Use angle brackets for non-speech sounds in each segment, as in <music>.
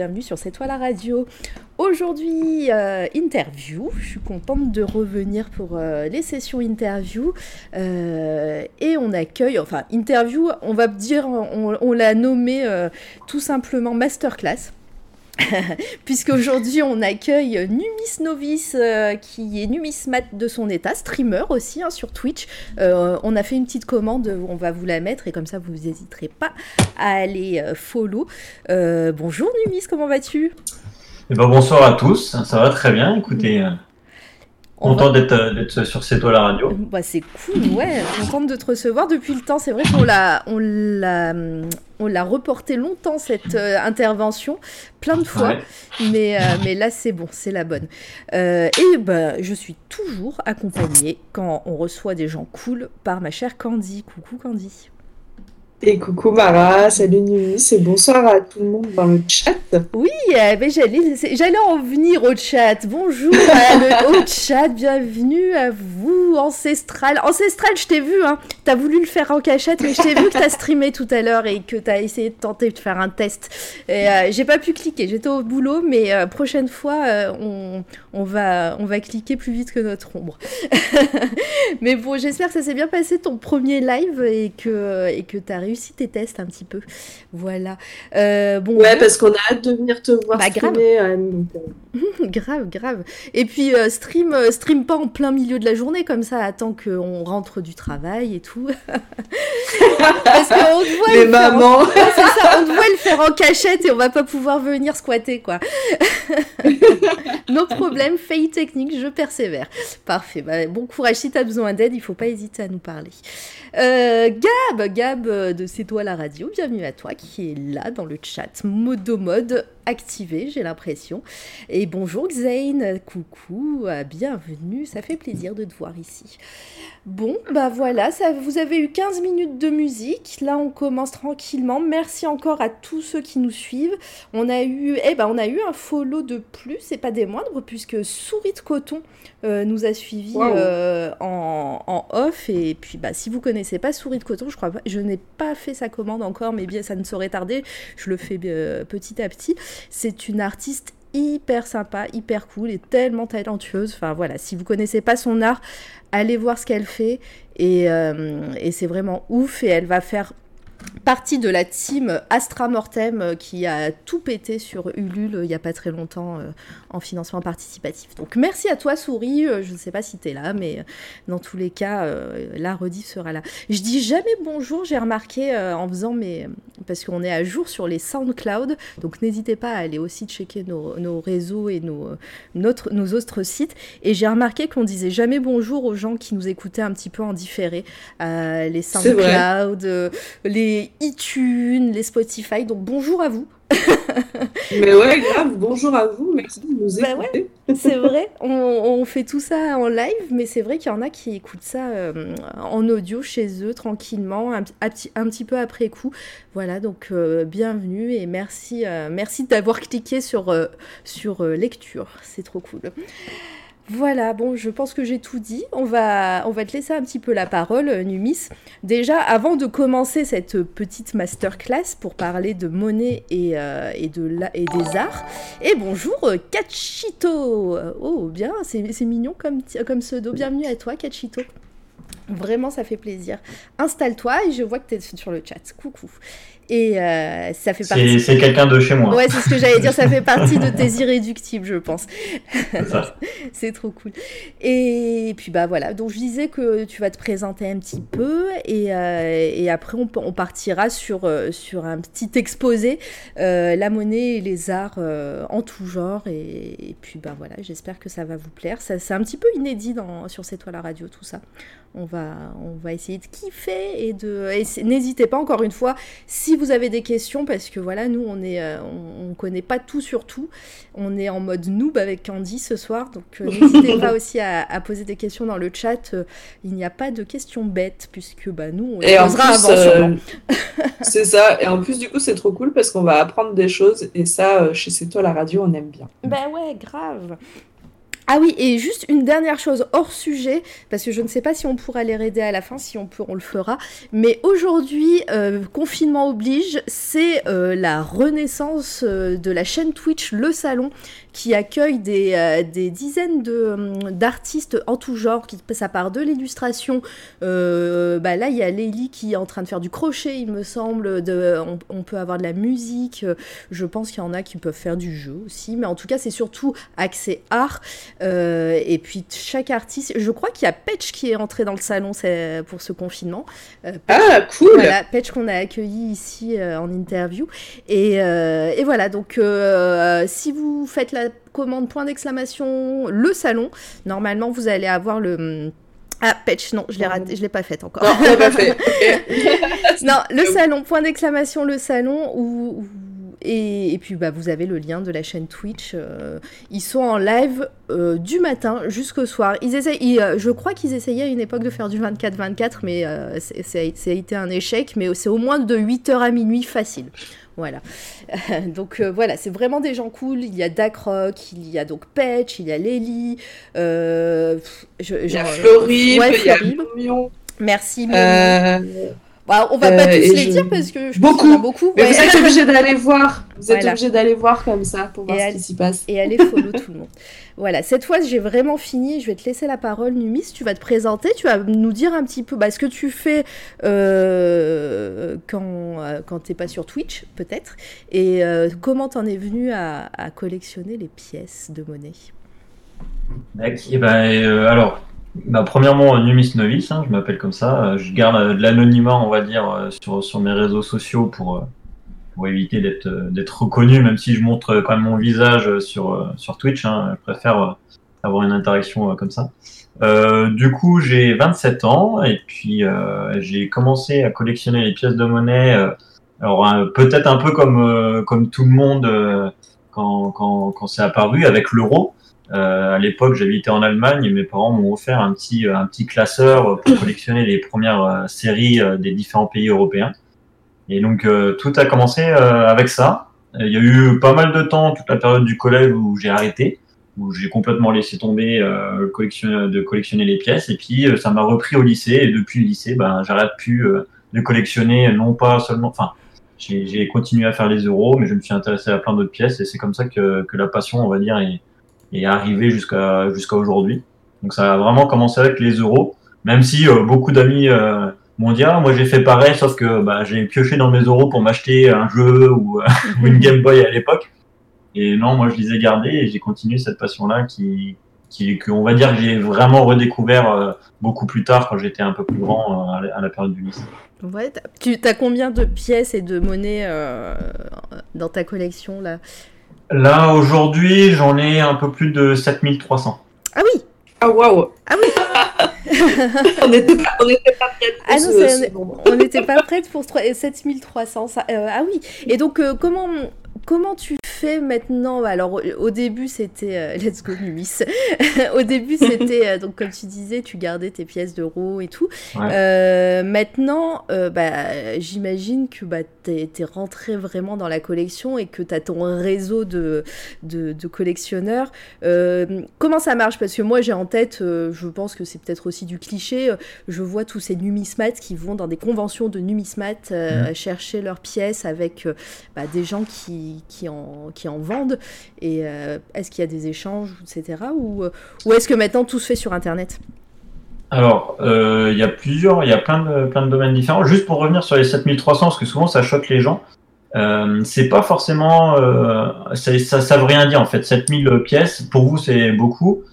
bienvenue sur cette toile à radio. Aujourd'hui, euh, interview, je suis contente de revenir pour euh, les sessions interview. Euh, et on accueille, enfin interview, on va dire, on, on l'a nommé tout simplement masterclass. <laughs> Puisqu'aujourd'hui on accueille Numis Novice euh, qui est numismate de son état, streamer aussi hein, sur Twitch. Euh, on a fait une petite commande, on va vous la mettre et comme ça vous n'hésiterez pas à aller euh, follow. bonjour Numis, comment vas-tu? Eh ben, Bonsoir à tous, ça va très bien. Écoutez, Content euh, d'être sur cette toile à radio. Bah, c'est cool, ouais. Contente de te recevoir depuis le temps. C'est vrai qu'on l'a, on l'a, on l'a reporté longtemps cette euh, intervention, plein de fois. Mais, euh, mais là, c'est bon, c'est la bonne. et bah, je suis toujours accompagnée quand on reçoit des gens cool par ma chère Candy. Coucou Candy. Et coucou Mara, salut Nuit, et bonsoir à tout le monde dans le chat. Oui, euh, mais j'allais, j'allais en venir au chat. Bonjour au <laughs> chat, bienvenue à vous, Ancestral. Ancestral, je t'ai vu, hein. T'as voulu le faire en cachette, mais je t'ai vu que t'as streamé tout à l'heure et que t'as essayé de tenter de faire un test. Et euh, j'ai pas pu cliquer, j'étais au boulot, mais euh, prochaine fois, on, on, va, on va cliquer plus vite que notre ombre. <laughs> mais bon, j'espère que ça s'est bien passé ton premier live et que, et que réussi tes tests un petit peu. Voilà. Euh, bon, ouais, parce qu'on a hâte de venir te voir bah, streamer. Grave. Euh. <laughs> grave, grave. Et puis euh, stream, stream pas en plein milieu de la journée comme ça, attends qu'on rentre du travail et tout. <laughs> parce qu'on Les mamans. c'est ça, on doit le faire en cachette et on va pas pouvoir venir squatter quoi. <laughs> Nos problèmes, failli technique, je persévère. Parfait. Bah, bon courage si tu as besoin d'aide, il faut pas hésiter à nous parler. Gab, Gab de C'est toi la radio, bienvenue à toi qui est là dans le chat, modo mode activé, j'ai l'impression. Et bonjour Xane, coucou, euh, bienvenue, ça fait plaisir de te voir ici. Bon, bah voilà, ça, vous avez eu 15 minutes de musique, là on commence tranquillement. Merci encore à tous ceux qui nous suivent. On a eu, eh ben, on a eu un follow de plus, et pas des moindres, puisque Souris de Coton euh, nous a suivis euh, en, en, off. Et puis, bah, si vous connaissez pas Souris de Coton, je crois pas, je n'ai pas fait sa commande encore, mais bien ça ne saurait tarder. Je le fais euh, petit à petit. C'est une artiste hyper sympa, hyper cool et tellement talentueuse. Enfin voilà, si vous connaissez pas son art, allez voir ce qu'elle fait et, et c'est vraiment ouf et elle va faire partie de la team Astra Mortem euh, qui a tout pété sur Ulule euh, il n'y a pas très longtemps euh, en financement participatif. Donc merci à toi Souris, je ne sais pas si tu es là, mais dans tous les cas, la rediff sera là. Je dis jamais bonjour, j'ai remarqué en faisant mes... parce qu'on est à jour sur les SoundCloud, donc n'hésitez pas à aller aussi checker nos, réseaux et nos, notre, nos autres sites. Et j'ai remarqué qu'on disait jamais bonjour aux gens qui nous écoutaient un petit peu en différé. les SoundCloud, les iTunes, les Spotify. Donc bonjour à vous. <laughs> Mais ouais, grave, bonjour à vous, merci de nous bah écouter. c'est vrai, on, fait tout ça en live, mais c'est vrai qu'il y en a qui écoutent ça euh, en audio chez eux, tranquillement, un, petit peu après coup. Voilà, donc euh, bienvenue et merci, euh, merci d'avoir cliqué sur, sur lecture, c'est trop cool. Voilà, bon, je pense que j'ai tout dit. On va, on va te laisser un petit peu la parole, euh, Numis. Déjà, avant de commencer cette petite masterclass pour parler de monnaie et, euh, des arts, et bonjour, euh, Cachito Oh, bien, c'est mignon comme, comme pseudo. Bienvenue à toi, Cachito. Vraiment, ça fait plaisir. Installe-toi et je vois que tu es sur le chat. Coucou. Et euh, ça fait partie. C'est quelqu'un de chez moi. Ouais, c'est ce que j'allais dire. Ça fait <laughs> partie de tes irréductibles, je pense. <laughs> C'est trop cool. Et puis, bah voilà. Donc, je disais que tu vas te présenter un petit peu. Et, euh, et après, on, on, partira sur, euh, sur un petit exposé la monnaie et les arts en tout genre. Et, puis, bah voilà. J'espère que ça va vous plaire. C'est un petit peu inédit dans, sur cette toile à radio, tout ça. On va, on va essayer de kiffer et de. N'hésitez pas, encore une fois, si vous avez des questions, parce que voilà, nous, on est, on, connaît pas tout sur tout. On est en mode noob avec Candy ce soir, donc n'hésitez <laughs> pas aussi à, poser des questions dans le chat. il n'y a pas de questions bêtes, puisque bah, nous, on les posera avant. <laughs> c'est ça. Et en plus, du coup, c'est trop cool parce qu'on va apprendre des choses. Et ça, chez C'est toi la radio, on aime bien. Ben ouais, grave. Ah oui, et juste une dernière chose hors sujet, parce que je ne sais pas si on pourra les aider à la fin, si on peut, on le fera. Mais aujourd'hui, euh, confinement oblige, c'est euh, la renaissance euh, de la chaîne Twitch Le Salon qui accueille des, euh, des dizaines hum, d'artistes en tout genre, qui, ça part de l'illustration. Euh, bah là, il y a Lélie qui est en train de faire du crochet, il me semble. De, on, peut avoir de la musique. Je pense qu'il y en a qui peuvent faire du jeu aussi. Mais en tout cas, c'est surtout accès art. Euh, et puis, chaque artiste. Je crois qu'il y a Petch qui est entré dans le salon pour ce confinement. ah, cool! Voilà, Petch qu'on a accueilli ici en interview. Et, et voilà, donc si vous faites la commande point d'exclamation le salon. Normalement, vous allez avoir le ah, Patch, non, je l'ai raté, je l'ai pas fait encore. Non, pas <laughs> fait. <laughs> non, le salon, point d'exclamation, le salon, où, et, puis bah, vous avez le lien de la chaîne Twitch. Euh, ils sont en live euh, du matin jusqu'au soir. Ils essayent, euh, je crois qu'ils essayaient à une époque de faire du 24-24, mais ça a été un échec. Mais c'est au moins de 8h à minuit facile. Voilà. <laughs> donc euh, voilà, c'est vraiment des gens cool. Il y a Rock, il y a donc Patch, il y a Lely. Euh, il y a Florib, il y a. Merci. Euh... Bah, on va pas tous les dire parce que je beaucoup. Pense beaucoup. Mais vous êtes obligé d'aller voir. Vous êtes obligé d'aller voir comme ça pour voir ce qui s'y passe. Et aller follow tout le monde. Voilà, cette fois j'ai vraiment fini. Je vais te laisser la parole, Numis. Tu vas te présenter. Tu vas nous dire un petit peu bah, ce que tu fais euh, quand, euh, quand tu n'es pas sur Twitch, peut-être. Et euh, comment tu en es venu à, collectionner les pièces de monnaie? Eh ben, alors, bah, premièrement, Numis Novice, hein, je m'appelle comme ça. Je garde de l'anonymat, on va dire, sur, sur mes réseaux sociaux pour pour éviter d'être euh, d'être reconnu, même si je montre quand même mon visage sur euh, sur Twitch. Hein, je préfère euh, avoir une interaction comme ça. du coup, j'ai 27 ans et puis j'ai commencé à collectionner les pièces de monnaie. alors peut-être un peu comme comme tout le monde quand quand, quand c'est apparu avec l'euro. À l'époque, j'habitais en Allemagne et mes parents m'ont offert un petit un petit classeur pour collectionner les premières séries des différents pays européens. Et donc euh, tout a commencé euh, avec ça. Il y a eu pas mal de temps, toute la période du collège où j'ai arrêté, où j'ai complètement laissé tomber euh, de collectionner les pièces. Et puis ça m'a repris au lycée. Et depuis le lycée, ben, j'arrête plus de collectionner, non pas seulement. Enfin, j'ai continué à faire les euros, mais je me suis intéressé à plein d'autres pièces. Et c'est comme ça que, que, la passion, on va dire, est, est arrivée jusqu'à jusqu'à aujourd'hui. Donc ça a vraiment commencé avec les euros, même si beaucoup d'amis mondial. Moi, j'ai fait pareil, sauf que bah, j'ai pioché dans mes euros pour m'acheter un jeu ou, <laughs> une Game Boy à l'époque. Et non, moi, je les ai gardés et j'ai continué cette passion-là qui, qui, on va dire que j'ai vraiment redécouvert euh, beaucoup plus tard quand j'étais un peu plus grand euh, à la période du lycée. Ouais, tu as combien de pièces et de monnaies euh, dans ta collection là? Là, aujourd'hui, j'en ai un peu plus de 7300. Ah oui Ah waouh Ah oui <laughs> on n'était pas, pas prête pour ah non, On n'était pas prête pour 7300. Euh, ah oui. Et donc, euh, comment, comment tu maintenant Alors, au début, c'était. Euh, <laughs> let's go, Numis. <laughs> au début, c'était. donc, comme tu disais, tu gardais tes pièces d'euros et tout. maintenant, bah, j'imagine que bah, tu es, rentré vraiment dans la collection et que tu as ton réseau de, de, de collectionneurs. comment ça marche? Parce que moi, j'ai en tête, je pense que c'est peut-être aussi du cliché. Euh, je vois tous ces numismates qui vont dans des conventions de numismates euh, mmh. chercher leurs pièces avec euh, bah, des gens qui, qui, en, qui en vendent. Et est-ce qu'il y a des échanges, etc. Ou, ou est-ce que maintenant tout se fait sur Internet? Alors, il y a plusieurs, il y a plein de, domaines différents. Juste pour revenir sur les 7300, parce que souvent ça choque les gens, c'est pas forcément, ça, ça, ça, veut rien dire en fait. 7000 pièces, pour vous c'est beaucoup,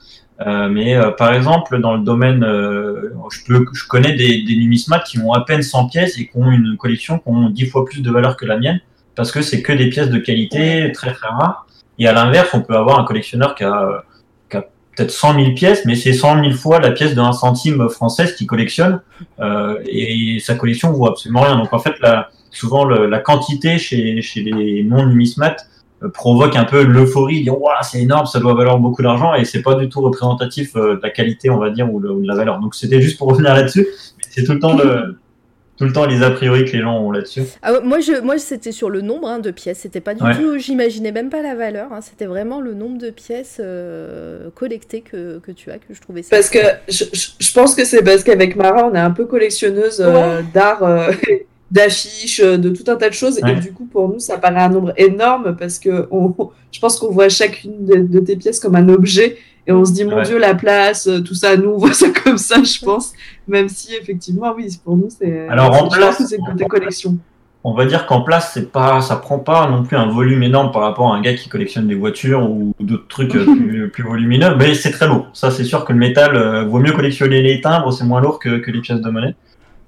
euh, mais euh, par exemple, dans le domaine, euh, je connais des, des numismates qui ont à peine 100 pièces et qui ont une collection qui ont 10 fois plus de valeur que la mienne, parce que c'est que des pièces de qualité très très rares. Et à l'inverse, on peut avoir un collectionneur qui a, qui a peut-être 100 000 pièces, mais c'est 100 000 fois la pièce d'un centime française qui collectionne, et, sa collection vaut absolument rien. Donc en fait, la, souvent le- la quantité chez, chez les non-numismates euh, provoque un peu l'euphorie, dire Ouah, c'est énorme, ça doit valoir beaucoup d'argent, et c'est pas du tout représentatif euh, de la qualité, on va dire, ou, le- ou de la valeur. Donc c'était juste pour <laughs> revenir là-dessus, c'est tout le temps le, tout le temps les a priori que les gens ont là-dessus. Ah moi, je, moi c'était sur le nombre hein, de pièces. C'était pas du Ouais. tout. J'imaginais même pas la valeur. hein, C'était vraiment le nombre de pièces euh, collectées que, que tu as que je trouvais ça. Parce que je, pense que c'est parce qu'avec Mara, on est un peu collectionneuse euh, d'art, euh, <laughs> d'affiches, de tout un tas de choses. Ouais. Et du coup, pour nous, ça paraît un nombre énorme parce que on, <laughs> je pense qu'on voit chacune de, de tes pièces comme un objet. Et on se dit, mon Ouais. Dieu, la place, tout ça, nous, on voit ça comme ça, je pense. Même si, effectivement, oui, pour nous, c'est. Alors, en place- c'est le côté collection. On va dire qu'en place, c'est pas, ça prend pas non plus un volume énorme par rapport à un gars qui collectionne des voitures ou d'autres trucs euh, <laughs> plus, plus volumineux, mais c'est très lourd. Ça, c'est sûr que le métal, euh, vaut mieux collectionner les timbres, c'est moins lourd que, que les pièces de monnaie.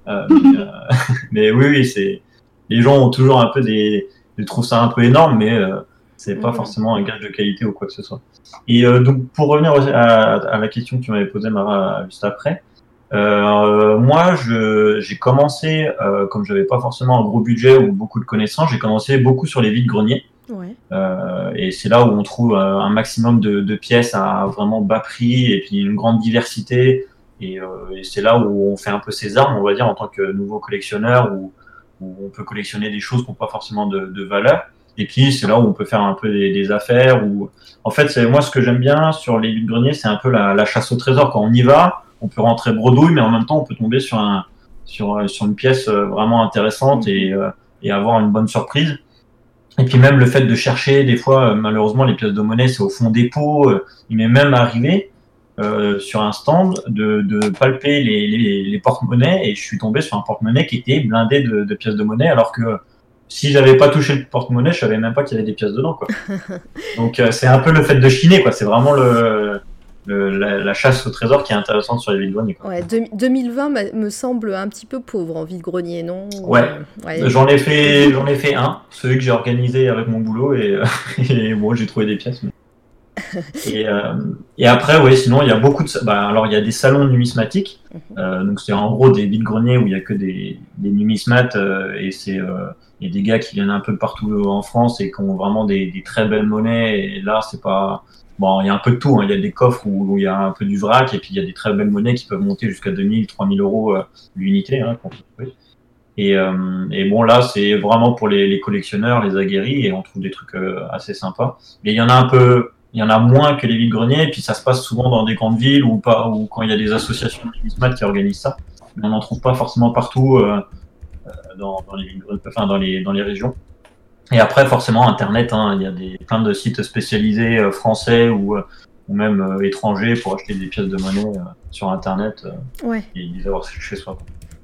Euh, <laughs> mais, euh, <laughs> mais oui, oui, c'est, les gens ont toujours un peu des, ils trouvent ça un peu énorme, mais c'est pas forcément un gage de qualité ou quoi que ce soit. Et euh, donc, pour revenir à, à la question que tu m'avais posée, Mara, juste après, euh, moi, je, j'ai commencé, euh, comme j'avais pas forcément un gros budget ou beaucoup de connaissances, j'ai commencé beaucoup sur les vides greniers. Ouais. Euh, et c'est là où on trouve euh, un maximum de, de pièces à vraiment bas prix et puis une grande diversité. Et, euh, et c'est là où on fait un peu ses armes, on va dire, en tant que nouveau collectionneur, où, où on peut collectionner des choses qui n'ont pas forcément de, de valeur. Et puis c'est là où on peut faire un peu des, des affaires. Où... En fait, c'est moi ce que j'aime bien sur les vides greniers, c'est un peu la, la chasse au trésor. Quand on y va, on peut rentrer bredouille, mais en même temps, on peut tomber sur un sur, sur une pièce euh, vraiment intéressante et, euh, et avoir une bonne surprise. Et puis même le fait de chercher, des fois, euh, malheureusement, les pièces de monnaie, c'est au fond des pots. euh, Il m'est même arrivé euh, sur un stand de, de palper les, les, les porte-monnaies et je suis tombé sur un porte-monnaie qui était blindé de, de pièces de monnaie, alors que si j'avais pas touché le porte-monnaie, je savais même pas qu'il y avait des pièces dedans. Quoi. <laughs> Donc euh, c'est un peu le fait de chiner, quoi. C'est vraiment le, le- la, la chasse au trésor qui est intéressante sur les villes greniers. Quoi. Ouais, deux- 2020 m'a- me semble un petit peu pauvre en vide-grenier, non? Ouais. Ouais. J'en ai fait, ai fait un, celui que j'ai organisé avec mon boulot et, euh, <laughs> et bon, j'ai trouvé des pièces. mais- <laughs> Et, euh, et après, ouais, sinon il y a beaucoup de, bah, alors il y a des salons numismatiques, euh, donc c'est en gros des vides greniers où il y a que des, des numismates euh, et c'est il y a des gars qui viennent un peu partout en France et qui ont vraiment des, des très belles monnaies. Et là, c'est pas bon, il y a un peu de tout. hein. Il y a des coffres où, il y a un peu du vrac et puis il y a des très belles monnaies qui peuvent monter jusqu'à 2000, 3000 euros euh, l'unité. Hein, euh, et bon, là, c'est vraiment pour les, collectionneurs, les aguerris, et on trouve des trucs euh, assez sympas. Mais il y en a un peu, il y en a moins que les villes greniers, et puis ça se passe souvent dans des grandes villes ou pas, ou quand il y a des associations de numismates qui organisent ça. Mais on n'en trouve pas forcément partout dans, les villes enfin dans les dans les régions. Et après, forcément, Internet, hein, il y a des plein de sites spécialisés euh, français ou euh, ou même euh, étrangers pour acheter des pièces de monnaie sur Internet Ouais. et les avoir chez soi.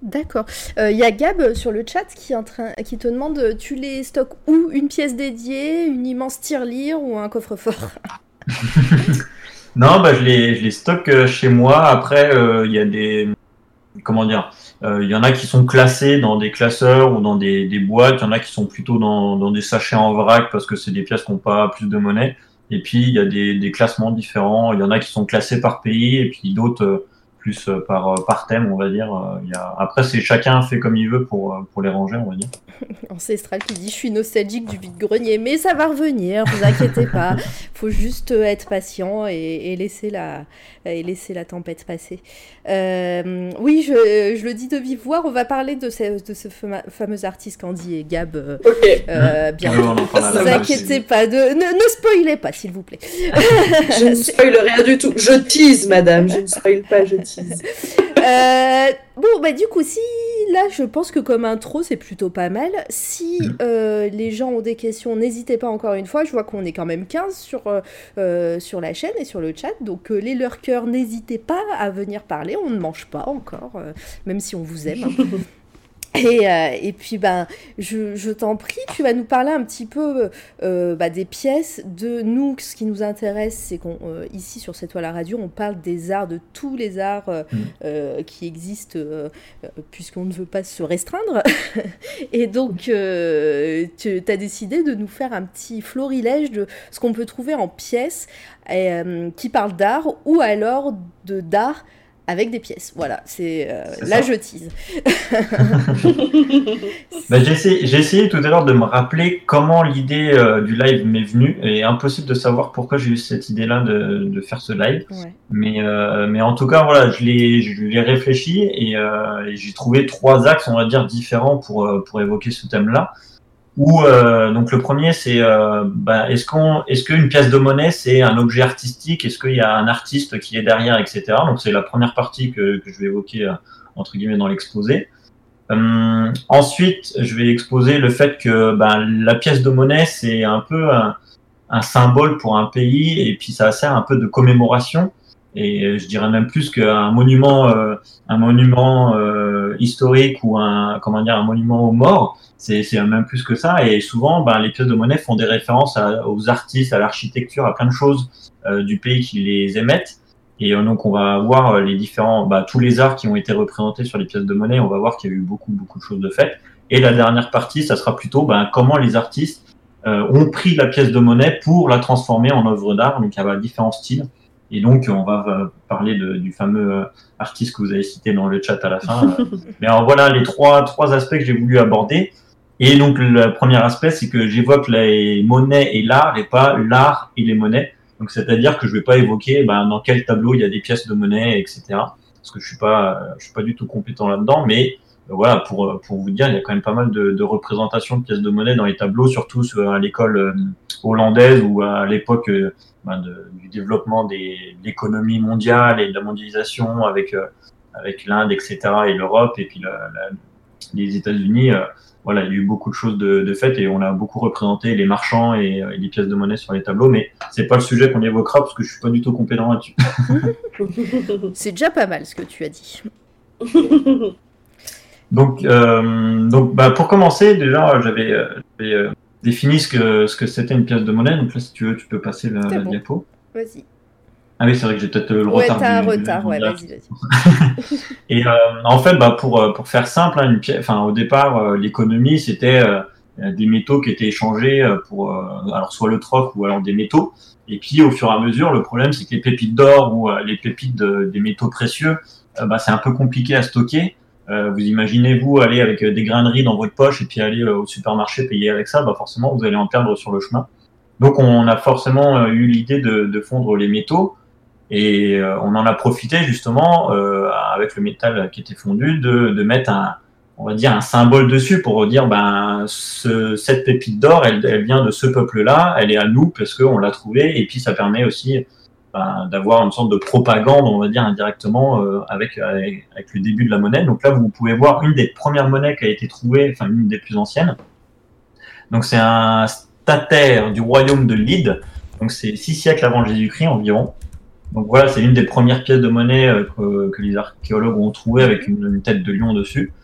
D'accord. Il y a Gab sur le chat qui, est en train, qui te demande tu les stocks où? Une pièce dédiée, une immense tirelire ou un coffre-fort? <laughs> <laughs> Non, bah, je les, je les stocke chez moi. Après, il y a des. Comment dire Il y en a qui sont classés dans des classeurs ou dans des, boîtes. Il y en a qui sont plutôt dans, des sachets en vrac parce que c'est des pièces qui n'ont pas plus de monnaie. Et puis, il y a des, des classements différents. Il y en a qui sont classés par pays et puis d'autres euh, plus euh, par, euh, par thème, on va dire. Euh, Il y a... Après, c'est chacun fait comme il veut pour, pour les ranger, on va dire. <laughs> Ancestral qui dit je suis nostalgique du vide-grenier, mais ça va revenir, vous inquiétez pas. <laughs> Faut juste être patient et, et laisser, la, et laisser la tempête passer. Euh, oui, je, je le dis de vive voix, on va parler de ce, de ce fameux artiste Candy et Gab euh, Ok. euh, Ne vous inquiétez pas, de, ne, ne spoilez pas s'il vous plaît. Je ne <laughs> spoil rien du tout. Je tease, madame. Je ne spoil pas, je tease. Euh, bon, bah du coup, si là, je pense que comme intro, c'est plutôt pas mal. Si Mhm. euh, les gens ont des questions, n'hésitez pas encore une fois. Je vois qu'on est quand même 15 sur, euh, sur la chaîne et sur le chat. Donc, les lurkers, n'hésitez pas à venir parler. On ne mange pas encore, même si on vous aime. hein. <laughs> Et, euh, et puis, ben, je, je t'en prie, tu vas nous parler un petit peu euh, bah, des pièces. De nous, ce qui nous intéresse, c'est qu'on euh, ici sur cette toile à radio, on parle des arts, de tous les arts euh, Mm. qui existent, puisqu'on ne veut pas se restreindre. <laughs> et donc, tu as décidé de nous faire un petit florilège de ce qu'on peut trouver en pièces qui parlent d'art ou alors de d'art avec des pièces. Voilà, c'est euh, là ça. je tease. <laughs> Bah, j'ai essayé, j'ai essayé tout à l'heure de me rappeler comment l'idée euh, du live m'est venue. Et impossible de savoir pourquoi j'ai eu cette idée-là de, de faire ce live. Ouais. Mais, euh, mais en tout cas, voilà, je l'ai, je l'ai réfléchi et, euh, et j'ai trouvé trois axes, on va dire, différents pour, pour évoquer ce thème-là. Où, euh, donc le premier, c'est euh, bah, est-ce qu'on, est-ce qu'une pièce de monnaie c'est un objet artistique? Est-ce qu'il y a un artiste qui est derrière, etc. Donc c'est la première partie que, que je vais évoquer euh, entre guillemets dans l'exposé. Euh, ensuite, je vais exposer le fait que ben, la pièce de monnaie c'est un peu un, un symbole pour un pays et puis ça sert un peu de commémoration et je dirais même plus qu'un monument, euh, un monument euh, historique ou un comment dire un monument aux morts, c'est même plus que ça. Et souvent, ben, les pièces de monnaie font des références aux artistes, à l'architecture, à plein de choses euh, du pays qui les émettent. Et euh, donc, on va voir euh, les différents, bah, tous les arts qui ont été représentés sur les pièces de monnaie. On va voir qu'il y a eu beaucoup, beaucoup de choses de faites. Et la dernière partie, ça sera plutôt ben, comment les artistes euh, ont pris la pièce de monnaie pour la transformer en œuvre d'art. Donc, il y a différents styles. Et donc, on va euh, parler de- du fameux euh, artiste que vous avez cité dans le chat à la fin. <laughs> Mais alors, voilà les trois, trois aspects que j'ai voulu aborder. Et donc, le premier aspect, c'est que j'évoque les monnaies et l'art et pas l'art et les monnaies. Donc, c'est-à-dire que je vais pas évoquer ben, dans quel tableau il y a des pièces de monnaie, etc. Parce que je suis pas, je suis pas du tout compétent là-dedans. Mais euh, voilà, pour, pour vous dire, il y a quand même pas mal de, de représentations de pièces de monnaie dans les tableaux, surtout sur- à l'école hollandaise ou à l'époque ben, de- du développement des, de l'économie mondiale et de la mondialisation avec, euh, avec l'Inde, etc. et l'Europe et puis la, la- les États-Unis. euh, voilà, il y a eu beaucoup de choses de, de faites et on a beaucoup représenté les marchands et, et les pièces de monnaie sur les tableaux, mais c'est pas le sujet qu'on évoquera parce que je suis pas du tout compétent là-dessus. <laughs> C'est déjà pas mal ce que tu as dit. Donc, euh, donc bah, pour commencer, déjà, j'avais euh, j'avais, euh, défini ce que ce que c'était une pièce de monnaie. Donc là, si tu veux, tu peux passer la, la bon. diapo. Vas-y. Ah oui, c'est vrai que j'ai peut-être le Ouais, retard. t'as un du- retard, du ouais, vas-y, vas-y. <laughs> Et euh, en fait, bah, pour, euh, pour faire simple, hein, une pièce, enfin, au départ, euh, l'économie, c'était euh, des métaux qui étaient échangés pour, alors soit le troc ou alors des métaux. Et puis, au fur et à mesure, le problème, c'est que les pépites d'or ou les pépites de- des métaux précieux, bah, c'est un peu compliqué à stocker. Euh, vous imaginez, vous, aller avec euh, des graineries dans votre poche et puis aller euh, au supermarché payer avec ça, bah, forcément, vous allez en perdre sur le chemin. Donc, on a forcément eu l'idée de, de fondre les métaux. Et on en a profité justement avec le métal qui était fondu de, de mettre un, on va dire un symbole dessus pour dire ben ce, cette pépite d'or, elle, elle vient de ce peuple-là, elle est à nous parce qu'on l'a trouvée et puis ça permet aussi ben, d'avoir une sorte de propagande, on va dire indirectement euh, avec, avec avec le début de la monnaie. Donc là vous pouvez voir une des premières monnaies qui a été trouvée, enfin une des plus anciennes. Donc c'est un stataire du royaume de Lyde. Donc c'est six siècles avant Jésus-Christ environ. Donc voilà, c'est l'une des premières pièces de monnaie euh, que, les archéologues ont trouvées avec une tête de lion dessus.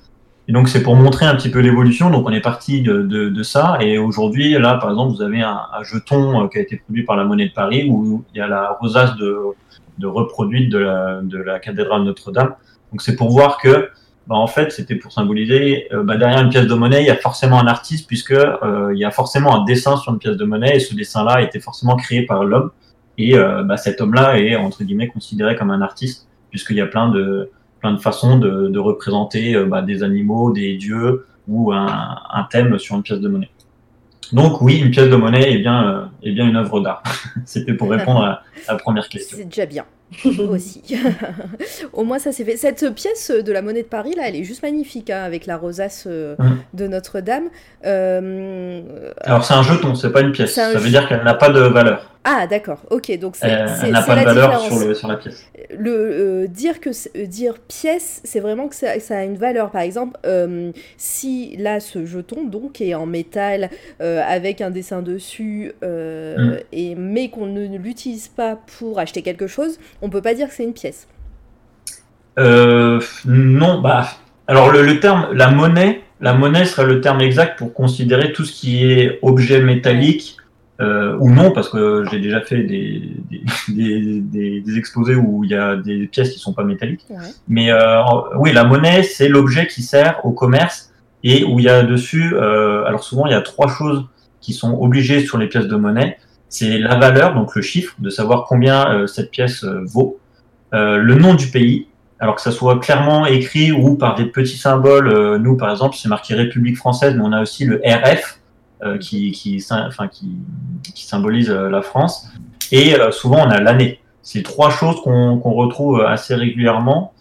Et donc c'est pour montrer un petit peu l'évolution. Donc on est parti de, ça. Et aujourd'hui, là par exemple, vous avez un, jeton euh, qui a été produit par la Monnaie de Paris où il y a la rosace de, reproduite de la, cathédrale Notre-Dame. Donc c'est pour voir que bah, en fait, c'était pour symboliser, euh, bah, derrière une pièce de monnaie, il y a forcément un artiste, puisque euh, il y a forcément un dessin sur une pièce de monnaie, et ce dessin-là a été forcément créé par l'homme. Et bah, cet homme-là est entre guillemets considéré comme un artiste, puisqu'il y a plein de plein de façons de, représenter euh, bah, des animaux, des dieux ou un, thème sur une pièce de monnaie. Donc oui, une pièce de monnaie est bien euh, une œuvre d'art. <laughs> C'était pour répondre à, à la première question. C'est déjà bien. <laughs> aussi. <laughs> Au moins ça c'est fait. Cette pièce de la monnaie de Paris là, elle est juste magnifique hein, avec la rosace euh, Mhm. de Notre-Dame. Euh, Alors c'est un jeton, c'est pas une pièce. Ça veut dire qu'elle n'a pas de valeur. Ah d'accord, ok, donc c'est Elle, n'a pas de valeur sur, le, sur la pièce. Le euh, dire que dire pièce, c'est vraiment que ça, ça a une valeur. Par exemple, si là ce jeton donc est en métal avec un dessin dessus, euh, Mm. et mais qu'on ne l'utilise pas pour acheter quelque chose, on peut pas dire que c'est une pièce. Euh, non, bah, alors le, le terme, la monnaie, la monnaie serait le terme exact pour considérer tout ce qui est objet métallique euh, ou non, parce que j'ai déjà fait des, des, <laughs> des, des- des exposés où il y a des pièces qui sont pas métalliques. Ouais. Mais euh, oui, la monnaie, c'est l'objet qui sert au commerce et où il y a dessus, alors souvent il y a trois choses qui sont obligées sur les pièces de monnaie. C'est la valeur, donc le chiffre, de savoir combien euh, cette pièce euh, vaut, euh, le nom du pays, alors que ça soit clairement écrit ou par des petits symboles. nous, par exemple, c'est marqué République française, mais on a aussi le RF qui, symbolise la France. Et souvent, on a l'année. C'est trois choses qu'on retrouve assez régulièrement,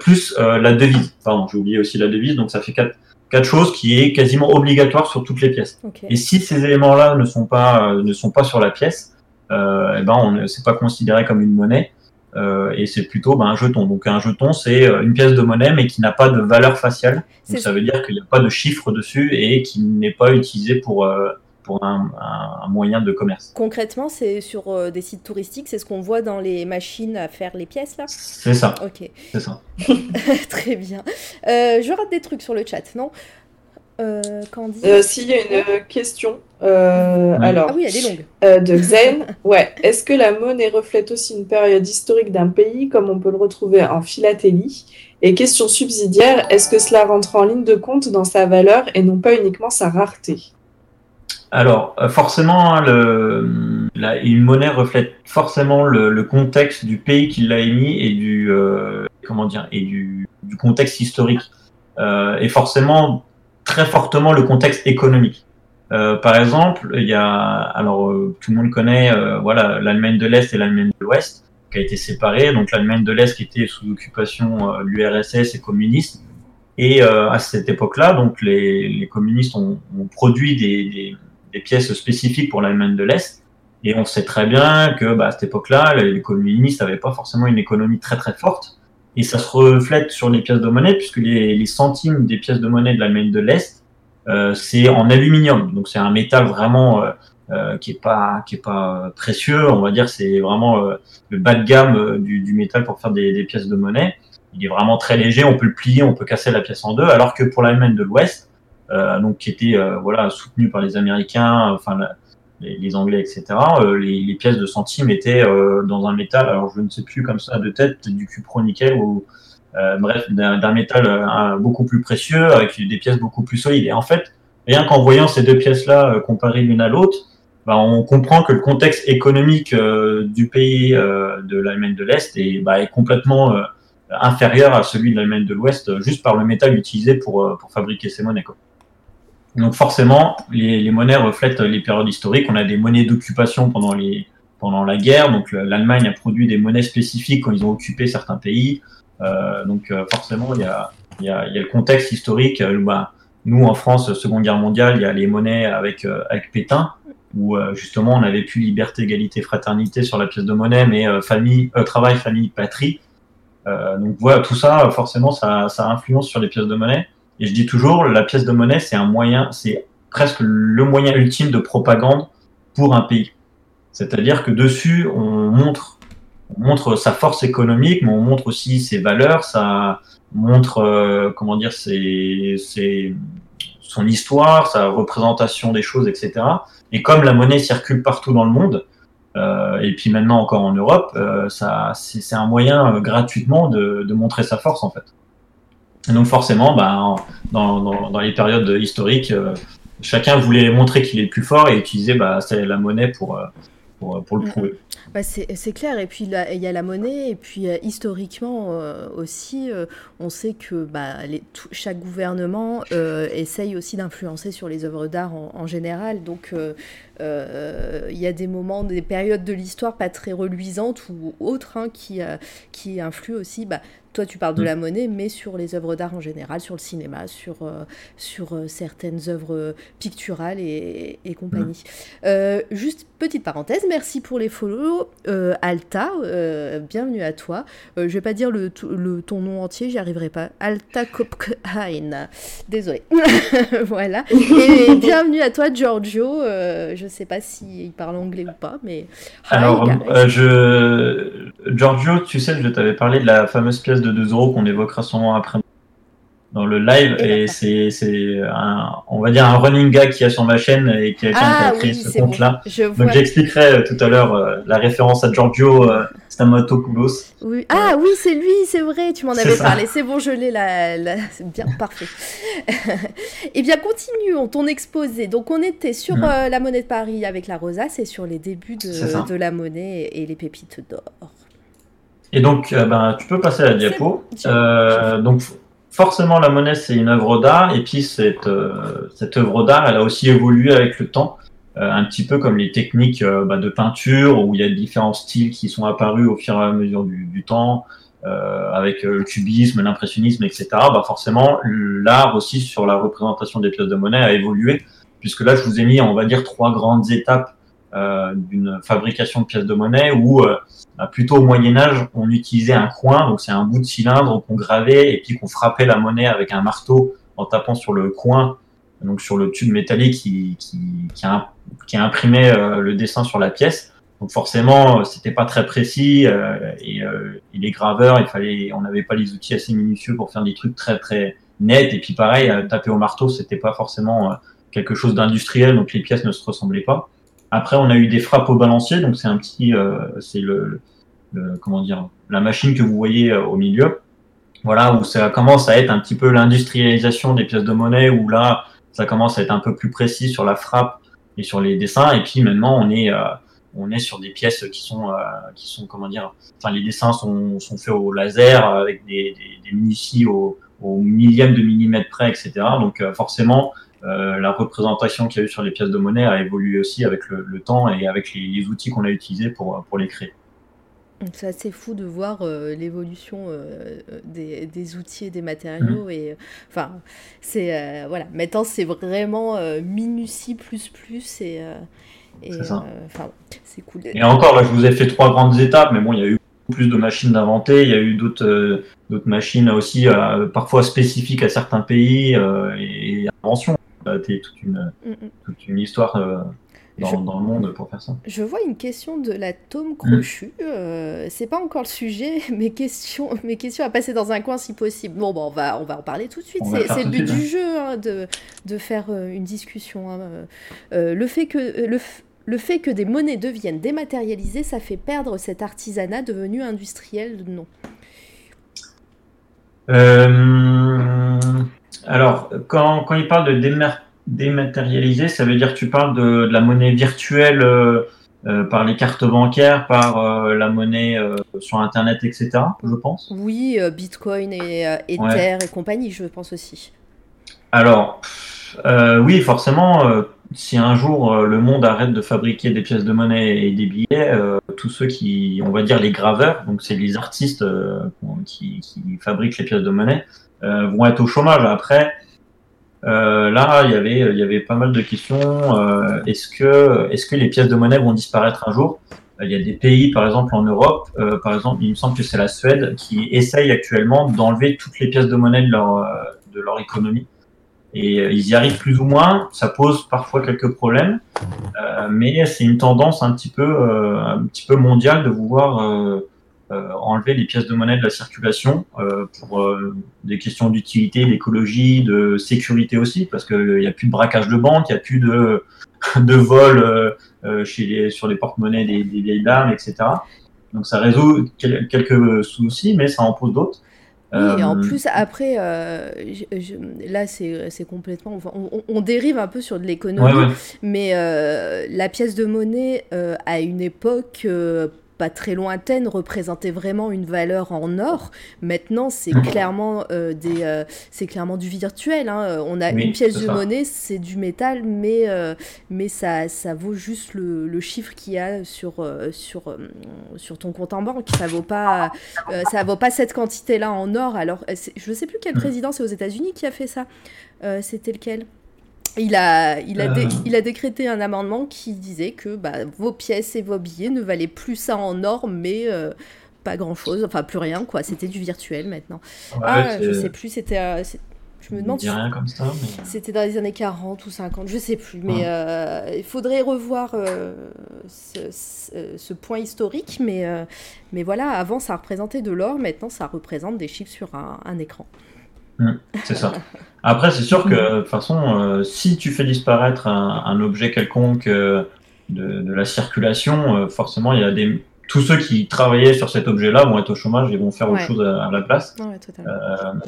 plus la devise. Pardon, j'ai oublié aussi la devise, donc ça fait quatre, quatre choses qui est quasiment obligatoire sur toutes les pièces. Et si ces éléments-là ne sont pas ne sont pas sur la pièce, euh, eh ben on c'est pas considéré comme une monnaie. Euh, et c'est plutôt ben, un jeton. Donc un jeton, c'est euh, une pièce de monnaie, mais qui n'a pas de valeur faciale. Donc ça veut dire qu'il n'y a pas de chiffre dessus et qui n'est pas utilisé pour, euh, pour un, un, moyen de commerce. Concrètement, c'est sur euh, des sites touristiques, c'est ce qu'on voit dans les machines à faire les pièces là? C'est ça. Ok. C'est ça. <laughs> Très bien. je rate des trucs sur le chat, non? Euh, euh, S'il y a une euh, question, alors. Ah oui, elle est longue. de Zen, <laughs> ouais. Est-ce que la monnaie reflète aussi une période historique d'un pays, comme on peut le retrouver en philatélie? Et question subsidiaire, est-ce que cela rentre en ligne de compte dans sa valeur et non pas uniquement sa rareté? Alors, forcément, hein, le, une monnaie reflète forcément le, contexte du pays qui l'a émis et du comment dire du, contexte historique. et forcément, très fortement le contexte économique. Euh, par exemple, il y a, alors euh, tout le monde connaît, euh, voilà, l'Allemagne de l'Est et l'Allemagne de l'Ouest, qui a été séparée. Donc l'Allemagne de l'Est qui était sous occupation euh, l'URSS et communiste. Et à cette époque-là, donc les, les communistes ont, ont produit des, des, des, pièces spécifiques pour l'Allemagne de l'Est. Et on sait très bien que bah, à cette époque-là, les communistes n'avaient pas forcément une économie très très forte. Et ça se reflète sur les pièces de monnaie, puisque les, les centimes des pièces de monnaie de l'Allemagne de l'Est, euh, c'est en aluminium. Donc c'est un métal vraiment euh, euh, qui est pas qui est pas précieux. On va dire c'est vraiment euh, le bas de gamme du, du, métal pour faire des, des, pièces de monnaie. Il est vraiment très léger. On peut le plier, on peut casser la pièce en deux. Alors que pour l'Allemagne de l'Ouest, donc qui était voilà soutenu par les Américains, enfin les, les, Anglais, etc. Les, les, pièces de centimes étaient dans un métal. Alors je ne sais plus comme ça de tête, du cupro-nickel ou euh, bref, d'un métal euh, beaucoup plus précieux, avec des pièces beaucoup plus solides. Et en fait, rien qu'en voyant ces deux pièces-là euh, comparées l'une à l'autre, bah, on comprend que le contexte économique du pays de l'Allemagne de l'Est est, bah, est complètement inférieur à celui de l'Allemagne de l'Ouest, juste par le métal utilisé pour, pour fabriquer ces monnaies. Donc forcément, les, les, monnaies reflètent les périodes historiques. On a des monnaies d'occupation pendant, pendant la guerre. Donc l'Allemagne a produit des monnaies spécifiques quand ils ont occupé certains pays. Euh, donc euh, forcément, il y a, y, a, y a, le contexte historique. Euh, bah, nous, en France, Seconde Guerre mondiale, il y a les monnaies avec, avec Pétain, où justement on avait plus liberté, égalité, fraternité sur la pièce de monnaie, mais famille, travail, famille, patrie. Donc voilà, tout ça, forcément, ça, influence sur les pièces de monnaie. Et je dis toujours, la pièce de monnaie, c'est un moyen, c'est presque le moyen ultime de propagande pour un pays. C'est-à-dire que dessus, on montre on montre sa force économique, mais on montre aussi ses valeurs, ça montre euh, comment dire ses, son histoire, sa représentation des choses, etc. Et comme la monnaie circule partout dans le monde, euh, et puis maintenant encore en Europe, euh, c'est un moyen euh, gratuitement de, montrer sa force en fait. Donc forcément, bah, dans, les périodes historiques, chacun voulait montrer qu'il est le plus fort et utiliser bah, la monnaie pour, pour, pour le prouver. Bah c'est clair, et puis il y a la monnaie, et puis euh, historiquement euh, aussi, euh, on sait que bah, les, tout, chaque gouvernement euh, essaye aussi d'influencer sur les œuvres d'art en, en, général, donc euh, euh, il y a des moments, des périodes de l'histoire pas très reluisantes ou autres hein, qui, qui influent aussi bah, toi tu parles de mm. la monnaie, mais sur les œuvres d'art en général, sur le cinéma, sur, euh, sur euh, certaines œuvres picturales et, et compagnie. Mm. Euh, juste petite parenthèse, merci pour les follow. Euh, Alta, euh, bienvenue à toi. je vais pas dire le, le, ton nom entier, j'y arriverai pas. Alta Kopkhain. Désolée. <laughs> voilà. Et <laughs> bienvenue à toi, Giorgio. je sais pas s'il il parle anglais ou pas, mais. Alors, je... Giorgio, tu sais, je t'avais parlé de la fameuse pièce de 2 euros qu'on évoquera sûrement après. Dans le live et, et c'est un on va dire un running gag qui a sur ma chaîne et qui a, ah, créé oui, ce compte là bon. donc j'expliquerai euh, tout à l'heure euh, la référence à Giorgio euh, Stamatopoulos oui. ah oui c'est lui c'est vrai tu m'en avais parlé. C'est bon je l'ai là, là. c'est bien parfait. Et <laughs> eh bien continuons ton exposé. Donc on était sur mmh. euh, la monnaie de Paris avec la rosace et sur les débuts de, de la monnaie et les pépites d'or Et donc, euh, ben, tu peux passer à la diapo. Euh, donc, forcément, la monnaie, c'est une œuvre d'art. Et puis, cette, euh, cette œuvre d'art, elle a aussi évolué avec le temps. Euh, un petit peu comme les techniques bah, de peinture, où il y a différents styles qui sont apparus au fur et à mesure du, du temps, euh, avec le cubisme, l'impressionnisme, etc. Bah, forcément, l'art aussi sur la représentation des pièces de monnaie a évolué, puisque là, je vous ai mis, on va dire, trois grandes étapes euh, d'une fabrication de pièces de monnaie où euh, bah, plutôt au Moyen Âge on utilisait un coin, donc c'est un bout de cylindre qu'on gravait et puis qu'on frappait la monnaie avec un marteau en tapant sur le coin, donc sur le tube métallique qui, qui, qui, a, qui a imprimé euh, le dessin sur la pièce. Donc forcément c'était pas très précis et, et, les graveurs, il fallait, on n'avait pas les outils assez minutieux pour faire des trucs très très nets et puis pareil taper au marteau c'était pas forcément quelque chose d'industriel donc les pièces ne se ressemblaient pas. Après, on a eu des frappes au balancier, donc c'est un petit, euh, c'est le, le, comment dire, la machine que vous voyez euh, au milieu. Voilà, où ça commence à être un petit peu l'industrialisation des pièces de monnaie, où là, ça commence à être un peu plus précis sur la frappe et sur les dessins. Et puis maintenant, on est, euh, on est sur des pièces qui sont, euh, qui sont, comment dire, enfin, les dessins sont, sont faits au laser avec des, des, des munities au, au millième de millimètre près, etc. Donc euh, forcément, euh, la représentation qu'il y a eu sur les pièces de monnaie a évolué aussi avec le, le temps et avec les, les outils qu'on a utilisés pour, pour les créer. C'est assez fou de voir euh, l'évolution euh, des, des, outils et des matériaux. Mmh. Et enfin, c'est voilà. Maintenant, c'est vraiment minutie plus plus et enfin, c'est cool. Et encore là, je vous ai fait trois grandes étapes, mais bon, il y a eu plus de machines d'inventer. Il y a eu d'autres d'autres machines aussi, parfois spécifiques à certains pays et, et inventions toute une, mm -mm. toute une histoire euh, dans, je, dans, le monde pour faire ça. Je vois une question de la tome crochu. Mm. Euh, c'est pas encore le sujet. <laughs> Mes questions, mes questions à passer dans un coin si possible. Bon, bon on, va, on va en parler tout de suite. C'est le but du hein. jeu hein, de, de faire euh, une discussion. Hein. Euh, le fait que. Le, le fait que des monnaies deviennent dématérialisées, ça fait perdre cet artisanat devenu industriel Non? Alors, quand, quand il parle de dématérialiser, ça veut dire que tu parles de, de la monnaie virtuelle euh, euh, par les cartes bancaires, par euh, la monnaie sur Internet, etc., je pense. Oui, Bitcoin et Ether ouais. et compagnie, je pense aussi. Alors, oui, forcément, si un jour le monde arrête de fabriquer des pièces de monnaie et des billets, tous ceux qui, on va dire les graveurs, donc c'est les artistes qui, qui, fabriquent les pièces de monnaie, vont être au chômage. Après, euh, là, il y avait, il y avait pas mal de questions. Euh, est-ce que, est-ce que les pièces de monnaie vont disparaître un jour? Euh, Il y a des pays, par exemple en Europe, euh, par exemple, il me semble que c'est la Suède qui essaye actuellement d'enlever toutes les pièces de monnaie de leur, de leur économie. Et ils y arrivent plus ou moins. Ça pose parfois quelques problèmes, mais c'est une tendance un petit peu, un petit peu mondiale de vouloir euh, enlever les pièces de monnaie de la circulation euh, pour euh, des questions d'utilité, d'écologie, de sécurité aussi, parce qu'il n'y a plus de braquage de banque, il n'y a plus de, <laughs> de vol chez les, sur les porte-monnaies des, des, vieilles dames, etc. Donc ça résout quelques soucis, mais ça en pose d'autres. Oui, et en plus, après, euh, je, je, là, c'est complètement. Enfin, on, on, dérive un peu sur de l'économie, ouais, ouais. mais euh, la pièce de monnaie, euh, à une époque pas très lointaine représentait vraiment une valeur en or. Maintenant, c'est clairement euh, des, euh, c'est clairement du virtuel. Hein. On a oui, une pièce de ça. monnaie, c'est du métal, mais euh, mais ça, ça vaut juste le, le chiffre qu'il y a sur sur sur ton compte en banque. Ça vaut pas ça vaut pas cette quantité là en or. Alors, je sais plus quel président c'est aux États-Unis qui a fait ça. C'était lequel? Il a, il, a dé, euh. il a décrété un amendement qui disait que bah, vos pièces et vos billets ne valaient plus ça en or, mais euh, pas grand-chose, enfin plus rien, quoi. C'était du virtuel maintenant. Ouais, ah, je sais plus, c'était... Euh, je me demande si rien comme ça. Mais... C'était dans les années 40 ou 50, je sais plus. Mais ouais. il faudrait revoir ce, ce, ce, point historique. Mais, mais voilà, avant ça représentait de l'or, maintenant ça représente des chiffres sur un, un écran. Mmh, c'est ça. Après, c'est sûr que de toute façon, euh, si tu fais disparaître un, un objet quelconque euh, de, de, la circulation, euh, forcément, il y a des tous ceux qui travaillaient sur cet objet-là vont être au chômage et vont faire ouais. autre chose à, à la place. Ouais,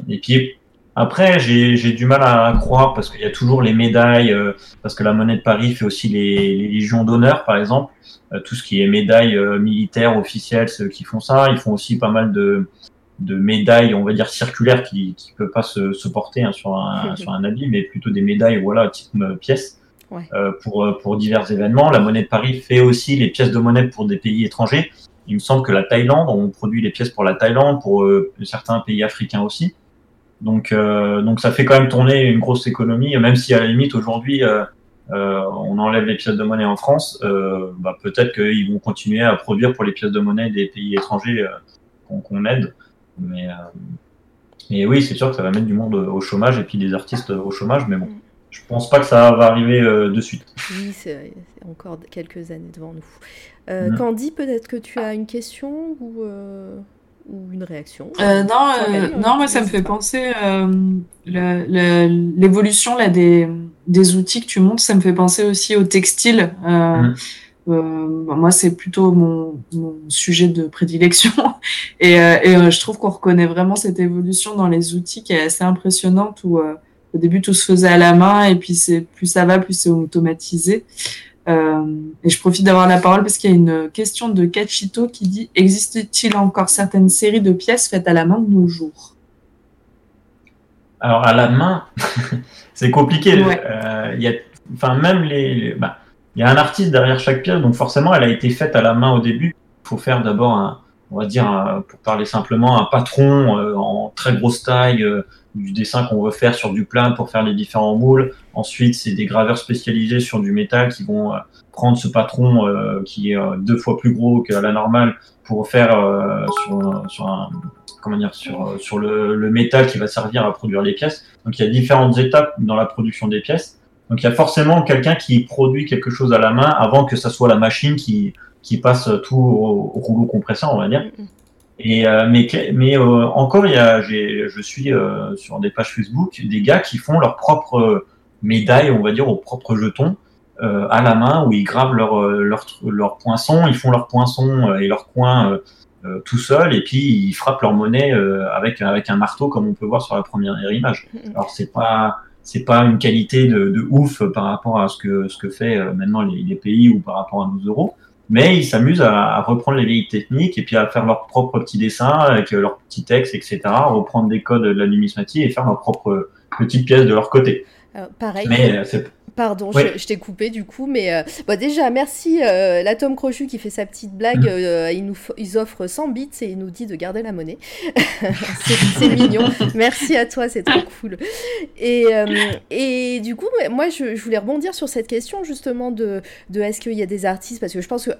et puis, Après, j'ai du mal à croire parce qu'il y a toujours les médailles, parce que la monnaie de Paris fait aussi les, les légions d'honneur, par exemple. Tout ce qui est médailles militaires officielles, ceux qui font ça. Ils font aussi pas mal de, de médailles, on va dire circulaires, qui qui peuvent pas se, se porter hein, sur un <laughs> sur un habit, mais plutôt des médailles, voilà, type euh, pièces. Ouais. euh, pour euh, pour divers événements. La monnaie de Paris fait aussi les pièces de monnaie pour des pays étrangers. Il me semble que la Thaïlande, on produit les pièces pour la Thaïlande, pour euh, certains pays africains aussi. Donc, euh, donc ça fait quand même tourner une grosse économie, même si à la limite aujourd'hui on enlève les pièces de monnaie en France, bah, peut-être qu'ils vont continuer à produire pour les pièces de monnaie des pays étrangers qu'on qu'on aide. Mais, euh, mais oui, c'est sûr que ça va mettre du monde au chômage et puis des artistes au chômage, mais bon, je pense pas que ça va arriver euh, de suite. Oui, c'est encore quelques années devant nous. Euh, Mhm. Candy, peut-être que tu as une question ou, euh, ou une réaction? Euh, non, euh, non, moi ça me fait pas. penser euh, l'évolution là des, des outils que tu montres, ça me fait penser aussi au textile. Euh, bah, moi c'est plutôt mon, mon sujet de prédilection <laughs> et, euh, et euh, je trouve qu'on reconnaît vraiment cette évolution dans les outils qui est assez impressionnante où euh, au début tout se faisait à la main et puis c'est plus ça va plus c'est automatisé. Euh, et je profite d'avoir la parole parce qu'il y a une question de Cachito qui dit Existe-t-il encore certaines séries de pièces faites à la main de nos jours? Alors à la main, <laughs> c'est compliqué. Ouais. Euh, y a, enfin même les, les- bah, il y a un artiste derrière chaque pièce, donc forcément elle a été faite à la main au début. Il faut faire d'abord un, on va dire, pour parler simplement, un patron euh, en très grosse taille euh, du dessin qu'on veut faire sur du plat pour faire les différents moules. Ensuite, c'est des graveurs spécialisés sur du métal qui vont euh, prendre ce patron euh, qui est deux fois plus gros que la normale pour faire sur, sur un comment dire sur sur le, le métal qui va servir à produire les pièces. Donc il y a différentes étapes dans la production des pièces. Donc il y a forcément quelqu'un qui produit quelque chose à la main avant que ça soit la machine qui qui passe tout au, au rouleau compresseur, on va dire. Et euh, mais mais euh, encore il y a je suis euh, sur des pages Facebook des gars qui font leur propre médaille, on va dire, aux propres jetons euh, à la main où ils gravent leur leur leur poinçon, ils font leur poinçon et leur coin tout seul et puis ils frappent leur monnaie avec avec un marteau comme on peut voir sur la première image. Alors c'est pas c'est pas une qualité de, de ouf par rapport à ce que ce que fait euh, maintenant les, les pays ou par rapport à nos euros, mais ils s'amusent à, à reprendre les vieilles techniques et puis à faire leurs propres petits dessins avec euh, leurs petits textes, etc. Reprendre des codes de la numismatie et faire leurs propres petites pièces de leur côté. Alors, pareil, Mais euh, c'est Pardon, je, je t'ai coupé du coup, mais euh, bon, déjà, merci euh, l'atome crochu qui fait sa petite blague. Mm. euh, il nous ils offrent 100 bits et il nous dit de garder la monnaie. <laughs> c'est mignon. Merci à toi, c'est trop cool. Et, euh, et du coup, moi, je, je voulais rebondir sur cette question justement de, de est-ce qu'il y a des artistes, parce que je pense que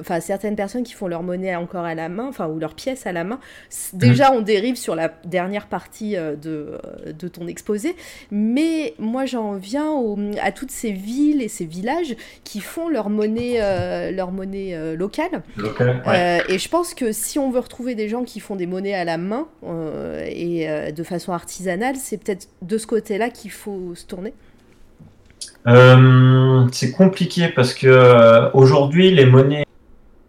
enfin certaines personnes qui font leur monnaie encore à la main, enfin ou leurs pièces à la main. c- Déjà, on dérive sur la dernière partie euh, de, euh, de ton exposé, mais moi j'en viens au- à toutes ces villes et ces villages qui font leur monnaie, euh, leur monnaie euh, locale. local. Ouais. Euh, et je pense que si on veut retrouver des gens qui font des monnaies à la main euh, et euh, de façon artisanale, c'est peut-être de ce côté-là qu'il faut se tourner. Euh, c'est compliqué parce que euh, aujourd'hui les monnaies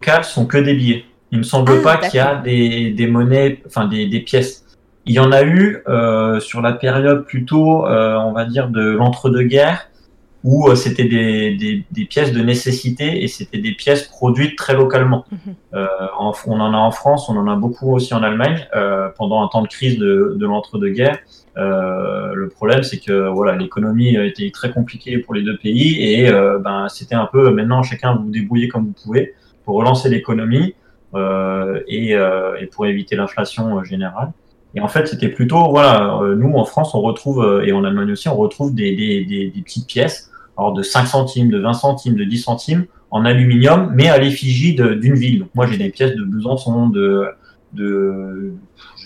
locales sont que des billets. Il me semble Ah, pas qu'il y a des, des monnaies, enfin des, des pièces. Il y en a eu euh, sur la période plutôt, euh, on va dire, de l'entre-deux-guerres, où euh, c'était des, des, pièces de nécessité et c'était des pièces produites très localement. Mhm. En- on en a en France, on en a beaucoup aussi en Allemagne pendant un temps de crise de, de l'entre-deux-guerres. Euh, le problème, c'est que voilà, l'économie a été très compliquée pour les deux pays et euh, ben c'était un peu maintenant chacun vous débrouillez comme vous pouvez pour relancer l'économie euh, et, euh, et pour éviter l'inflation euh, générale. Et en fait, c'était plutôt voilà, euh, nous en France, on retrouve euh, et en Allemagne aussi, on retrouve des, des, des, petites pièces, alors de 5 centimes, de 20 centimes, de 10 centimes en aluminium, mais à l'effigie d'une ville. Moi, j'ai des pièces de Besançon, de de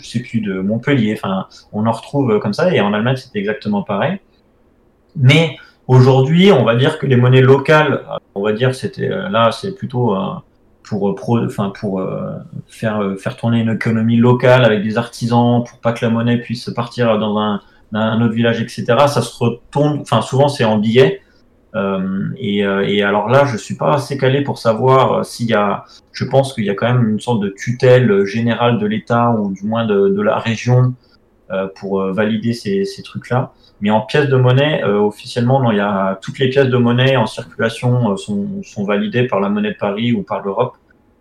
je sais plus de Montpellier. Enfin, on en retrouve comme ça et en Allemagne c'est exactement pareil. Mais aujourd'hui, on va dire que les monnaies locales, on va dire c'était euh, là c'est plutôt euh, pour euh, enfin pour euh, faire euh, faire tourner une économie locale avec des artisans pour pas que la monnaie puisse partir dans un, un autre village, etc. Ça se retourne, enfin souvent c'est en billets. Euh, et, euh, et alors là, je suis pas assez calé pour savoir euh, s'il y a. Je pense qu'il y a quand même une sorte de tutelle générale de l'État ou du moins de, la région pour valider ces, trucs-là. Mais en pièces de monnaie, officiellement, il y a toutes les pièces de monnaie en circulation sont, validées par la monnaie de Paris ou par l'Europe.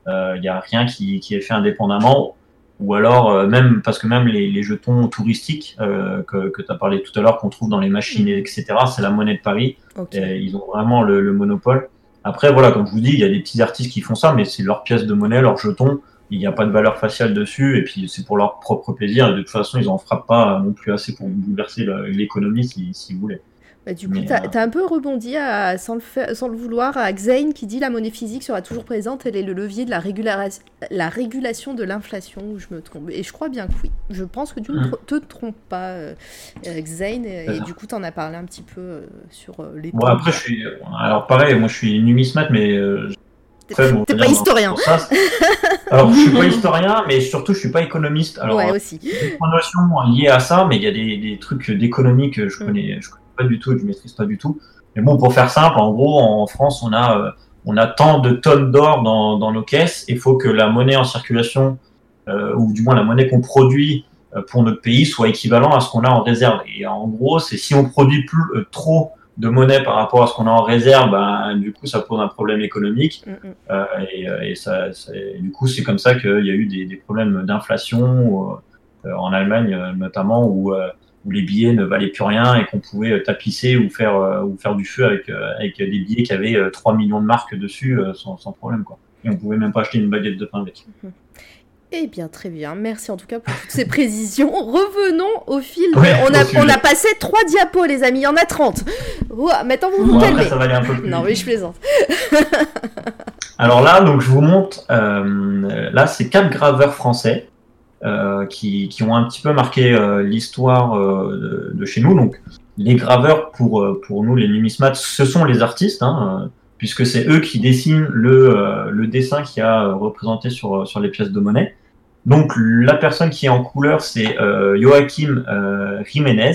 Il n'y a rien qui est fait indépendamment ou alors euh, même parce que même les, les jetons touristiques euh, que, que tu as parlé tout à l'heure qu'on trouve dans les machines Mm. etc c'est la monnaie de Paris. Et ils ont vraiment le, le monopole. Après voilà comme je vous dis il y a des petits artistes qui font ça mais c'est leur pièce de monnaie leur jeton. Il n'y a pas de valeur faciale dessus et puis c'est pour leur propre plaisir. Et de toute façon ils en frappent pas non plus assez pour bouleverser le- l'économie si, si vous voulez Bah, du coup, Mais, t'as euh, as un peu rebondi, à- sans, le faire- sans le vouloir, à Xein qui dit la monnaie physique sera toujours présente, elle est le levier de la, régulation de l'inflation, ou je me trompe. Et je crois bien que oui. Je pense que tu ne Mm. tro- te trompes pas, euh, euh, Xein, et, et ça. du coup, tu en as parlé un petit peu euh, sur euh, les bon après je suis alors pareil moi je suis numismate mais euh, T'es bon, pas historien. <laughs> Alors, je suis pas historien, mais surtout, je suis pas économiste. Alors, ouais, euh, aussi. trois notions liées à ça, mais il y a des, des trucs d'économie que je Mm. je connais pas du tout, et que je maîtrise pas du tout. Mais bon, pour faire simple, en gros, en France, on a, euh, on a tant de tonnes d'or dans, dans nos caisses. Il faut que la monnaie en circulation, euh, ou du moins la monnaie qu'on produit euh, pour notre pays, soit équivalent à ce qu'on a en réserve. Et en gros, c'est si on produit plus euh, trop de monnaie par rapport à ce qu'on a en réserve, ben, du coup, ça pose un problème économique. Mm, mm. Et, et ça, ça- et du coup, c'est comme ça qu'il y a eu des, des problèmes d'inflation en Allemagne notamment, où, où les billets ne valaient plus rien et qu'on pouvait euh, tapisser ou faire, euh, ou faire du feu avec, euh, avec des billets qui avaient euh, 3 millions de marques dessus sans, sans problème. Quoi. Et on pouvait même pas acheter une baguette de pain avec. Eh bien, très bien. Merci en tout cas pour toutes ces <laughs> précisions. Revenons au fil. de- Ouais, on, a, on passé trois diapos, les amis. Il y en a 30. Ouah, maintenant, vous vous Bon, après, calmez. ça va aller un peu plus Non, mais je plaisante. <laughs> Alors là, donc je vous montre, euh, là c'est quatre graveurs français qui, qui ont un petit peu marqué euh, l'histoire euh, de, chez nous. Donc les graveurs pour, euh, pour nous, les numismates, ce sont les artistes, hein, euh, puisque c'est eux qui dessinent le, euh, le dessin qui a euh, représenté sur, sur les pièces de monnaie. Donc la personne qui est en couleur, c'est euh, Joachim euh, Jiménez.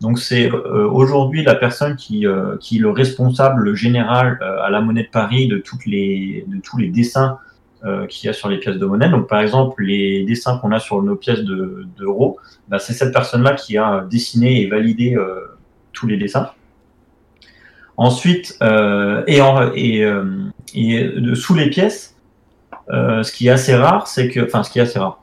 Donc c'est euh, aujourd'hui la personne qui, euh, qui est le responsable général euh, à la monnaie de Paris de, toutes les, de tous les dessins euh, qu'il y a sur les pièces de monnaie. Donc par exemple les dessins qu'on a sur nos pièces de- d'euros, bah, c'est cette personne-là qui a dessiné et validé euh, tous les dessins. Ensuite, euh, et, euh, sous les pièces, ce qui est assez rare, c'est que, enfin ce qui est assez rare,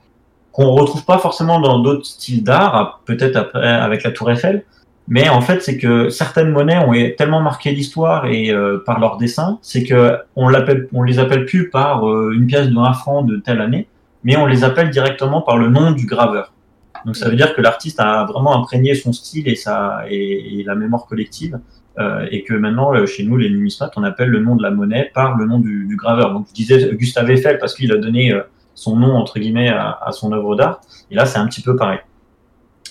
qu'on retrouve pas forcément dans d'autres styles d'art, peut-être avec la Tour Eiffel, mais en fait c'est que certaines monnaies ont tellement marqué l'histoire et euh, par leur dessin, c'est que on les appelle plus par euh, une pièce de 1 franc de telle année, mais on les appelle directement par le nom du graveur. Donc ça veut dire que l'artiste a vraiment imprégné son style et sa et, la mémoire collective. euh, et que maintenant, chez nous, les numismates, on appelle le nom de la monnaie par le nom du, graveur. Donc, je disais Gustave Eiffel parce qu'il a donné son nom, entre guillemets, à son œuvre d'art. Et là, c'est un petit peu pareil.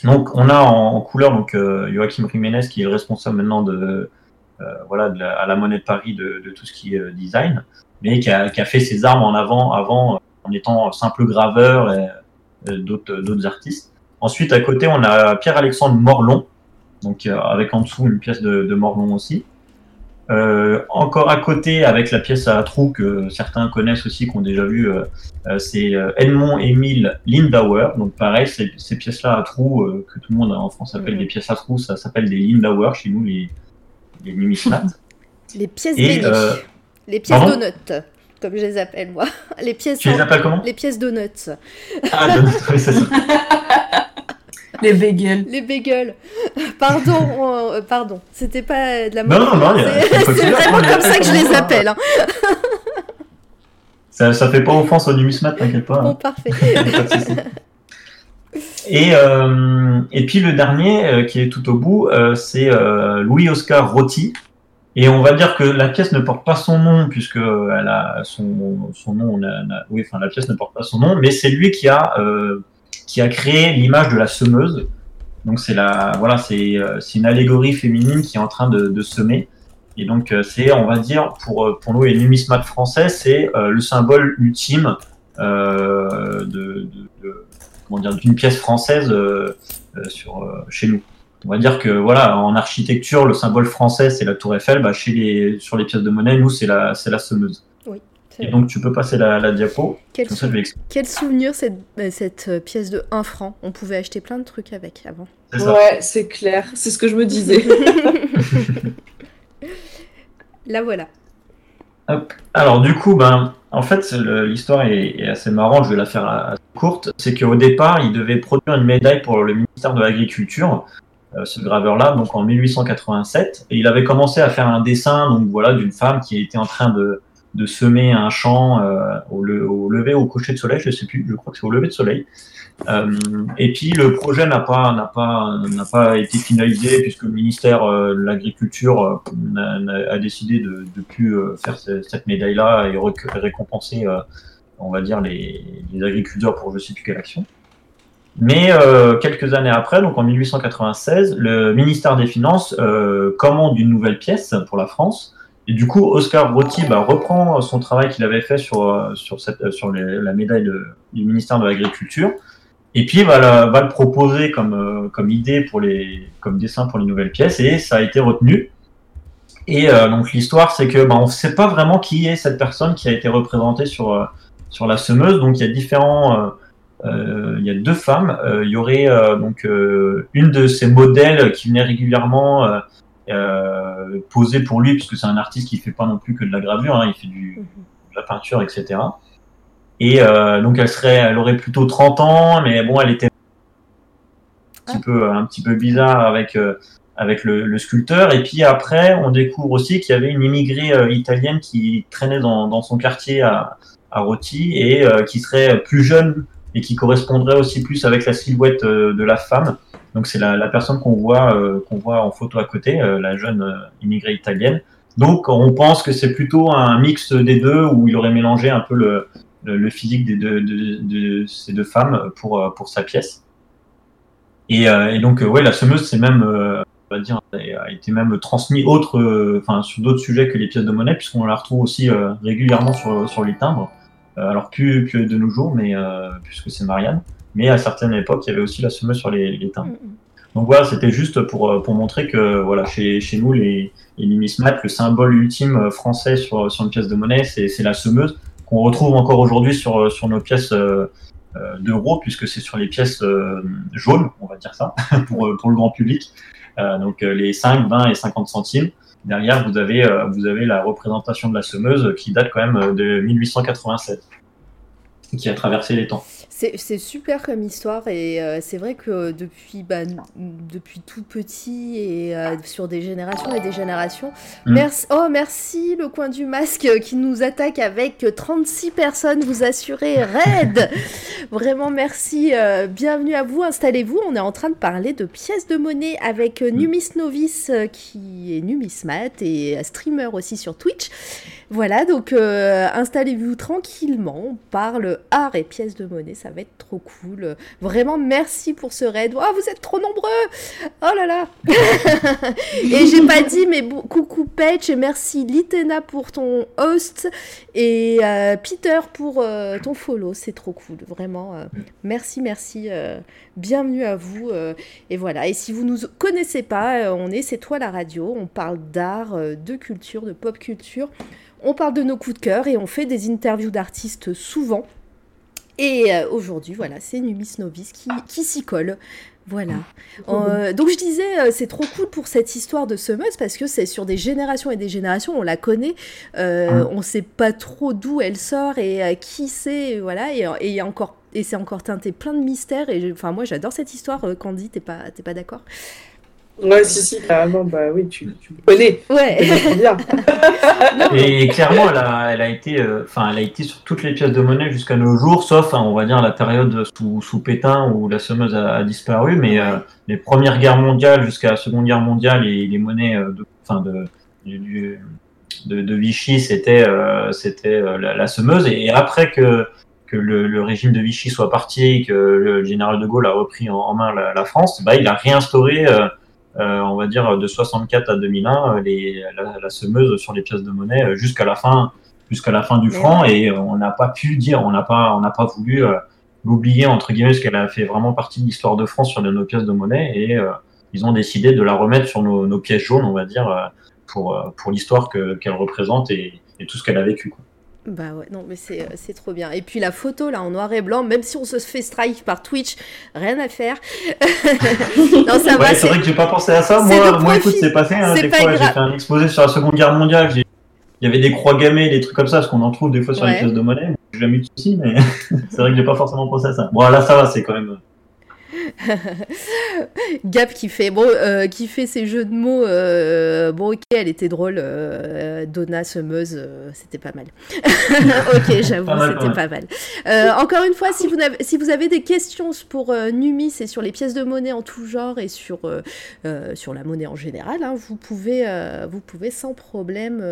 Donc, on a en, couleur donc euh, Joachim Jiménez qui est le responsable maintenant de, euh, voilà, à la monnaie de Paris de, tout ce qui est euh, design, mais qui a, fait ses armes en avant, avant en étant simple graveur et d'autres artistes. Ensuite, à côté, on a Pierre-Alexandre Morlon, donc avec en dessous une pièce de Morlon aussi. Euh, encore à côté, avec la pièce à trous que certains connaissent aussi, qu'on déjà vu, euh, euh, c'est Edmond Émile Lindauer. Donc pareil, ces, ces pièces-là à trous euh, que tout le monde en France appelle Mhm. des pièces à trous, ça s'appelle des Lindauer chez nous, les, les. <laughs> Les pièces Et, les pièces donuts, comme je les appelle moi. <laughs> Les pièces, tu les appelles comment les pièces donuts. Ah, de- oui, c'est ça. <laughs> Les bagels. Les bagels. <laughs> Pardon, on- euh, pardon. C'était pas de la Non, mode. non, non, a- <laughs> C'est- vraiment comme ça que je les <laughs> appelle. hein. ça. Ça fait pas offense aux numismates, t'inquiète pas. Bon, parfait. Et, euh, et puis le dernier euh, qui est tout au bout, euh, c'est euh, Louis-Oscar Rotti. Et on va dire que la pièce ne porte pas son nom, puisque elle a son, son nom, on a- on a- oui, enfin la pièce ne porte pas son nom, mais c'est lui qui a, euh, qui a créé l'image de la semeuse. Donc c'est la, voilà, c'est euh, c'est une allégorie féminine qui est en train de, de semer. Et donc euh, c'est, on va dire, pour, euh, pour nous les numismates français, c'est euh, le symbole ultime euh, de, de, comment dire d'une pièce française euh, sur chez nous. On va dire que voilà en architecture le symbole français c'est la tour Eiffel, bah, chez les sur les pièces de monnaie nous c'est la c'est la semeuse. Et donc tu peux passer la, la diapo. Quel, sou- souvenir cette, euh, cette euh, pièce de 1 franc. On pouvait acheter plein de trucs avec avant. Ouais, c'est clair. C'est ce que je me disais. <laughs> Là voilà. Alors du coup, ben, en fait, l'histoire est, est assez marrante. Je vais la faire assez courte. C'est qu'au départ, il devait produire une médaille pour le ministère de l'Agriculture, euh, ce graveur-là, donc en 1887. Et il avait commencé à faire un dessin, donc voilà, d'une femme qui était en train de, de semer un champ euh, au, le- au lever ou au coucher de soleil, je sais plus. Je crois que c'est au lever de soleil. Euh, et puis le projet n'a pas n'a pas n'a pas été finalisé puisque le ministère euh, de l'agriculture a décidé de de plus faire ce- cette médaille là et récompenser on va dire les, agriculteurs pour je sais plus quelle action. Mais quelques années après, donc en 1896, le ministère des Finances commande une nouvelle pièce pour la France. Et du coup, Oscar Rotti bah, reprend son travail qu'il avait fait sur, euh, sur, euh, la médaille du ministère de l'Agriculture. Et puis va, va le proposer comme, euh, comme idée pour les, comme dessin pour les nouvelles pièces, et ça a été retenu. Et donc l'histoire, c'est que bah, on ne sait pas vraiment qui est cette personne qui a été représentée sur, sur la semeuse. Donc il y a différents, il y a deux femmes. Il y aurait donc une de ces modèles qui venait régulièrement euh, poser pour lui, puisque c'est un artiste qui fait pas non plus que de la gravure, hein, il fait du, Mhm. de la peinture, etc. Et euh, donc elle serait, elle aurait plutôt 30 ans, mais bon, elle était un petit peu, un petit peu bizarre avec euh, avec le, le sculpteur. Et puis après, on découvre aussi qu'il y avait une immigrée euh, italienne qui traînait dans, dans son quartier à, à Roti et euh, qui serait plus jeune et qui correspondrait aussi plus avec la silhouette euh, de la femme. Donc c'est la, personne qu'on voit euh, qu'on voit en photo à côté, euh, la jeune euh, immigrée italienne. Donc on pense que c'est plutôt un mix des deux où il aurait mélangé un peu le, physique des deux, de, ces deux femmes pour, pour sa pièce. Et, donc, ouais, la semeuse, a été même transmis autre, enfin, sur d'autres sujets que les pièces de monnaie, puisqu'on la retrouve aussi régulièrement sur, les timbres. Alors, plus, plus de nos jours, mais puisque c'est Marianne. Mais à certaines époques, il y avait aussi la semeuse sur les, les timbres. Mhm. Donc voilà, c'était juste pour, euh, pour montrer que voilà, chez, chez nous, les, les numismates, le symbole ultime euh, français sur, sur une pièce de monnaie, c'est la semeuse qu'on retrouve encore aujourd'hui sur, sur nos pièces euh, euh, d'euros, puisque c'est sur les pièces euh, jaunes, on va dire ça, <laughs> pour, euh, pour le grand public. Euh, donc euh, les 5, 20 et 50 centimes. Derrière, vous avez, euh, vous avez la représentation de la semeuse qui date quand même euh, de 1887, qui a traversé les temps. C'est super comme histoire et euh, c'est vrai que depuis, bah, depuis tout petit et euh, sur des générations et des générations. Mm. Merci, oh, merci le coin du masque qui nous attaque avec 36 personnes, vous assurez raide. <laughs> Vraiment merci, euh, bienvenue à vous, installez-vous. On est en train de parler de pièces de monnaie avec euh, Numis Novice qui est numismat et streamer aussi sur Twitch. Voilà, donc euh, installez-vous tranquillement, on parle art et pièces de monnaie, ça va être trop cool. Vraiment, merci pour ce raid. Oh, vous êtes trop nombreux Oh là là <laughs> Et j'ai pas dit, mais bon, coucou Patch, et merci Litena pour ton host, et euh, Peter pour euh, ton follow, c'est trop cool, vraiment. merci, merci, bienvenue à vous. et voilà, et si vous nous connaissez pas, on est C'est toi la radio, on parle d'art, de culture, de pop culture. On parle de nos coups de cœur et on fait des interviews d'artistes souvent. Et euh, aujourd'hui, voilà, c'est Numis Novice qui, qui s'y colle. Voilà. Euh, donc je disais, euh, c'est trop cool pour cette histoire de semeuse parce que c'est sur des générations et des générations, on la connaît, euh, on sait pas trop d'où elle sort et qui c'est, voilà, et, et il y a encore et c'est encore teinté plein de mystères et enfin moi j'adore cette histoire. Candy, t'es pas t'es pas d'accord? Ouais, si, si, carrément, bah oui, tu, tu me connais. Ouais. Bien. <laughs> Et clairement, elle a, elle a été, euh, enfin, elle a été sur toutes les pièces de monnaie jusqu'à nos jours, sauf, hein, on va dire, la période sous, sous Pétain où la semeuse a, a disparu. Mais euh, les premières guerres mondiales jusqu'à la Seconde Guerre mondiale et les monnaies, euh, de, enfin, de, du- du- de, de Vichy, c'était, euh, c'était euh, la, la semeuse. Et après que que le, le régime de Vichy soit parti et que le général de Gaulle a repris en, en main la, la France, bah, il a réinstauré, euh, on va dire, de 64 à 2001, euh, les, la, la semeuse sur les pièces de monnaie euh, jusqu'à la fin, jusqu'à la fin du franc. Et euh, on n'a pas pu dire, on n'a pas, on n'a pas voulu euh, l'oublier entre guillemets, parce qu'elle a fait vraiment partie de l'histoire de France sur nos pièces de monnaie. Et euh, ils ont décidé de la remettre sur nos, nos pièces jaunes, on va dire, euh, pour, euh, pour l'histoire que- qu'elle représente et, et tout ce qu'elle a vécu. Quoi. Bah ouais, non, mais c'est, euh, c'est trop bien. Et puis la photo, là, en noir et blanc, même si on se fait strike par Twitch, rien à faire. <laughs> non, ça va. C'est vrai que j'ai pas pensé à ça. Moi, moi écoute, c'est passé. Hein, des fois, j'ai fait un exposé sur la Seconde Guerre mondiale. Il y avait des croix gammées, des trucs comme ça, ce qu'on en trouve des fois sur les pièces de monnaie. J'ai jamais eu de soucis, mais <laughs> c'est vrai que j'ai pas forcément pensé à ça. Bon, là, ça va, c'est quand même <laughs> Gap qui fait bon, euh, qui fait ses jeux de mots. Euh, bon, ok, elle était drôle. Euh, Donna semeuse, c'était pas mal. <laughs> ok, j'avoue, c'était pas mal. encore une fois, si vous, avez, si vous avez des questions pour Numi, c'est sur les pièces de monnaie en tout genre et sur, sur la monnaie en général, hein, vous, pouvez, vous pouvez sans problème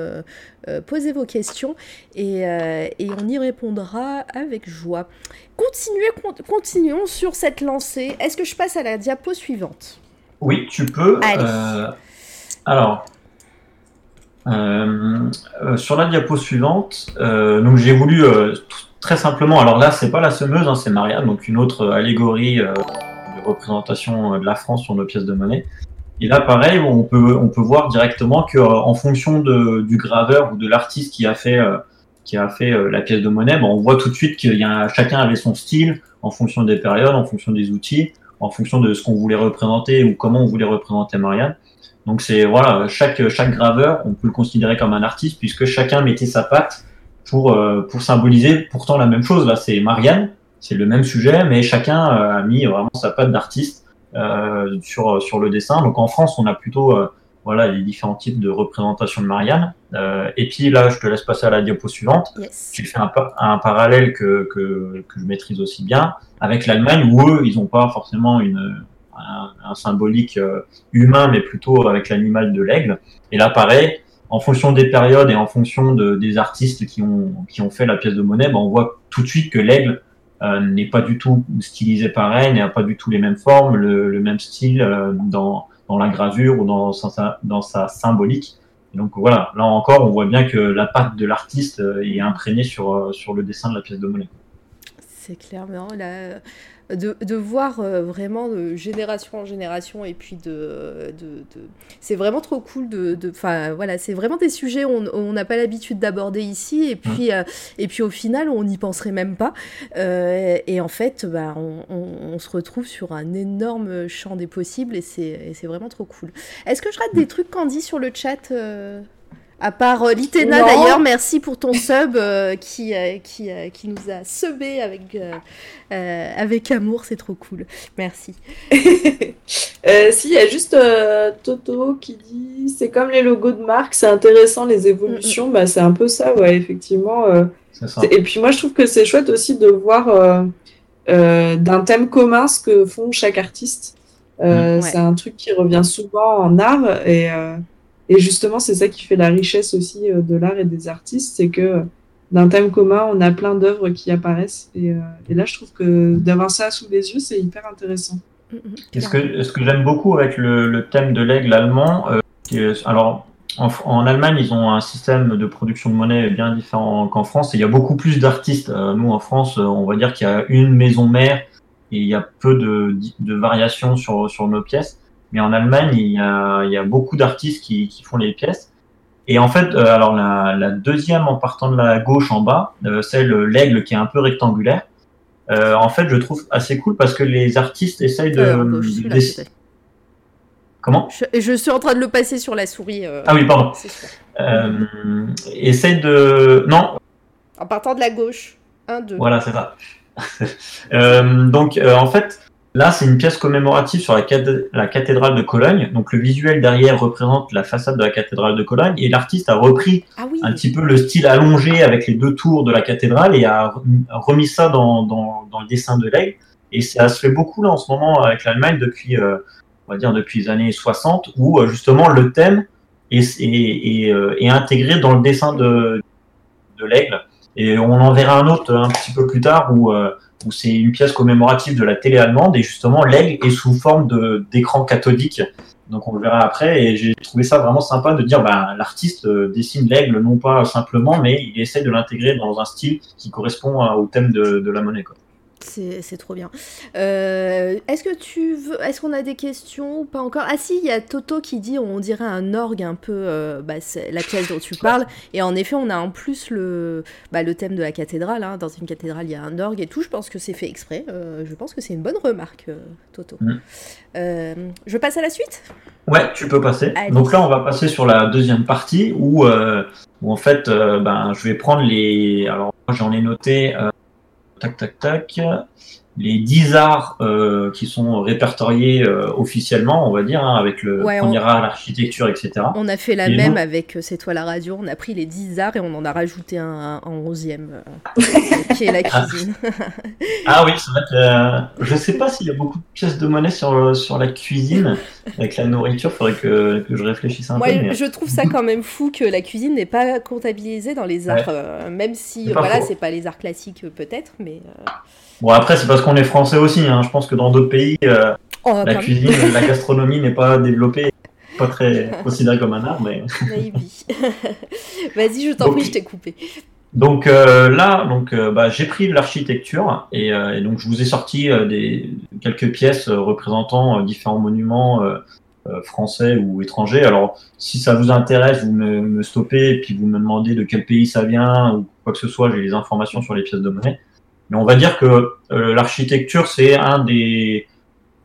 poser vos questions et, et on y répondra avec joie. Continuez, continuons sur cette lancée. Est-ce que je passe à la diapo suivante? Oui, tu peux. Euh, alors, euh, euh, sur la diapo suivante, donc j'ai voulu très simplement. Alors là, c'est pas la semeuse, hein, c'est Marianne, donc une autre allégorie de représentation de la France sur nos pièces de monnaie. Et là, pareil, on peut, on peut voir directement que en fonction de, du graveur ou de l'artiste qui a fait qui a fait euh, la pièce de monnaie, on voit tout de suite qu'il y a chacun avait son style en fonction des périodes, en fonction des outils, en fonction de ce qu'on voulait représenter ou comment on voulait représenter Marianne. Donc c'est voilà, chaque chaque graveur, on peut le considérer comme un artiste puisque chacun mettait sa patte pour euh, pour symboliser pourtant la même chose. Là, c'est Marianne, c'est le même sujet, mais chacun euh, a mis vraiment sa patte d'artiste sur sur le dessin. Donc en France, on a plutôt voilà les différents types de représentation de Marianne. Euh, et puis là, je te laisse passer à la diapo suivante. J'ai fait un, un parallèle que, que, que, je maîtrise aussi bien avec l'Allemagne, où eux, ils n'ont pas forcément une, un, un symbolique euh, humain, mais plutôt avec l'animal de l'aigle. Et là, pareil, en fonction des périodes et en fonction de, des artistes qui ont, qui ont fait la pièce de monnaie, ben, on voit tout de suite que l'aigle euh, n'est pas du tout stylisé pareil, n'a pas du tout les mêmes formes, le, le même style euh, dans dans la gravure ou dans sa, symbolique. donc voilà, là encore, on voit bien que la patte de l'artiste euh, est imprégnée sur, euh, sur le dessin de la pièce de monnaie. C'est clair, mais là, de, de, voir euh, vraiment de génération en génération et puis de, de, c'est vraiment trop cool de enfin voilà c'est vraiment des sujets on n'a pas l'habitude d'aborder ici et puis euh, et puis au final on n'y penserait même pas. Euh, et en fait bah, on, on, se retrouve sur un énorme champ des possibles et c'est vraiment trop cool. Est-ce que je rate des trucs dit sur le chat à part euh, Litena d'ailleurs, merci pour ton sub euh, qui, euh, qui, qui, nous a subé avec, avec amour, c'est trop cool. Merci. <laughs> si, il y a juste Toto qui dit c'est comme les logos de marque, c'est intéressant les évolutions. Bah, c'est un peu ça, ouais, effectivement. Et puis moi, je trouve que c'est chouette aussi de voir d'un thème commun ce que font chaque artiste. Mm. C'est un truc qui revient souvent en art et et justement, c'est ça qui fait la richesse aussi euh, de l'art et des artistes, c'est que d'un thème commun, on a plein d'œuvres qui apparaissent. Et, euh, et, là, je trouve que d'avoir ça sous les yeux, c'est hyper intéressant. Ce que, ce que j'aime beaucoup avec le, le thème de l'aigle allemand, euh, alors en, en, Allemagne, ils ont un système de production de monnaie bien différent qu'en France. Et il y a beaucoup plus d'artistes. nous, en France, on va dire qu'il y a une maison mère et il y a peu de, de variations sur, sur nos pièces. Mais en Allemagne, il y a, il y a beaucoup d'artistes qui, qui, font les pièces. Et en fait, euh, alors la, la, deuxième en partant de la gauche en bas, euh, celle l'aigle qui est un peu rectangulaire. Euh, en fait, je trouve assez cool parce que les artistes essayent de. Euh, Comment je, je, suis en train de le passer sur la souris. ah oui, pardon. essaye de. Non. En partant de la gauche. Un, deux. Voilà, c'est ça. <laughs> donc, en fait, Là, c'est une pièce commémorative sur la, cathédrale de Cologne. Donc, le visuel derrière représente la façade de la cathédrale de Cologne. Et l'artiste a repris ah un petit peu le style allongé avec les deux tours de la cathédrale et a remis ça dans, le dessin de l'aigle. Et ça se fait beaucoup là en ce moment avec l'Allemagne depuis, euh, on va dire, depuis les années 60, où euh, justement le thème est, euh, est, intégré dans le dessin de, de l'aigle. Et on en verra un autre un petit peu plus tard où où c'est une pièce commémorative de la télé allemande et justement l'aigle est sous forme d'écran cathodique. Donc on le verra après et j'ai trouvé ça vraiment sympa de dire bah, l'artiste euh, dessine l'aigle non pas simplement mais il essaie de l'intégrer dans un style qui correspond au thème de, la monnaie. Quoi. C'est trop bien. Euh, est-ce que tu veux. Est-ce qu'on a des questions ou pas encore? Ah, si, il y a Toto qui dit on dirait un orgue un peu. Euh, bah, la pièce dont tu <laughs> parles. Et en effet, on a en plus le, bah, le thème de la cathédrale. Hein. Dans une cathédrale, il y a un orgue et tout. Je pense que c'est fait exprès. Euh, je pense que c'est une bonne remarque, Toto. Mm. je passe à la suite? Ouais, tu peux passer. Donc là, on va passer sur la deuxième partie où, où en fait, ben, je vais prendre les. Alors, j'en ai noté tac, tac, tac, les 10 arts euh, qui sont répertoriés euh, officiellement, on va dire, hein, avec le premier art, l'architecture, etc. On a fait la même avec euh, C'est toi la radio, on a pris les 10 arts et on en a rajouté un, en 11e, qui est la <laughs> ah. cuisine. ah oui, c'est vrai que je sais pas s'il y a beaucoup de pièces de monnaie sur, sur la cuisine, avec la nourriture, il faudrait que, que, je réfléchisse un peu. Mais... Je trouve ça quand même fou que la cuisine n'est pas comptabilisée dans les arts, même si, voilà, c'est pas les arts classiques peut-être, mais... Bon, après, c'est parce qu'on est français aussi. Hein. Je pense que dans d'autres pays, euh, oh, la cuisine, la <laughs> gastronomie n'est pas développée, pas très considérée comme un art. Mais... <laughs> <laughs> Vas-y, je t'en prie, je t'ai coupé. Donc euh, là, donc euh, bah, j'ai pris de l'architecture et, donc je vous ai sorti des quelques pièces représentant différents monuments français ou étrangers. Alors si ça vous intéresse, vous me, me, stoppez et puis vous me demandez de quel pays ça vient ou quoi que ce soit. J'ai les informations sur les pièces de monnaie. Mais on va dire que euh, l'architecture, c'est un des,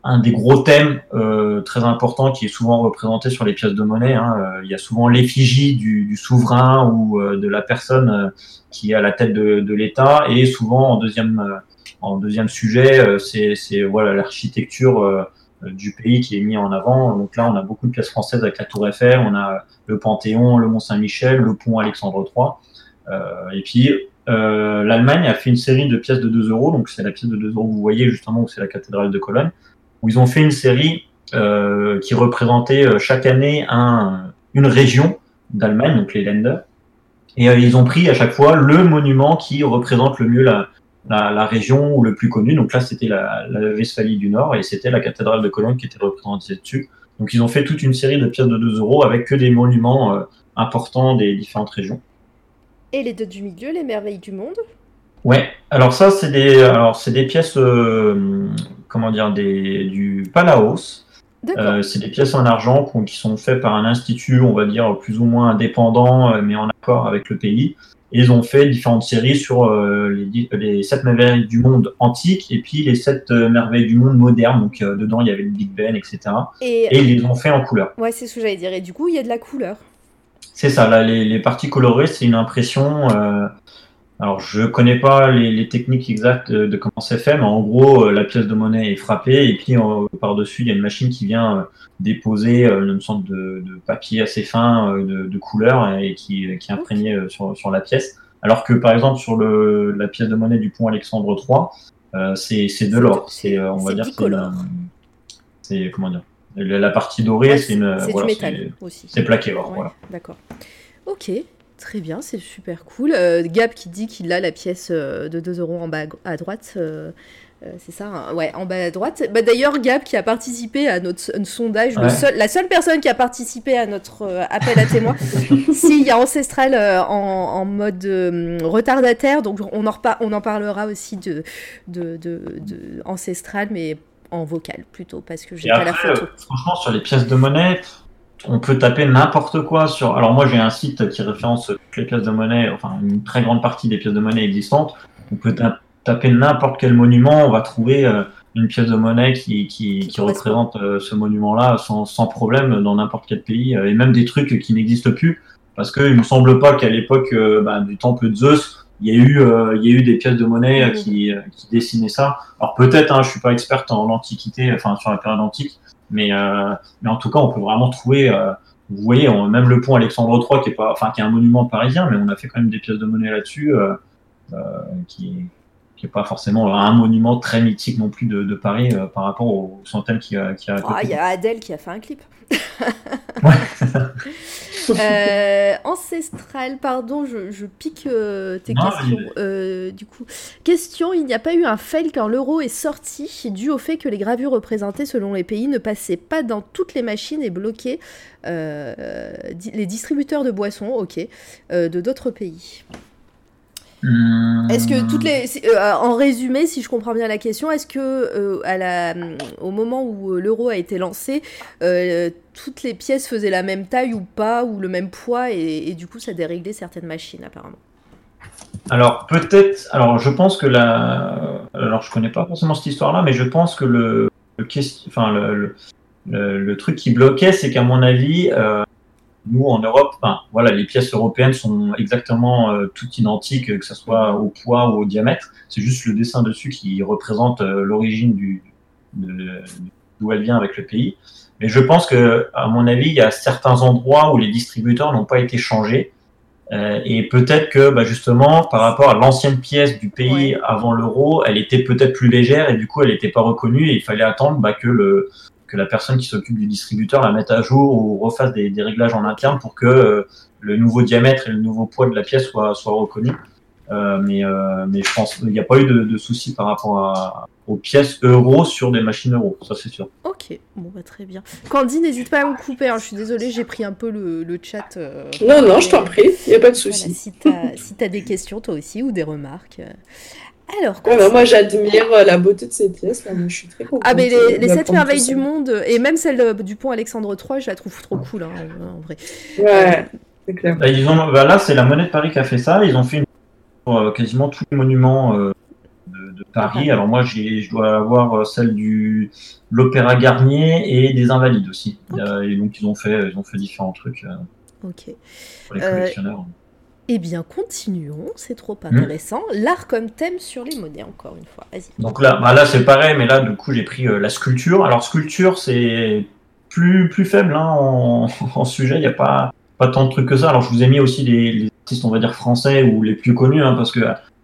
un des gros thèmes euh, très importants qui est souvent représenté sur les pièces de monnaie. Hein. Euh, il y a souvent l'effigie du, du, souverain ou de la personne qui est à la tête de, de l'État. Et souvent, en deuxième, en deuxième sujet, c'est voilà l'architecture du pays qui est mis en avant. Donc là, on a beaucoup de pièces françaises avec la Tour Eiffel, on a le Panthéon, le Mont Saint-Michel, le pont Alexandre III. et puis, euh, l'Allemagne a fait une série de pièces de 2 euros, donc c'est la pièce de 2 euros que vous voyez justement où c'est la cathédrale de Cologne, où ils ont fait une série euh, qui représentait euh, chaque année un, une région d'Allemagne, donc les Länder, et ils ont pris à chaque fois le monument qui représente le mieux la, la, région ou le plus connu. Donc là, c'était la, la Westphalie du Nord et c'était la cathédrale de Cologne qui était représentée dessus. Donc ils ont fait toute une série de pièces de 2 euros avec que des monuments importants des différentes régions. Et les deux du milieu, les merveilles du monde Ouais, alors ça, c'est des, alors, c'est des pièces, euh, comment dire, des, du Palaos. Euh, c'est des pièces en argent qui sont faites par un institut, on va dire, plus ou moins indépendant, euh, mais en accord avec le pays. Et ils ont fait différentes séries sur les, les sept merveilles du monde antiques et puis les sept merveilles du monde moderne. Donc dedans, il y avait le Big Ben, etc. Et, et ils les ont fait en couleur. Ouais, c'est ce que j'allais dire. Et du coup, il y a de la couleur. C'est ça, là, les, parties colorées, c'est une impression. Euh, alors, je connais pas les, techniques exactes de, comment c'est fait, mais en gros, euh, la pièce de monnaie est frappée et puis euh, par-dessus, il y a une machine qui vient déposer une sorte de, papier assez fin de, couleur et qui, qui est imprégné sur, sur, la pièce. Alors que, par exemple, sur le, la pièce de monnaie du pont Alexandre III, c'est de l'or. C'est, on va dire, c'est comment dire la partie dorée, c'est une. C'est du métal aussi. C'est plaqué or, voilà. D'accord. Ok, très bien, c'est super cool. Euh, Gab qui dit qu'il a la pièce euh, de 2 euros en bas à droite. Euh, c'est ça, hein, ouais, en bas à droite. Bah, D'ailleurs, Gab qui a participé à notre sondage, la seule personne qui a participé à notre appel à témoins, <laughs> s'il y a Ancestral en, mode retardataire, donc on en, on en parlera aussi de, de, de, de Ancestral, mais en vocal plutôt, parce que j'ai pas la photo. franchement, sur les pièces de monnaie, on peut taper n'importe quoi sur. Alors moi, j'ai un site qui référence toutes les pièces de monnaie, enfin une très grande partie des pièces de monnaie existantes. On peut taper n'importe quel monument, on va trouver euh, une pièce de monnaie qui, qui, représente euh, ce monument-là sans, sans, problème dans n'importe quel pays, euh, et même des trucs qui n'existent plus. Parce qu'il me semble pas qu'à l'époque bah, du temple de Zeus, il y a eu euh, il y a eu des pièces de monnaie euh, qui, euh, qui dessinaient ça. Alors peut-être, hein, je suis pas experte en antiquité, enfin sur la période antique, mais mais en tout cas, on peut vraiment trouver. vous voyez, même le pont Alexandre III, qui est pas, enfin qui est un monument parisien, mais on a fait quand même des pièces de monnaie là-dessus, qui qui est pas forcément un monument très mythique non plus de, de Paris par rapport aux centaines qui a. Qui a ah, il y a Adèle qui a fait un clip. <laughs> ouais, euh, ancestral, pardon, je, pique euh, tes questions. Euh, du coup, question il n'y a pas eu un fail quand l'euro est sorti, dû au fait que les gravures représentées selon les pays ne passaient pas dans toutes les machines et bloquaient les distributeurs de boissons, ok, de d'autres pays Est-ce que toutes les, si- euh, en résumé, si je comprends bien la question, est-ce que euh, à la, au moment où euh, l'euro a été lancé, euh, toutes les pièces faisaient la même taille ou pas, ou le même poids, et, du coup ça déréglait certaines machines apparemment? Alors peut-être. Alors je pense que la. Alors je connais pas forcément cette histoire-là, mais je pense que le, le, enfin, le, le, truc qui bloquait, c'est qu'à mon avis, euh, nous en Europe, voilà, les pièces européennes sont exactement euh, toutes identiques, que ce soit au poids ou au diamètre. C'est juste le dessin dessus qui représente euh, l'origine du d'où elle vient avec le pays. Mais je pense que, à mon avis, il y a certains endroits où les distributeurs n'ont pas été changés. Euh, et peut-être que bah, justement, par rapport à l'ancienne pièce du pays Ouais. avant l'euro, elle était peut-être plus légère et du coup, elle n'était pas reconnue et il fallait attendre bah, que, le, que la personne qui s'occupe du distributeur la mette à jour ou refasse des, des réglages en interne pour que euh, le nouveau diamètre et le nouveau poids de la pièce soient, soient reconnus. Euh, mais, euh, mais je pense qu'il n'y a pas eu de, de soucis par rapport à, aux pièces euros sur des machines euros, ça c'est sûr. Ok, bon bah très bien. Candy, n'hésite pas à me couper, hein, je suis désolée, j'ai pris un peu le, le chat. euh, Non, non, je t'en prie, il n'y a pas de Voilà, souci. si si t'as des questions toi aussi ou des remarques. Euh. Alors, Ouais, bah, moi, j'admire euh, la beauté de ces pièces. Là. Je suis très contente. Ah mais euh, les, les d'apprendre sept tout merveilles ça. du monde et même celle euh, du pont Alexandre III, je la trouve trop cool hein, en vrai. Ouais, c'est clair. Bah, ils ont, bah, là, c'est la monnaie de Paris qui a fait ça. Ils ont fait une pour euh, quasiment tous les monuments euh, de, de Paris. Alors moi, j'ai, je dois avoir euh, celle du l'Opéra Garnier et des Invalides aussi. Euh, et donc ils ont fait, ils ont fait différents trucs euh, Ok. pour les Euh, collectionneurs. Eh bien continuons, c'est trop Hmm. intéressant. L'art comme thème sur les monnaies encore une fois. Vas-y. Donc là, bah là c'est pareil, mais là du coup j'ai pris euh, la sculpture. Alors sculpture c'est plus plus faible hein, en, <laughs> en sujet. Il n'y a pas pas tant de trucs que ça. Alors je vous ai mis aussi les, les artistes on va dire français ou les plus connus hein, parce que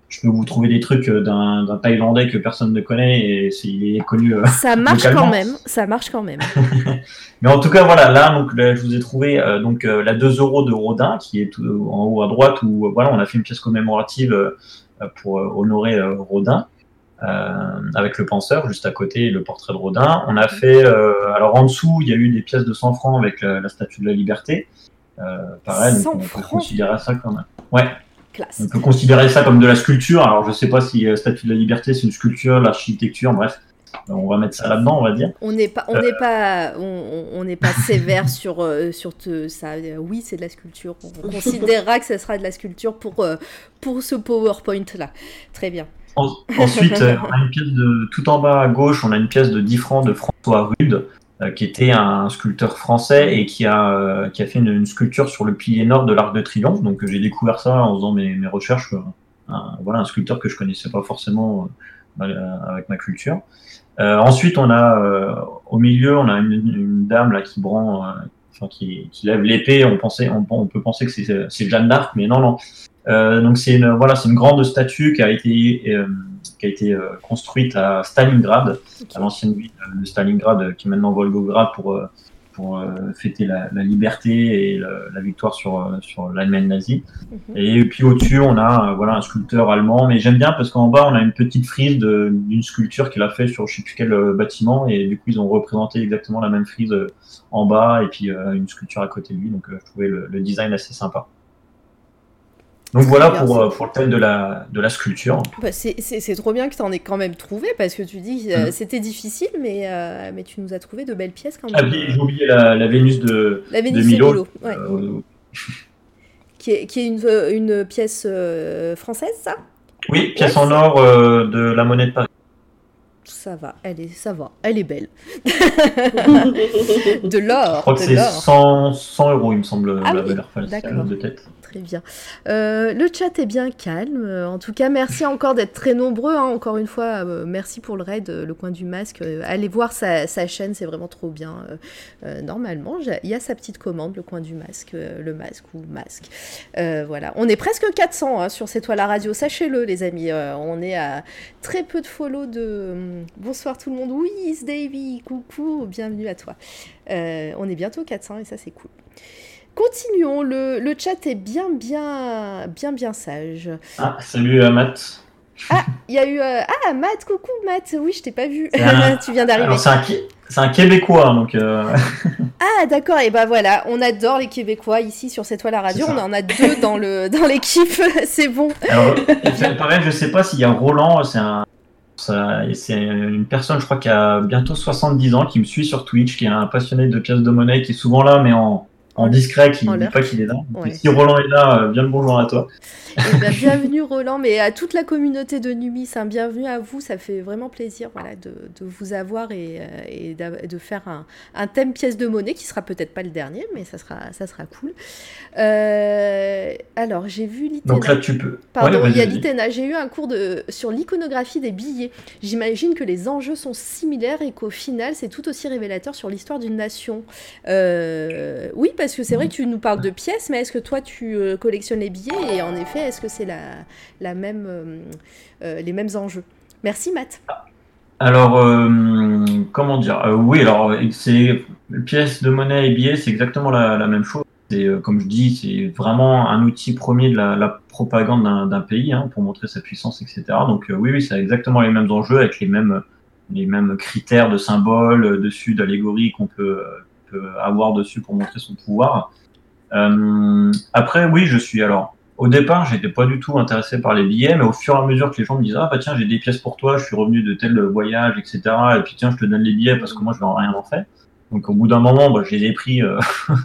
je peux vous trouver des trucs euh, d'un Thaïlandais que personne ne connaît et il est connu. euh. Ça marche Localement. quand même, ça marche quand même. <laughs> Mais en tout cas voilà là donc là, je vous ai trouvé euh, donc euh, la 2 euros de Rodin qui est tout, en haut à droite où voilà on a fait une pièce commémorative pour honorer Rodin. avec le penseur juste à côté le portrait de Rodin. On a fait alors en dessous il y a eu des pièces de 100 francs avec la, la statue de la liberté. Pareil, donc 100 on peut considérer ça comme ouais, Classe. on peut considérer ça comme de la sculpture. Alors je sais pas si euh, statue de la liberté c'est une sculpture, l'architecture, bref, on va mettre ça là-dedans on va dire. On n'est pas, on Euh. n'est pas, on, on- on n'est pas sévère sur euh, sur te- ça. Euh, Oui, c'est de la sculpture. On <laughs> considérera que ça sera de la sculpture pour euh, pour ce PowerPoint là. Très bien. En- Ensuite, <laughs> on a une pièce de tout en bas à gauche, on a une pièce de 10 francs de François Rude, qui était un sculpteur français et qui a, euh, qui a fait une, une sculpture sur le pilier nord de l'Arc de Triomphe. Donc, euh, j'ai découvert ça en faisant mes, mes recherches. euh, un, voilà, un sculpteur que je connaissais pas forcément euh, euh, avec ma culture. Euh, ensuite, on a euh, au milieu, on a une, une dame là qui prend, euh, enfin qui, qui lève l'épée. On pensait, on, on peut penser que c'est Jeanne d'Arc, mais non, non. Euh, donc c'est une voilà, c'est une grande statue qui a été euh, qui a été euh, construite à Stalingrad, à l'ancienne ville de Stalingrad, euh, qui est maintenant Volgograd pour euh, pour fêter la, la liberté et la, la victoire sur sur l'Allemagne nazie. Mhm. Et puis au-dessus, on a voilà un sculpteur allemand, mais j'aime bien parce qu'en bas, on a une petite frise d'une sculpture qu'il a fait sur je sais plus quel bâtiment, et du coup, ils ont représenté exactement la même frise en bas et puis une sculpture à côté de lui. Donc, je trouvais le, le design assez sympa. Donc voilà bien, pour, euh, pour le thème de la, de la sculpture. Bah, c'est trop bien que tu en aies quand même trouvé parce que tu dis euh, Mhm. c'était difficile, mais mais mais tu nous as trouvé de belles pièces quand Ah, même. j'ai oublié la, la Vénus de, La de Vénus et Milo. Milo, ouais. Euh, <laughs> qui est qui est une euh, une pièce euh, française ça? oui, pièce en or euh, de la monnaie de Paris. Ça va, elle est, ça va, elle est belle. <laughs> de l'or, Je crois que de c'est l'or. 100, 100 euros, il me semble, Ah la oui, valeur de tête. Très bien. Euh, le chat est bien calme. Euh, En tout cas, merci encore d'être très nombreux. hein. Encore une fois, euh, merci pour le raid, le coin du masque. Allez voir sa, chaîne, c'est vraiment trop bien. Normalement, il y a sa petite commande, le coin du masque, le masque ou masque. Voilà. On est presque 400 hein, sur cette toile à radio. Sachez-le, les amis. On est à très peu de follow de. hum, Bonsoir tout le monde. Oui, Davy, coucou, bienvenue à toi. On est bientôt 400 et ça, c'est cool. Continuons, le, le chat est bien, bien, bien, bien sage. Ah, salut euh, Matt. Ah, il y a eu. euh, Ah, Matt, coucou Matt. Oui, je t'ai pas vu. Un- <laughs> tu viens d'arriver. C'est un, Québécois, donc euh, <laughs> Ah, d'accord. Et ben voilà, on adore les Québécois ici sur cette toile à radio. On en a deux dans le <laughs> dans l'équipe. C'est bon. Alors, pareil, je sais pas s'il y a Roland, c'est un, c'est une personne, je crois, qui a bientôt 70 ans, qui me suit sur Twitch, qui est un passionné de pièces de monnaie, qui est souvent là, mais en, en discret, qui ne dit pas qu'il est là. Ouais. Si Roland est là, euh, bien le bonjour à toi. Eh ben, bienvenue Roland, mais à toute la communauté de Numis, un bienvenue à vous. Ça fait vraiment plaisir voilà, de, de vous avoir et, euh, et de faire un, un thème pièce de monnaie qui sera peut-être pas le dernier, mais ça sera, ça sera cool. Euh, alors, j'ai vu Litena. Donc là, tu peux. Pardon, Ouais, il y a. Litena. J'ai eu un cours de, sur l'iconographie des billets. J'imagine que les enjeux sont similaires et qu'au final, c'est tout aussi révélateur sur l'histoire d'une nation. Euh, oui, parce que c'est vrai que tu nous parles de pièces, mais est-ce que toi, tu euh, collectionnes les billets Et en effet, est-ce que c'est la, même, euh, euh, les mêmes enjeux? Merci, Matt. Alors, comment dire? Oui, alors, c'est pièces de monnaie et billets, c'est exactement la, même chose. Comme je dis, c'est vraiment un outil premier de la, propagande d'un pays hein, pour montrer sa puissance, etc. Donc, oui, oui, c'est exactement les mêmes enjeux avec les mêmes, les mêmes critères de symboles dessus, d'allégories qu'on peut, peut avoir dessus pour montrer son pouvoir. Euh, après, oui, je suis alors. Au départ, j'étais pas du tout intéressé par les billets, mais au fur et à mesure que les gens me disent ah bah tiens j'ai des pièces pour toi, je suis revenu de tel voyage, etc. Et puis tiens je te donne les billets parce que moi je en rien en faire. Donc au bout d'un moment, bah, je les pris euh, <laughs>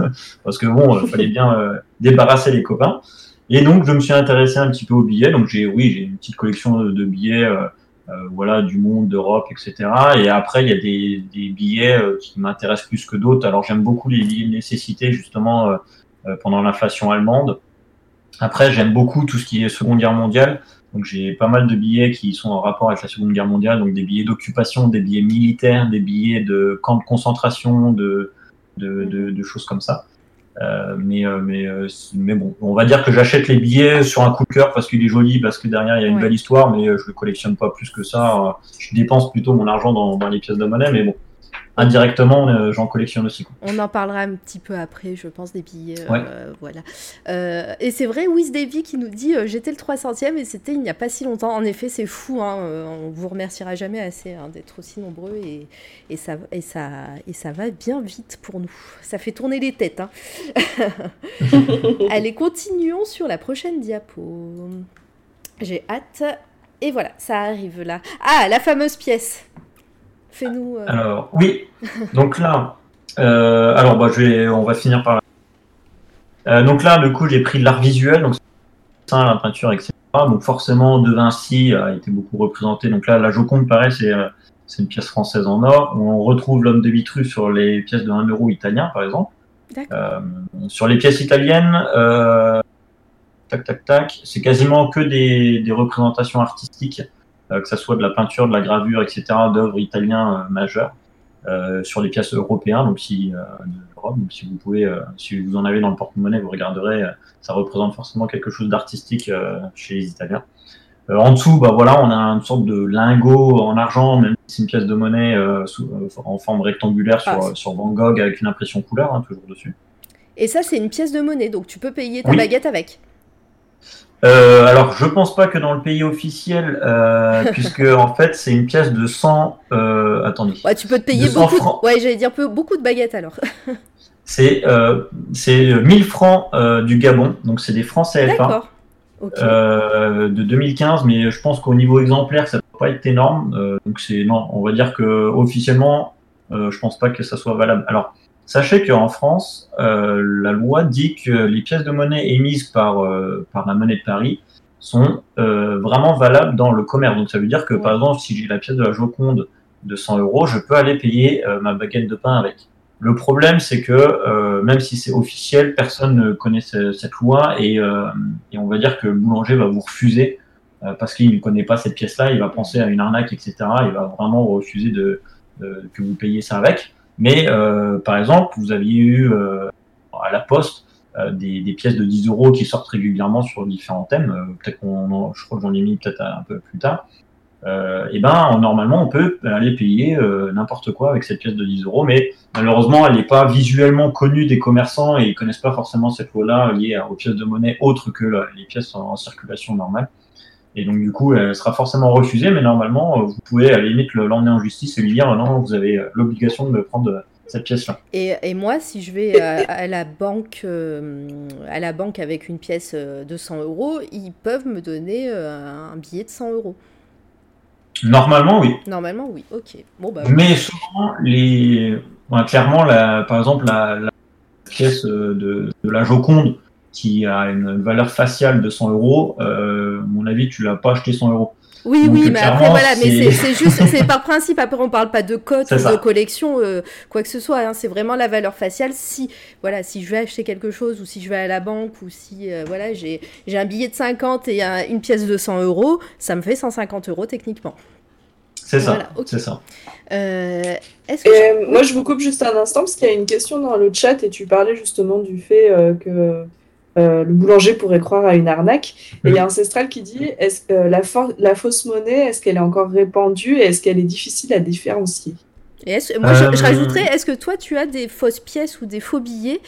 parce que bon, il fallait bien euh, débarrasser les copains. Et donc je me suis intéressé un petit peu aux billets. Donc j'ai oui j'ai une petite collection de, billets, euh, euh, voilà du monde, d'Europe, etc. Et après il y a des, billets euh, qui m'intéressent plus que d'autres. Alors j'aime beaucoup les billets de justement euh, euh, pendant l'inflation allemande. Après, j'aime beaucoup tout ce qui est Seconde Guerre mondiale. Donc, j'ai pas mal de billets qui sont en rapport avec la Seconde Guerre mondiale. Donc, des billets d'occupation, des billets militaires, des billets de camps de concentration, de, de choses comme ça. Euh, mais, euh, mais, euh, mais bon, on va dire que j'achète les billets sur un coup de cœur parce qu'il est joli, parce que derrière il y a une Ouais. belle histoire, mais euh, je le collectionne pas plus que ça. Je dépense plutôt mon argent dans, dans les pièces de monnaie, mais bon, indirectement, euh, j'en collectionne aussi. quoi. On en parlera un petit peu après, je pense, des billets. euh, voilà. Euh, et c'est vrai, Wiz Davy qui nous dit euh, J'étais le 300e et c'était il n'y a pas si longtemps. En effet, c'est fou. Hein, on vous remerciera jamais assez hein, d'être aussi nombreux et, et, ça, et, ça, et ça va bien vite pour nous. Ça fait tourner les têtes. Hein. <laughs> Allez, continuons sur la prochaine diapo. J'ai hâte. Et voilà, ça arrive là. Ah, la fameuse pièce. Fais-nous. euh, Alors, oui. Donc là, euh, alors bah, je vais, on va finir par. Euh, donc là, du coup, j'ai pris l'art visuel, donc ça, la peinture, etc. Donc forcément, De Vinci a été beaucoup représenté. Donc là, la Joconde, pareil, c'est euh, c'est une pièce française en or. On retrouve l'homme de Vitruve sur les pièces de 1 euro italien, par exemple. Sur les pièces italiennes, tac, tac, tac, c'est quasiment que des, des représentations artistiques, que ça soit de la peinture, de la gravure, etc., d'œuvres italiens euh, majeures. Euh, sur les pièces européennes, donc si, euh, de l'Europe, donc si vous pouvez, euh, si vous en avez dans le porte-monnaie, vous regarderez, euh, ça représente forcément quelque chose d'artistique euh, chez les Italiens. Euh, en dessous, bah voilà, on a une sorte de lingot en argent, même si c'est une pièce de monnaie euh, sous- euh, en forme rectangulaire sur, Ah, sur Van Gogh avec une impression couleur, hein, toujours dessus. Et ça, c'est une pièce de monnaie, donc tu peux payer ta Oui. baguette avec. Euh, alors, je pense pas que dans le pays officiel, euh, <laughs> puisque en fait, c'est une pièce de 100. Euh, attendez, Ouais, tu peux te payer 200 beaucoup. de-. Ouais, j'allais dire peu- beaucoup de baguettes alors. <laughs> c'est euh, c'est 1000 francs du Gabon, donc c'est des francs CFA D'accord. De 2015, mais je pense qu'au niveau exemplaire, ça peut pas être énorme. Donc c'est non, on va dire que officiellement, je pense pas que ça soit valable. Alors, sachez qu'en France, euh, la loi dit que les pièces de monnaie émises par euh, par la monnaie de Paris sont euh, vraiment valables dans le commerce. Donc ça veut dire que par exemple, si j'ai la pièce de la Joconde de 100 euros, je peux aller payer euh, ma baguette de pain avec. Le problème, c'est que euh, même si c'est officiel, personne ne connaît ce- cette loi et, euh, et on va dire que le boulanger va vous refuser euh, parce qu'il ne connaît pas cette pièce-là, il va penser à une arnaque, etc. Il va vraiment refuser de, de- que vous payiez ça avec. Mais euh, par exemple, vous aviez eu euh, à la poste euh, des, pièces de 10 euros qui sortent régulièrement sur différents thèmes. Peut-être qu'on, je crois que j'en ai mis peut-être un peu plus tard. Euh, et ben normalement on peut aller payer n'importe quoi avec cette pièce de 10 euros, mais malheureusement elle n'est pas visuellement connue des commerçants et ils connaissent pas forcément cette loi-là liée aux pièces de monnaie autres que les pièces en circulation normale. Et donc, du coup, elle sera forcément refusée, mais normalement, euh, vous pouvez à la limite le- l'emmener en justice et lui dire non, vous avez euh, l'obligation de me prendre euh, cette pièce-là. Et, et moi, si je vais à, <laughs> à la banque, euh, à la banque avec une pièce de 100 euros, ils peuvent me donner euh, un billet de 100 euros. Normalement, oui. Normalement, oui. Ok. Bon bah. Mais souvent, les... clairement, la... par exemple, la, la pièce de, de la Joconde qui a une valeur faciale de 100 euros, euh, à mon avis, tu l'as pas acheté 100 euros. Oui, Donc, oui, mais après, voilà, mais c'est- juste, <laughs> c'est par principe. Après, on parle pas de cote C'est ou de collection, euh, quoi que ce soit. hein, c'est vraiment la valeur faciale. Si, voilà, si je vais acheter quelque chose ou si je vais à la banque ou si, euh, voilà, j'ai j'ai un billet de 50 et un- une pièce de 100 euros, ça me fait 150 euros techniquement. C'est ça. Voilà. C'est ça. Euh, Est-ce que Et, moi, je vous coupe juste un instant parce qu'il y a une question dans le chat et tu parlais justement du fait euh, que euh, le boulanger pourrait croire à une arnaque. Et il y a Ancestral qui dit est-ce que la, for- la fausse monnaie, est-ce qu'elle est encore répandue et est-ce qu'elle est difficile à différencier? Et moi, je, je Euh, rajouterais, est-ce que toi, tu as des fausses pièces ou des faux billets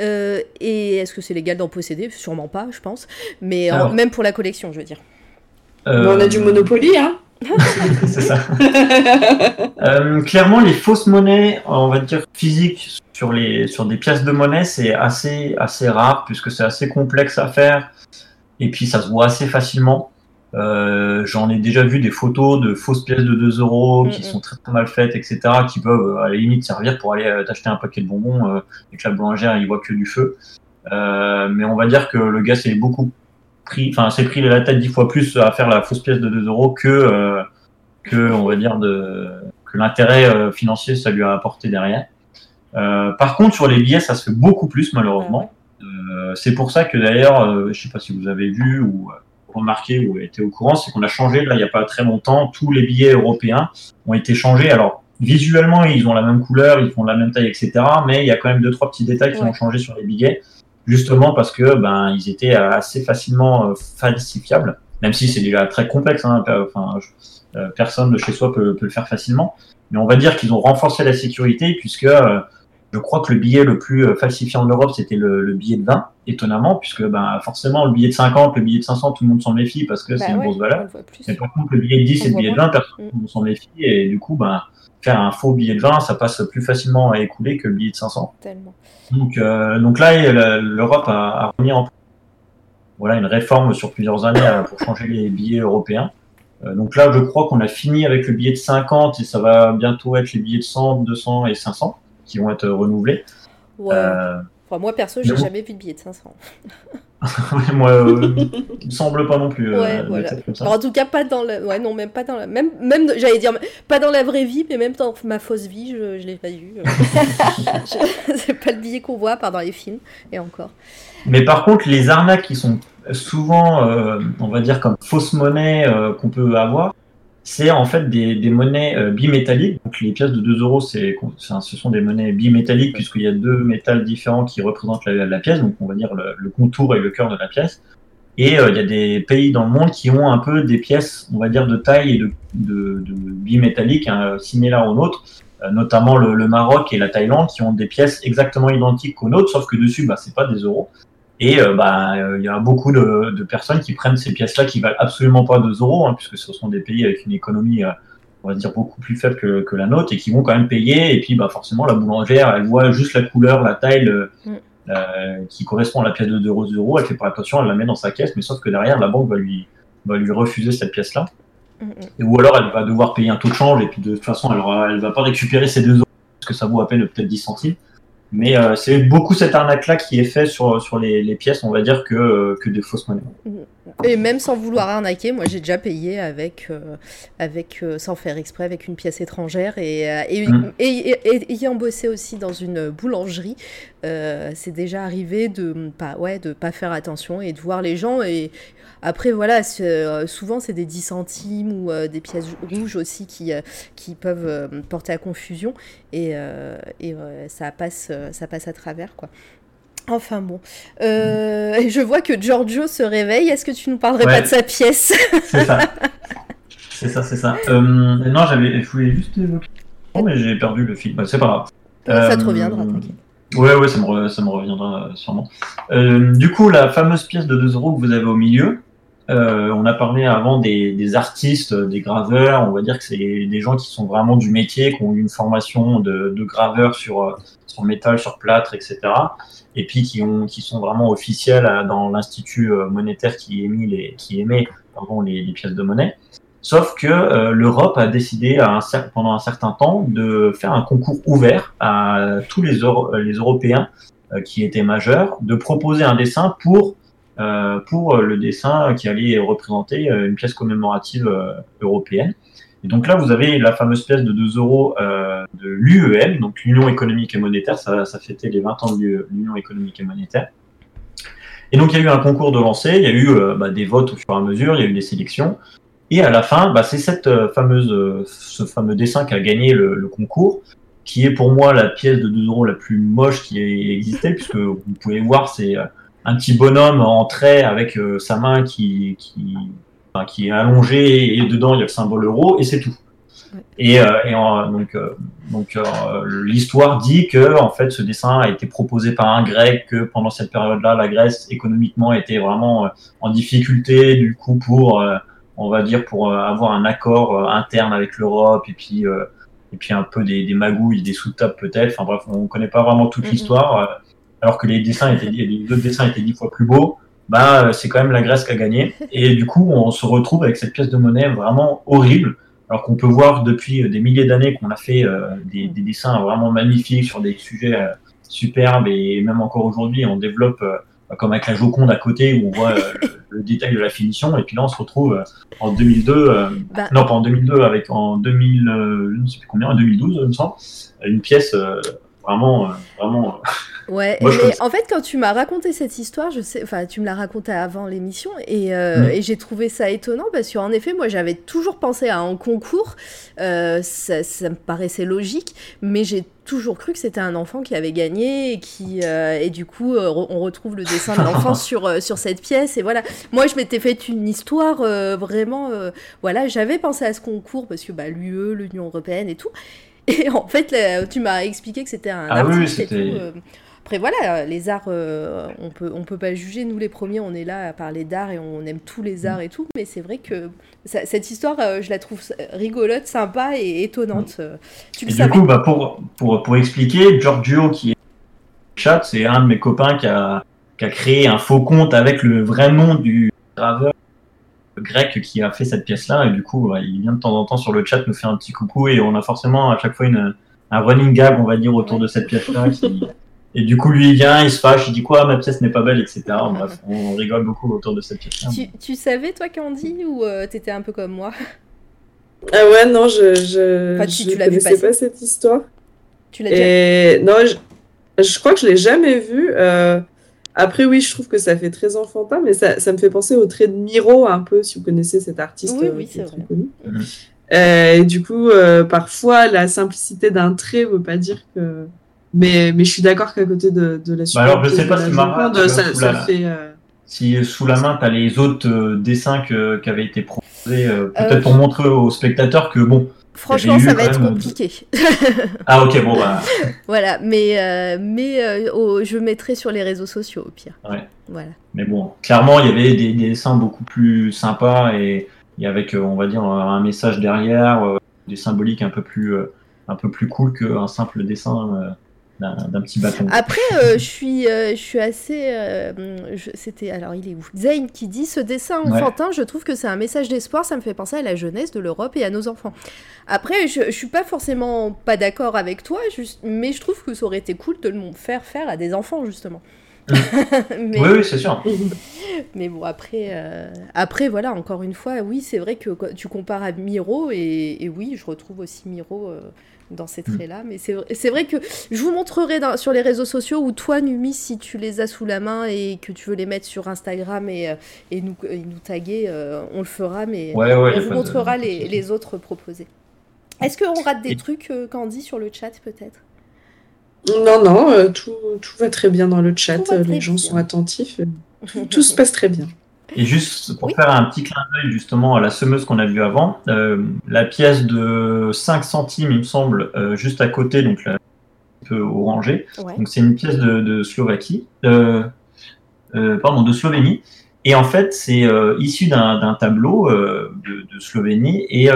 euh, Et est-ce que c'est légal d'en posséder? Sûrement pas, je pense. Mais en- Alors. même pour la collection, je veux dire. Euh, Mais On a du Monopoly, hein c'est ça. <laughs> Euh, clairement, les fausses monnaies, on va dire physiques, sur, les, sur des pièces de monnaie, c'est assez, assez rare puisque c'est assez complexe à faire et puis ça se voit assez facilement. Euh, J'en ai déjà vu des photos de fausses pièces de 2 euros qui sont très, très mal faites, etc., qui peuvent euh, à la limite servir pour aller euh, t'acheter un paquet de bonbons euh, et que la boulangère il voit que du feu. Euh, mais on va dire que le gars s'est beaucoup pris, enfin s'est pris la tête dix fois plus à faire la fausse pièce de 2 euros que que on va dire de que l'intérêt financier ça lui a apporté derrière. Euh, par contre sur les billets ça se fait beaucoup plus malheureusement. Euh, c'est pour ça que d'ailleurs euh, je sais pas si vous avez vu ou euh, remarqué ou été au courant, c'est qu'on a changé là il y a pas très longtemps tous les billets européens ont été changés. Alors visuellement ils ont la même couleur, ils font la même taille etc. Mais il y a quand même deux trois petits détails qui Ouais. ont changé sur les billets justement parce que ben ils étaient assez facilement euh, falsifiables, même si c'est déjà très complexe. Hein, enfin, personne de chez soi peut, peut le faire facilement. Mais on va dire qu'ils ont renforcé la sécurité puisque euh, je crois que le billet le plus euh, falsifié en Europe c'était le, le billet de 20, étonnamment, puisque ben forcément le billet de 50, le billet de 500, tout le monde s'en méfie parce que c'est Bah une ouais, grosse valeur. Mais par contre, le billet de 10 On et le billet de moins. 20, personne ne s'en méfie. Et du coup, ben, faire un faux billet de 20, ça passe plus facilement à écouler que le billet de 500. Tellement. Donc, euh, donc là, l'Europe a, a remis en voilà, une réforme sur plusieurs années euh, pour changer les billets européens. Euh, donc là, je crois qu'on a fini avec le billet de 50 et ça va bientôt être les billets de 100, 200 et 500 qui vont être renouvelés. Ouais. Euh, Enfin, moi, perso, j'ai bon. jamais vu de billet de 500. <laughs> moi, euh, il me semble pas non plus. euh, Ouais, d'être voilà. comme ça. Alors, en tout cas, pas dans le. Ouais, non, même pas dans la. Même, même j'allais dire, pas dans la vraie vie, mais même dans ma fausse vie, je, je l'ai pas vu. <laughs> Je- C'est pas le billet qu'on voit, à part dans les films, et encore. Mais par contre, les arnaques qui sont souvent, euh, on va dire, comme fausse monnaie qu'on peut avoir, c'est en fait des, monnaies euh, bimétalliques. Donc les pièces de 2 euros, c'est, ce sont des monnaies bimétalliques puisqu'il y a deux métals différents qui représentent la, pièce, donc on va dire le, contour et le cœur de la pièce. Et euh, il y a des pays dans le monde qui ont un peu des pièces, on va dire, de taille et de, bimétalliques hein, similaires aux nôtres, euh, notamment le, le Maroc et la Thaïlande, qui ont des pièces exactement identiques aux nôtres, sauf que dessus, bah, c'est pas des euros. Et euh, bah, euh, il y a beaucoup de, de personnes qui prennent ces pièces-là qui valent absolument pas 2 euros, hein, puisque ce sont des pays avec une économie, euh, on va dire, beaucoup plus faible que, que la nôtre, et qui vont quand même payer. Et puis, bah, forcément, la boulangère, elle voit juste la couleur, la taille, le- Mm. qui correspond à la pièce de 2 euros, 2 euros. Elle fait pas attention, elle la met dans sa caisse, mais sauf que derrière, la banque va lui, va lui refuser cette pièce-là. Mm. Et- Ou alors, elle va devoir payer un taux de change, et puis de toute façon, elle, aura- elle va pas récupérer ces 2 euros, parce que ça vaut à peine peut-être 10 centimes. Mais euh, c'est beaucoup cette arnaque-là qui est fait sur, sur les, pièces, on va dire, que, euh, que des fausses monnaies. Et même sans vouloir arnaquer, moi j'ai déjà payé avec, euh, avec euh, sans faire exprès, avec une pièce étrangère. Et, euh, et, Mm. et- et- et- ayant bossé aussi dans une boulangerie, c'est déjà arrivé de pas, ouais, de pas faire attention et de voir les gens. Et après, voilà, souvent c'est des 10 centimes ou des pièces rouges aussi qui, qui peuvent porter à confusion. Et, et ça, passe, ça passe à travers, quoi. Enfin bon, Euh, <laughs> je vois que Giorgio se réveille. Est-ce que tu nous parlerais Ouais. pas de sa pièce? C'est ça. c'est ça, c'est ça. Euh, non, j'avais, je voulais juste évoquer. Oh, mais j'ai perdu le fil. Bah, c'est pas grave. Ça te Euh, reviendra, t'inquiète. Ouais, ouais, ça me, re- ça me reviendra sûrement. Du coup, la fameuse pièce de 2 euros que vous avez au milieu, on a parlé avant des, des, artistes, des graveurs. On va dire que c'est des gens qui sont vraiment du métier, qui ont eu une formation de, de graveur sur, sur métal, sur plâtre, etc. Et puis qui, ont, qui sont vraiment officiels dans l'institut monétaire qui émet les, qui émet pardon, les, pièces de monnaie. Sauf que euh, l'Europe a décidé à un, pendant un certain temps de faire un concours ouvert à tous les, Européens euh, qui étaient majeurs, de proposer un dessin pour, euh, pour le dessin qui allait représenter une pièce commémorative européenne. Et donc là, vous avez la fameuse pièce de 2 euros de l'UEM, donc l'Union économique et monétaire, ça, fêtait les 20 ans de l'Union économique et monétaire. Et donc il y a eu un concours de lancer, il y a eu bah, des votes au fur et à mesure, il y a eu des sélections. Et à la fin, bah, c'est cette euh, fameuse, euh, ce fameux dessin qui a gagné le, concours, qui est pour moi la pièce de 2 euros la plus moche qui ait existé, puisque vous pouvez voir, c'est euh, un petit bonhomme en trait avec sa main qui, qui est allongée et dedans il y a le symbole euro et c'est tout. Et, et donc, donc l'histoire dit que en fait ce dessin a été proposé par un grec que pendant cette période-là la Grèce économiquement était vraiment en difficulté du coup pour on va dire, pour euh, avoir un accord euh, interne avec l'Europe et puis euh, et puis un peu des, magouilles, des sous-tapes peut-être. Enfin bref, on ne connaît pas vraiment toute l'histoire. alors que les dessins étaient, les dessins étaient dix fois plus beaux. Bah, c'est quand même la Grèce qui a gagné. Et du coup, on se retrouve avec cette pièce de monnaie vraiment horrible. Alors qu'on peut voir depuis des milliers d'années qu'on a fait des, dessins vraiment magnifiques sur des sujets superbes et même encore aujourd'hui, on développe comme avec la Joconde à côté où on voit euh, le, détail de la finition. Et puis là, on se retrouve euh, en 2002, euh, bah. non pas en 2002, avec en 2000, je ne sais plus combien, en 2012, je me sens, une pièce vraiment, vraiment. Ouais, et en fait, quand tu m'as raconté cette histoire, je sais, enfin, tu me l'as raconté avant l'émission, et, mm. et j'ai trouvé ça étonnant parce qu'en effet, moi, j'avais toujours pensé à un concours, ça, ça, me paraissait logique, mais j'ai toujours cru que c'était un enfant qui avait gagné et qui euh, et du coup euh, on retrouve le dessin de l'enfant <laughs> sur euh, sur cette pièce et voilà moi je m'étais fait une histoire vraiment voilà j'avais pensé à ce concours parce que bah l'UE l'Union européenne et tout et en fait tu m'as expliqué que c'était un ah artiste et tout, après voilà, les arts, euh, on peut on peut pas juger. Nous les premiers, on est là à parler d'art et on aime tous les arts et tout. Mais c'est vrai que cette histoire, euh, je la trouve rigolote, sympa et étonnante. Euh, tu le et du coup, bah pour, pour, pour expliquer, Giorgio qui est chat, c'est un de mes copains qui a, qui a créé un faux compte avec le vrai nom du graveur grec qui a fait cette pièce-là. Et du coup, il vient de temps en temps sur le chat nous faire un petit coucou et on a forcément à chaque fois une, un running gag, on va dire, autour de cette pièce-là qui, et du coup, lui, il vient, il se fâche, il dit quoi, ma pièce n'est pas belle, etc. <laughs> Bref, on rigole beaucoup autour de cette pièce. Tu, tu savais, toi, Candy, ou euh, t'étais un peu comme moi? Ah ouais, non, je je, enfin, tu, je connaissais pas cette histoire. Tu l'as Et... Non, je, je, crois que je l'ai jamais vu. Euh... Après, oui, je trouve que ça fait très enfantin, mais ça, ça me fait penser au trait de Miro, un peu, si vous connaissez cet artiste oui, oui, c'est vrai. connu. Mhm. Euh, et du coup, euh, parfois, la simplicité d'un trait veut pas dire que mais, mais je suis d'accord qu'à côté de, de la bah alors, je sais pas si Mara, ça, ça fait. Euh, si sous la main, tu as les autres euh, dessins qui avaient été proposés, euh, peut-être pour montrer aux spectateurs que bon. Franchement, ça va être compliqué. <laughs> ah, ok, bon, bah. <laughs> voilà, mais, mais je mettrai sur les réseaux sociaux au pire. Ouais. Voilà. Mais bon, clairement, il y avait des, dessins beaucoup plus sympas et, et avec, on va dire, un message derrière, des symboliques un peu plus, un peu plus cool qu'un simple dessin d'un petit bâton. Après, euh, je, suis, euh, je suis assez. Euh, c'était. Alors, il est où? Zayn qui dit Ce dessin enfantin, je trouve que c'est un message d'espoir, ça me fait penser à la jeunesse de l'Europe et à nos enfants. Après, je, je suis pas forcément pas d'accord avec toi, juste, mais je trouve que ça aurait été cool de le faire faire à des enfants, justement. Mm. <laughs> mais, oui, oui, c'est sûr. <laughs> mais bon, après, après, voilà, encore une fois, oui, c'est vrai que tu compares à Miro, et, et oui, je retrouve aussi Miro dans ces mm. traits-là. Mais c'est vrai que je vous montrerai sur les réseaux sociaux ou toi, Numi, si tu les as sous la main et que tu veux les mettre sur Instagram et, euh, et, nous, nous taguer, euh, on le fera, mais on vous montrera les, les, autres proposés. Est-ce qu'on rate des trucs, euh, Candy, sur le chat peut-être? Non, non, tout, tout, va très bien dans le chat. Les gens sont attentifs. <laughs> tout se passe très bien. Et juste pour faire un petit clin d'œil justement à la semeuse qu'on a vue avant, euh, la pièce de 5 centimes, il me semble, euh, juste à côté, donc là, un peu orangé. Donc c'est une pièce de, de Slovaquie, euh, pardon, de Slovénie. Et en fait, c'est issu d'un tableau de, de, Slovénie. Et,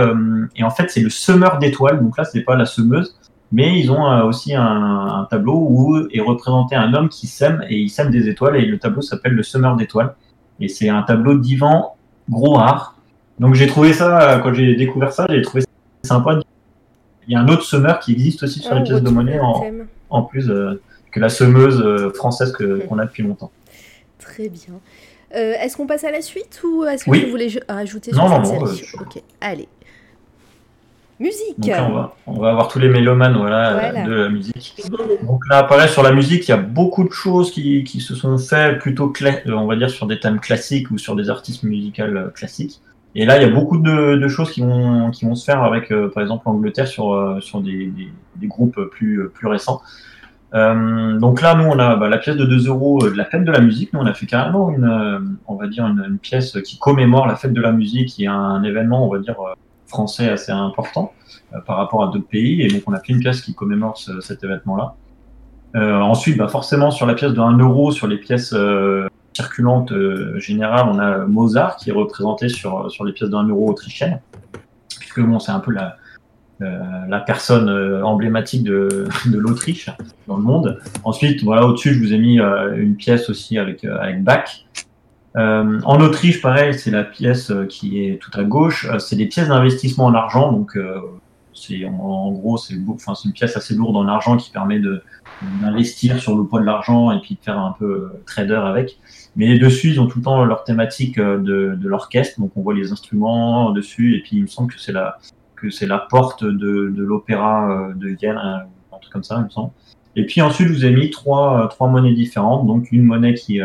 et en fait, c'est le semeur d'étoiles. Donc là, c'est pas la semeuse, mais ils ont aussi un, un, tableau où est représenté un homme qui sème et il sème des étoiles. Et le tableau s'appelle le semeur d'étoiles. Et c'est un tableau d'Ivan Grouard. Donc j'ai trouvé ça, quand j'ai découvert ça, j'ai trouvé ça sympa. Il y a un autre semeur qui existe aussi sur Ah, les pièces de monnaie, en, en plus euh, que la semeuse euh, française qu'on a depuis longtemps. Très bien. Euh, est-ce qu'on passe à la suite ou est-ce que Oui. vous voulez rajouter Non, sur non, cette non, série euh, je- Ok, allez. Musique. Donc là, on va, on va avoir tous les mélomanes voilà, Voilà. de la musique. Donc là, pareil, sur la musique, il y a beaucoup de choses qui, qui se sont faites plutôt, euh, on va dire, sur des thèmes classiques ou sur des artistes musicaux euh, classiques. Et là, il y a beaucoup de, de choses qui vont, qui vont se faire avec, euh, par exemple, l'Angleterre sur, euh, sur des, des, des groupes plus, plus récents. Euh, donc là, nous, on a bah, la pièce de 2 euros de la fête de la musique. Nous, on a fait carrément une, on va dire, une, une pièce qui commémore la fête de la musique, qui est un événement, on va dire, français assez important euh, par rapport à d'autres pays. Et donc, on a fait une pièce qui commémore ce- cet événement-là. Euh, ensuite, bah, forcément, sur la pièce de 1 euro, sur les pièces euh, circulantes générales, on a Mozart qui est représenté sur, sur les pièces de 1 euro autrichiennes. Puisque bon, c'est un peu la, la personne emblématique de, <laughs> de l'Autriche dans le monde. Ensuite, voilà, au-dessus, je vous ai mis une pièce aussi avec, avec Bach. Euh, en Autriche, pareil, c'est la pièce euh, qui est tout à gauche. Euh, c'est des pièces d'investissement en argent, donc euh, c'est en, gros c'est une pièce assez lourde en argent qui permet d'investir sur le poids de l'argent et puis de faire un peu trader avec. Mais dessus, ils ont tout le temps leur thématique de, l'orchestre, donc on voit les instruments dessus et puis il me semble que c'est la la porte de, l'opéra de Vienne, un, truc comme ça, il me semble. Et puis ensuite, je vous ai mis trois, trois monnaies différentes. Donc une monnaie qui,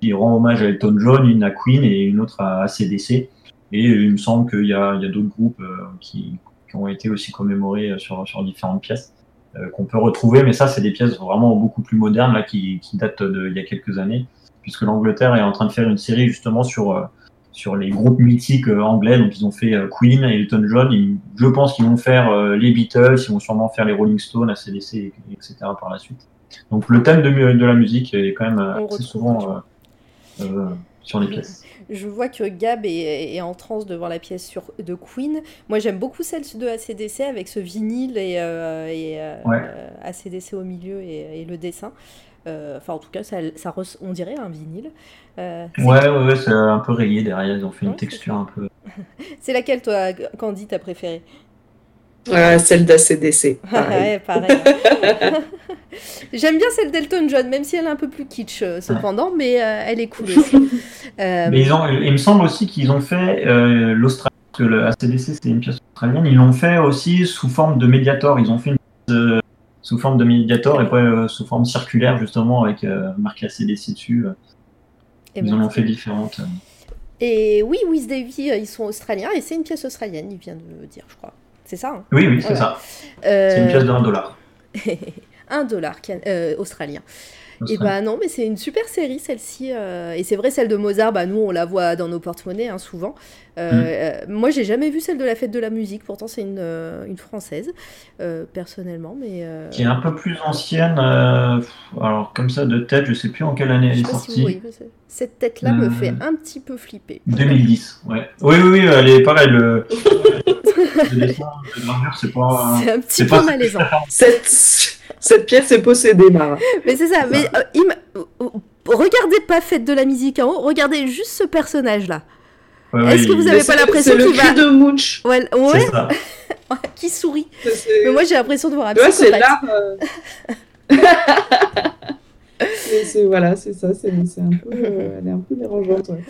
qui rend hommage à Elton John, une à Queen et une autre à ACDC. Et il me semble qu'il y a, d'autres groupes euh, qui, qui ont été aussi commémorés euh, sur, sur différentes pièces euh, qu'on peut retrouver. Mais ça, c'est des pièces vraiment beaucoup plus modernes là, qui, qui datent d'il y a quelques années, puisque l'Angleterre est en train de faire une série justement sur, sur les groupes mythiques anglais. Donc ils ont fait Queen, Elton John. Ils- je pense qu'ils vont faire les Beatles, ils vont sûrement faire les Rolling Stones, ACDC, et- etc. par la suite. Donc le thème de, la musique est quand même assez souvent sur les pièces. Je vois que Gab est, est en transe devant la pièce sur, de Queen. Moi, j'aime beaucoup celle de ACDC avec ce vinyle et, euh, et, euh, Ouais. euh, ACDC au milieu et, et le dessin. Euh, Enfin, en tout cas, ça, on dirait un vinyle. Euh, Ouais, ouais, ouais, c'est un peu rayé derrière. Ils ont fait une Ouais, texture un peu. <laughs> C'est laquelle, toi, Candy, t'as préférée Celle d'ACDC. pareil. <laughs> Ouais, pareil. <laughs> J'aime bien celle d'Elton John, même si elle est un peu plus kitsch, euh, cependant, mais euh, elle est cool <laughs> aussi. Euh, Mais ils ont, il me semble aussi qu'ils ont fait euh, l'Australie, parce que le ACDC c'était une pièce australienne, ils l'ont fait aussi sous forme de Mediator. Ils ont fait une pièce euh, sous forme de Mediator et pas euh, sous forme circulaire justement avec euh, marqué ACDC dessus. et Ils ben, en ont fait différentes. Et oui, Wiz Davy, ils sont australiens et c'est une pièce australienne, il vient de le dire, je crois. C'est ça hein Oui, oui, c'est Voilà. ça. C'est une Euh, pièce de 1 dollar. <laughs> un dollar can- euh, australien. Et bah non, mais c'est une super série celle-ci. euh, et c'est vrai, celle de Mozart, bah nous on la voit dans nos porte-monnaies hein, souvent. Euh, Mm. euh, moi j'ai jamais vu celle de la fête de la musique, pourtant c'est une, euh, une française, euh, personnellement. Mais euh, Qui est un peu plus ancienne. euh, alors comme ça de tête, je sais plus en quelle année je elle sais est pas si vous sortie. voyez, cette tête-là me fait un petit peu flipper. 2010, ouais. Oui, oui, oui, elle est pareil. Le, <laughs> le dessin, le gravure, c'est pas. C'est un petit peu malaisant. Cette, <laughs> cette pièce est possédée, Mara. Mais c'est ça, mais euh, euh, regardez pas Fête de la musique en haut, regardez juste ce personnage-là. Ouais, ouais, Est-ce que vous avez Mais pas l'impression C'est le qu'il cri va- de Munch. Ouais, C'est ouais ça. <laughs> qui sourit. C'est- Mais moi j'ai l'impression de voir un Tu vois, c'est l'art. euh. <laughs> C'est voilà, c'est ça, c'est un peu, <laughs> euh, elle est un peu dérangeante. ouais.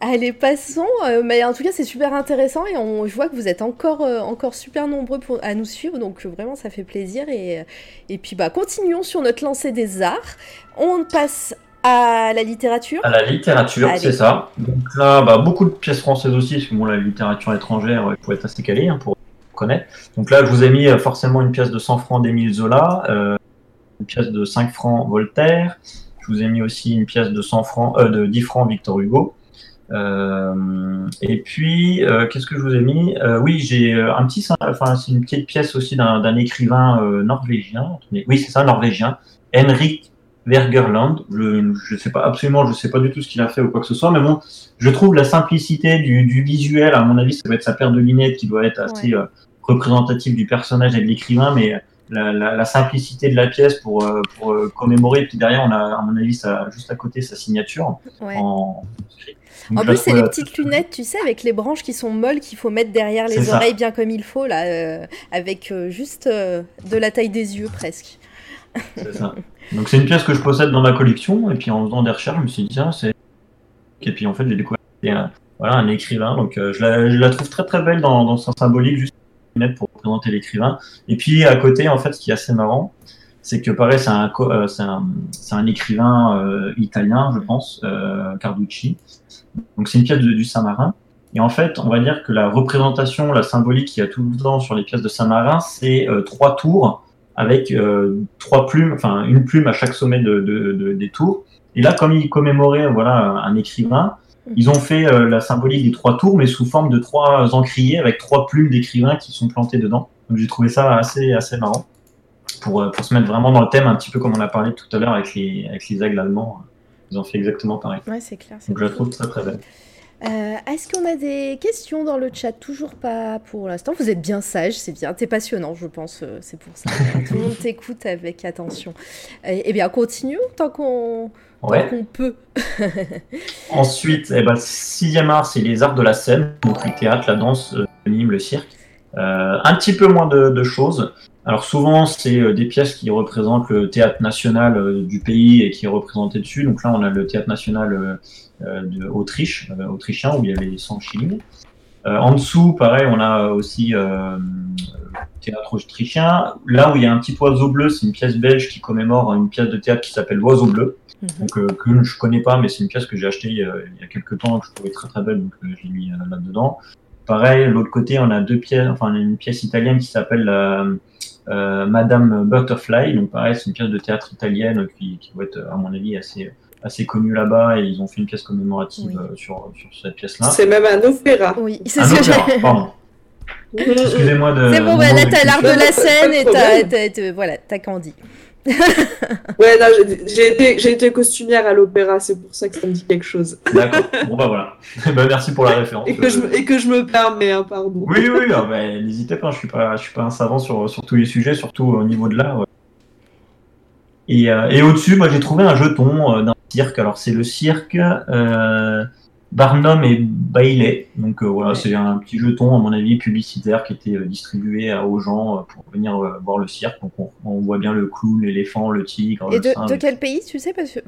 Allez, passons. euh, mais en tout cas, c'est super intéressant et on, je vois que vous êtes encore, euh, encore super nombreux pour, à nous suivre. Donc, vraiment, ça fait plaisir. Et, et puis, bah, continuons sur notre lancée des arts. On passe à la littérature. À la littérature, c'est ça. Donc là, bah, beaucoup de pièces françaises aussi, parce que bon, la littérature étrangère, il faut être assez calé hein, pour connaître. Donc là, je vous ai mis euh, forcément une pièce de 100 francs d'Émile Zola, euh, une pièce de 5 francs Voltaire. Je vous ai mis aussi une pièce de 100 francs, euh, de 10 francs Victor Hugo. Euh, et puis, euh, qu'est-ce que je vous ai mis? Oui, j'ai un petit, enfin, c'est une petite pièce aussi d'un écrivain norvégien. Oui, c'est ça, norvégien. Henrik Vergerland. Je, je sais pas absolument, je sais pas du tout ce qu'il a fait ou quoi que ce soit, mais bon, je trouve la simplicité du, du visuel. À mon avis, ça doit être sa paire de lunettes qui doit être assez représentative du personnage et de l'écrivain, mais la, la, la, simplicité de la pièce pour, euh, pour euh, commémorer. Puis derrière, on a, à mon avis, ça, juste à côté sa signature Ouais. en. Donc, En plus, c'est les petites lunettes, tu sais, avec les branches qui sont molles qu'il faut mettre derrière les ça. oreilles bien comme il faut, là, euh, avec euh, juste euh, de la taille des yeux presque. C'est ça. Donc c'est une pièce que je possède dans ma collection et puis en faisant des recherches, je me suis dit tiens c'est et puis en fait j'ai découvert un, voilà un écrivain donc je, la, je la trouve très très belle dans, dans son symbolique juste pour représenter l'écrivain. Et puis à côté en fait ce qui est assez marrant c'est que pareil c'est un euh, écrivain euh, italien je pense euh, Carducci. Donc c'est une pièce du Saint-Marin. Et en fait on va dire que la représentation la symbolique qu'il y a tout le temps sur les pièces de Saint-Marin c'est trois tours avec trois plumes, enfin une plume à chaque sommet de, de- de- des tours. Et là, comme ils commémoraient voilà un écrivain, ils ont fait euh, la symbolique des trois tours, mais sous forme de trois encriers avec trois plumes d'écrivains qui sont plantées dedans. Donc j'ai trouvé ça assez assez marrant pour euh, pour se mettre vraiment dans le thème, un petit peu comme on a parlé tout à l'heure avec les avec les aigles allemands. Ils ont fait exactement pareil. Ouais, c'est clair. Donc je la trouve très très belle. Euh, Est-ce qu'on a des questions dans le chat? Toujours pas pour l'instant. Vous êtes bien sage, c'est bien. T'es passionnant, je pense. euh, c'est pour ça. <laughs> Tout le monde t'écoute avec attention. Eh eh bien, continuons tant qu'on Ouais. qu'on peut. <laughs> Ensuite, eh ben, sixième art, c'est les arts de la scène, donc le théâtre, la danse, euh, le mime, le cirque. Euh, un petit peu moins de, de choses. Alors souvent, c'est euh, des pièces qui représentent le théâtre national du pays et qui est représenté dessus. Donc là, on a le théâtre national d'Autriche, autrichien, où il y avait 100 shillings. Euh, en dessous, pareil, on a aussi euh, le théâtre autrichien. Là où il y a un petit oiseau bleu, c'est une pièce belge qui commémore une pièce de théâtre qui s'appelle L'oiseau bleu Mhm. donc euh, que je connais pas, mais c'est une pièce que j'ai achetée il y a quelques temps que je trouvais très très belle, donc euh, je l'ai mis euh, là-dedans. Pareil, l'autre côté, on a deux pièces, enfin une pièce italienne qui s'appelle Madame Butterfly. Donc pareil, c'est une pièce de théâtre italienne qui, qui doit être à mon avis assez assez connue là-bas et ils ont fait une pièce commémorative Oui. euh, sur sur cette pièce-là. C'est même un opéra. Oui, c'est Un ce que opéra, j'ai. pardon. <laughs> Excusez-moi de. C'est bon, bah, là, t'as l'art de la scène et t'as, t'as- voilà, t'as Candy. <laughs> Ouais, non, j'ai- j'ai été, j'ai été costumière à l'opéra, c'est pour ça que ça me dit quelque chose. D'accord. <laughs> Bon bah voilà. bah, merci pour la référence. Et que je, me- et que je me permets, hein, pardon. Oui, oui, ah, bah, n'hésitez pas, je suis pas, je suis pas un savant sur, sur tous les sujets, surtout au niveau de l'art. ouais. Et, euh, et au-dessus, moi j'ai trouvé un jeton euh, d'un Alors c'est le cirque euh, Barnum et Bailey. Donc euh, voilà, Ouais. c'est un petit jeton à mon avis publicitaire qui était euh, distribué à- aux gens euh, pour venir euh, voir le cirque. Donc on, on voit bien le clown, l'éléphant, le tigre, Et le de, singe. de quel pays, tu sais parce que,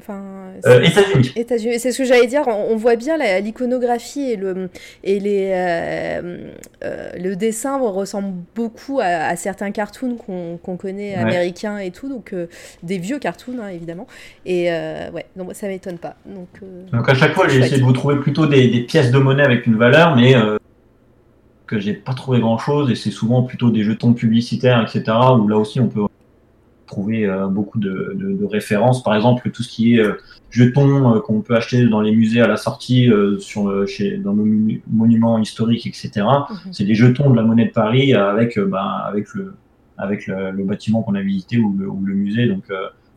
Euh, États-Unis. États-Unis. C'est ce que j'allais dire. On, on voit bien l'iconographie et le et les euh, euh, le dessin ressemble beaucoup à, à certains cartoons qu'on connaît Ouais. américains et tout, donc euh, des vieux cartoons hein, évidemment. Et euh, ouais, donc ça m'étonne pas. Donc euh, Donc à chaque fois, j'ai essayé de vous trouver plutôt des, des pièces de monnaie avec une valeur, mais euh, que j'ai pas trouvé grand chose, et c'est souvent plutôt des jetons publicitaires, etc. Où là aussi on peut trouver euh, beaucoup de, de- de références. Par exemple, tout ce qui est euh, jetons qu'on peut acheter dans les musées à la sortie, sur le- chez, dans nos monu- monuments historiques, etc. mhm. C'est des jetons de la monnaie de Paris avec, ben, avec le avec le, le bâtiment qu'on a visité ou le, ou le musée. Donc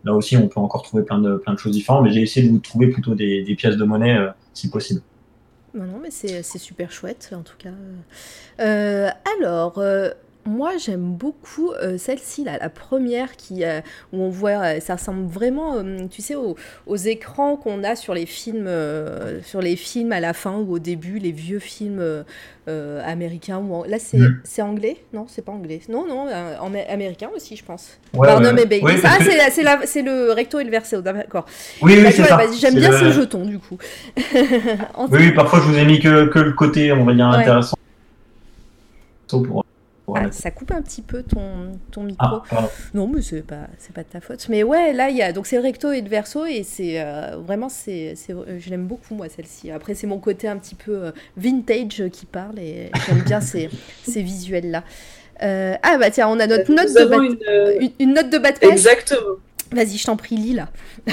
là aussi, on peut encore trouver plein de choses différentes. Mais j'ai essayé de vous trouver plutôt des, pièces de monnaie euh, si possible. Non, non, mais c'est c'est super chouette, en tout cas. Euh, alors, euh, moi, j'aime beaucoup euh, celle-ci, là, la première, qui, euh, où on voit, euh, ça ressemble vraiment, tu sais, aux, aux écrans qu'on a sur les films, sur les films à la fin ou au début, les vieux films américains. Ou en- Là, c'est Mm. c'est anglais? Non, c'est pas anglais. Non, non, en- américain aussi, je pense. Ouais, Barnum ouais. et Bailey. Oui, ah, c'est la- c'est la- c'est le recto et le verso, d'accord. Oui, oui, Bah, c'est ouais, ça. bah, J'aime bien le- ce jeton, du coup. <laughs> Oui, oui, parfois je vous ai mis que, que le côté, on va dire, Ouais. intéressant. Pour Ah, ça coupe un petit peu ton, ton micro. Ah, pardon. Non, mais c'est pas, c'est pas de ta faute. Mais ouais, là, il y a donc c'est le recto et le verso et c'est euh, vraiment c'est, euh, je l'aime beaucoup moi celle-ci. Après c'est mon côté un petit peu euh, vintage qui parle et j'aime bien ces, <laughs> ces visuels là. ah bah tiens, on a notre note de bas, une, euh, une, une note de bas de page. Exactement. Vas-y, je t'en prie, lis là. <laughs>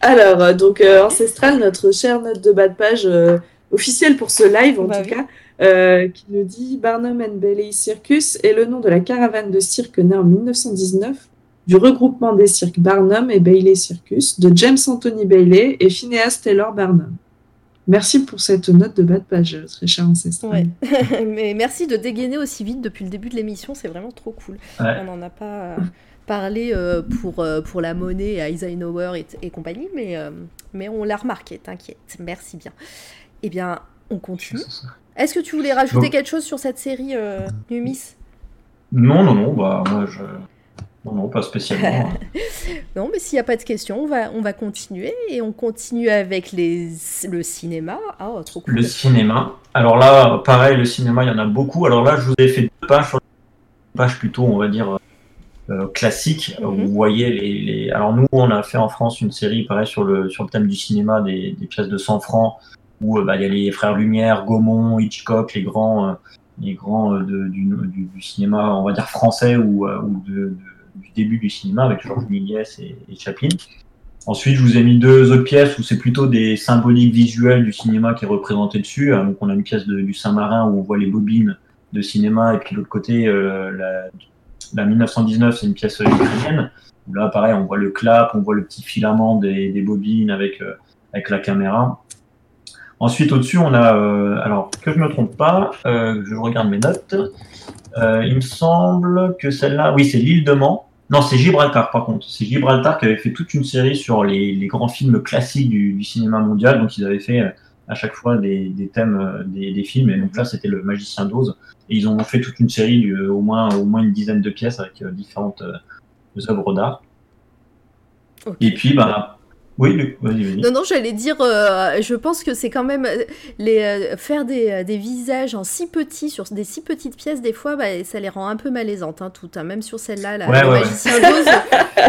Alors, euh, donc, euh, Ancestral, notre chère note de bas de page euh, officielle pour ce live, en Bah tout oui. cas, euh, qui nous dit Barnum and Bailey Circus est le nom de la caravane de cirque née en 1919 du regroupement des cirques Barnum et Bailey Circus de James Anthony Bailey et Phineas Taylor Barnum. Merci pour cette note de bas de page, très cher ancestral. Ouais. <laughs> Mais merci de dégainer aussi vite depuis le début de l'émission, c'est vraiment trop cool. Ouais. On n'en a pas euh, parlé euh, pour, pour la monnaie, Eisenhower et, et compagnie, mais, mais on l'a remarqué, t'inquiète. Merci bien. Eh bien, on continue. Est-ce que tu voulais rajouter quelque chose sur cette série, euh, Numis? Non, non, non, bah moi je. Non, non, pas spécialement. <laughs> Non, mais s'il n'y a pas de questions, on va, on va continuer et on continue avec les, le cinéma. Ah, oh, trop cool. le cinéma. Alors là, pareil, le cinéma, il y en a beaucoup. Alors là, je vous ai fait deux pages une page plutôt, on va dire, euh, classique. Mhm. Vous voyez les, les- Alors nous, on a fait en France une série, pareil, sur le, sur le thème du cinéma, des, des pièces de 100 francs, où euh, bah, il y a les frères Lumière, Gaumont, Hitchcock, les grands, euh, les grands euh, de- du, du, du cinéma, on va dire français ou, ou de, de- du début du cinéma avec Georges Méliès et, et Chaplin. Ensuite, je vous ai mis deux autres pièces où c'est plutôt des symboliques visuelles du cinéma qui est représenté dessus. Donc, on a une pièce du Saint-Marin où on voit les bobines de cinéma, et puis l'autre côté, euh, la, la 1919, c'est une pièce ukrainienne. Là, pareil, on voit le clap, on voit le petit filament des, des bobines avec, euh, avec la caméra. Ensuite, au-dessus, on a, euh, alors que je ne me trompe pas, euh, je regarde mes notes. Euh, il me semble que celle-là, oui, c'est l'île de Mans. Non, c'est Gibraltar, par contre. C'est Gibraltar qui avait fait toute une série sur les, les grands films classiques du, du cinéma mondial. Donc, ils avaient fait à chaque fois des, des thèmes des, des films. Et donc là, c'était le Magicien d'Oz. Et ils ont fait toute une série, au moins, au moins une dizaine de pièces avec différentes œuvres d'art. Et puis, bah, oui, Luc, vas-y, vas-y. Non, non, j'allais dire, euh, je pense que c'est quand même euh, les, euh, faire des, des visages en si petits, sur des si petites pièces, des fois, bah, ça les rend un peu malaisantes, hein, toutes, hein, même sur celle-là, la, Ouais, le ouais, magicien d'Oz.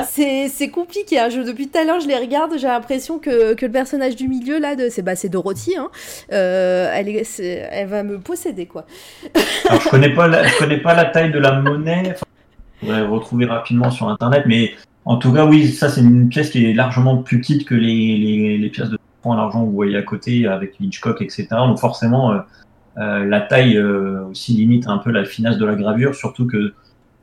<laughs> c'est, compliqué, hein, je, depuis tout à l'heure, je les regarde, j'ai l'impression que, que le personnage du milieu, là, c'est, bah, Dorothy, hein, euh, elle, est, elle va me posséder, quoi. Alors, je connais pas la, je connais pas la taille de la monnaie. Enfin, je pourrais retrouver rapidement sur internet, mais en tout cas, oui, ça c'est une pièce qui est largement plus petite que les, les, les pièces de francs à l'argent que vous voyez à côté avec Hitchcock, etc. Donc forcément, euh, euh, la taille euh, aussi limite un peu la finesse de la gravure, surtout que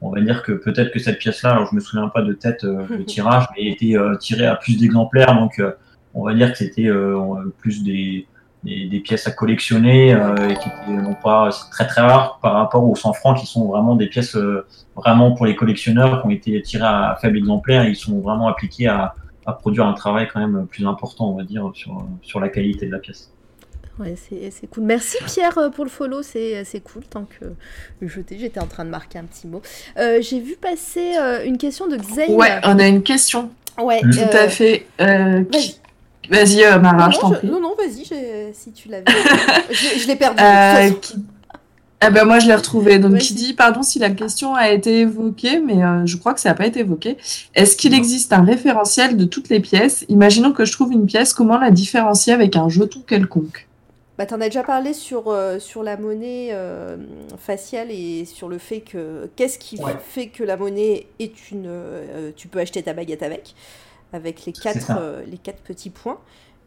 on va dire que peut-être que cette pièce-là, alors je me souviens pas de tête euh, <laughs> le tirage, mais était euh, tirée à plus d'exemplaires, donc euh, on va dire que c'était euh, plus des, des, des pièces à collectionner euh, et qui étaient non pas c'est très très rares par rapport aux 100 francs qui sont vraiment des pièces euh, vraiment pour les collectionneurs qui ont été tirées à faible exemplaire et ils sont vraiment appliqués à, à produire un travail quand même plus important on va dire sur, sur la qualité de la pièce. Ouais, c'est, c'est cool. Merci Pierre euh, pour le follow, c'est, c'est cool. Tant que je t'ai- j'étais en train de marquer un petit mot. Euh, j'ai vu passer euh, une question de Xayn. Ouais, on a une question. Ouais. Tout euh, à fait. Euh, qui- Vas-y, euh, Mara, Non, je t'en non, prie. non, non, vas-y, si tu l'avais. <laughs> je, je l'ai perdu. Euh, qui- Ah ben moi je l'ai retrouvé. Donc qui dit pardon si la question a été évoquée, mais euh, je crois que ça n'a pas été évoqué. Est-ce qu'il existe un référentiel de toutes les pièces? Imaginons que je trouve une pièce, comment la différencier avec un jeton quelconque? Bah, t'en as déjà parlé sur, euh, sur la monnaie euh, faciale et sur le fait que qu'est-ce qui Ouais. fait que la monnaie est une. euh, tu peux acheter ta baguette avec, avec les quatre, euh, les quatre petits points.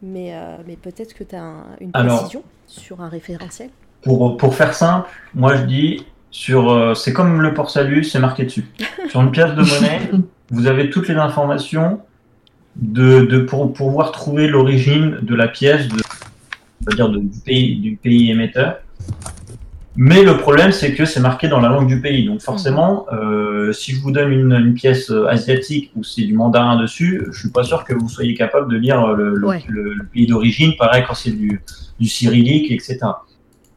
Mais, euh, mais peut-être que tu as une Alors- précision sur un référentiel. Pour, pour faire simple, moi je dis sur euh, c'est comme le port salut, c'est marqué dessus. <laughs> sur une pièce de monnaie, vous avez toutes les informations de, de pour pouvoir trouver l'origine de la pièce, de, de- du pays du pays émetteur. Mais le problème, c'est que c'est marqué dans la langue du pays. Donc forcément, euh, si je vous donne une, une pièce euh, asiatique où c'est du mandarin dessus, je suis pas sûr que vous soyez capable de lire le, le- Ouais. le- le pays d'origine. Pareil quand c'est du, du cyrillique, etc.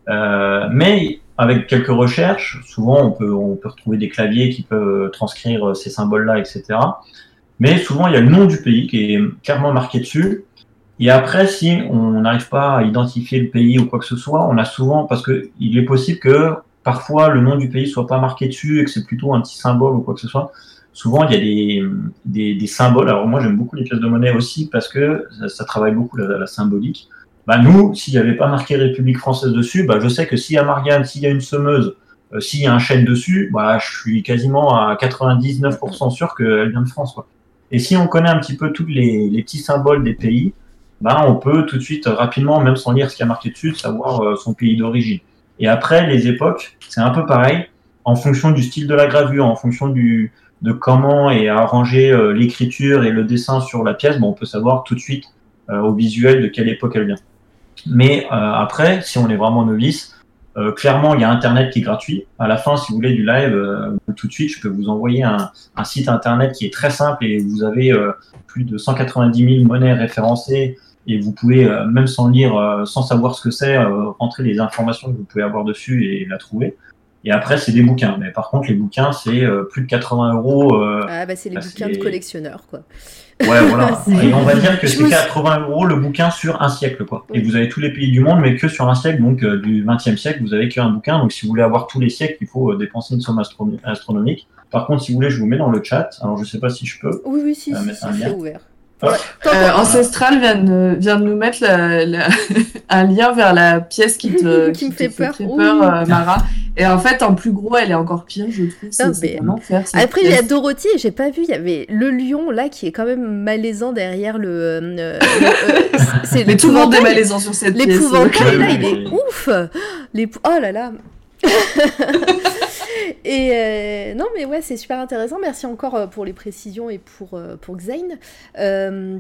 Euh, mais avec quelques recherches, souvent on peut, on peut retrouver des claviers qui peuvent transcrire ces symboles-là, etc. Mais souvent il y a le nom du pays qui est clairement marqué dessus. Et après, si on n'arrive pas à identifier le pays ou quoi que ce soit, on a souvent, parce que il est possible que parfois le nom du pays soit pas marqué dessus et que c'est plutôt un petit symbole ou quoi que ce soit. Souvent, il y a des, des, des symboles. Alors moi, j'aime beaucoup les pièces de monnaie aussi parce que ça, travaille beaucoup la, la symbolique. Bah nous, s'il n'y avait pas marqué République française dessus, bah je sais que s'il y a Marianne, s'il y a une semeuse, euh, s'il y a un chêne dessus, bah je suis quasiment à 99% sûr qu'elle vient de France. Quoi. Et si on connaît un petit peu tous les, les petits symboles des pays, bah on peut tout de suite euh, rapidement, même sans lire ce qui a marqué dessus, savoir euh, son pays d'origine. Et après, les époques, c'est un peu pareil, en fonction du style de la gravure, en fonction du, de comment est arrangée euh, l'écriture et le dessin sur la pièce, bon, on peut savoir tout de suite euh, au visuel de quelle époque elle vient. Mais euh, après, si on est vraiment novice, euh, clairement, il y a Internet qui est gratuit. À la fin, si vous voulez du live, euh, tout de suite, je peux vous envoyer un, un site Internet qui est très simple et vous avez euh, plus de 190 000 monnaies référencées et vous pouvez, euh, même sans lire, euh, sans savoir ce que c'est, euh, rentrer les informations que vous pouvez avoir dessus et la trouver. Et après, c'est des bouquins. Mais par contre, les bouquins, c'est plus de 80 euros. Ah bah c'est les bah, bouquins de collectionneurs quoi. Ouais, voilà. <laughs> Et on va dire que c'est me suis- 80 euros le bouquin sur un siècle, quoi. Et vous avez tous les pays du monde, mais que sur un siècle, donc du 20e siècle, vous avez qu'un bouquin. Donc si vous voulez avoir tous les siècles, il faut dépenser une somme astro- astronomique. Par contre, si vous voulez, je vous mets dans le chat. Alors, je sais pas si je peux. Oui oui si, si, si, c'est ouvert. Ouais, Euh, Ancestral vient de, vient de nous mettre la- la- <laughs> un lien vers la pièce qui te, <laughs> Qui me fait peur. euh, Mara. Et en fait, en plus gros, elle est encore pire, je trouve. Non, mais- Après, il y a. Dorothy, et j'ai pas vu, il y avait le lion là qui est quand même malaisant derrière le. euh, le- euh, c'est Mais tout le monde est malaisant sur cette pièce. L'épouvantail là, il est ouf L'ép- Oh là là <laughs> Et euh, non, mais ouais, c'est super intéressant. Merci encore euh, pour les précisions et pour, euh, pour Xain. Euh,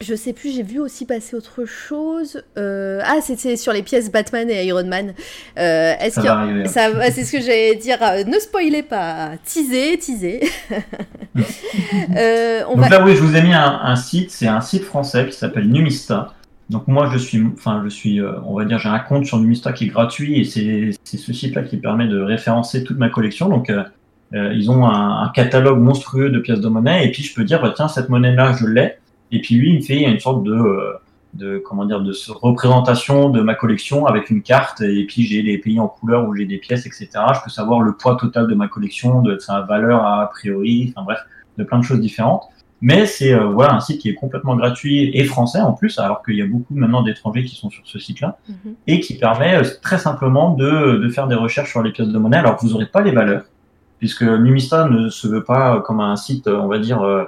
je sais plus, j'ai vu aussi passer autre chose. Euh, ah, c'était sur les pièces Batman et Iron Man. Euh, Est-ce a- arriver. ça va, c'est ce que j'allais dire. Ne spoilez pas. Teaser, teaser. <laughs> Euh, on Donc va... là, oui, je vous ai mis un, un site. C'est un site français qui s'appelle Numista. Donc moi, je suis, enfin, je suis, euh, on va dire, j'ai un compte sur Numista qui est gratuit et c'est ce site-là qui permet de référencer toute ma collection. Donc euh, euh, ils ont un, catalogue monstrueux de pièces de monnaie et puis je peux dire, bah, tiens, cette monnaie-là, je l'ai. Et puis lui, il me fait une sorte de, de comment dire, de représentation de ma collection avec une carte et puis j'ai les pays en couleur où j'ai des pièces, etc. Je peux savoir le poids total de ma collection, de sa valeur a priori, enfin bref, de plein de choses différentes. Mais c'est euh, voilà un site qui est complètement gratuit et français en plus, alors qu'il y a beaucoup maintenant d'étrangers qui sont sur ce site-là Mhm. et qui permet euh, très simplement de, de faire des recherches sur les pièces de monnaie. Alors vous n'aurez pas les valeurs, puisque Numista ne se veut pas comme un site, euh, on va dire, euh,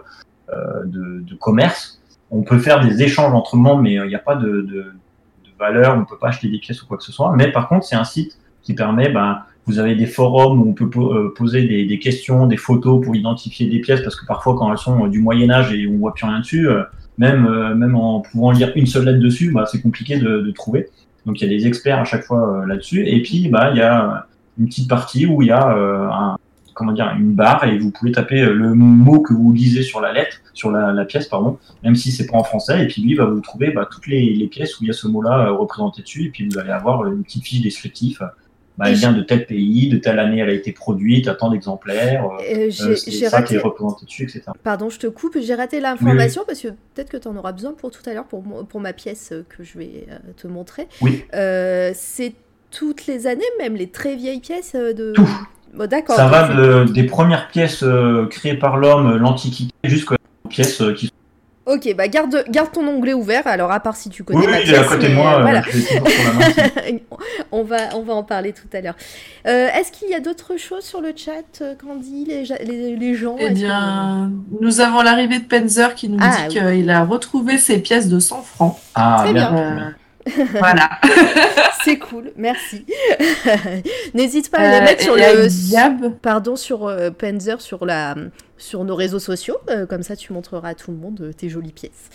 euh, de, de commerce. On peut faire des échanges entre membres, mais euh, il n'y a pas de, de, de valeur, on ne peut pas acheter des pièces ou quoi que ce soit. Mais par contre, c'est un site qui permet, ben, vous avez des forums où on peut euh, poser des, questions, des photos pour identifier des pièces, parce que parfois quand elles sont euh, du Moyen Âge et on voit plus rien dessus, euh, même, même en pouvant lire une seule lettre dessus, bah, c'est compliqué de, trouver. Donc il y a des experts à chaque fois là-dessus. Et puis bah, il y a une petite partie où il y a comment dire, une barre et vous pouvez taper le mot que vous lisez sur la lettre, sur la, pièce, pardon, même si c'est pas en français. Et puis lui va vous trouver bah, toutes les, pièces où il y a ce mot-là représenté dessus. Et puis vous allez avoir une petite fiche descriptive. Bah, elle vient de tel pays, de telle année elle a été produite, à tant d'exemplaires. euh, Euh, euh, c'est ça qui est représenté dessus, etc. Pardon, je te coupe. J'ai raté l'information parce que peut-être que tu en auras besoin pour tout à l'heure pour, pour ma pièce euh, que je vais te montrer. Oui. Euh, c'est toutes les années, même les très vieilles pièces de. Tout. Bon, D'accord. Ça va de- des premières pièces créées par l'homme, l'Antiquité, jusqu'aux pièces qui sont. Ok, bah garde, garde ton onglet ouvert. Alors à part si tu connais Oui, il est à pièce, côté de moi, euh, euh, voilà. <laughs> on va, on va en parler tout à l'heure. Euh, Est-ce qu'il y a d'autres choses sur le chat, Candy, les, ja- les, les gens Eh que- bien, nous avons l'arrivée de Penzer qui nous Ah, dit oui. qu'il a retrouvé ses pièces de 100 francs. Ah, Très bien. Euh, <laughs> voilà. <laughs> C'est cool, merci. <laughs> N'hésite pas à Euh, les mettre sur le. Gab. Pardon, sur euh, Panzer, sur, la, sur nos réseaux sociaux. euh, comme ça, tu montreras à tout le monde euh, tes jolies pièces.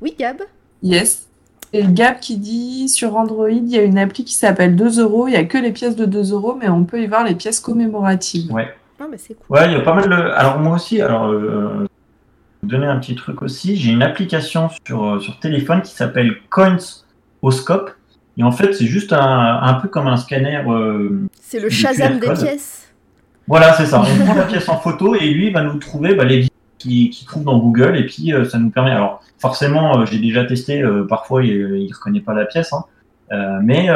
Oui, Gab? Yes. Et Gab qui dit sur Android, il y a une appli qui s'appelle 2 euros. Il n'y a que les pièces de 2 euros, mais on peut y voir les pièces commémoratives. Ouais. C'est cool. Ouais, il y a pas mal de. Alors, moi aussi, alors, euh, je vais vous donner un petit truc aussi. J'ai une application sur, euh, sur téléphone qui s'appelle Coins au Scope. Et en fait, c'est juste un, un peu comme un scanner. euh, C'est le Shazam des pièces. Voilà, c'est ça. On prend la pièce en photo et lui va nous trouver bah, les vidéos qu'il qui trouve dans Google et puis euh, ça nous permet. Alors, forcément, euh, j'ai déjà testé. parfois, il, il reconnaît pas la pièce, hein. Mais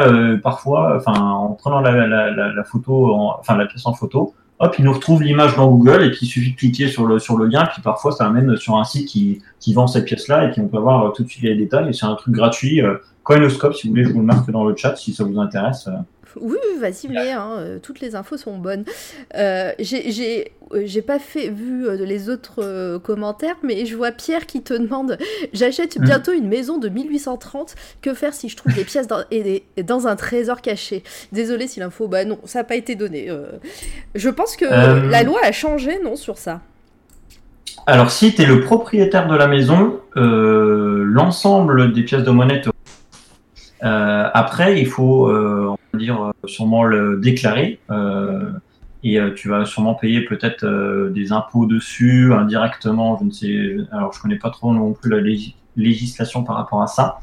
parfois, en prenant la, la, la, la photo, en- enfin la pièce en photo, hop, il nous retrouve l'image dans Google et puis il suffit de cliquer sur le sur le lien. Puis parfois, ça amène sur un site qui qui vend cette pièce-là et puis on peut avoir euh, tout de suite les détails. Et c'est un truc gratuit. Coinoscope, si vous voulez, je vous le marque dans le chat si ça vous intéresse. Euh, Oui, vas-y, mais hein, euh, toutes les infos sont bonnes. Euh, j'ai- J'ai euh, pas fait vu les autres commentaires, mais je vois Pierre qui te demande J'achète Mm. bientôt une maison de 1830. Que faire si je trouve des pièces dans, et des- dans un trésor caché? Désolé si l'info, bah non, ça n'a pas été donné. euh. je pense que Euh. la loi a changé, non, sur ça? Alors, si tu es le propriétaire de la maison, euh, l'ensemble des pièces de monnaie te... Euh, après, il faut, euh, dire, euh, sûrement le déclarer. et tu vas sûrement payer peut-être des impôts dessus, indirectement. Je ne sais. Alors, je connais pas trop non plus la légis- législation par rapport à ça.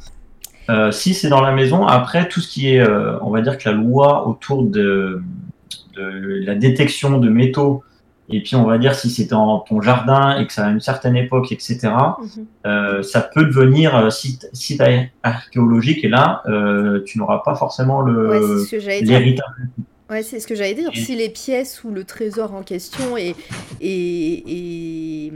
Si c'est dans la maison, après, tout ce qui est, on va dire que la loi autour de la détection de métaux, et puis on va dire si c'est dans ton jardin et que ça a une certaine époque, etc., Mhm. euh, ça peut devenir euh, site, site archéologique, et là, euh, tu n'auras pas forcément l'héritage. Ouais, c'est ce que j'allais dire. Et- Si les pièces ou le trésor en question est, est, est,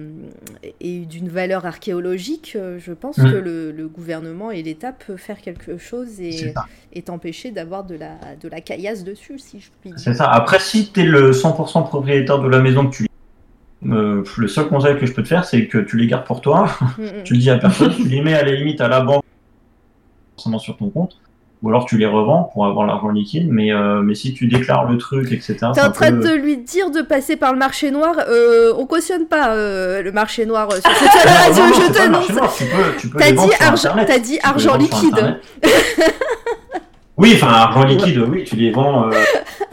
est d'une valeur archéologique, euh, je pense Mm. que le, le gouvernement et l'État peuvent faire quelque chose C'est et, ça. et t'empêcher d'avoir de la, de la caillasse dessus, si je puis C'est dire. ça. Après, si tu es le 100% propriétaire de la maison, que tu euh, le seul conseil que je peux te faire, c'est que tu les gardes pour toi, Mm, mm. tu le dis à personne, tu les mets à la limite à la banque, forcément sur ton compte, ou alors tu les revends pour avoir l'argent liquide, mais, euh, mais si tu déclares le truc, etc. T'es en train de lui dire de passer par le marché noir. Euh, on cautionne pas euh, le marché noir euh, sur cette <laughs> radio, non, non, je t'annonce. Tu peux, tu peux T'as dit argent- t'as dit argent liquide. <laughs> Oui, enfin, argent liquide, oui, tu les vends, euh,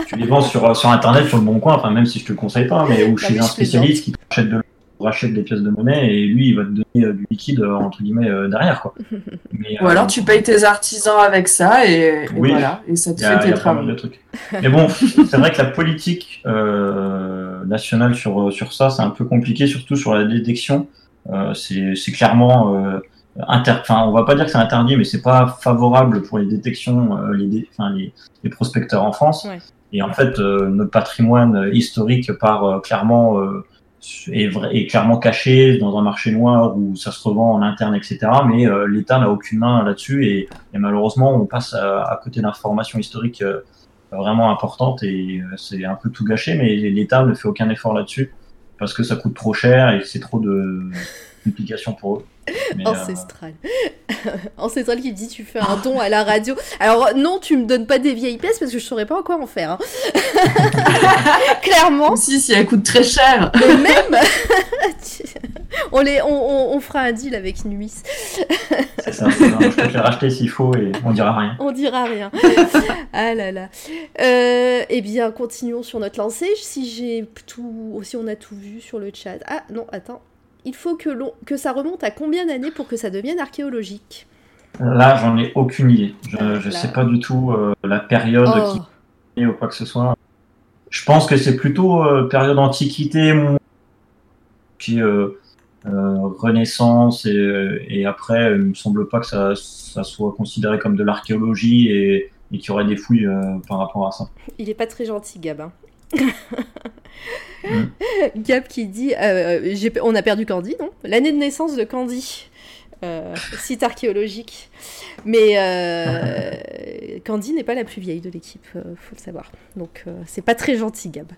tu les vends sur, sur Internet, sur le bon coin, enfin, même si je te le conseille pas, mais ou chez un spécialiste qui achète de rachète des pièces de monnaie et lui, il va te donner euh, du liquide, euh, entre guillemets, euh, derrière, quoi. <laughs> Mais, Ou alors tu payes tes artisans avec ça et, et Oui. voilà, et ça te il y a, fait y tes a pas mal travaux. de trucs. Mais bon, <laughs> c'est vrai que la politique euh, nationale sur, sur ça, c'est un peu compliqué, surtout sur la détection. Euh, c'est c'est clairement euh, inter... enfin, on va pas dire que c'est interdit, mais c'est pas favorable pour les détections, euh, les, dé- enfin, les, les prospecteurs en France. Ouais. Et en fait, euh, notre patrimoine historique part euh, clairement euh, est, est clairement caché dans un marché noir où ça se revend en interne, etc. Mais euh, l'État n'a aucune main là-dessus et, malheureusement, on passe à, côté d'informations historiques euh, vraiment importantes et euh, c'est un peu tout gâché. Mais l'État ne fait aucun effort là-dessus parce que ça coûte trop cher et c'est trop de complications pour eux. Euh, Ancestral. <laughs> Ancestral qui dit tu fais un don à la <laughs> radio. Alors non, tu me donnes pas des vieilles pièces parce que je saurais pas encore en faire. hein. <laughs> Clairement. Si, si, elle coûte très cher. Mais même, on, les, on, on, on fera un deal avec Nuis. c'est ça. ça. Je peux te les racheter s'il faut et on dira rien. On dira rien. ah là là. Euh, eh bien, continuons sur notre lancée. Si j'ai tout, si on a tout vu sur le chat. Ah non, attends. Il faut que, ça remonte à combien d'années pour que ça devienne archéologique? Là, j'en ai aucune idée. Je ne Là. sais pas du tout euh, la période Oh, qui ou quoi que ce soit. Je pense que c'est plutôt euh, période antiquité, puis euh, Renaissance, et, et après, il me semble pas que ça, ça soit considéré comme de l'archéologie et, et qu'il y aurait des fouilles par rapport à ça. il est pas très gentil, Gab. Hein. <laughs> Mm. Gab qui dit euh, j'ai- on a perdu Candy, non? L'année de naissance de Candy. Euh, site archéologique. Mais euh, <laughs> Candy n'est pas la plus vieille de l'équipe, euh, faut le savoir. Donc euh, c'est pas très gentil, Gab.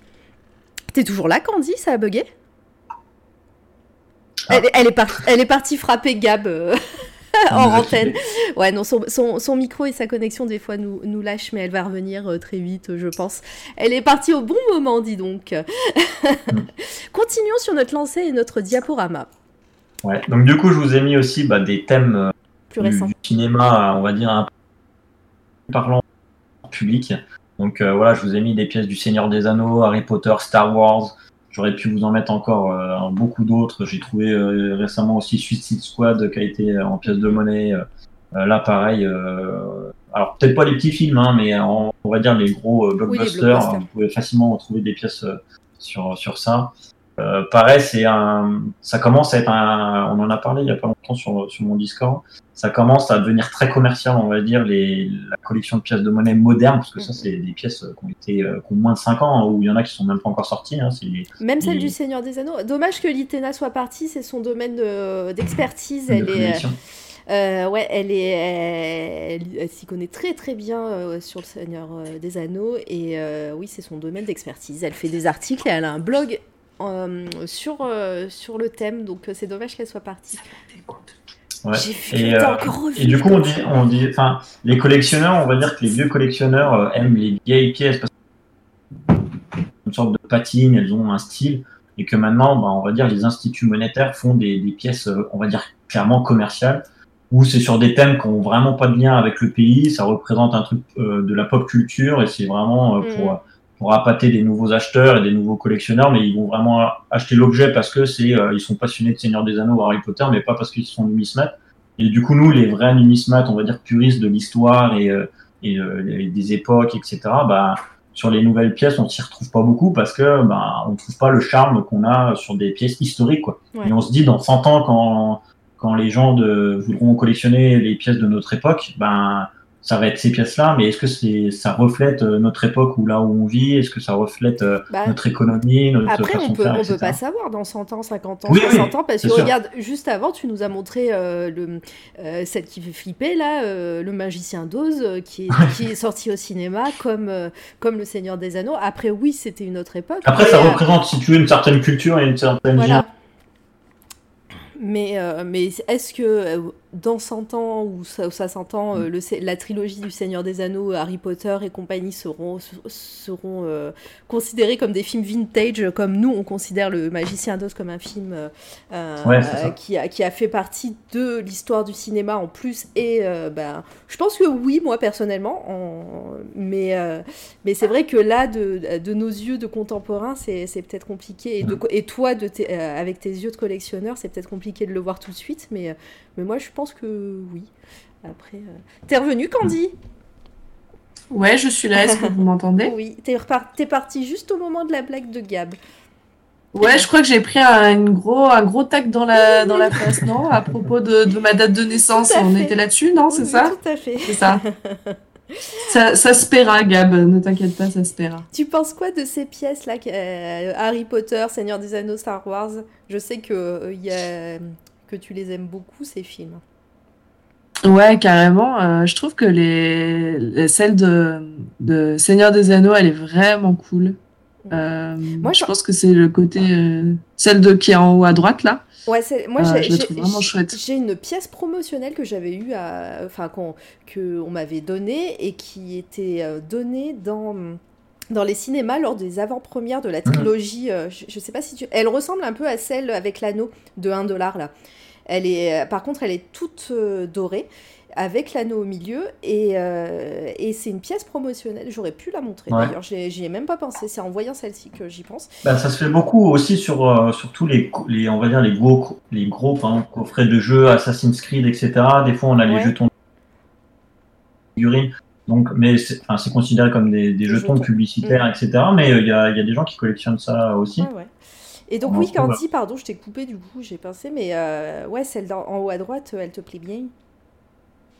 T'es toujours là, Candy? Ça a bugué? Ah. elle, est elle est partie frapper Gab <laughs> en antenne. Ouais, non, son, son- son micro et sa connexion, des fois, nous, nous lâchent, mais elle va revenir euh, très vite, euh, je pense. Elle est partie au bon moment, dis donc. <laughs> Continuons sur notre lancée et notre diaporama. Ouais. Donc du coup, je vous ai mis aussi bah, des thèmes euh, Plus du, cinéma, on va dire, un parlant public. Donc euh, voilà, je vous ai mis des pièces du Seigneur des Anneaux, Harry Potter, Star Wars. J'aurais pu vous en mettre encore euh, beaucoup d'autres. J'ai trouvé euh, récemment aussi Suicide Squad qui a été euh, en pièce de monnaie. Euh, là, pareil. euh, alors peut-être pas les petits films, hein, mais en- on va dire les gros Oui, blockbusters. Vous pouvez facilement retrouver des pièces euh, sur sur ça. Euh, pareil, c'est un, ça commence à être un, on en a parlé il y a pas longtemps sur, sur mon Discord. Ça commence à devenir très commercial, on va dire, les, la collection de pièces de monnaie modernes, parce que ça, c'est des pièces euh, qui ont été, euh, qui ont moins de 5 ans, hein, ou il y en a qui sont même pas encore sorties. Hein, Même celle du Seigneur des Anneaux. Dommage que l'Itena soit partie, c'est son domaine de- d'expertise. de Elle est, euh, ouais, elle est, elle, elle s'y connaît très très bien euh, sur le Seigneur des Anneaux et euh, oui, c'est son domaine d'expertise. Elle fait des articles et elle a un blog euh, sur euh, sur le thème, donc euh, c'est dommage qu'elle soit partie. Ouais. J'ai vu Et, euh, revu. Et du coup, on dit, on dit, enfin, les collectionneurs, on va dire que les vieux collectionneurs euh, aiment les vieilles pièces parce qu'une sorte de patine, elles ont un style. et que maintenant, bah, on va dire, les instituts monétaires font des, des pièces, euh, on va dire, clairement commerciales, où c'est sur des thèmes qui ont vraiment pas de lien avec le pays, ça représente un truc euh, de la pop culture, et c'est vraiment euh, pour, Mm. Pour appâter des nouveaux acheteurs et des nouveaux collectionneurs, mais ils vont vraiment acheter l'objet parce que c'est, euh, ils sont passionnés de Seigneur des Anneaux ou Harry Potter, mais pas parce qu'ils sont numismates. Et du coup, nous, les vrais numismates, on va dire puristes de l'histoire et, euh, et, euh, et des époques, etc., bah, sur les nouvelles pièces, on s'y retrouve pas beaucoup parce que bah, on trouve pas le charme qu'on a sur des pièces historiques. Quoi. Ouais. Et on se dit, dans 100 ans, quand, quand les gens de, voudront collectionner les pièces de notre époque, ben, ça va être ces pièces-là, mais est-ce que c'est, ça reflète euh, notre époque ou là où on vit? Est-ce que ça reflète euh, Bah, notre économie, notre Après, façon on de peut, faire, on etc. peut pas savoir dans 100 ans, 50 ans, Oui, oui, 60 ans, parce que sûr. regarde, juste avant, tu nous as montré euh, le, euh, celle qui fait flipper, là, euh, le magicien d'Oz, qui, est, qui est sorti au cinéma, comme, comme Le Seigneur des Anneaux. Après, oui, c'était une autre époque. Après, mais, ça représente, si tu veux, une certaine culture et une certaine vie. Voilà. Mais, euh, mais est-ce que dans 100 ans ou ça, ou 60 ans, euh, le, la trilogie du Seigneur des Anneaux, Harry Potter et compagnie seront, seront euh, considérés comme des films vintage, comme nous on considère le Magicien d'Oz comme un film euh, euh, Ouais, qui, a, qui a fait partie de l'histoire du cinéma en plus Et euh, ben, je pense que oui, moi personnellement, en- mais, euh, mais c'est vrai que là, de, de nos yeux de contemporains, c'est peut-être compliqué. Et, de, et toi, de euh, avec tes yeux de collectionneur, c'est peut-être compliqué de le voir tout de suite. Mais, euh, mais moi, je pense que oui. Après, euh, t'es revenu, Candy? Ouais, je suis là. Est-ce que vous m'entendez? <laughs> Oui. T'es parti juste au moment de la blague de Gab. Ouais, je crois que j'ai pris un, gros, un gros tac dans la, dans la face, non? À propos de, de ma date de naissance, on fait. était là-dessus, non? C'est Oui, ça? Tout à fait. C'est ça. ça. Ça se paiera, Gab, ne t'inquiète pas, ça se paiera. Tu penses quoi de ces pièces-là euh, Harry Potter, Seigneur des Anneaux, Star Wars? Je sais que, euh, y a, que tu les aimes beaucoup, ces films. Ouais, carrément. euh, je trouve que les, les- celle de, de Seigneur des Anneaux, elle est vraiment cool. Euh, Moi, je pense que c'est le côté. euh, celle de qui est en haut à droite, là. Ouais, c'est- moi j'ai- je la j'ai- trouve vraiment j'ai- chouette. J'ai une pièce promotionnelle que j'avais eue, à, enfin qu'on que on m'avait donnée et qui était donnée dans dans les cinémas lors des avant-premières de la trilogie. euh, je, je sais pas si tu, elle ressemble un peu à celle avec l'anneau de 1 dollar là. Elle est, euh, par contre, elle est toute euh, dorée avec l'anneau au milieu et, euh, et c'est une pièce promotionnelle. J'aurais pu la montrer Ouais. d'ailleurs. J'y ai- même pas pensé. C'est en voyant celle-ci que j'y pense. Bah, ça se fait beaucoup aussi sur, euh, sur tous les, on va dire, les gros, les gros exemple, coffrets de jeux, Assassin's Creed, etc. Des fois, on a les Ouais. jetons de figurines. Donc, mais c'est enfin, considéré comme des, jetons jetons. publicitaires, etc. Mais euh, il y, a, il y a des gens qui collectionnent ça aussi. Ouais, ouais. Et donc On en oui. Candy, pardon, je t'ai coupé du coup, j'ai pensé, mais euh, ouais, celle en haut à droite, euh, elle te plaît bien.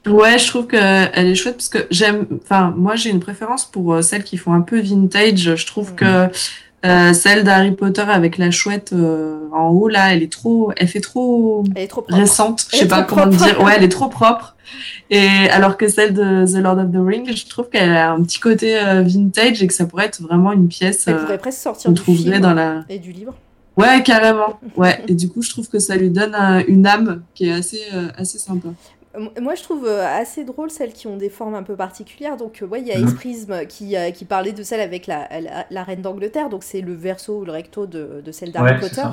Ouais, je trouve qu'elle est chouette parce que j'aime. Enfin, moi, j'ai une préférence pour euh, celles qui font un peu vintage. Je trouve Mhm. que euh, celle d'Harry Potter avec la chouette euh, en haut, là, elle est trop. Elle fait trop. Elle est trop propre. récente, je sais pas comment propre. dire. Ouais, elle est trop propre. Et alors que celle de The Lord of the Rings, je trouve qu'elle a un petit côté euh, vintage et que ça pourrait être vraiment une pièce Elle pourrait presque sortir du film dans la. et du livre. Ouais, carrément. Ouais. <laughs> Et du coup, je trouve que ça lui donne un- une âme qui est assez euh, assez sympa. Moi, je trouve euh, assez drôle celles qui ont des formes un peu particulières. Donc, euh, ouais, il y a Mhm. Esprisme qui, euh, qui parlait de celle avec la, la, la reine d'Angleterre. Donc, c'est le verso ou le recto de, de celle d'Harry Ouais, Potter.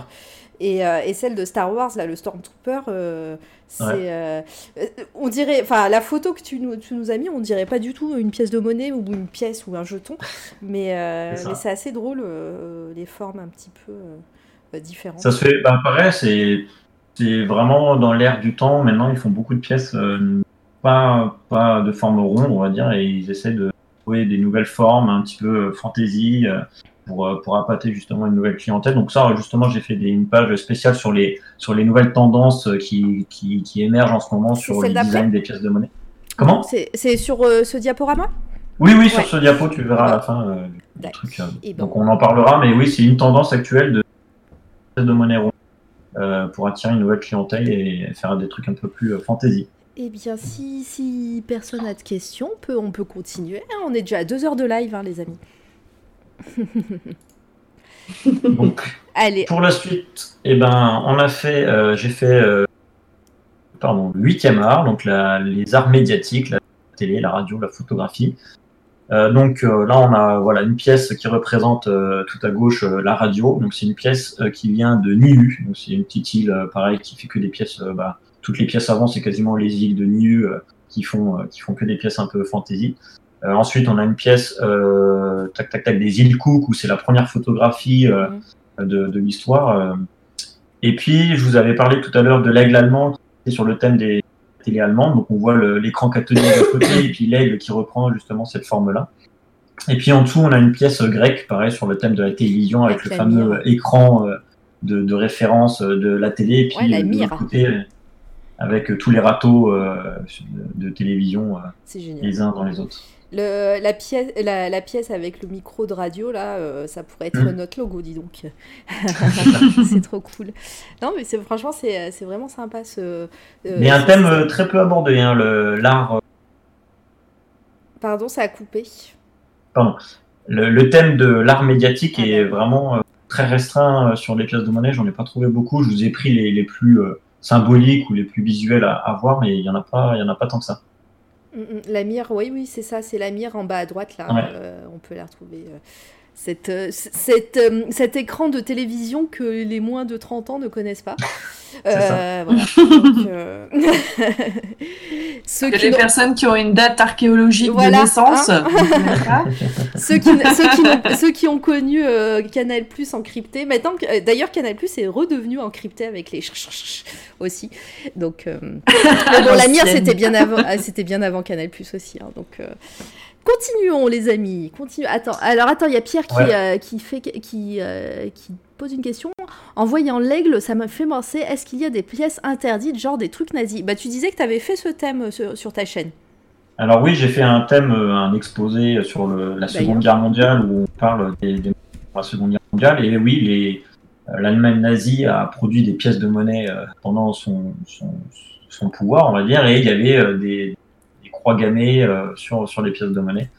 Et, euh, et celle de Star Wars, là, le Stormtrooper, euh, c'est. Ouais. euh, on dirait. Enfin, la photo que tu nous, tu nous as mis, on dirait pas du tout une pièce de monnaie ou une pièce ou un jeton. Mais, euh, C'est assez drôle, euh, les formes un petit peu différentes. Ça se fait, bah, pareil, c'est c'est vraiment dans l'air du temps. Maintenant, ils font beaucoup de pièces, euh, pas, pas de forme ronde, on va dire, et ils essaient de trouver des nouvelles formes, un petit peu euh, fantasy, euh, pour, pour appâter justement une nouvelle clientèle. Donc ça, justement, j'ai fait des, une page spéciale sur les, sur les nouvelles tendances qui, qui, qui émergent en ce moment sur le design des pièces de monnaie. Comment? C'est c'est sur euh, ce diaporama? Oui, oui, sur Ouais. ce diapo, tu verras à la fin euh, D'accord. truc. euh. Donc on en parlera, mais oui, c'est une tendance actuelle de de monnaie ronde euh, pour attirer une nouvelle clientèle et faire des trucs un peu plus euh, fantasy. Eh bien, si, si personne n'a de questions, on peut, on peut continuer. Ah, On est déjà à deux heures de live, hein, les amis. <laughs> Donc Allez, pour la suite, eh ben, on a fait, euh, j'ai fait, euh, pardon, le huitième art, donc la- les arts médiatiques, la télé, la radio, la photographie. Euh, donc euh, là, on a voilà une pièce qui représente euh, tout à gauche euh, la radio. Donc c'est une pièce euh, qui vient de Niue. Donc c'est une petite île, euh, pareil, qui fait que des pièces. bah, toutes les pièces avant, c'est quasiment les îles de euh, qui font euh, qui font que des pièces un peu fantasy. Euh, ensuite, on a une pièce euh, tac tac tac des îles Cook où c'est la première photographie euh, de, de l'histoire. euh. Et puis, je vous avais parlé tout à l'heure de l'aigle allemand qui est sur le thème des télé allemandes. Donc, on voit l'écran cathodique de côté <coughs> et puis l'aigle qui reprend justement cette forme-là. Et puis en dessous, on a une pièce grecque, pareil, sur le thème de la télévision, avec, Avec le fameux mire. écran euh, de, de référence euh, de la télé, et puis Ouais, la euh, de l'autre côté, euh, avec euh, tous les râteaux euh, de, télévision, euh, les uns dans les autres. Le, la, pièce, la, la pièce avec le micro de radio, là, euh, ça pourrait être Mm. notre logo, dis donc. <laughs> c'est trop cool. Non, mais franchement, c'est, vraiment sympa ce. euh, Mais un thème euh, très peu abordé, hein, l'art, Pardon, ça a coupé. le, le thème de l'art médiatique Ah est vraiment très restreint sur les pièces de monnaie. J'en ai pas trouvé beaucoup. Je vous ai pris les, les plus symboliques ou les plus visuels à, à voir, mais il y en a pas, y en a pas tant que ça. Mm, mm. La mire, oui, oui, c'est ça, c'est la mire en bas à droite, là. Ouais. euh, on peut la retrouver. Cette, euh, cette, euh, cet écran de télévision que les moins de 30 ans ne connaissent pas. <laughs> Euh, voilà. Donc, euh, <laughs> Ceux Que qui les personnes qui ont une date archéologique Voilà, de naissance. hein. <laughs> ceux qui, ceux qui, n'ont- ceux qui ont connu euh, Canal Plus encrypté. Maintenant, euh, d'ailleurs, Canal Plus est redevenu encrypté avec les aussi. Donc, euh, bon, la mire, c'était bien avant, ah, c'était bien avant Canal Plus aussi. hein, donc, euh, continuons, les amis. Continue. Attends, alors attends, il y a Pierre qui, Ouais. euh, qui fait, qui, euh, qui pose une question. En voyant l'aigle, ça m'a fait penser. Est-ce qu'il y a des pièces interdites, genre des trucs nazis? Bah, tu disais que tu avais fait ce thème euh, sur, sur ta chaîne. Alors oui, j'ai fait un thème, un exposé sur le- la Seconde Guerre mondiale où on parle des, des de la Seconde Guerre mondiale. Et oui, l'Allemagne nazie a produit des pièces de monnaie pendant son, son, son pouvoir, on va dire, et il y avait des croix gammées euh, sur, sur les pièces de monnaie.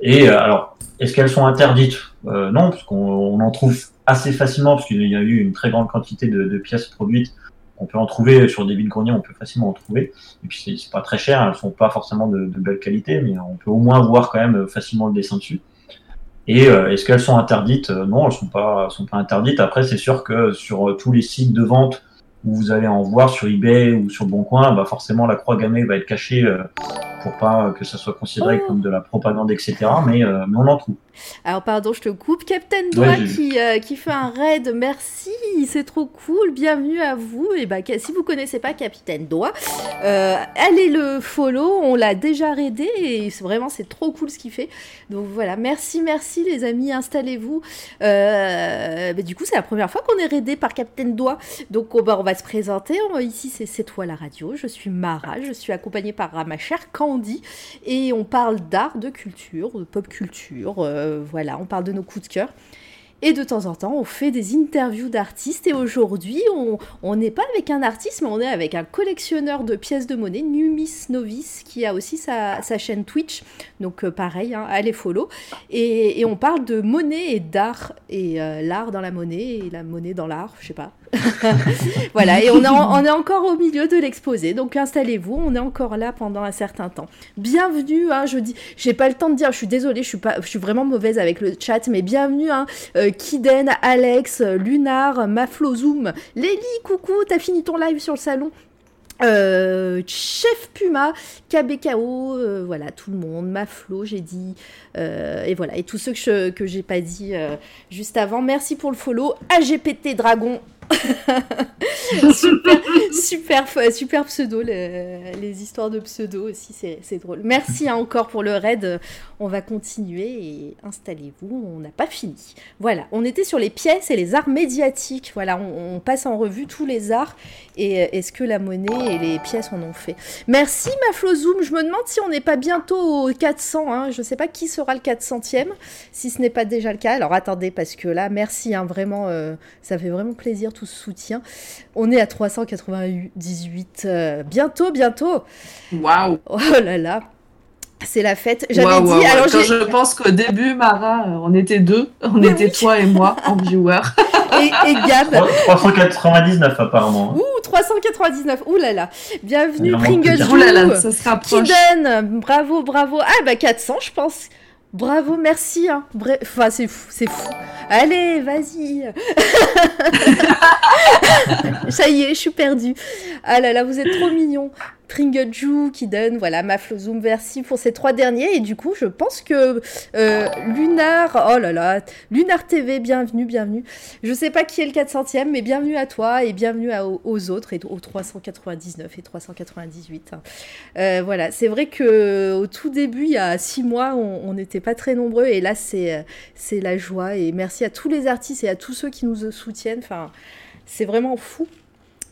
Et euh, alors, est-ce qu'elles sont interdites? Euh, Non, parce qu'on on en trouve assez facilement, parce qu'il y a eu une très grande quantité de, pièces produites. On peut en trouver sur des vides-greniers, on peut facilement en trouver. Et puis c'est pas très cher, elles sont pas forcément de, belle qualité, mais on peut au moins voir quand même facilement le dessin dessus. Et est-ce qu'elles sont interdites? Non, elles sont pas, sont pas interdites. Après, c'est sûr que sur tous les sites de vente où vous allez en voir sur eBay ou sur Boncoin, bah forcément la croix gammée va être cachée euh, pour pas que ça soit considéré Oh. comme de la propagande, etc. Mais, euh, mais on en trouve. Alors pardon, je te coupe. Captain Doigt Ouais, qui, euh, qui fait un raid, merci, c'est trop cool, bienvenue à vous. Et bah, si vous connaissez pas Capitaine Doigt, euh, allez le follow, on l'a déjà raidé et c'est vraiment c'est trop cool ce qu'il fait. Donc voilà, merci, merci les amis, installez-vous. Euh, bah, du coup, c'est la première fois qu'on est raidé par Captain Doigt. Donc on, bah, on va se présenter. On- ici, c'est C'est toi la radio. Je suis Mara, je suis accompagnée par ma chère Candy et on parle d'art, de culture, de pop culture. euh, voilà, on parle de nos coups de cœur. Et de temps en temps, on fait des interviews d'artistes. Et aujourd'hui, on n'est pas avec un artiste, mais on est avec un collectionneur de pièces de monnaie, Numis Novice, qui a aussi sa, chaîne Twitch. Donc euh, pareil, hein, allez follow. Et, et on parle de monnaie et d'art. Et euh, l'art dans la monnaie et la monnaie dans l'art, je sais pas. <laughs> voilà, et on est, encore au milieu de l'exposé. Donc installez-vous, on est encore là pendant un certain temps. Bienvenue, hein, je dis, j'ai pas le temps de dire, je suis désolée, je suis, vraiment mauvaise avec le chat, mais bienvenue, hein, euh, Kiden, Alex, Lunar, Maflozoom, Lélie, coucou, t'as fini ton live sur le salon euh, Chef Puma, KBKO, euh, voilà, tout le monde, Maflo, j'ai dit, et voilà, et tous ceux que, je, que j'ai pas dit juste avant. Merci pour le follow, AGPT Dragon. <laughs> super, super, pseudo, le- les histoires de pseudo aussi, c'est drôle. Merci hein, encore pour le raid. On va continuer et installez-vous, on n'a pas fini. Voilà, on était sur les pièces et les arts médiatiques. Voilà, on, passe en revue tous les arts et est-ce que la monnaie et les pièces en ont fait. Merci Maflozoom, je me demande si on n'est pas bientôt au 400. Hein. Je ne sais pas qui sera le 400e, si ce n'est pas déjà le cas. Alors attendez, parce que là, merci, hein, vraiment, euh, ça fait vraiment plaisir tout ce soutien. On est à 398. euh, bientôt, bientôt. Waouh! Oh là là. C'est la fête. J'avais dit. alors Quand je pense qu'au début, Mara, euh, on était deux. On Mais était oui. toi et moi en viewer. et, et Gab. 399 apparemment. Ouh, 399. Ouh là là. Bienvenue Pringles. Ouh là là, ça se rapproche. Kiden, bravo, bravo. Ah bah 400, je pense. Bravo, merci. Hein. C'est fou, c'est fou. Allez, vas-y. <laughs> Ça y est, je suis perdue. Ah là là, vous êtes trop mignons. Pringleju qui donne, voilà, Maflozoom, merci pour ces trois derniers. Et du coup, je pense que euh, Lunar, oh là là, Lunar TV, bienvenue, bienvenue. Je sais pas qui est le 400e, mais bienvenue à toi et bienvenue aux autres et aux 399 et 398. Hein. Euh, voilà, c'est vrai que au tout début, il y a six mois, on n'était pas très nombreux et là, c'est c'est la joie. Et merci à tous les artistes et à tous ceux qui nous soutiennent. Enfin, c'est vraiment fou.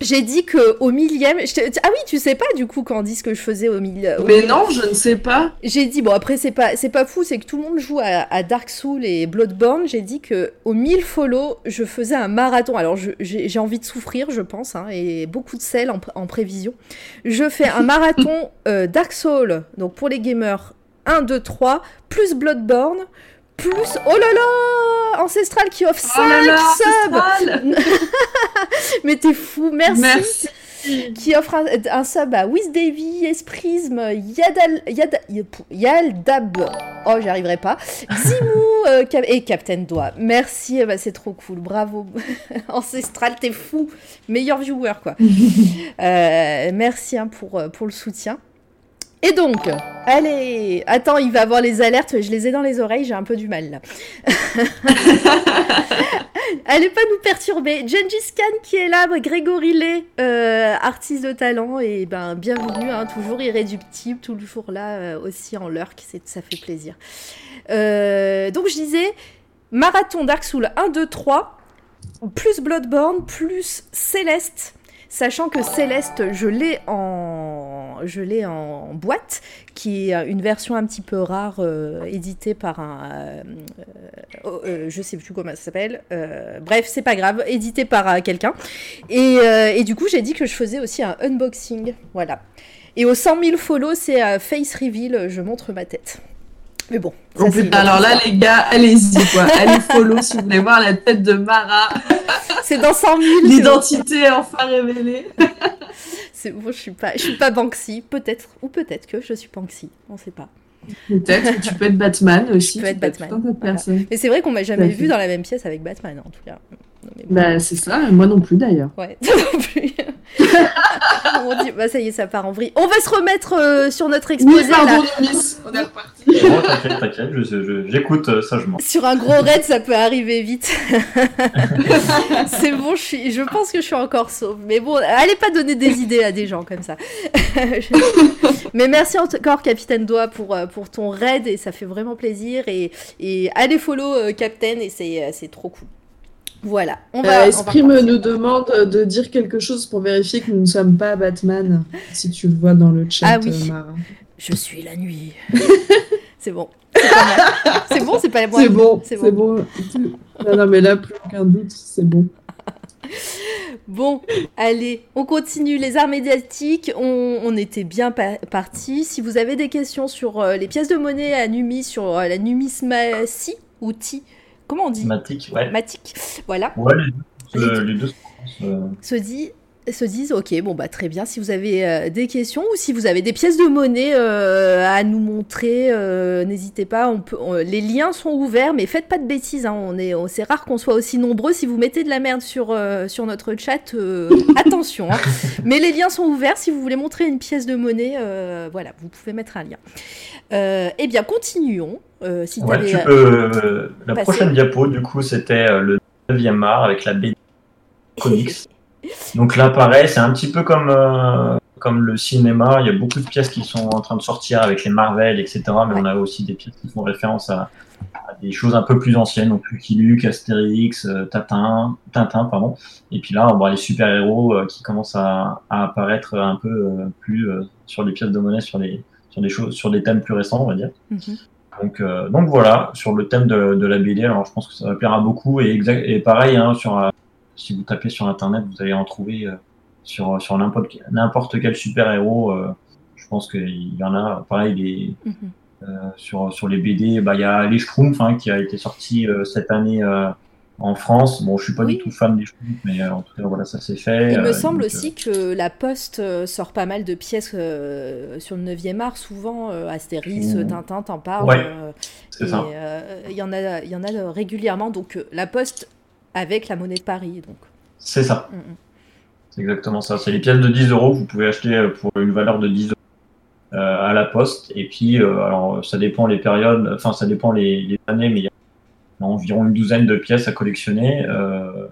J'ai dit que au millième. Ah oui, tu sais pas du coup quand on dit ce que je faisais au millième. Mais non, je ne sais pas. J'ai dit bon après c'est pas c'est pas fou, c'est que tout le monde joue à, Dark Souls et Bloodborne. J'ai dit que au 1000 follow, je faisais un marathon. Alors j'ai envie de souffrir, je pense, hein, et beaucoup de sel en, prévision. Je fais un marathon <laughs> euh, Dark Souls, donc pour les gamers 1, 2, 3, plus Bloodborne, plus. Oh là là Ancestral qui offre 5 subs <laughs> Mais t'es fou, merci. Merci. Qui offre un, sub à Wiz Davy, Esprisme, Yadal, Yad, Yaldab. Oh, j'y arriverai pas. <laughs> Zimou euh, et Captain Doigt. Merci, eh ben, c'est trop cool. Bravo. <laughs> Ancestral, t'es fou. Meilleur viewer, quoi. Euh, merci hein, pour, euh, pour le soutien. Et donc, allez, attends, il va avoir les alertes, je les ai dans les oreilles, j'ai un peu du mal là. <laughs> allez pas nous perturber. Gengis Khan qui est là, Grégory Lay, euh, artiste de talent, et ben bienvenue, hein, toujours irréductible, toujours là euh, aussi en lurk, ça fait plaisir. Euh, donc je disais, marathon Dark Souls 1, 2, 3, plus Bloodborne, plus Céleste sachant que Céleste, je l'ai en, je l'ai en boîte, qui est une version un petit peu rare, euh, éditée par un, euh, oh, euh, je sais plus comment ça s'appelle. bref, c'est pas grave, édité par quelqu'un. Et, et, du coup, j'ai dit que je faisais aussi un unboxing, voilà. Et aux 100 000 follow, c'est face reveal, je montre ma tête. Mais bon. Alors là, les gars, allez-y, quoi. Allez follow si vous voulez voir la tête de Mara. C'est dans 100 000. L'identité est enfin révélée. <laughs> c'est bon, je suis pas, je suis pas Banksy, peut-être, ou peut-être que je suis Banksy, on sait pas. Peut-être, tu peux être Batman <laughs> aussi. Tu peux être Batman. Mais c'est vrai qu'on m'a jamais vu dans la même pièce avec Batman, en tout cas. Bah, c'est ça, moi non plus d'ailleurs. Ouais, <laughs> non plus. <laughs> on dit, bah ça y est, ça part en vrille. On va se remettre euh, sur notre exposé. Oui, pardon, Miss, on est reparti. Oh, t'inquiète, t'inquiète, j'écoute euh, sagement. Sur un gros raid, ça peut arriver vite. <laughs> c'est bon, je, suis, je pense que je suis encore sauve. Mais bon, allez pas donner des idées à des gens comme ça. <laughs> Mais merci encore, Capitaine Doigt, pour, euh, pour ton raid, et ça fait vraiment plaisir. Et, et allez follow Captain, et c'est trop cool. Voilà. On va, euh, Esprit me nous demande de dire quelque chose pour vérifier que nous ne sommes pas Batman, si tu le vois dans le chat. Ah oui. Euh, Je suis la nuit. <laughs> c'est bon. C'est bon, c'est pas la C'est bon, c'est bon. Non, non, mais là, plus aucun doute, c'est bon. <laughs> Bon, allez, on continue les arts médiatiques. On, était bien parti. Si vous avez des questions sur euh, les pièces de monnaie à Numi, sur la numismatie, outil, Comment on dit Matic, ouais. Matic, voilà. Ouais, les deux, se, dit, se disent ok bon bah très bien si vous avez euh, des questions ou si vous avez des pièces de monnaie euh, à nous montrer euh, n'hésitez pas on peut les liens sont ouverts mais faites pas de bêtises hein, on est c'est rare qu'on soit aussi nombreux. Si vous mettez de la merde sur sur notre chat attention hein. <laughs> mais les liens sont ouverts. Si vous voulez montrer une pièce de monnaie voilà vous pouvez mettre un lien. Eh bien continuons si ouais, tu peux, la prochaine diapo du coup c'était le 9e art avec la BD comics Donc là, pareil, c'est un petit peu comme, euh, comme le cinéma. Il y a beaucoup de pièces qui sont en train de sortir avec les Marvel, etc. Mais on a aussi des pièces qui font référence à, des choses un peu plus anciennes, donc Lucky Luke, Astérix, euh, Tintin, Tintin, pardon. Et puis là, on voit les super-héros euh, qui commencent à, apparaître un peu plus sur les pièces de monnaie, sur des, sur des choses, sur des thèmes plus récents, on va dire. Mhm. Donc, donc voilà, sur le thème de, de, la BD, alors je pense que ça va plaire à beaucoup. Et, exact, et pareil, hein, sur si vous tapez sur Internet, vous allez en trouver euh, sur, sur n'importe quel super-héros. Euh, je pense qu'il y en a, pareil, mhm. euh, sur, sur les BD, bah, il y a Les Schtroumpfs hein, qui a été sorti cette année en France. Bon, je suis pas Oui. du tout fan des Schtroumpfs, mais en tout cas, voilà, ça s'est fait. Il me Euh, semble donc, aussi que la Poste sort pas mal de pièces euh, sur le 9e art, souvent Astérix, Mmh. Tintin t'en parle. Ouais, C'est et ça. il y en a, il y en a régulièrement. Donc la Poste avec la monnaie de Paris. Donc. C'est ça. Mm, mm. C'est exactement ça. C'est les pièces de 10 euros que vous pouvez acheter euh, pour une valeur de 10 euros euh, à la poste. Et puis, euh, alors, ça dépend les périodes, enfin, ça dépend les, les années, mais il y a environ une douzaine de pièces à collectionner. Euh,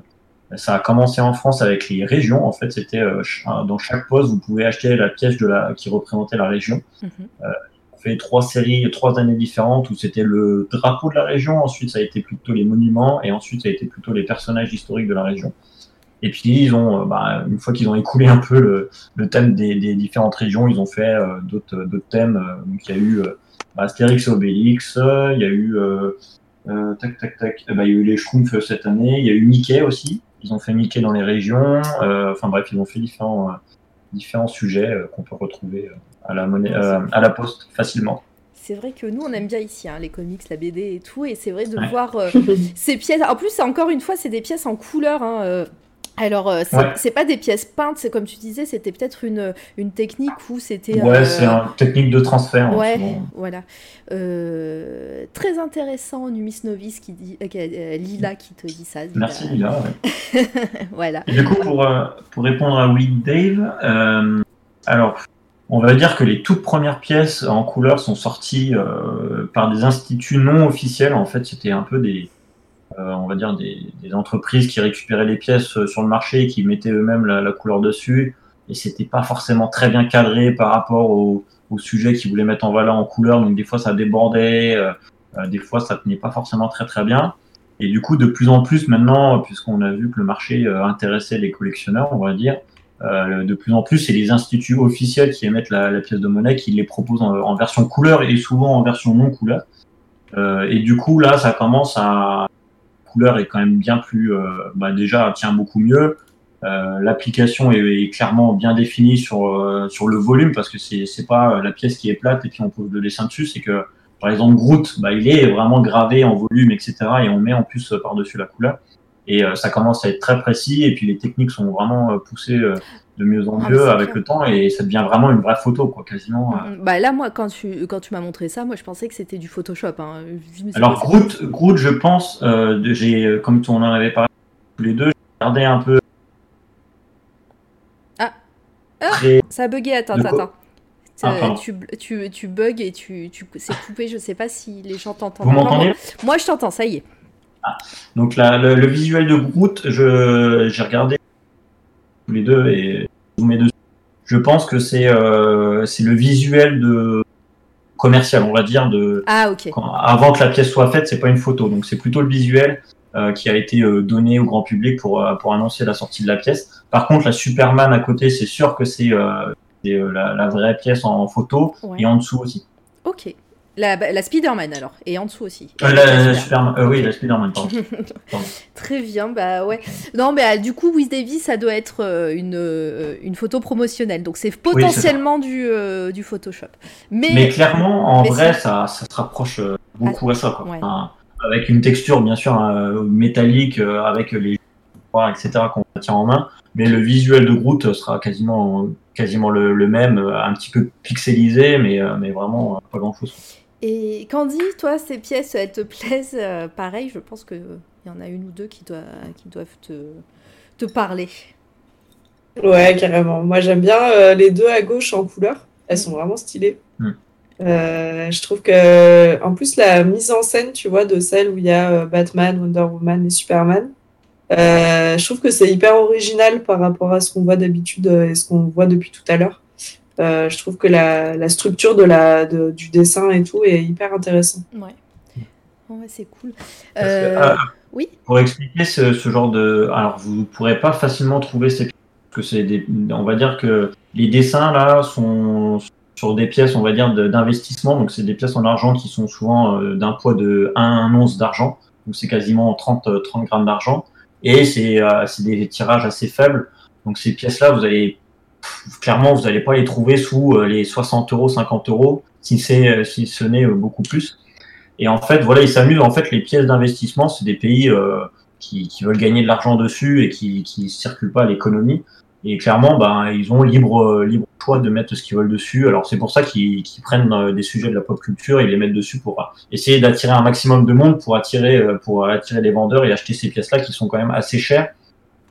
ça a commencé en France avec les régions. En fait, c'était euh, dans chaque poste, vous pouvez acheter la pièce de la, qui représentait la région. Mhm. On trois séries, trois années différentes où c'était le drapeau de la région. Ensuite, ça a été plutôt les monuments et ensuite, ça a été plutôt les personnages historiques de la région. Et puis, ils ont, euh, bah, une fois qu'ils ont écoulé un peu le, thème des, différentes régions, ils ont fait euh, d'autres d'autres thèmes. Euh, Donc, il y a eu euh, bah, Astérix et Obélix, euh, il y a eu euh, euh, tac tac tac, euh, bah, il y a eu les Schtroumpfs cette année, il y a eu Mickey aussi. Ils ont fait Mickey dans les régions. Euh, enfin bref, ils ont fait différents euh, différents sujets euh, qu'on peut retrouver euh, à la monnaie, euh, à la poste facilement. C'est vrai que nous, on aime bien ici, hein, les comics, la BD et tout. Et c'est vrai de Ouais. voir euh, <laughs> ces pièces. En plus, encore une fois, c'est des pièces en couleur. hein, euh. Alors, c'est Ouais. pas des pièces peintes, c'est comme tu disais, c'était peut-être une, une technique où c'était. Ouais, euh, c'est une technique de transfert. Ouais, voilà. Euh, très intéressant, Numis Novice qui dit, euh, Lila qui te dit ça. Lila. Merci Lila. ouais. <laughs> voilà. Et du coup, pour, euh, pour répondre à Oui Dave, euh, alors, on va dire que les toutes premières pièces en couleur sont sorties euh, par des instituts non officiels. En fait, c'était un peu des, euh, on va dire des, entreprises qui récupéraient les pièces euh, sur le marché et qui mettaient eux-mêmes la, couleur dessus. Et c'était pas forcément très bien cadré par rapport au, au sujet qu'ils voulaient mettre en valeur en couleur. Donc des fois, ça débordait, euh, euh, des fois, ça tenait pas forcément très très bien. Et du coup, de plus en plus maintenant, puisqu'on a vu que le marché intéressait les collectionneurs, on va dire, euh, de plus en plus, c'est les instituts officiels qui émettent la, pièce de monnaie qui les proposent en, version couleur et souvent en version non couleur. Euh, et du coup, là, ça commence à. La couleur est quand même bien plus. euh, bah, déjà, tient beaucoup mieux. Euh, L'application est, clairement bien définie sur, sur le volume parce que c'est pas la pièce qui est plate et puis on pose le dessin dessus, c'est que par exemple, Groot, bah, il est vraiment gravé en volume, etc. Et on met en plus par-dessus la couleur. Et euh, ça commence à être très précis. Et puis les techniques sont vraiment euh, poussées euh, de mieux en Ah, mieux avec clair. le temps. Et ça devient vraiment une vraie photo, quoi, quasiment. euh. Mm, Bah là, moi, quand tu, quand tu m'as montré ça, moi, je pensais que c'était du Photoshop. hein. Alors Groot, Groot, je pense, euh, j'ai, comme on en avait parlé tous les deux, j'ai regardé un peu. Ah. Ah. Ça a bugué, attends, attends. Ah, tu, tu, tu bugs et tu, tu c'est coupé, je sais pas si les gens t'entendent. Vous m'entendez? Moi, je t'entends, ça y est. Donc la- le, le visuel de Groot, je, j'ai regardé tous les deux et zoomé dessus. Je pense que c'est, euh, le visuel de commercial, on va dire, de Ah, ok. quand- avant que la pièce soit faite, c'est pas une photo, donc c'est plutôt le visuel euh, qui a été euh, donné au grand public pour euh, pour annoncer la sortie de la pièce. Par contre, la Superman à côté, c'est sûr que c'est la, la vraie pièce en photo Ouais. et en dessous aussi. Ok. La, la Spider-Man alors, et en dessous aussi. Euh, la, la Super. Superman, euh, oui, la Spiderman, <laughs> pardon. Très bien, bah ouais. Non, mais euh, du coup, Wiz Davis, ça doit être une, une photo promotionnelle. Donc c'est potentiellement du, euh, du Photoshop. Mais, Mais clairement, en mais vrai, ça, ça se rapproche beaucoup à ça. Quoi. ouais. Enfin, avec une texture, bien sûr, métallique, avec les etc. qu'on tient en main. Mais le visuel de Groot sera quasiment, quasiment le, le même, un petit peu pixelisé, mais, mais vraiment pas grand-chose. Et Candy, toi, ces pièces, elles te <laughs> plaisent euh, Pareil, je pense qu'il y en a une ou deux qui, doit- qui doivent te, te parler. Ouais, carrément. Moi, j'aime bien euh, les deux à gauche en couleur. Elles sont vraiment stylées. Mm. Euh, je trouve que, en plus, la mise en scène, tu vois, de celle où il y a euh, Batman, Wonder Woman et Superman, euh, je trouve que c'est hyper original par rapport à ce qu'on voit d'habitude euh, et ce qu'on voit depuis tout à l'heure. Euh, je trouve que la, la structure de la, de- du dessin et tout est hyper intéressant. Ouais. Ouais, c'est cool. Que, Euh, ah, oui. Pour expliquer ce, ce genre de. Alors, vous ne pourrez pas facilement trouver ces que c'est des. On va dire que les dessins, là, sont sur des pièces, on va dire, d'investissement. Donc, c'est des pièces en argent qui sont souvent euh, d'un poids de 1 once d'argent. Donc, c'est quasiment 30, euh, 30 grammes d'argent. Et c'est euh, c'est des tirages assez faibles. Donc, ces pièces-là, vous allez. Clairement, vous n'allez pas les trouver sous euh, les 60 euros, 50 euros, si, c'est, euh, si ce n'est euh, beaucoup plus. Et en fait, voilà, ils s'amusent. En fait, les pièces d'investissement, c'est des pays qui, qui veulent gagner de l'argent dessus et qui qui circulent pas à l'économie. Et clairement, ben, ils ont libre, libre choix de mettre ce qu'ils veulent dessus. Alors c'est pour ça qu'ils prennent des sujets de la pop culture et ils les mettent dessus pour essayer d'attirer un maximum de monde pour attirer, pour attirer les vendeurs et acheter ces pièces-là qui sont quand même assez chères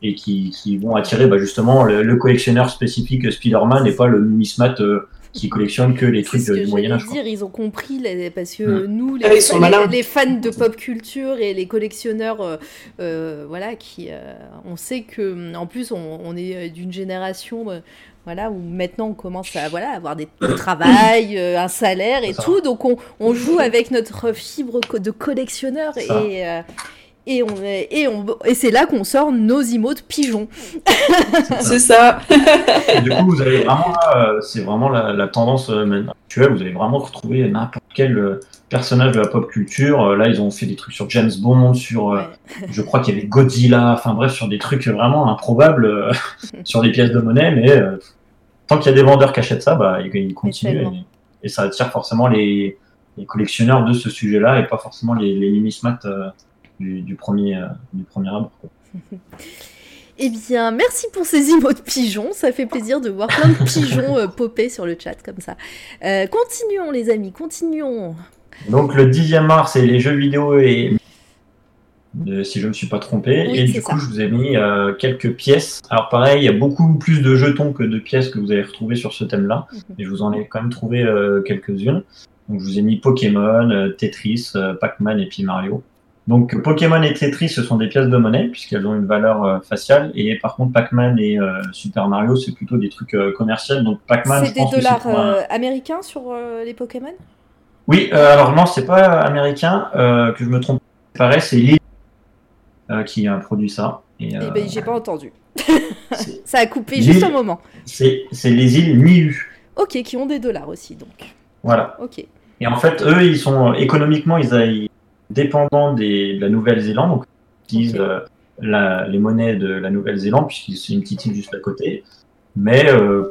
et qui, qui vont attirer bah, justement le, le collectionneur spécifique Spider-Man et pas le numismate euh, qui collectionne que les trucs ce que du Moyen Âge. dire, ils ont compris les- parce que Mm. nous, les, Ah, les- fans de pop culture et les collectionneurs, euh, euh, voilà, qui, euh, on sait que, en plus, on, on est d'une génération, euh, voilà, où maintenant on commence à, voilà, avoir des <coughs> travail, euh, un salaire et tout, donc on, on joue avec notre fibre co- de collectionneur et euh, et on est- et on et c'est là qu'on sort nos emotes pigeons. <laughs> C'est ça. Et du coup, vous avez vraiment, euh, c'est vraiment la, la tendance euh, actuelle. Vous allez vraiment retrouver n'importe quel euh, personnage de la pop culture. Là, ils ont fait des trucs sur James Bond, sur, Ouais. je crois qu'il y avait Godzilla. Enfin bref, sur des trucs vraiment improbables <laughs> sur les pièces de monnaie. Mais euh, tant qu'il y a des vendeurs qui achètent ça, bah, ils, continuent et, et ça attire forcément les, les collectionneurs de ce sujet-là et pas forcément les, les numismates euh, du, du premier, euh, du premier abord. quoi. Eh bien, merci pour ces emotes pigeons. Ça fait plaisir de voir plein de pigeons euh, popper sur le chat comme ça. Euh, continuons, les amis, continuons. Donc le 10e mars, c'est les jeux vidéo et euh, si je ne me suis pas trompé. Oui, et du coup, ça. je vous ai mis euh, quelques pièces. Alors pareil, il y a beaucoup plus de jetons que de pièces que vous allez retrouver sur ce thème-là. Mhm. Et je vous en ai quand même trouvé euh, quelques-unes. Donc je vous ai mis Pokémon, euh, Tetris, Pac-Man et puis Mario. Donc Pokémon et Tetris, ce sont des pièces de monnaie puisqu'elles ont une valeur euh, faciale. Et par contre, Pac-Man et euh, Super Mario, c'est plutôt des trucs euh, commerciaux. Donc Pac-Man, C'est des dollars un- euh, américains sur les Pokémon? Oui, alors non, c'est pas américain, que je me trompe. Pareil, c'est euh, qui a produit ça. Et, Eh ben, j'ai pas entendu. <laughs> Ça a coupé juste un moment. c'est c'est les îles Niue. Ok, qui ont des dollars aussi, donc. Voilà. Ok. Et en fait, eux, ils sont économiquement, ils, a- ils des, de la Nouvelle-Zélande. Donc, ils utilisent Ok. euh, la- les monnaies de la Nouvelle-Zélande, puisque c'est une petite île juste à côté. Mais euh,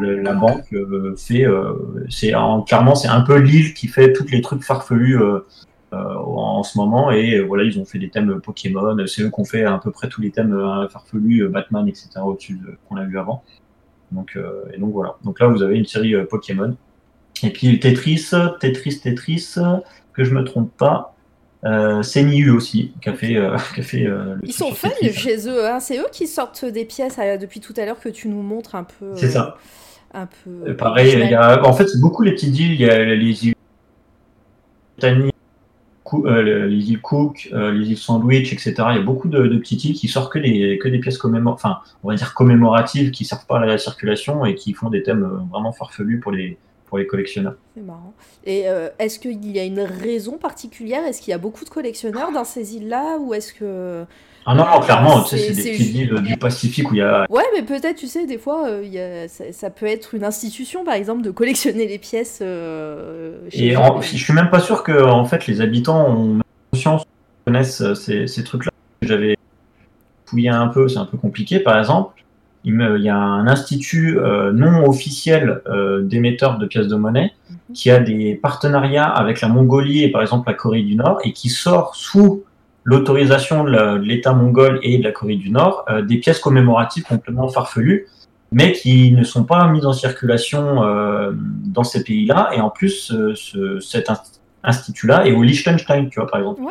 le- la banque euh, fait, euh, c'est en- clairement, c'est un peu l'île qui fait tous les trucs farfelus en ce moment. Et voilà, ils ont fait des thèmes Pokémon. C'est eux qui ont fait à peu près tous les thèmes farfelus, Batman, etc. au-dessus de- qu'on a vu avant. Donc, et donc voilà. Donc là, vous avez une série Pokémon. Et puis Tetris, Tetris, Tetris, que je me trompe pas, euh, c'est Niu aussi, qui a fait, euh, <laughs> qui a fait euh, le Ils sont Tetris. chez eux, hein. c'est eux qui sortent des pièces euh, depuis tout à l'heure que tu nous montres un peu. C'est ça. Un peu. Pareil, il y a, en fait, c'est beaucoup les petites îles. Il y a les îles Britanniques, Cou- le- les îles Cook, les îles Sandwich, etc. Il y a beaucoup de, de petites îles qui sortent que des, que des pièces commémor enfin, on va dire commémoratives, qui servent pas à la circulation et qui font des thèmes vraiment farfelus pour les, pour les collectionneurs. C'est marrant. Et euh, est-ce qu'il y a une raison particulière? Est-ce qu'il y a beaucoup de collectionneurs dans ces îles-là? Ou est-ce que. Ah non, non, clairement, tu sais, C'est- des petites îles du Pacifique où il y a Ouais, mais peut-être, tu sais, des fois, euh, il y a- ça, ça peut être une institution, par exemple, de collectionner les pièces. euh, Et en- je suis même pas sûr que en fait les habitants ont conscience, connaissent ces, ces trucs-là. J'avais fouillé un peu, c'est un peu compliqué. Par exemple, il, me- il y a un institut euh, non officiel euh, d'émetteurs de pièces de monnaie Mhm. qui a des partenariats avec la Mongolie et par exemple la Corée du Nord et qui sort sous l'autorisation de la- l'État mongol et de la Corée du Nord euh, des pièces commémoratives complètement farfelues mais qui ne sont pas mises en circulation euh, dans ces pays-là. Et en plus, ce- cet inst- institut-là est au Liechtenstein, tu vois, par exemple.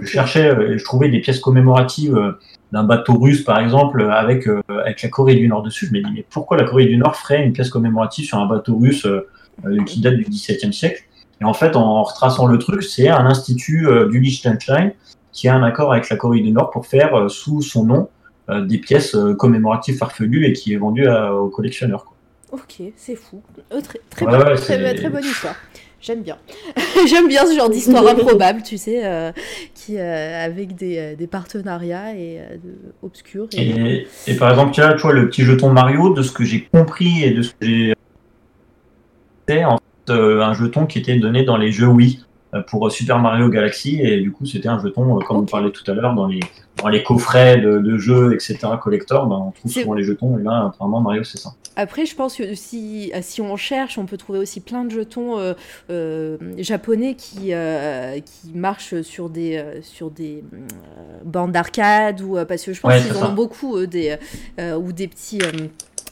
Je cherchais, je trouvais des pièces commémoratives d'un bateau russe, par exemple, avec, euh, avec la Corée du Nord dessus. Je me dis, mais pourquoi la Corée du Nord ferait une pièce commémorative sur un bateau russe euh, euh, qui date du XVIIe siècle? Et en fait, en retraçant le truc, c'est un institut du Liechtenstein qui a un accord avec la Corée du Nord pour faire sous son nom des pièces commémoratives farfelues et qui est vendu à- aux collectionneurs. quoi. Ok, c'est fou. Euh, très, très, Ouais, bonne, ouais, très, c'est- très bonne histoire. J'aime bien. <laughs> J'aime bien ce genre d'histoire <laughs> improbable, tu sais, euh, qui, euh, avec des, euh, des partenariats et euh, obscurs. Et... Et, et par exemple, tu vois, tu vois, le petit jeton Mario, de ce que j'ai compris et de ce que j'ai. C'est en fait euh, un jeton qui était donné dans les jeux Wii. Euh, pour Super Mario Galaxy et du coup c'était un jeton, euh, comme on parlait tout à l'heure, dans les, dans les coffrets de, de jeux, etc. collector, ben, on trouve souvent les jetons et là apparemment Mario c'est ça. Après, je pense que si, euh, si on cherche, on peut trouver aussi plein de jetons euh, euh, japonais qui, euh, qui marchent sur des, sur des bandes d'arcade ou parce que je pense Ouais, qu'ils en ont beaucoup des ou des petits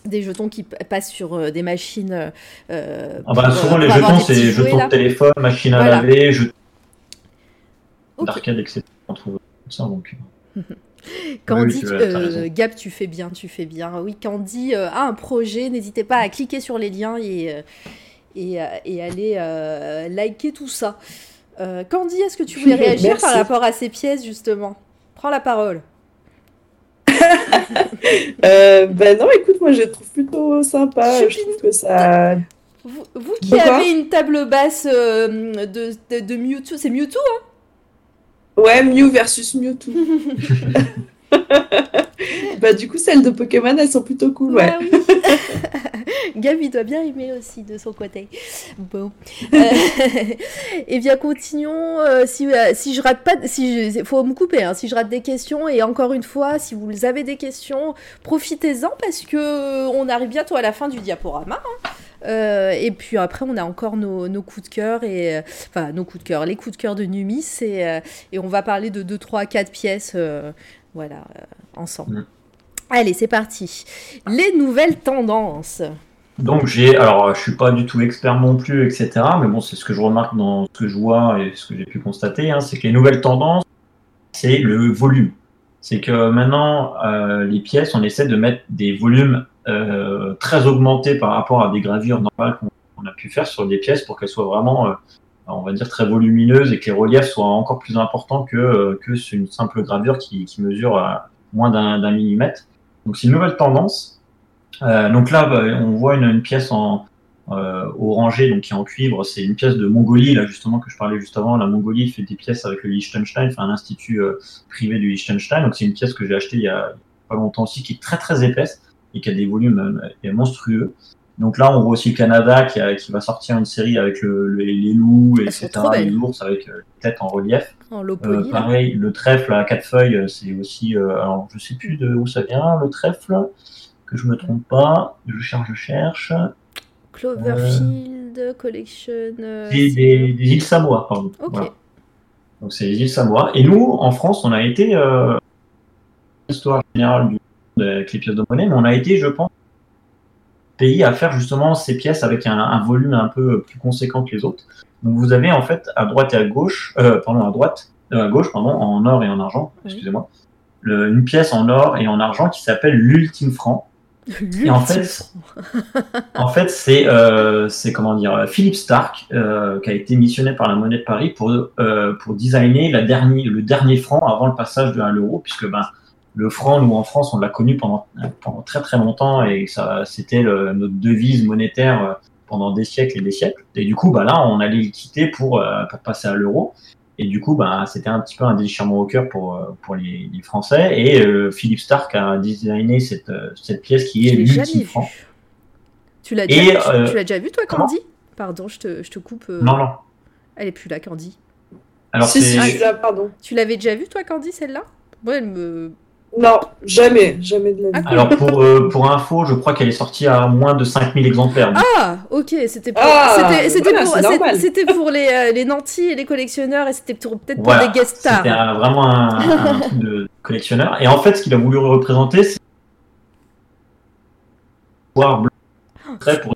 des jetons qui passent sur euh, des machines. euh, Ah bah, souvent euh, les jetons c'est jetons là. de téléphone, machine à Voilà. laver, jetons d'arcade, etc. On trouve ça donc. <laughs> Candy, Oui, euh. Gab, tu fais bien, tu fais bien. Oui, Candy euh, a un projet. N'hésitez pas à cliquer sur les liens et, euh, et, et aller euh, liker tout ça. Candy, est-ce que tu voulais réagir Merci. par rapport à ces pièces, justement? Prends la parole. <laughs> Euh, ben non, écoute, moi je trouve plutôt sympa. Je trouve que ça. Vous, vous qui avez une table basse euh, de, de, de Mewtwo, c'est Mewtwo Ouais, Mew versus Mewtwo. <laughs> <laughs> bah du coup, celles de Pokémon, elles sont plutôt cool, ouais. Bah oui. <laughs> Gab, il doit bien aimer aussi de son côté. Bon. Euh, <laughs> eh bien, continuons. Euh, si, euh, si je rate pas, si faut me couper. hein, si je rate des questions, et encore une fois, si vous avez des questions, profitez-en parce que euh, on arrive bientôt à la fin du diaporama. hein. Et puis après, on a encore nos, coups de cœur et enfin nos coups de cœur, les coups de cœur de Numis et, et on va parler de 2, 3, 4 pièces, voilà, euh, ensemble. Mm. Allez, c'est parti. Les nouvelles tendances. Donc j'ai, alors je suis pas du tout expert non plus, etc. Mais bon, c'est ce que je remarque dans ce que je vois et ce que j'ai pu constater, hein, c'est que les nouvelles tendances, c'est le volume. C'est que maintenant, euh, les pièces, on essaie de mettre des volumes euh, très augmentés par rapport à des gravures normales qu'on qu'on a pu faire sur des pièces pour qu'elles soient vraiment, euh, on va dire, très volumineuses et que les reliefs soient encore plus importants que, euh, que une simple gravure qui, qui mesure euh, moins d'un millimètre. Donc c'est une nouvelle tendance. Euh, donc là, bah, on voit une, une pièce en euh, orangé, donc qui est en cuivre. C'est une pièce de Mongolie, là justement que je parlais juste avant. La Mongolie fait des pièces avec le Liechtenstein, enfin un institut euh, privé du Liechtenstein. Donc c'est une pièce que j'ai achetée il y a pas longtemps aussi, qui est très très épaisse et qui a des volumes euh, monstrueux. Donc là, on voit aussi le Canada qui, a- qui va sortir une série avec le, le- les loups, Elles sont etc. Les ours avec euh, les têtes en relief. En Euh, pareil, le trèfle à quatre feuilles, euh, c'est aussi. euh, alors, je sais plus de où ça vient, le trèfle, que je me trompe pas. Je cherche, je cherche. Cloverfield Collection. euh, c'est- des, des îles Samoa, pardon. Voilà. Donc, c'est les îles Samoa. Et nous, en France, on a été. Euh, l'histoire générale du avec les pièces de monnaie, mais on a été, je pense, pays à faire justement ces pièces avec un, un volume un peu plus conséquent que les autres. Donc, vous avez en fait à droite et à gauche, euh, pardon, à droite, euh, à gauche, pardon, en or et en argent, Oui. excusez-moi, une pièce en or et en argent qui s'appelle l'ultime franc. Et en fait, <laughs> en fait, c'est euh, c'est comment dire euh, Philippe Stark euh, qui a été missionné par la Monnaie de Paris pour euh, pour designer la dernière le dernier franc avant le passage de à l'euro, puisque ben le franc, nous en France, on l'a connu pendant pendant très très longtemps et ça c'était le- notre devise monétaire euh, pendant des siècles et des siècles. Et du coup, bah là, on allait le quitter pour euh, pour passer à l'euro. Et du coup, bah, c'était un petit peu un déchirement au cœur pour, euh, pour les, les Français. Et euh, Philippe Stark a designé cette, cette pièce qui est Je l'ai jamais l'ultime vu. franc. Tu l'as déjà, tu- euh, tu l'as déjà vu, toi, Candy? Pardon, je te, je te coupe. euh, Non, non. Elle est plus là, Candy. Alors, si, si, c'est- je suis là, pardon. Tu l'avais déjà vu, toi, Candy, celle-là? Moi, elle me. Non, jamais, jamais de la Ah, vie. Alors, pour, euh, pour info, je crois qu'elle est sortie à moins de 5000 exemplaires. Ah, ok, c'était pour, Ah, c'était, c'était voilà, pour, les, euh, les nantis et les collectionneurs et c'était pour- peut-être Voilà, pour des guest stars. C'était un- vraiment un, un <laughs> truc de collectionneur. Et en fait, ce qu'il a voulu représenter, c'est voir bleu très pour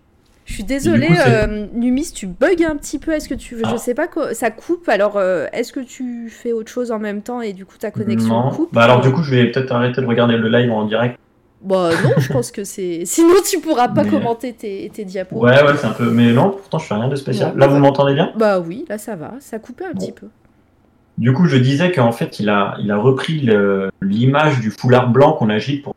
suis désolée, coup, euh, Numis, tu bugs un petit peu. Est-ce que tu, je Ah. sais pas quoi, ça coupe. Alors, euh, est-ce que tu fais autre chose en même temps et du coup ta connexion Non. coupe Bah alors du coup, je vais peut-être arrêter de regarder le live en direct. Bah non, je pense que c'est. <laughs> Sinon, tu pourras pas Mais- commenter tes, tes diapos. Ouais, ouais, c'est un peu. Mais non, pourtant, je fais rien de spécial. Là, vous m'entendez bien? Bah oui, là ça va, ça coupait un Bon. petit peu. Du coup, je disais qu'en fait, il a, il a repris l'image du foulard blanc qu'on agite pour.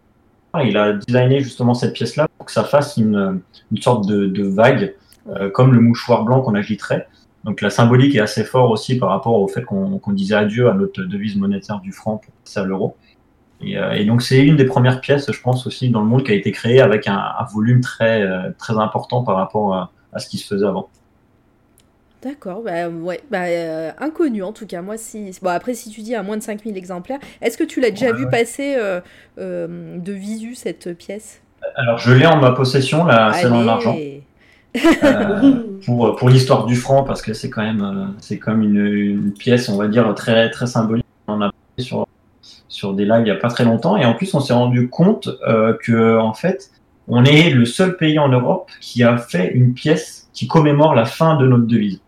Il a designé justement cette pièce-là pour que ça fasse une, une sorte de, vague, euh, comme le mouchoir blanc qu'on agiterait. Donc la symbolique est assez fort aussi par rapport au fait qu'on disait adieu à notre devise monétaire du franc pour passer à l'euro. Et, euh, et donc c'est une des premières pièces, je pense aussi dans le monde qui a été créée avec un, volume très euh, très important par rapport à ce qui se faisait avant. D'accord, bah ouais, bah, euh, inconnu en tout cas. Moi, si. Bon, après, si tu dis à moins de 5000 exemplaires, est-ce que tu l'as déjà Ouais, vu ouais. passer euh, euh, de visu cette pièce? Alors, je l'ai en ma possession, la celle en argent, pour, pour l'histoire du franc, parce que c'est quand même, c'est comme une, une pièce, on va dire, très, très symbolique. On en a parlé sur, sur des lives il n'y a pas très longtemps. Et en plus, on s'est rendu compte que, en fait, on est le seul pays en Europe qui a fait une pièce qui commémore la fin de notre devise.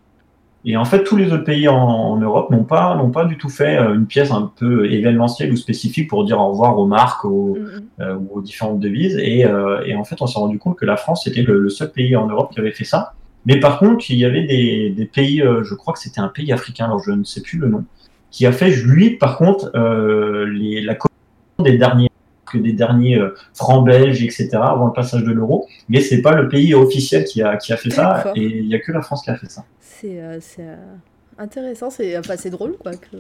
Et en fait, tous les autres pays en, en Europe n'ont pas, n'ont pas du tout fait euh, une pièce un peu événementielle ou spécifique pour dire au revoir aux marques, aux, euh, ou aux différentes devises. Et, euh, et en fait, on s'est rendu compte que la France était le, le seul pays en Europe qui avait fait ça. Mais par contre, il y avait des, des pays, euh, je crois que c'était un pays africain, alors je ne sais plus le nom, qui a fait, lui, par contre, les, la des derniers des derniers euh, francs belges, etc., avant le passage de l'euro. Mais c'est pas le pays officiel qui a, qui a fait ça, et il y a que la France qui a fait ça. C'est euh, euh, intéressant, c'est enfin, c'est drôle quoi. Que...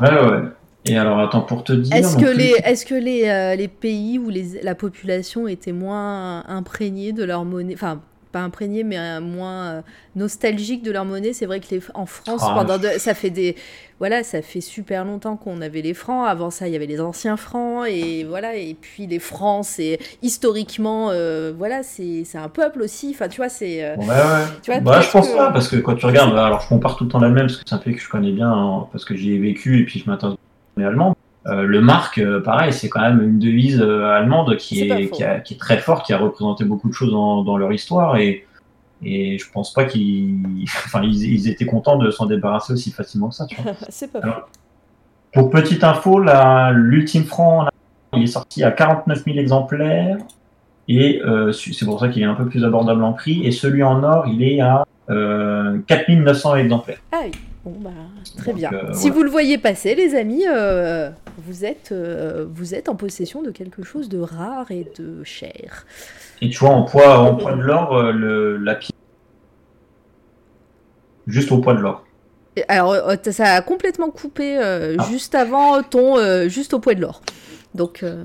Ouais, ouais. Et alors, attends, pour te dire. Est-ce que, plus- les, est-ce que les, euh, les pays où les, la population était moins imprégnée de leur monnaie, enfin pas imprégnée mais euh, moins euh, nostalgique de leur monnaie, c'est vrai que les, en France, Ah, pendant de- ça fait des, voilà, ça fait super longtemps qu'on avait les francs. Avant ça, il y avait les anciens francs et voilà, et puis les francs, c'est historiquement, euh, voilà, c'est un peuple aussi. Enfin, tu vois, c'est, euh, Ouais, ouais. tu vois, Bah, je pense que- pas, parce que quand tu regardes, alors je compare tout le temps la même, parce que c'est un pays que je connais bien, hein, parce que j'y ai vécu et puis je m'intéresse allemand. Euh, le marque, euh, pareil, c'est quand même une devise euh, allemande qui est, faux. qui, a- qui est très forte, qui a représenté beaucoup de choses dans, dans leur histoire et, et je pense pas qu'ils <laughs> enfin, ils, ils étaient contents de s'en débarrasser aussi facilement que ça. Tu vois. <laughs> c'est pas Alors, Pour petite info, la- l'ultime franc, il est sorti à 49 000 exemplaires et euh, c'est pour ça qu'il est un peu plus abordable en prix. Et celui en or, il est à euh, 4 900 exemplaires. Ah oui, bon bah très Donc, bien. euh, si voilà. vous le voyez passer, les amis, euh, vous êtes vous êtes en possession de quelque chose de rare et de cher. Et tu vois, en poids, en poids de l'or, euh, le- la pièce. Juste au poids de l'or. Et Alors euh, t- ça a complètement coupé euh, Ah. juste avant ton euh, juste au poids de l'or. Donc euh,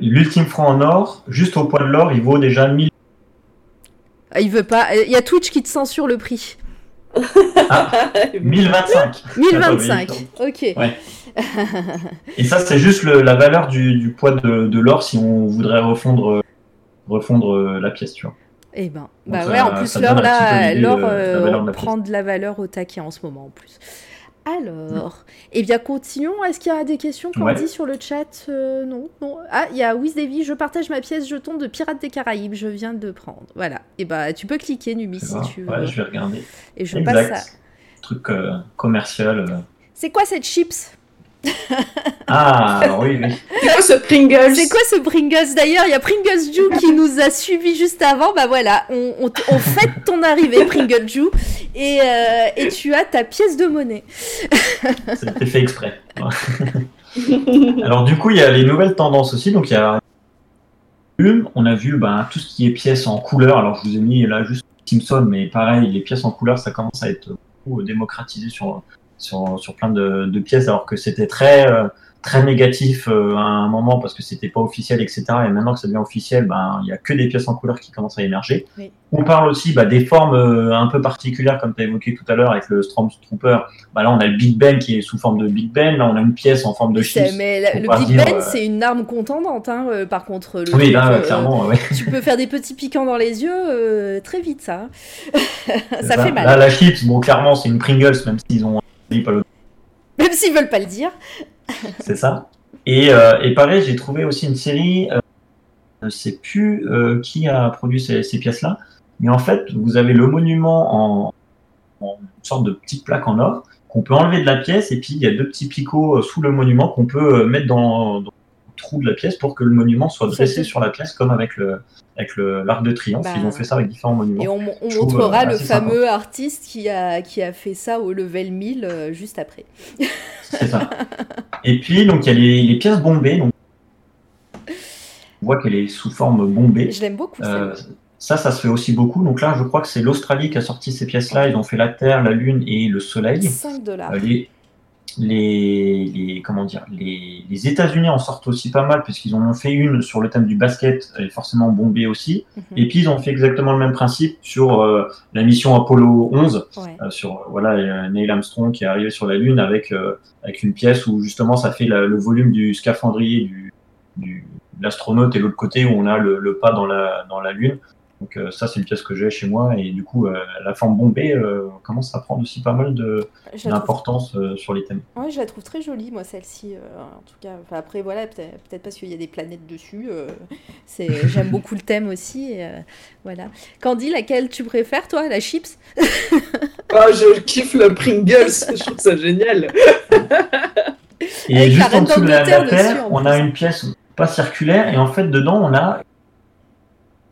L'ultime franc en or, juste au poids de l'or, il vaut déjà 1000. il veut pas. Il y a Twitch qui te censure le prix. <laughs> 1025. 1025. <laughs> Attends, Ok. <laughs> Ouais. Et ça, c'est juste le- la valeur du, du poids de, de l'or si on voudrait refondre, euh, refondre euh, la pièce, tu vois. Eh ben, Donc bah ça- ouais, en plus l'or là, l'or euh, prend de la valeur au taquet en ce moment en plus. Alors, eh bien continuons. Est-ce qu'il y a des questions qu'on Ouais. dit sur le chat? Euh, Non, non. Ah, il y a Wiz Davy. Je partage ma pièce jeton de Pirates des Caraïbes. Je viens de prendre. Voilà. Et bah, tu peux cliquer Numi Tu si tu veux. Ouais, je vais regarder. Et je passe à. Truc euh, commercial. C'est quoi cette chips? <laughs> Ah, oui, oui. C'est quoi ce Pringles C'est quoi ce Pringles D'ailleurs, il y a Pringles Ju qui nous a suivis juste avant. Bah voilà, on, on, fête ton arrivée, Pringles Ju, et, euh, et tu as ta pièce de monnaie. <laughs> C'était fait exprès. Alors du coup, il y a les nouvelles tendances aussi. Donc il y a on a vu ben, tout ce qui est pièces en couleur. Alors je vous ai mis là juste Simpson, mais pareil, les pièces en couleur, ça commence à être beaucoup démocratisé sur sur, sur plein de, de pièces, alors que c'était très euh, très négatif euh, à un moment parce que c'était pas officiel, etc. Et maintenant que ça devient officiel, ben il y a que des pièces en couleur qui commencent à émerger. Oui. On parle aussi bah, des formes euh, un peu particulières, comme tu as évoqué tout à l'heure avec le Stormtrooper. Bah, là, on a le Big Ben qui est sous forme de Big Ben. Là, on a une pièce en forme de chips. mais la- le Big Ben, euh, c'est une arme contendante. Hein, euh, par contre, le Oui, truc, là, euh, clairement, ouais. tu peux faire des petits piquants dans les yeux euh, très vite, ça. <laughs> ça Là- fait mal. Là, la chips, bon, clairement, c'est une Pringles, même s'ils ont dit pas le Même s'ils veulent pas le dire. c'est ça. Et, euh, et pareil, j'ai trouvé aussi une série, euh, je sais plus euh, qui a produit ces, ces pièces-là, mais en fait, vous avez le monument en, en une sorte de petite plaque en or qu'on peut enlever de la pièce, et puis il y a deux petits picots sous le monument qu'on peut mettre dans, dans le trou de la pièce pour que le monument soit dressé sur la pièce, comme avec le avec le l'arc de triomphe. Bah, Ils ont fait ça avec différents monuments. Et on, trouve, montrera euh, le sympa. fameux artiste qui a, qui a fait ça au level 1000 euh, juste après. C'est ça. Et puis, donc, il y a les, les pièces bombées. Donc, on voit qu'elle est sous forme bombée. Je l'aime beaucoup. Euh, ça, ça se fait aussi beaucoup. Donc là, je crois que c'est l'Australie qui a sorti ces pièces-là. Ils ont fait la Terre, la Lune et le Soleil. 5 dollars. Euh, les, les, les comment dire les, les États-Unis en sortent aussi pas mal parce qu'ils en ont fait une sur le thème du basket et forcément bombé aussi. Mhm. Et puis ils ont fait exactement le même principe sur euh, la mission Apollo 11 Ouais. euh, sur voilà euh, Neil Armstrong qui est arrivé sur la Lune avec euh, avec une pièce où justement ça fait la- le volume du scaphandrier du, du l'astronaute et l'autre côté où on a le, le pas dans la dans la Lune. Donc euh, ça c'est une pièce que j'ai chez moi et du coup euh, la forme bombée euh, commence à prendre aussi pas mal la trouve d'importance euh, sur les thèmes. Ouais, je la trouve très jolie, moi, celle-ci. euh, en tout cas, Enfin, après, voilà, peut-être parce qu'il y a des planètes dessus. euh, c'est, <laughs> j'aime beaucoup le thème aussi. et, euh, voilà. Candy, laquelle tu préfères, toi La chips? Oh, je kiffe le Pringles, je trouve ça génial. Et Avec la juste en dessous de la, la dessus, on a une pièce pas circulaire et en fait dedans on a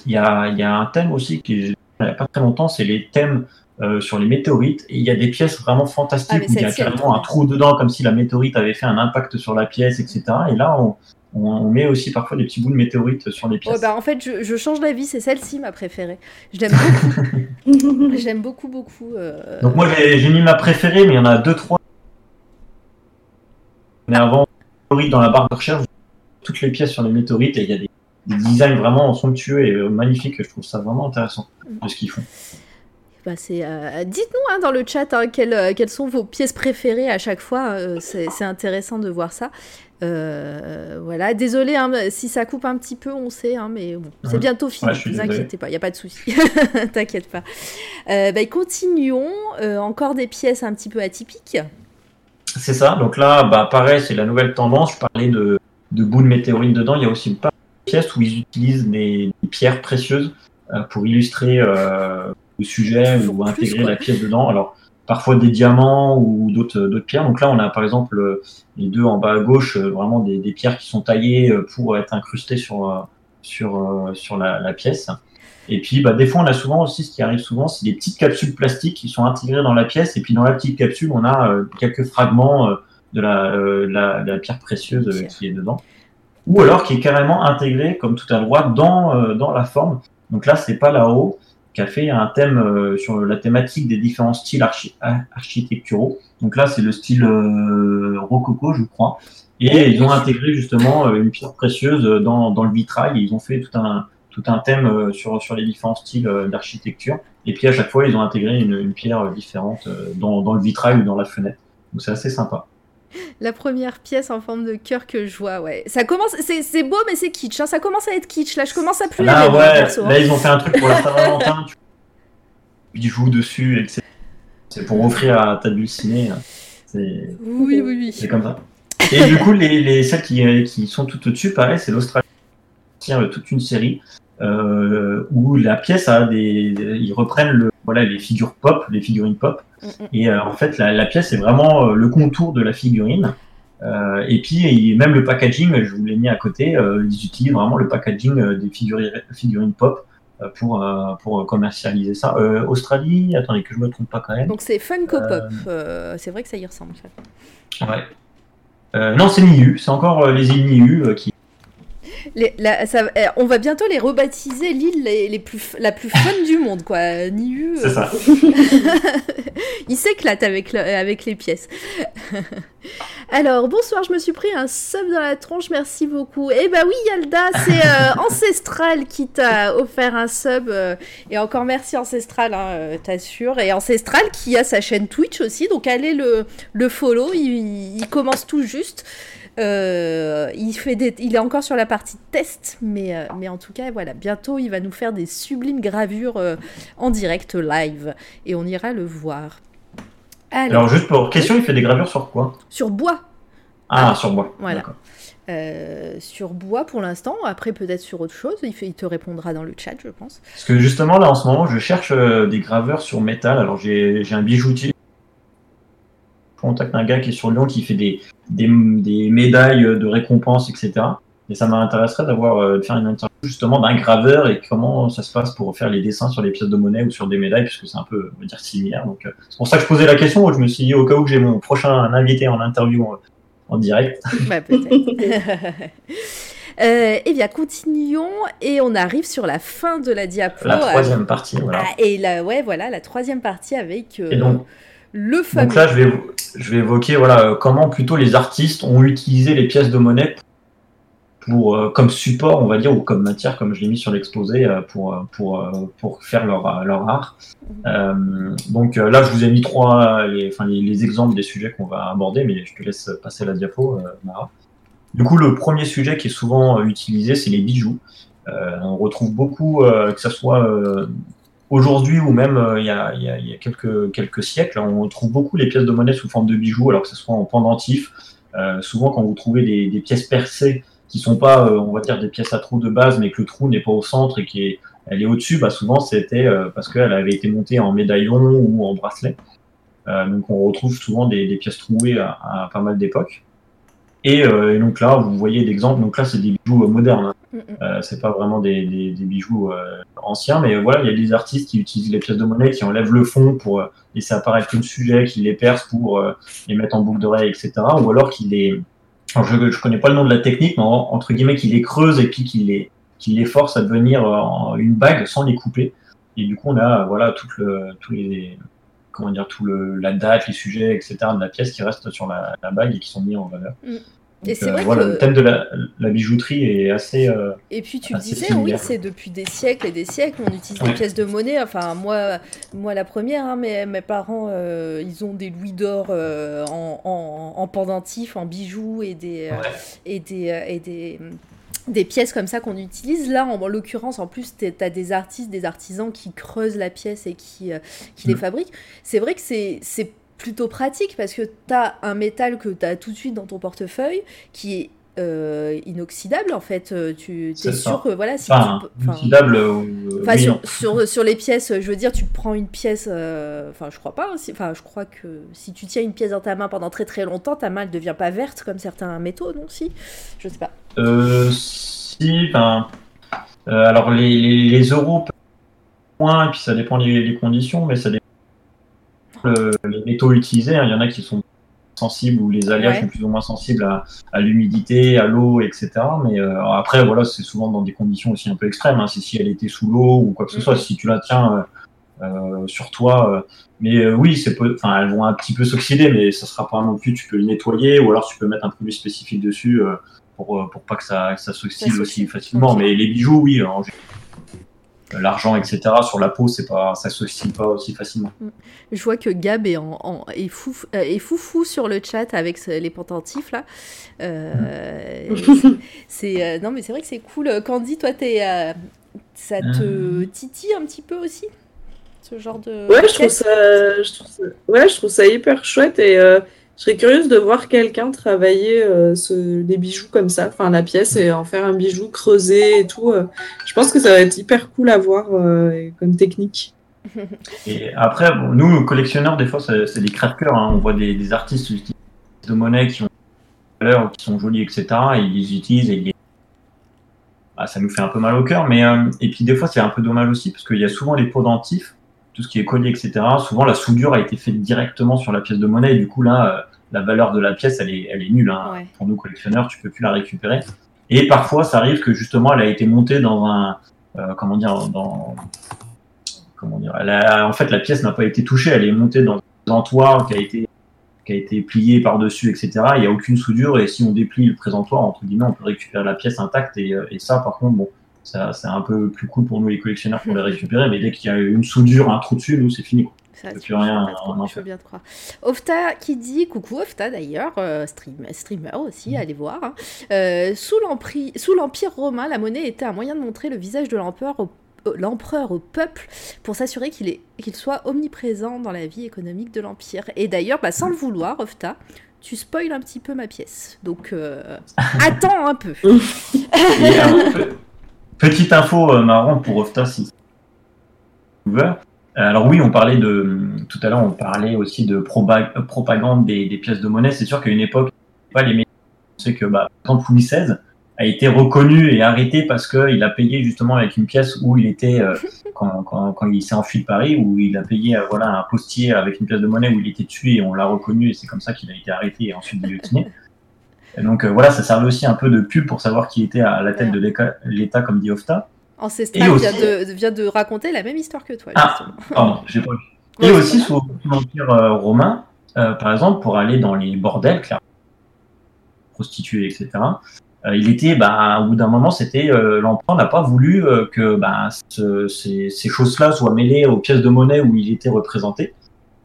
il y a, il y a un thème aussi qui il n'y a pas très longtemps, c'est les thèmes euh, sur les météorites et il y a des pièces vraiment Ah, fantastiques mais où il y a carrément un trou dedans comme si la météorite avait fait un impact sur la pièce, etc. Et là on, met aussi parfois des petits bouts de météorite sur les pièces. Bah, En fait, je, je change d'avis, c'est celle-ci ma préférée. Je l'aime beaucoup. <laughs> je l'aime beaucoup, beaucoup. euh, Donc moi j'ai mis ma préférée, mais il y en a deux trois. Mais avant, dans la barre de recherche, toutes les pièces sur les météorites et il y a des, des designs vraiment somptueux et euh, magnifiques. Je trouve ça vraiment intéressant de ce qu'ils font. Bah, euh, dites-nous hein, dans le chat hein, quelles, euh, quelles sont vos pièces préférées à chaque fois. euh, c'est, intéressant de voir ça. Euh, voilà, désolé hein, si ça coupe un petit peu, on sait, hein, mais bon, c'est bientôt fini. Ouais, Ne vous inquiétez pas, il n'y a pas de souci. <laughs> T'inquiète pas. Bah, continuons. Encore des pièces un petit peu atypiques. C'est ça. Donc là, bah pareil, c'est la nouvelle tendance. Je parlais de, de bouts de météorites dedans. Il y a aussi pas pièces où ils utilisent des, des pierres précieuses euh, pour illustrer euh, le sujet ou intégrer la pièce dedans. Alors parfois des diamants ou d'autres d'autres pierres. Donc là, on a par exemple euh, les deux en bas à gauche, euh, vraiment des, des pierres qui sont taillées euh, pour être incrustées sur euh, sur euh, sur la, la pièce. Et puis, bah, des fois, on a souvent aussi, ce qui arrive souvent, c'est des petites capsules plastiques qui sont intégrées dans la pièce. Et puis, dans la petite capsule, on a euh, quelques fragments euh, de la, euh, la, la pierre précieuse euh, qui est dedans. Ou alors qui est carrément intégrée, comme tout à droite, dans, euh, dans la forme. Donc là, c'est pas là-haut qui a fait un thème euh, sur la thématique des différents styles archi- ar- architecturaux. Donc là, c'est le style euh, rococo, je crois. Et Oui. ils ont intégré justement euh, une pierre précieuse euh, dans, dans le vitrail. Et ils ont fait tout un, tout un thème euh, sur, sur les différents styles d'architecture. Et puis à chaque fois, ils ont intégré une, une pierre différente dans, dans le vitrail ou dans la fenêtre. Donc c'est assez sympa. La première pièce en forme de cœur que je vois, ouais. Ça commence, c'est, beau, mais c'est kitsch. hein. Ça commence à être kitsch. Là, je commence à plus Là, aimer, moi, ouais, perso, hein. là, ils ont fait un truc pour la Saint-Valentin. Tu bijoux dessus, etc. C'est pour offrir à ta dulcinée. hein. C'est Oui, oui, oui. c'est comme ça. Et du coup, les, les, celles qui, euh, qui sont tout au-dessus, pareil, c'est l'Australie. qui tient toute une série euh, où la pièce a des- ils reprennent le, voilà, les figures pop, les figurines pop. Mm, mm. Et euh, en fait, la, la pièce est vraiment euh, le contour de la figurine. Euh, et puis, même le packaging, je vous l'ai mis à côté, ils utilisent vraiment le packaging des figurines, figurines pop pour, pour commercialiser ça. Australie, attendez que je me trompe pas quand même. Donc c'est Funko Pop. C'est vrai que ça y ressemble. ça. Ouais. Non, c'est Niu, c'est encore les îles Niu qui. Les- la- ça- eh, on va bientôt les rebaptiser l'île les, les plus, la plus fun du monde, quoi. <laughs> Niu. C'est ça. <laughs> Il s'éclate avec, le- avec les pièces. <laughs> Alors, bonsoir, je me suis pris un sub dans la tronche, merci beaucoup. Eh bah oui, Yalda, c'est euh, Ancestral qui t'a offert un sub. euh, et encore merci Ancestral, hein, euh, t'assures. Et Ancestral qui a sa chaîne Twitch aussi, donc allez le, le follow, il, il commence tout juste. Euh, il, fait des, il est encore sur la partie test, mais, euh, mais en tout cas, voilà, bientôt il va nous faire des sublimes gravures euh, en direct live et on ira le voir. Alors, Alors, juste pour question, il fait des gravures sur quoi? Sur bois, Ah, sur bois. voilà. Euh, sur bois pour l'instant, après peut-être sur autre chose, il, fait, il te répondra dans le chat, je pense. Parce que justement, là, en ce moment, je cherche euh, des graveurs sur métal. Alors, j'ai un bijoutier. Je contacte un gars qui est sur Lyon qui fait des, des, des médailles de récompense, etc. Et ça m'intéresserait d'avoir euh, de faire une interview justement d'un graveur et comment ça se passe pour faire les dessins sur les pièces de monnaie ou sur des médailles, puisque c'est un peu, on va dire, similaire. Donc, euh, c'est pour ça que je posais la question. Je me suis dit, au cas où j'ai mon prochain invité en interview en, en direct. <laughs> Bah, peut-être. <laughs> Euh, eh bien, continuons et on arrive sur la fin de la diapo. La troisième partie, voilà. Ah, et la, ouais, voilà, la troisième partie avec euh, Et donc, Le fameux. Donc là, je vais, je vais évoquer voilà, euh, comment plutôt les artistes ont utilisé les pièces de monnaie pour, euh, comme support, on va dire, ou comme matière, comme je l'ai mis sur l'exposé, euh, pour, pour, pour faire leur, leur art. Euh, donc là, je vous ai mis trois, les, enfin, les, les exemples des sujets qu'on va aborder, mais je te laisse passer la diapo, Mara. Du coup, le premier sujet qui est souvent utilisé, c'est les bijoux. On retrouve beaucoup, que ce soit aujourd'hui ou même euh, il y a, quelques, siècles, on trouve beaucoup les pièces de monnaie sous forme de bijoux, alors que ce soit en pendentif. Euh, souvent, quand vous trouvez des, pièces percées qui sont pas, euh, on va dire, des pièces à trou de base, mais que le trou n'est pas au centre et qui est, est au-dessus, bah souvent c'était parce qu'elle avait été montée en médaillon ou en bracelet. Donc on retrouve souvent des, pièces trouées à, pas mal d'époques. Et, donc là, vous voyez d'exemples. Donc là, c'est des bijoux modernes. hein. Euh, c'est pas vraiment des, bijoux euh, anciens, mais voilà, il y a des artistes qui utilisent les pièces de monnaie, qui enlèvent le fond pour euh, laisser apparaître le sujet, qui les percent pour euh, les mettre en boucle d'oreille, etc. Ou alors qui les, alors je, je connais pas le nom de la technique, mais en- entre guillemets, qui les creuse et puis qui les, les force à devenir euh, en une bague sans les couper. Et du coup, on a voilà tout le, tous les, comment dire, tout le, la date, les sujets, etc. de la pièce qui restent sur la, la bague et qui sont mis en valeur. Mm. Donc, Et c'est euh, vrai voilà, que- le thème de la, la bijouterie est assez. euh, Et puis tu le disais, oui, c'est depuis des siècles et des siècles, on utilise des pièces de monnaie. Enfin, moi, moi la première, hein, mes, mes parents, euh, ils ont des louis d'or euh, en, en, en pendentif, en bijoux et des, Ouais. et des, et des, des pièces comme ça qu'on utilise. Là, en, en l'occurrence, en plus, tu as des artistes, des artisans qui creusent la pièce et qui, euh, qui les Mm. fabriquent. C'est vrai que c'est plutôt pratique parce que tu as un métal que tu as tout de suite dans ton portefeuille qui est euh, inoxydable en fait. Euh, Tu es ça. sûr que voilà, si Enfin, tu inoxydable, euh, Enfin, oui, sur, sur, sur les pièces, je veux dire, tu prends une pièce. euh, Enfin, je crois pas. hein, si- Enfin, je crois que si tu tiens une pièce dans ta main pendant très très longtemps, ta main ne devient pas verte comme certains métaux, non Si? Je sais pas. Si, ben, alors les, les, les euros, moins, et puis ça dépend des des conditions, mais ça dépend le- les métaux utilisés. hein. Il y en a qui sont sensibles ou les alliages Ouais. sont plus ou moins sensibles à, à l'humidité, à l'eau, etc. Mais euh, après, voilà, c'est souvent dans des conditions aussi un peu extrêmes. Hein. C'est si elle était sous l'eau ou quoi que ce soit, Mhm. si tu la tiens euh, euh, sur toi. euh, mais euh, oui, c'est peu- enfin, elles vont un petit peu s'oxyder, mais ça sera pas non plus. Tu peux les nettoyer ou alors tu peux mettre un produit spécifique dessus euh, pour, euh, pour pas que ça, ça s'oxyde aussi facilement. Mais les bijoux, oui, en général. L'argent, etc. Sur la peau, c'est pas, ça s'oxyde pas aussi facilement. Je vois que Gab est, en, en- est, fou, euh, est foufou sur le chat avec ce- les pendentifs là. Euh, <laughs> c'est euh, non mais c'est vrai que c'est cool. Candy, toi, t'es, euh, ça te titille un petit peu aussi ce genre de. Ouais, je trouve ça, je trouve ça, ouais, je trouve ça hyper chouette et euh, je serais curieuse de voir quelqu'un travailler euh, ce, des bijoux comme ça, enfin la pièce et en faire un bijou creusé et tout. euh. Je pense que ça va être hyper cool à voir euh, comme technique. <laughs> Et après, bon, nous, collectionneurs, des fois, c'est des crève-cœurs. hein. On voit des, des artistes utiliser de monnaie qui ont des valeurs, qui sont jolies, etc. Et ils les utilisent et Ah, ça nous fait un peu mal au cœur. Mais euh, et puis des fois, c'est un peu dommage aussi parce qu'il y a souvent les pots dentifs, tout ce qui est collier, etc. Souvent, la soudure a été faite directement sur la pièce de monnaie. Et du coup, là, la valeur de la pièce, elle est, elle est nulle. hein. Ouais. Pour nous, collectionneurs, tu peux plus la récupérer. Et parfois, ça arrive que justement, elle a été montée dans un, euh, comment dire, dans, comment dire, elle a- en fait, la pièce n'a pas été touchée, elle est montée dans un entoir qui a été, qui a été plié par-dessus, etc. Il n'y a aucune soudure et si on déplie le présentoir, entre guillemets, on peut récupérer la pièce intacte et, euh, et ça, par contre, bon, c'est un peu plus cool pour nous les collectionneurs pour les récupérer, mais dès qu'il y a une soudure, un trou dessus, nous, c'est fini. quoi. Ça, tu rien je veux bien te croire. Ofta qui dit, coucou Ofta d'ailleurs, euh, stream, streamer Mm. aussi, allez voir. hein. Euh, sous l'Empire romain, la monnaie était un moyen de montrer le visage de l'empereur au, au- l'empereur au peuple pour s'assurer qu'il est- qu'il soit omniprésent dans la vie économique de l'Empire. Et d'ailleurs, bah, sans le vouloir, Ofta, tu spoil un petit peu ma pièce. Donc, euh, <laughs> attends un peu. Et, petite info euh, marrant pour Ofta, si Euh, alors oui, on parlait de tout à l'heure, on parlait aussi de euh, propagande des, des pièces de monnaie. C'est sûr qu'à une époque, pas les on sait que bah, exemple, Louis XVI a été reconnu et arrêté parce qu'il a payé justement avec une pièce où il était euh, <laughs> quand, quand, quand il s'est enfui de Paris, où il a payé euh, voilà un postier avec une pièce de monnaie où il était tué et on l'a reconnu et c'est comme ça qu'il a été arrêté et ensuite guillotiné. Et donc euh, voilà, ça servait aussi un peu de pub pour savoir qui était à la tête de l'État, comme dit Ofta. Ancestral aussi- vient de, vient de raconter la même histoire que toi, Ah. <laughs> Pardon, j'ai pas vu. <laughs> Et aussi sous l'Empire euh, romain, euh, par exemple, pour aller dans les bordels, clairement, prostituées, etc. euh, il était, bah, au bout d'un moment, c'était l'empereur n'a pas voulu que bah, ce- ces, ces choses-là soient mêlées aux pièces de monnaie où il était représenté.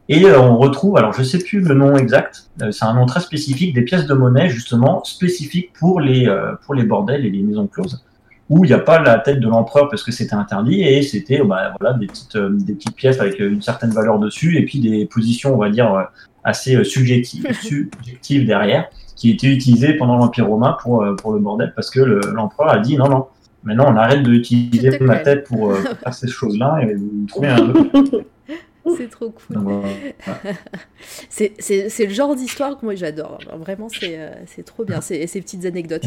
Et on retrouve, alors je sais plus le nom exact, c'est un nom très spécifique, des pièces de monnaie justement spécifiques pour les pour les bordels et les maisons closes, où il n'y a pas la tête de l'empereur parce que c'était interdit et c'était bah, voilà des petites euh, des petites pièces avec une certaine valeur dessus et puis des positions on va dire euh, assez euh, subjectives <laughs> subjectives derrière qui étaient utilisées pendant l'Empire romain pour euh, pour le bordel parce que le- l'empereur a dit non non maintenant on arrête d'utiliser ma tête pour, euh, pour faire ces choses-là et vous trouvez un autre. <laughs> C'est trop cool. Voilà. <laughs> C'est le genre d'histoire que moi j'adore. Vraiment, c'est euh, c'est trop bien, ces, ces petites anecdotes.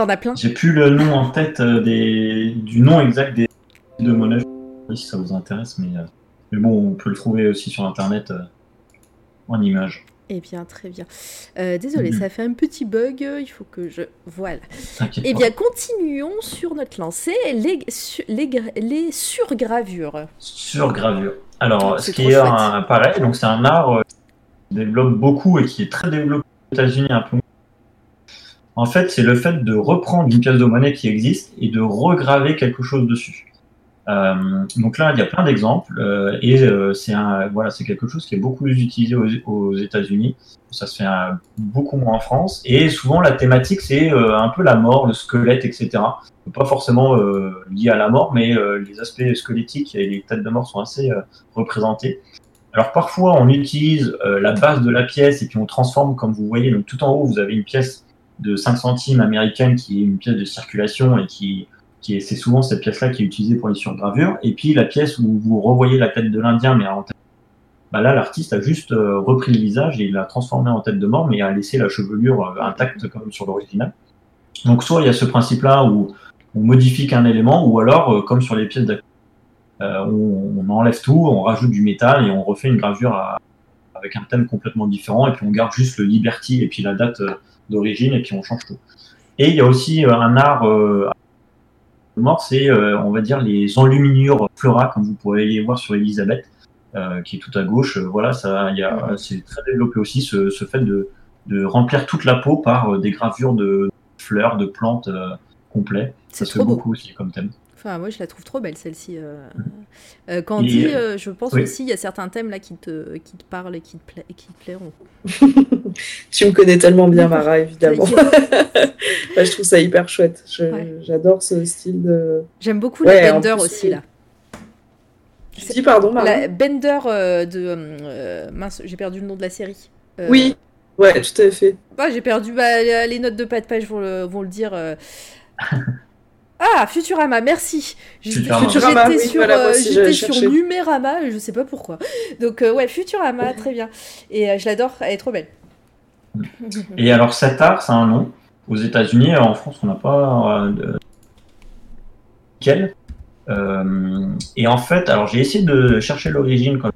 J'ai T'en as plein J'ai plus le nom en tête euh, des, du nom exact des de pas si ça vous intéresse, mais, euh, mais bon, on peut le trouver aussi sur internet euh, en image. Eh bien, très bien. Euh, désolé, Mhm. ça fait un petit bug. Il faut que je. Voilà. Eh bien, continuons sur notre lancée. Les, su- les, les surgravures. Sur gravure. Alors, ce qui est un, pareil, donc c'est un art euh, qui se développe beaucoup et qui est très développé aux États-Unis un peu. En fait, c'est le fait de reprendre une pièce de monnaie qui existe et de regraver quelque chose dessus. Euh, donc là, il y a plein d'exemples euh, et euh, c'est voilà, c'est quelque chose qui est beaucoup utilisé aux, États-Unis. Ça se fait beaucoup moins en France et souvent la thématique c'est un peu la mort, le squelette, etc. Pas forcément lié à la mort, mais les aspects squelettiques et les têtes de mort sont assez représentés. Alors parfois on utilise la base de la pièce et puis on transforme comme vous voyez. Donc tout en haut vous avez une pièce de 5 centimes américaine qui est une pièce de circulation et qui qui est, c'est souvent cette pièce-là qui est utilisée pour les surgravures. Et puis la pièce où vous revoyez la tête de l'Indien, mais en tête, bah là l'artiste a juste euh, repris le visage et il l'a transformé en tête de mort, mais a laissé la chevelure euh, intacte comme sur l'original. Donc soit il y a ce principe-là où on modifie qu'un élément, ou alors euh, comme sur les pièces euh, on, enlève tout, on rajoute du métal et on refait une gravure avec un thème complètement différent, et puis on garde juste le Liberty et puis la date d'origine, et puis on change tout. Et il y a aussi euh, un art euh, mort, c'est, euh, on va dire, les enluminures Flora, comme vous pourrez les voir sur Elisabeth, qui est tout à gauche. Voilà, ça, il y a, c'est très développé aussi ce, ce fait de, de remplir toute la peau par des gravures de fleurs, de plantes complets. Ça se fait beaucoup aussi comme thème. Enfin, moi, je la trouve trop belle, celle-ci. euh. Euh, quand Et, dit, euh, je pense oui. aussi, il y a certains thèmes là qui te, qui te parlent et qui te, pla- et qui te plairont. <laughs> Tu me connais tellement bien, Mara, évidemment. <laughs> Je trouve ça hyper chouette. Ouais. J'adore ce style de. J'aime beaucoup Ouais, Bender plus, aussi, là. Tu dis pardon, Mara La Bender euh, de. euh, mince, j'ai perdu le nom de la série. Euh, Oui, ouais, tout à fait. J'ai perdu bah, les notes de pas de page vont le, vont le dire. <laughs> Ah, Futurama, merci. J'étais oui, sur, voilà, euh, j'étais sur. Numérama, je sais pas pourquoi. Donc, euh, ouais, Futurama, très bien. Et euh, je l'adore, elle est trop belle. Et alors cet art, c'est un nom. Aux États-Unis, en France, on n'a pas euh, de nickel. Euh, et en fait, alors j'ai essayé de chercher l'origine quand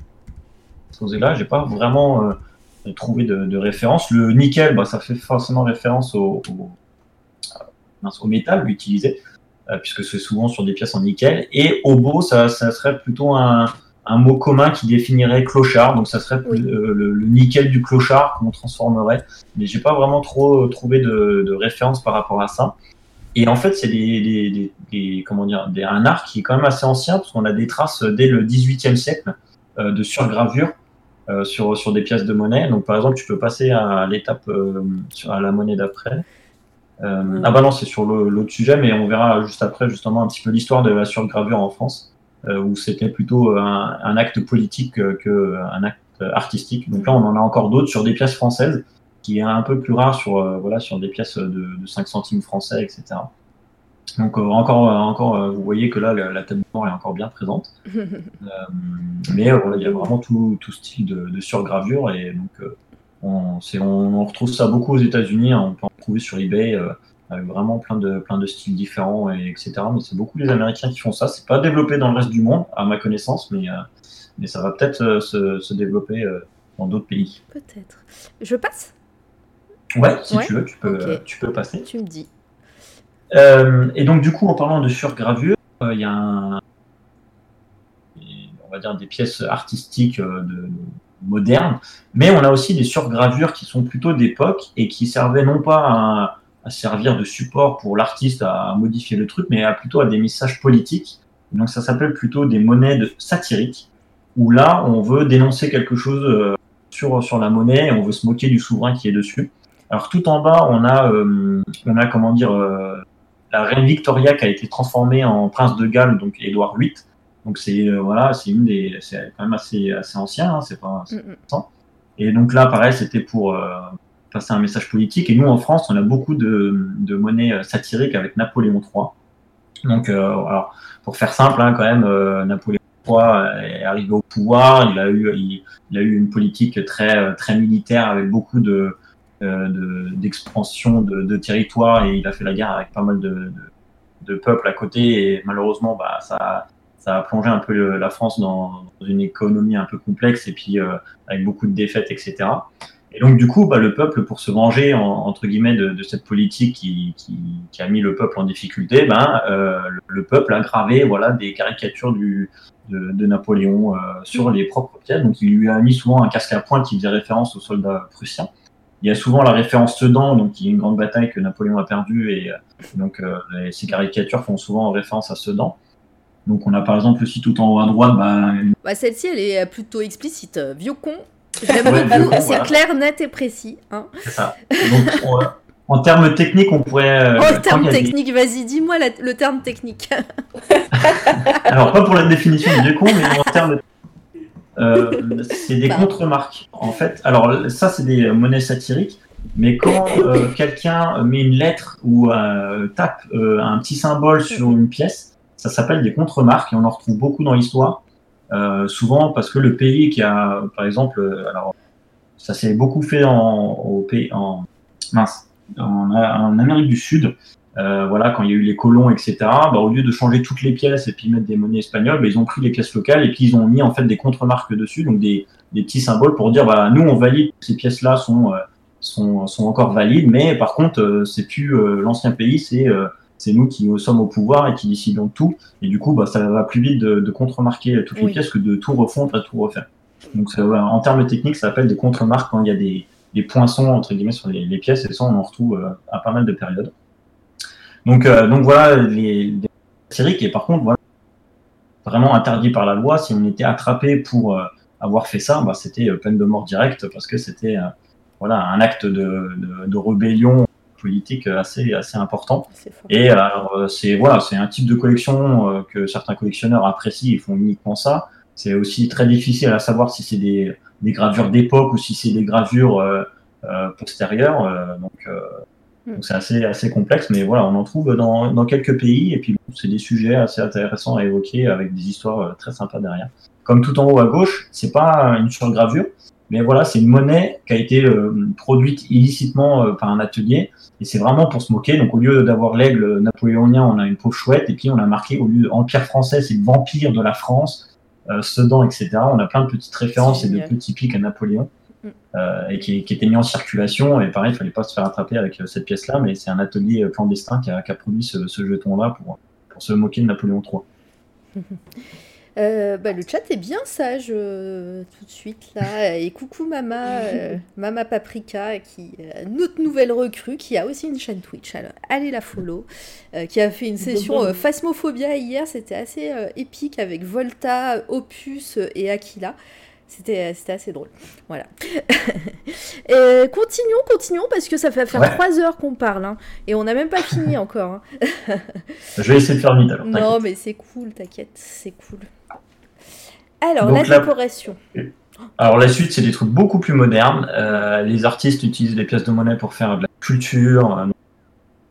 je posé là, j'ai pas vraiment euh, trouvé de, de référence. Le nickel, bah, ça fait forcément référence au, au, métal utilisé, euh, puisque c'est souvent sur des pièces en nickel. Et obo, ça, ça serait plutôt un, un mot commun qui définirait clochard, donc ça serait Oui. euh, le, le nickel du clochard qu'on transformerait. Mais j'ai pas vraiment trop trouvé de, de référence par rapport à ça. Et en fait, c'est des, des, des, des- comment dire, un art qui est quand même assez ancien, parce qu'on a des traces dès le XVIIIe siècle euh, de surgravure euh, sur, sur des pièces de monnaie. Donc, par exemple, tu peux passer à l'étape euh, à la monnaie d'après. Euh. Ah bah non, c'est sur l'autre sujet, mais on verra juste après justement un petit peu l'histoire de la surgravure en France, euh, où c'était plutôt un, un acte politique euh, qu'un acte artistique. Donc là, on en a encore d'autres sur des pièces françaises, qui est un peu plus rare sur, euh, voilà, sur des pièces de, de 5 centimes français, etc. Donc euh, encore, euh, encore euh, vous voyez que là, la, la tête de mort est encore bien présente. <laughs> Euh, mais euh, voilà, il y a vraiment tout, tout style de, de surgravure et donc euh, on, c'est- on, on retrouve ça beaucoup aux États-Unis. hein, on peut en trouver sur eBay euh, avec vraiment plein de, plein de styles différents, et, etc. Mais c'est beaucoup les Américains qui font ça. C'est pas développé dans le reste du monde, à ma connaissance, mais, euh, mais ça va peut-être euh, se, se développer dans d'autres pays. Peut-être. Je passe? Ouais, si Ouais, tu veux, tu peux, tu peux passer. Tu me dis. Et donc, du coup, en parlant de surgravure, il y a un, on va va dire des pièces artistiques de, modernes, mais on a aussi des surgravures qui sont plutôt d'époque et qui servaient non pas à, servir de support pour l'artiste à modifier le truc, mais à, plutôt à des messages politiques. Donc ça s'appelle plutôt des monnaies satiriques, où là on veut dénoncer quelque chose sur, sur la monnaie et on veut se moquer du souverain qui est dessus. Alors tout en bas, on a, on a comment dire, la reine Victoria qui a été transformée en prince de Galles, donc Édouard VIII. Donc c'est euh, voilà, c'est une des, c'est quand même assez assez ancien, hein, c'est pas. Mm, mm. Et donc là, pareil, c'était pour euh, passer un message politique. Et nous, en France, on a beaucoup de, de monnaies euh, satiriques avec Napoléon III. Donc, alors, pour faire simple, hein, quand même, Napoléon III est arrivé au pouvoir. Il a eu, il a eu une politique très très militaire avec beaucoup de euh, d'expansion de, de, territoire et il a fait la guerre avec pas mal de, de, peuples à côté et malheureusement bah, ça, ça a plongé un peu la France dans, une économie un peu complexe et puis euh, avec beaucoup de défaites, etc. Et donc du coup, bah, le peuple, pour se venger entre guillemets de, cette politique qui, a mis le peuple en difficulté, ben euh, le, peuple a gravé voilà des caricatures de, Napoléon euh, sur les propres pièces. Donc il lui a mis souvent un casque à pointe qui faisait référence aux soldats prussiens. Il y a souvent la référence Sedan, donc qui est une grande bataille que Napoléon a perdue, et donc ces caricatures font souvent référence à Sedan. Donc on a par exemple aussi tout en haut à droite. Bah, bah Celle-ci, elle est plutôt explicite. Vieux con. c'est clair, net et précis. Hein. C'est ça. Donc, en termes techniques, on pourrait. Euh, en termes techniques, vas-y, dis-moi le terme technique. <laughs> Alors, pas pour la définition du vieux con, mais en termes euh, c'est des contre-marques. En fait, alors ça, c'est des monnaies satiriques. Mais quand euh, quelqu'un met une lettre ou euh, tape un petit symbole sur une pièce, ça s'appelle des contre-marques et on en retrouve beaucoup dans l'histoire. souvent parce que le pays qui a, par exemple, alors ça s'est beaucoup fait en, pays, en, en Amérique du Sud. Euh, voilà, quand il y a eu les colons, etc., bah, au lieu de changer toutes les pièces et puis mettre des monnaies espagnoles, bah, ils ont pris les pièces locales et puis ils ont mis en fait des contre-marques dessus, donc des, des, petits symboles pour dire, bah, nous on valide ces pièces-là sont, euh, sont, sont, encore valides, mais par contre, euh, c'est plus l'ancien pays, c'est c'est nous qui sommes au pouvoir et qui décidons tout, et du coup, bah, ça va plus vite de, de contre-marquer toutes les pièces que de tout refondre et tout refaire. Donc, en termes techniques, ça s'appelle des contre-marques quand il y a des, des poinçons entre guillemets sur les, les pièces, et ça, on en retrouve à pas mal de périodes. Donc, euh, donc voilà les, les séries qui, par contre, voilà, vraiment interdit par la loi. Si on était attrapé pour euh, avoir fait ça, bah, c'était euh, peine de mort directe parce que c'était voilà un acte de, de, de, rébellion politique assez assez important. Et alors c'est voilà c'est un type de collection que certains collectionneurs apprécient. Ils font uniquement ça. C'est aussi très difficile à savoir si c'est des, des gravures d'époque ou si c'est des gravures euh, postérieures. donc Mm. Donc c'est assez, assez complexe, mais voilà, on en trouve dans, dans quelques pays, et puis c'est des sujets assez intéressants à évoquer avec des histoires euh, très sympas derrière. Comme tout en haut à gauche, c'est pas une surgravure, mais voilà, c'est une monnaie qui a été euh, produite illicitement euh, par un atelier, et c'est vraiment pour se moquer. Donc au lieu d'avoir l'aigle napoléonien, on a une pauvre chouette, et puis on a marqué au lieu de Empire français, c'est le vampire de la France, Sedan, etc. On a plein de petites références et de petits pics à Napoléon. Euh, et qui, était mis en circulation. Et pareil, il fallait pas se faire attraper avec euh, cette pièce-là, mais c'est un atelier euh, clandestin qui a, produit ce, jeton-là pour, pour se moquer de Napoléon III. <laughs> bah, le chat est bien sage tout de suite là. Et coucou Mama, <laughs> Mama Paprika, qui notre nouvelle recrue, qui a aussi une chaîne Twitch. Alors, allez la follow, qui a fait une session Phasmophobia hier. C'était assez épique avec Volta, Opus et Aquila. C'était, assez drôle. Voilà. <laughs> continuons, continuons, parce que ça fait faire trois heures qu'on parle. Hein, et on n'a même pas fini <laughs> encore. Hein. Je vais essayer de faire vite alors. Non, mais c'est cool, t'inquiète, c'est cool. Alors, la, décoration. Alors, la suite, c'est des trucs beaucoup plus modernes. Euh, les artistes utilisent les pièces de monnaie pour faire de la culture.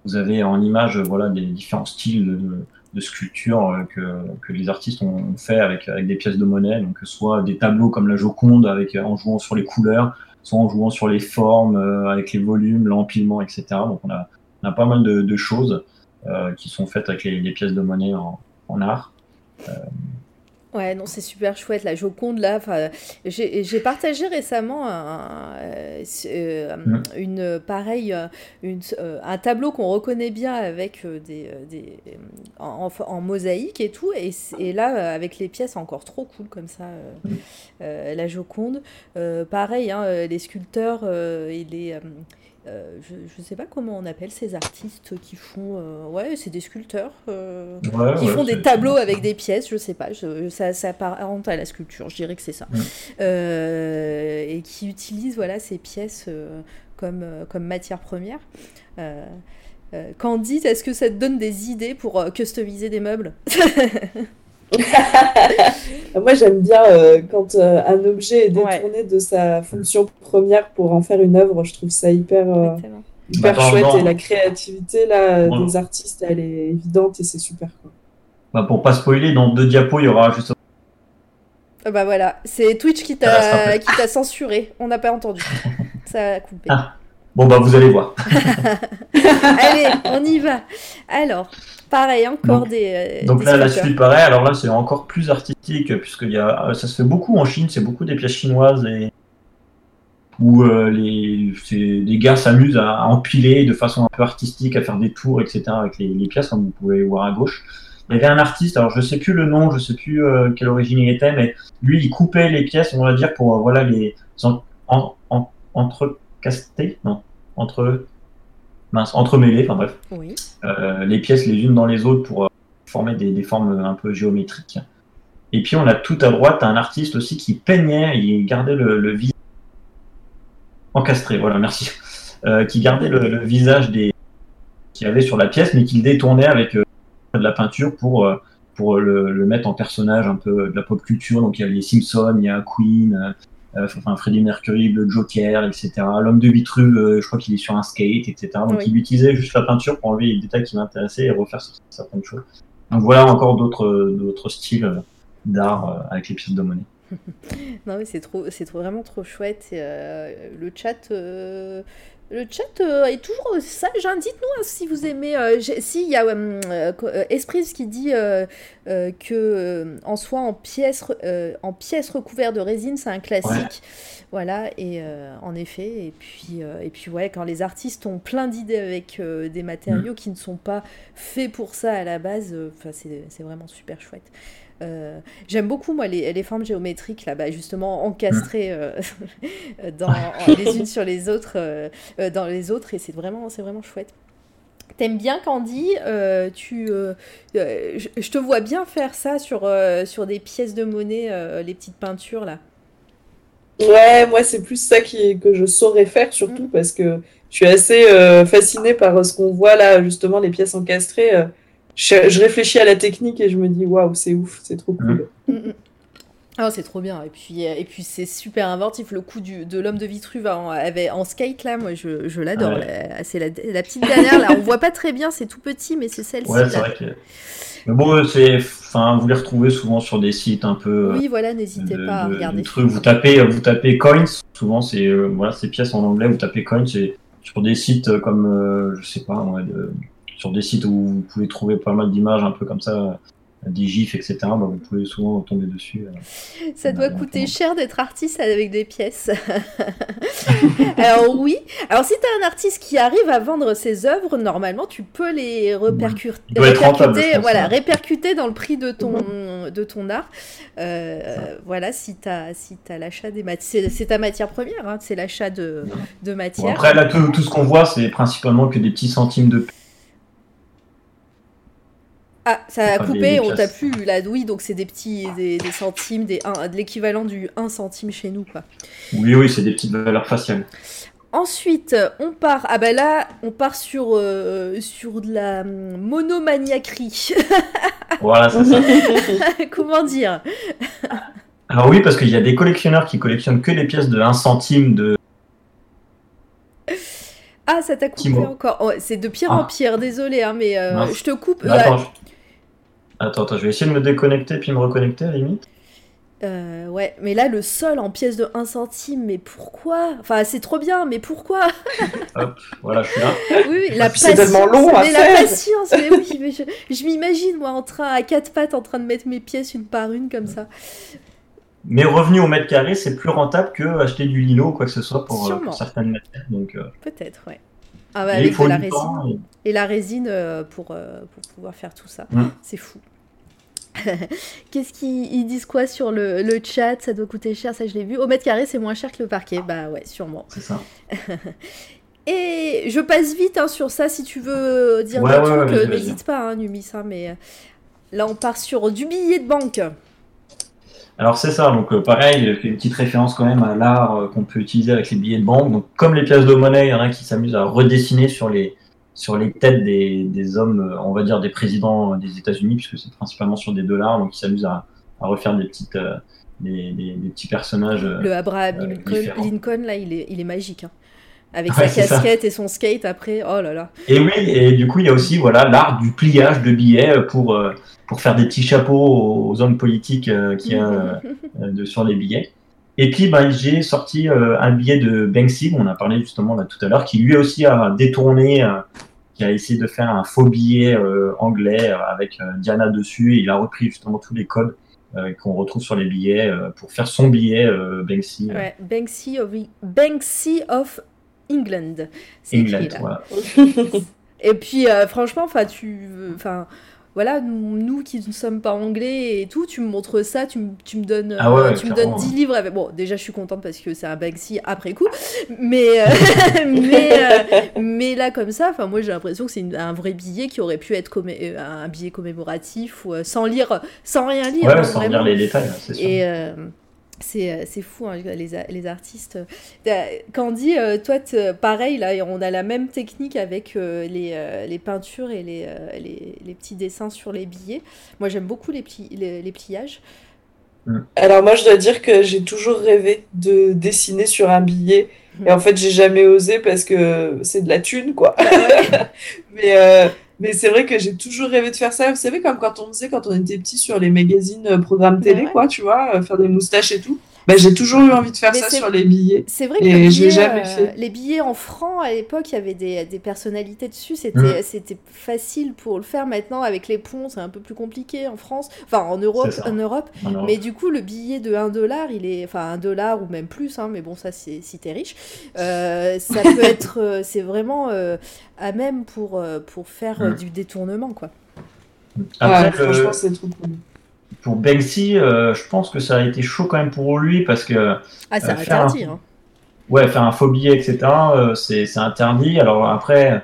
Vous avez en image voilà, des différents styles de, euh, que, que, les artistes ont fait avec, avec des pièces de monnaie, donc soit des tableaux comme la Joconde avec, en jouant sur les couleurs, soit en jouant sur les formes, euh, avec les volumes, l'empilement, etc. Donc on a, on a pas mal de, de choses euh, qui sont faites avec les, les, pièces de monnaie en, en art. Euh, Ouais, non, c'est super chouette. La Joconde, là, j'ai partagé récemment un, euh, euh, Mm. une pareille, euh, une, euh, un tableau qu'on reconnaît bien avec des, des en, en- mosaïque et tout. Et, et là, avec les pièces encore trop cool comme ça, euh, Mm. euh, la Joconde. Pareil, hein, les sculpteurs et les. Euh, je ne sais pas comment on appelle ces artistes qui font. euh, ouais, c'est des sculpteurs. euh, Ouais, qui ouais, font des tableaux avec des pièces, je sais pas, je- ça, ça apparente à la sculpture, je dirais que c'est ça. Et qui utilisent voilà, ces pièces comme, comme matière première. Candide, est-ce que ça te donne des idées pour customiser des meubles? <laughs> <laughs> Moi, j'aime bien euh, quand euh, un objet est Ouais. détourné de sa fonction première pour en faire une œuvre. Je trouve ça hyper, euh, hyper Bah, chouette et la créativité là, des artistes, elle est évidente et c'est super. Quoi. Bah, pour pas spoiler, dans deux diapos, il y aura juste Ah Bah voilà, c'est Twitch qui t'a t'a censuré, on n'a pas entendu. <laughs> Ça a coupé. Ah. Bon, bah, vous allez voir. <laughs> Allez, on y va. Alors, pareil, encore Donc- des. euh, Donc des là, la suite, pareil. Alors là, c'est encore plus artistique, puisque y a, euh, ça se fait beaucoup en Chine, c'est beaucoup des pièces chinoises et où euh, les, les gars s'amusent à, à empiler de façon un peu artistique, à faire des tours, etc. avec les, les pièces, comme vous pouvez voir à gauche. Il y avait un artiste, alors je sais plus le nom, je sais plus euh, quelle origine il était, mais lui, il coupait les pièces, on va dire, pour euh, voilà les en, en, en- entrecaster, non, entre mince, entremêler, enfin bref Oui. euh, les pièces les unes dans les autres pour euh, former des, des formes un peu géométriques. Et puis on a tout à droite un artiste aussi qui peignait, il gardait le, le visage encastré, voilà, merci, Euh, qui gardait le, le visage des qu'il avait sur la pièce, mais qu'il détournait avec euh, de la peinture pour pour le, le mettre en personnage un peu de la pop culture. Donc il y a les Simpsons, il y a Queen, enfin Freddie Mercury, le Joker, etc. L'homme de Vitru, euh, je crois qu'il est sur un skate, etc. Donc Oui. il utilisait juste la peinture pour enlever les détails qui m'intéressaient et refaire certaines choses. Donc voilà encore d'autres d'autres styles euh, d'art euh, avec les pièces de monnaie. <laughs> Non, mais c'est trop, c'est trop- vraiment trop chouette. Et, euh, le chat, euh, le chat euh, est toujours sage. hein. Dites-nous hein, si vous aimez. euh, si il y a euh, euh, Esprit qui dit euh, euh, que euh, en soi en pièces, euh, en pièces recouvertes de résine, c'est un classique. Voilà. Et euh, en effet. Et puis, euh, et puis ouais, quand les artistes ont plein d'idées avec euh, des matériaux qui ne sont pas faits pour ça à la base, euh, c'est vraiment super chouette. Euh, J'aime beaucoup, moi, les, les formes géométriques, là, bas justement, encastrées euh, <laughs> dans, en- les unes sur les autres, euh, euh, dans les autres, et c'est vraiment, c'est vraiment chouette. T'aimes bien Candy euh, tu, euh, euh, je, je te vois bien faire ça sur, euh, sur des pièces de monnaie, euh, les petites peintures, là. Ouais, moi c'est plus ça qui, que je saurais faire surtout parce que je suis assez euh, fascinée par euh, ce qu'on voit là, justement, les pièces encastrées. Je, je réfléchis à la technique et je me dis waouh, c'est ouf, c'est trop cool. Mm, mm. Ah, c'est trop bien. Et puis, euh, et puis c'est super inventif. Le coup du, de l'homme de Vitruve en, avait, en skate, là, moi, je, je l'adore. Ah ouais. C'est la, la petite dernière, là. On voit pas très bien, c'est tout petit, mais c'est celle-ci. Ouais, c'est là. vrai que. Mais bon, c'est, enfin, vous les retrouvez souvent sur des sites un peu. Oui, voilà, n'hésitez pas à de- regarder. de trucs. Vous tapez, vous tapez coins. Souvent, c'est euh, voilà, ces pièces en anglais. Vous tapez coins, c'est sur des sites comme, euh, je sais pas, ouais, de- sur des sites où vous pouvez trouver pas mal d'images un peu comme ça, euh, des gifs, etc. Bah, vous pouvez souvent tomber dessus. euh. <laughs> Ça doit Ouais, coûter cher d'être artiste avec des pièces. <laughs> Alors oui. Alors si tu as un artiste qui arrive à vendre ses œuvres, normalement tu peux les répercuter, rentable, pense, voilà, répercuter dans le prix de ton, de ton art. Euh, voilà, si tu as, si as l'achat des matières, c'est ta matière première, hein, c'est l'achat de, de Bon, matière. après, là, tout, tout ce qu'on voit, c'est principalement que des petits centimes de. Ah, ça a coupé, on t'a plus là, oui, donc c'est des petits, des, des centimes, des un- de l'équivalent du 1 centime chez nous, quoi. Oui, oui, c'est des petites valeurs faciales. Ensuite, on part. Ah bah là, on part sur euh, sur de la monomaniaquerie. <laughs> Voilà, c'est ça. <laughs> Comment dire? Alors oui, parce qu'il y a des collectionneurs qui collectionnent que les pièces de 1 centime de. Ah, ça t'a coupé Timo. encore. Oh, c'est de pire en Ah. pire. Désolé, hein, mais euh, je te coupe. Attends, Euh, je- attends, attends, je vais essayer de me déconnecter puis me reconnecter à la limite. Euh, ouais, mais là, le sol en pièces de 1 centime, mais pourquoi? Enfin, c'est trop bien, mais pourquoi? <laughs> Hop, voilà, je suis là. Oui, oui, la Puis c'est patience. tellement long à mais faire. la patience, mais oui, <laughs> mais je, je m'imagine, moi, en train, à quatre pattes, en train de mettre mes pièces une par une, comme ça. Mais revenu au mètre carré, c'est plus rentable que acheter du lino ou quoi que ce soit pour, euh, pour certaines matières. Donc, euh, Peut-être, ouais. Ah bah, mais il avec faut de la résine. temps. et- Et la résine euh, pour, euh, pour pouvoir faire tout ça. Mm. C'est fou. <laughs> Qu'est-ce qu'ils ils disent quoi sur le, le chat? Ça doit coûter cher, ça je l'ai vu. Au mètre carré, c'est moins cher que le parquet. Bah ouais, sûrement. C'est ça. <laughs> Et je passe vite hein, sur ça si tu veux dire Ouais, des ouais, trucs, ouais, vas-y, euh, n'hésite pas, hein, Numis. hein, mais euh, là, on part sur du billet de banque. Alors c'est ça, donc euh, pareil, une petite référence quand même à l'art euh, qu'on peut utiliser avec les billets de banque. Donc comme les pièces de monnaie, il y en a qui s'amusent à redessiner sur les sur les têtes des, des hommes, euh, on va dire des présidents des États-Unis, puisque c'est principalement sur des dollars, donc ils s'amusent à, à refaire des petites euh, des, des- des petits personnages. euh, Le Abraham euh, Lincoln, là, il est, il est magique. hein. Avec Ouais, sa ça. casquette et son skate après. Oh là là. Et oui, et du coup, il y a aussi voilà l'art du pliage de billets pour pour faire des petits chapeaux aux hommes politiques qui <laughs> euh, de, sur les billets. Et puis, ben, j'ai sorti euh, un billet de Banksy, dont on a parlé justement là tout à l'heure, qui lui aussi a détourné, euh, qui a essayé de faire un faux billet euh, anglais avec Diana dessus, et il a repris justement tous les codes qu'on retrouve sur les billets pour faire son billet Banksy. Ouais, Banksy of, Banksy of England. C'est England, écrit là. voilà. <laughs> Et puis, franchement, enfin, tu, enfin, voilà, nous, nous qui ne sommes pas anglais et tout, tu me montres ça, tu, me- tu me donnes, Ah ouais, euh, tu me donnes 10 ouais. livres. Avec... Bon, déjà, je suis contente parce que c'est un Banksy après coup, mais, euh, <laughs> mais, euh, mais là, comme ça, moi, j'ai l'impression que c'est un vrai billet qui aurait pu être commé- euh, un billet commémoratif ou euh, sans lire, sans rien lire, Ouais, hein, sans lire les détails, c'est sûr. Et euh, c'est euh, c'est fou, hein, les, les artistes. Euh, Candy, euh, toi, pareil, là, on a la même technique avec les, les peintures et les, les, les petits dessins sur les billets. Moi, j'aime beaucoup les, pli- les, les pliages. Alors moi, je dois dire que j'ai toujours rêvé de dessiner sur un billet. Et en fait, j'ai jamais osé parce que c'est de la thune, quoi. <laughs> Mais, euh, mais c'est vrai que j'ai toujours rêvé de faire ça. Vous savez, comme quand on faisait quand on était petit sur les magazines, euh, programmes télé, Ouais. quoi, tu vois, euh, faire des moustaches et tout. Bah, j'ai toujours eu envie de faire Mais ça sur les billets. C'est vrai que Et le je l'ai billet, jamais euh, fait. les billets en francs, à l'époque, il y avait des, des personnalités dessus. C'était c'était facile pour le faire. Maintenant, avec les ponts, c'est un peu plus compliqué en France. Enfin, en Europe. En Europe. Alors, Mais du coup, le billet de 1 dollar, il est. Enfin, 1 dollar ou même plus, hein, mais bon, ça, c'est si t'es riche. Euh, ça <laughs> peut être. euh, c'est vraiment euh, à même pour, pour faire du détournement, quoi. après, Ouais, franchement, c'est trop cool. Pour Banksy, euh, je pense que ça a été chaud quand même pour lui parce que Ah, c'est Euh, un- interdit, hein. Ouais, faire un faux billet, etc., euh, c'est interdit. Alors après,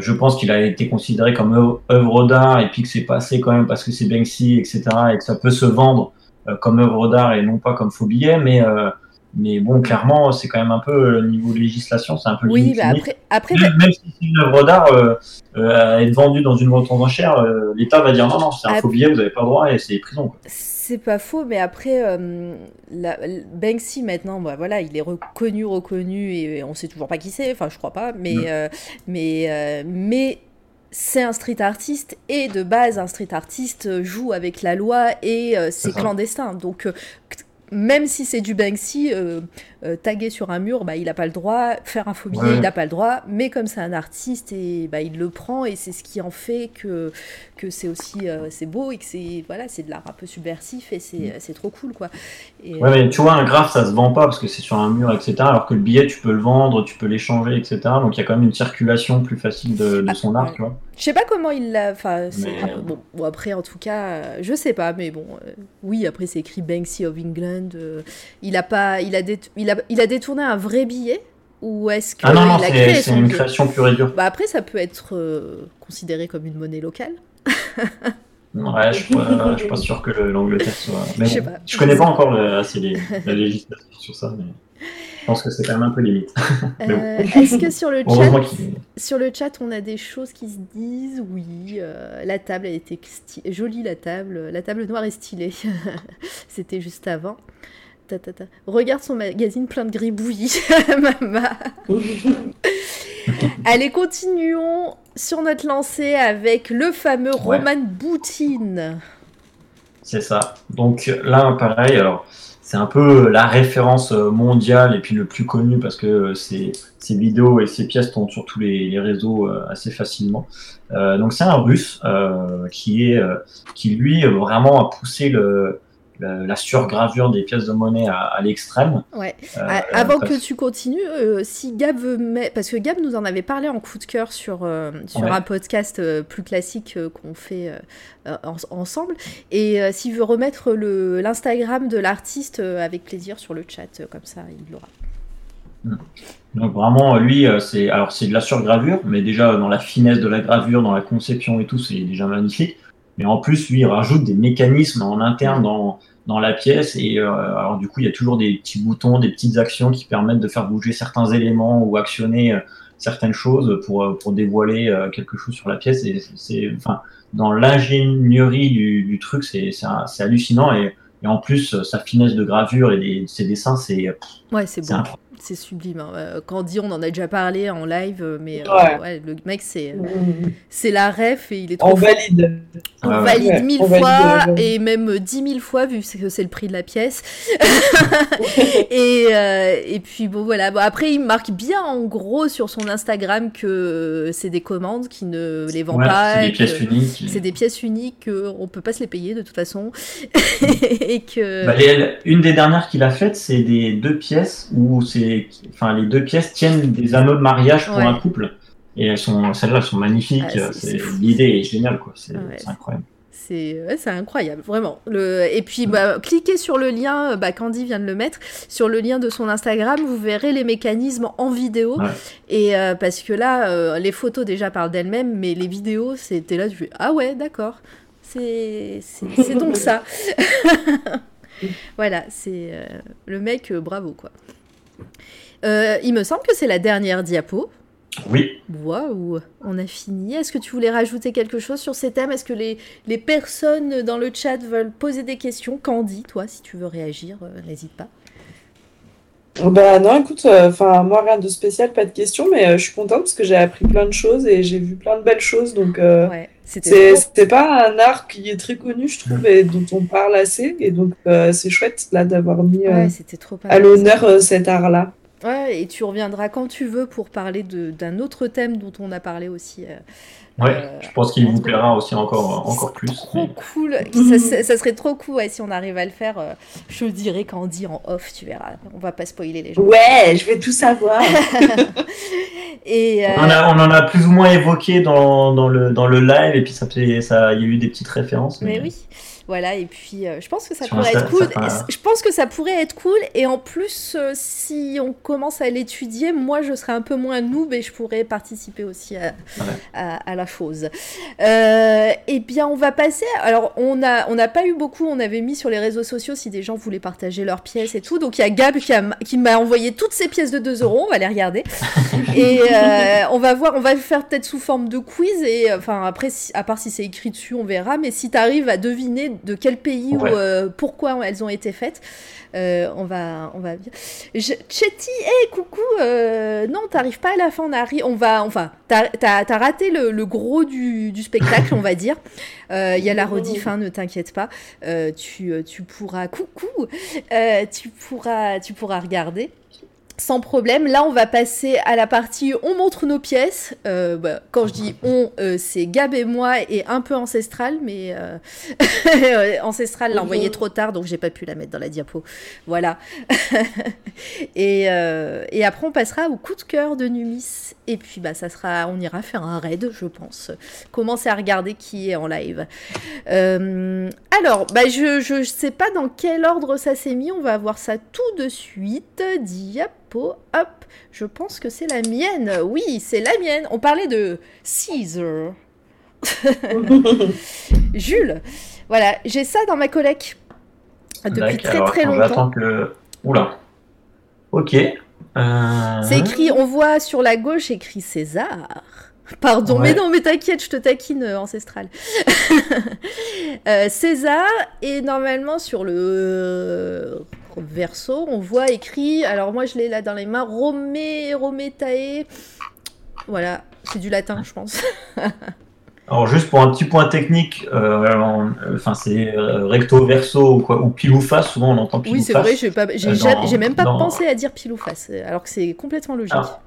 je pense qu'il a été considéré comme œuvre- d'art et puis que c'est passé quand même parce que c'est Banksy, etc., et que ça peut se vendre comme œuvre d'art et non pas comme faux billet. Mais, euh, mais bon, clairement, c'est quand même un peu, euh, niveau législation, c'est un peu Oui, bah après, après Même, si c'est une œuvre d'art, euh, euh, à être vendue dans une vente aux enchères, euh, l'État va dire non, non, c'est un Ah, faux billet, vous n'avez pas le droit et c'est prison. C'est pas faux, mais après, la- Banksy maintenant, bah, voilà, il est reconnu, reconnu, et on sait toujours pas qui c'est, enfin je crois pas, mais, mais, mais c'est un street artiste, et de base, un street artiste joue avec la loi, et euh, c'est clandestin. Donc, euh, même si c'est du Banksy, euh, euh, taguer sur un mur, bah, il n'a pas le droit, faire un faux billet, Ouais. il n'a pas le droit, mais comme c'est un artiste, et, bah, il le prend, et c'est ce qui en fait que, que c'est aussi euh, c'est beau, et que c'est voilà, c'est de l'art un peu subversif, et c'est c'est trop cool, quoi. Et, Ouais, mais tu vois, un graphe, ça se vend pas parce que c'est sur un mur, etc. Alors que le billet, tu peux le vendre, tu peux l'échanger, etc. Donc il y a quand même une circulation plus facile de, de Ah, son art, tu vois. Je sais pas comment il l'a. Enfin, Mais- bon, bon, après, en tout cas, euh, je sais pas, mais bon, euh, oui, après, c'est écrit Banksy of England. euh, il, a pas, il, a il, a, il a détourné un vrai billet Ou est-ce qu'il Ah non, non, a créé c'est une création pure et dure. Bah après, ça peut être euh, considéré comme une monnaie locale. Ouais, je suis pas, je suis pas sûr que le- l'Angleterre soit. <laughs> Mais Je sais bon, pas. je connais pas encore le- assez les, la législation sur ça, mais je pense que c'est quand même un peu limite. <laughs> Bon. Euh, Est-ce que sur le <laughs> chat, sur le chat, on a des choses qui se disent? Oui, euh, la table elle était sti- jolie, la table, la table noire est stylée. <laughs> C'était juste avant. Ta, ta, ta. Regarde son magazine plein de gribouillis, Mama. Allez, continuons sur notre lancée avec le fameux Ouais. Roman Boutine. C'est ça. Donc là, pareil, alors c'est un peu la référence mondiale et puis le plus connu parce que ces, ces vidéos et ces pièces tournent sur tous les, réseaux assez facilement. Euh, donc c'est un russe euh, qui qui lui vraiment a poussé le la, surgravure des pièces de monnaie à, l'extrême. Ouais. Euh, avant que tu continues, euh, si Gab veut. Parce que Gab nous en avait parlé en coup de cœur sur, euh, sur un podcast plus classique qu'on fait ensemble. Et s'il veut remettre l'Instagram de l'artiste, avec plaisir sur le chat, comme ça, il l'aura. Hmm. Donc vraiment, lui, c'est alors c'est de la surgravure, mais déjà dans la finesse de la gravure, dans la conception et tout, c'est déjà magnifique. Mais en plus, lui, il rajoute des mécanismes en interne dans, dans la pièce. Et euh, alors du coup, il y a toujours des petits boutons, des petites actions qui permettent de faire bouger certains éléments ou actionner euh, certaines choses pour, euh, pour dévoiler quelque chose sur la pièce. Et c'est, enfin, dans l'ingénierie du, du truc, c'est, c'est, hallucinant. Et, et, en plus, sa finesse de gravure et ses dessins, c'est, ouais, c'est bon c'est sublime. Hein. Euh, Candy, on en a déjà parlé en live, euh, mais euh, le mec, c'est c'est la ref et il est trop. On valide. On ah valide mille fois et même dix mille fois vu que c'est le prix de la pièce. <laughs> et, et puis bon voilà. Bon, après, il marque bien en gros sur son Instagram que c'est des commandes qui ne les vend pas. C'est des pièces uniques. C'est des pièces uniques qu'on peut pas se les payer de toute façon. <laughs> et que. Bah, une des dernières qu'il a faites, c'est des deux pièces où c'est enfin, les deux pièces tiennent des anneaux de mariage pour un couple. Et elles sont, celles-là sont magnifiques. L'idée est géniale, quoi. C'est incroyable. C'est incroyable, vraiment. Le... Et puis, bah, cliquez sur le lien, bah, Candy vient de le mettre, sur le lien de son Instagram, vous verrez les mécanismes en vidéo. Et euh, parce que là, euh, les photos déjà parlent d'elles-mêmes, mais les vidéos, c'était là, tu fais Ah ouais, d'accord. C'est donc ça. <laughs> voilà, c'est euh, le mec, bravo quoi. Euh, il me semble que c'est la dernière diapo. Oui. Waouh, on a fini. Est-ce que tu voulais rajouter quelque chose sur ces thèmes? Est-ce que les, les, personnes dans le chat veulent poser des questions? Candy, toi, si tu veux réagir, euh, n'hésite pas. Bah non, écoute, euh, enfin moi rien de spécial, pas de questions, mais je suis contente parce que j'ai appris plein de choses et j'ai vu plein de belles choses, donc ouais, c'était pas un art qui est très connu, je trouve, et dont on parle assez, et donc c'est chouette là d'avoir mis à l'honneur cet art-là. Ouais, et tu reviendras quand tu veux pour parler d'un autre thème dont on a parlé aussi. Euh, ouais, euh, je pense qu'il vous plaira aussi encore, encore plus. Trop cool. <laughs> ça, ça, serait trop cool si on arrive à le faire. Euh, je le dirai quand on dit en off, tu verras. On va pas spoiler les gens. Ouais, je vais tout savoir. <laughs> et, on, on, en a plus ou moins évoqué dans, dans, le, dans le live, et puis ça, ça, il y a eu des petites références. mais oui. Voilà, et puis euh, je pense que ça pourrait être cool. Je pense que ça pourrait être cool, et en plus, euh, si on commence à l'étudier, moi je serais un peu moins noob et je pourrais participer aussi à, la chose. Euh, et bien, on va passer. Alors, on n'a on pas eu beaucoup, on avait mis sur les réseaux sociaux si des gens voulaient partager leurs pièces et tout. Donc, il y a Gab qui, m'a envoyé toutes ces pièces de 2 euros, on va les regarder. <laughs> et on va voir, on va le faire peut-être sous forme de quiz, et enfin, après, à part si c'est écrit dessus, on verra. Mais si tu arrives à deviner de quel pays ou euh, pourquoi elles ont été faites. Euh, on va, on va. Je... Chetty, hey, coucou. Euh, non, t'arrives pas à la fin. On arrive. On va. Enfin, t'as as, raté le, gros du, spectacle, on va dire. Il y a la rediff, hein, ne t'inquiète pas. tu, tu pourras. Coucou. tu pourras, tu pourras regarder sans problème. Là, on va passer à la partie on montre nos pièces. Euh, bah, quand je dis on, euh, c'est Gab et moi et un peu ancestral, mais euh, <laughs> ancestral l'a envoyé trop tard, donc j'ai pas pu la mettre dans la diapo. Voilà. <laughs> et, et, après, on passera au coup de cœur de Numis. Et puis, bah, ça sera, on ira faire un raid, je pense. Commencer à regarder qui est en live. alors, bah, je ne sais pas dans quel ordre ça s'est mis. On va voir ça tout de suite. Diap Hop, je pense que c'est la mienne. Oui, c'est la mienne. On parlait de Caesar. <laughs> Jules. Voilà, j'ai ça dans ma collecte depuis très très longtemps. que. Oula. Ok. Euh, c'est écrit, on voit sur la gauche écrit César. Pardon, mais non, mais t'inquiète, je te taquine euh, ancestral. <laughs> Euh, César, et normalement sur le verso, on voit écrit, alors moi je l'ai là dans les mains, Romé, Rometae. Voilà, c'est du latin, je pense. <laughs> Alors juste pour un petit point technique, euh, en- enfin c'est euh, recto verso ou quoi, ou pile ou face. Souvent on entend pile Oui, ou c'est face. vrai, j'ai pas- j'ai Euh, même pas dans- pensé à dire pile ou face, alors que c'est complètement logique. Alors,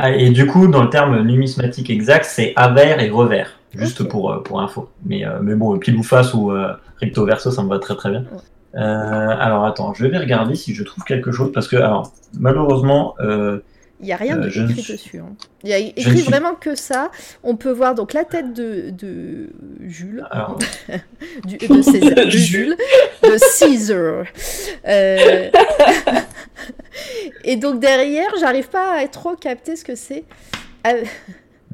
Ah, et du coup, dans le terme numismatique exact, c'est avers et revers, juste pour, euh, pour info. Mais, euh, mais bon, pile ou face ou euh, recto verso, ça me va très très bien. Ouais. Euh, alors attends, je vais regarder si je trouve quelque chose, parce que alors, malheureusement, euh, Il n'y a rien Euh, de écrit suis- dessus. hein. Il y a ne écrit suis- vraiment que ça. On peut voir donc la tête de, de Jules, alors, <laughs> du- de, César, <laughs> de Jules. Jules, de Caesar. Euh, <laughs> Et donc derrière, j'arrive pas à trop capter ce que c'est.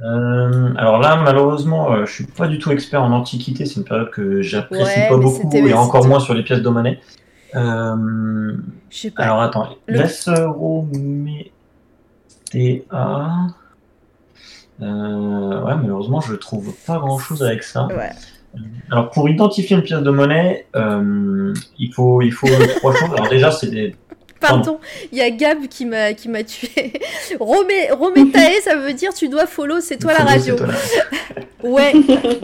Euh, alors là, malheureusement, euh, je suis pas du tout expert en antiquité, c'est une période que j'apprécie Ouais, pas beaucoup, et encore moins sur les pièces de monnaie. Euh, Je sais pas. Alors attends, Le- Vesrométea. Euh, ouais, malheureusement, je trouve pas grand chose avec ça. Ouais. Alors, pour identifier une pièce de monnaie, il faut, il faut <laughs> trois choses. Alors, déjà, c'est des. Pardon, il y a Gab qui m'a qui m'a tué. <laughs> Romé, Rométae, <laughs> ça veut dire tu dois follow, c'est toi la radio. toi <laughs> Ouais,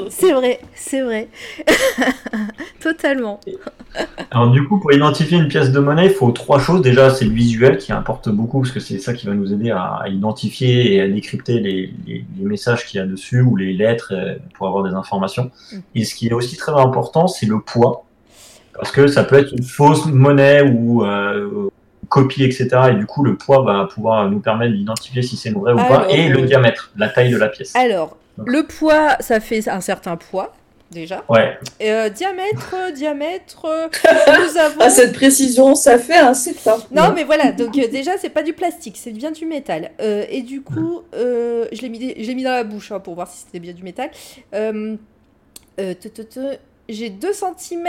c'est vrai, c'est vrai. Totalement. Alors, du coup, pour identifier une pièce de monnaie, il faut trois choses. Déjà, c'est le visuel qui importe beaucoup parce que c'est ça qui va nous aider à, à identifier et à décrypter les, les- les messages qu'il y a dessus ou les lettres euh, pour avoir des informations. Mm. Et ce qui est aussi très important, c'est le poids. Parce que ça peut être une fausse monnaie ou euh, copie, etc. Et du coup, le poids va pouvoir nous permettre d'identifier si c'est vrai ou pas. Et le euh, diamètre, la taille de la pièce. Alors, le poids, ça fait un certain poids, déjà. Ouais, euh, diamètre, euh, diamètre, <laughs> nous avons... À cette précision, ça fait un certain. Non, mais voilà, donc euh, déjà, c'est pas du plastique, c'est bien du métal. Euh, et du coup, euh, je l'ai mis, je l'ai mis dans la bouche hein, pour voir si c'était bien du métal. Euh, euh, J'ai 2 cm,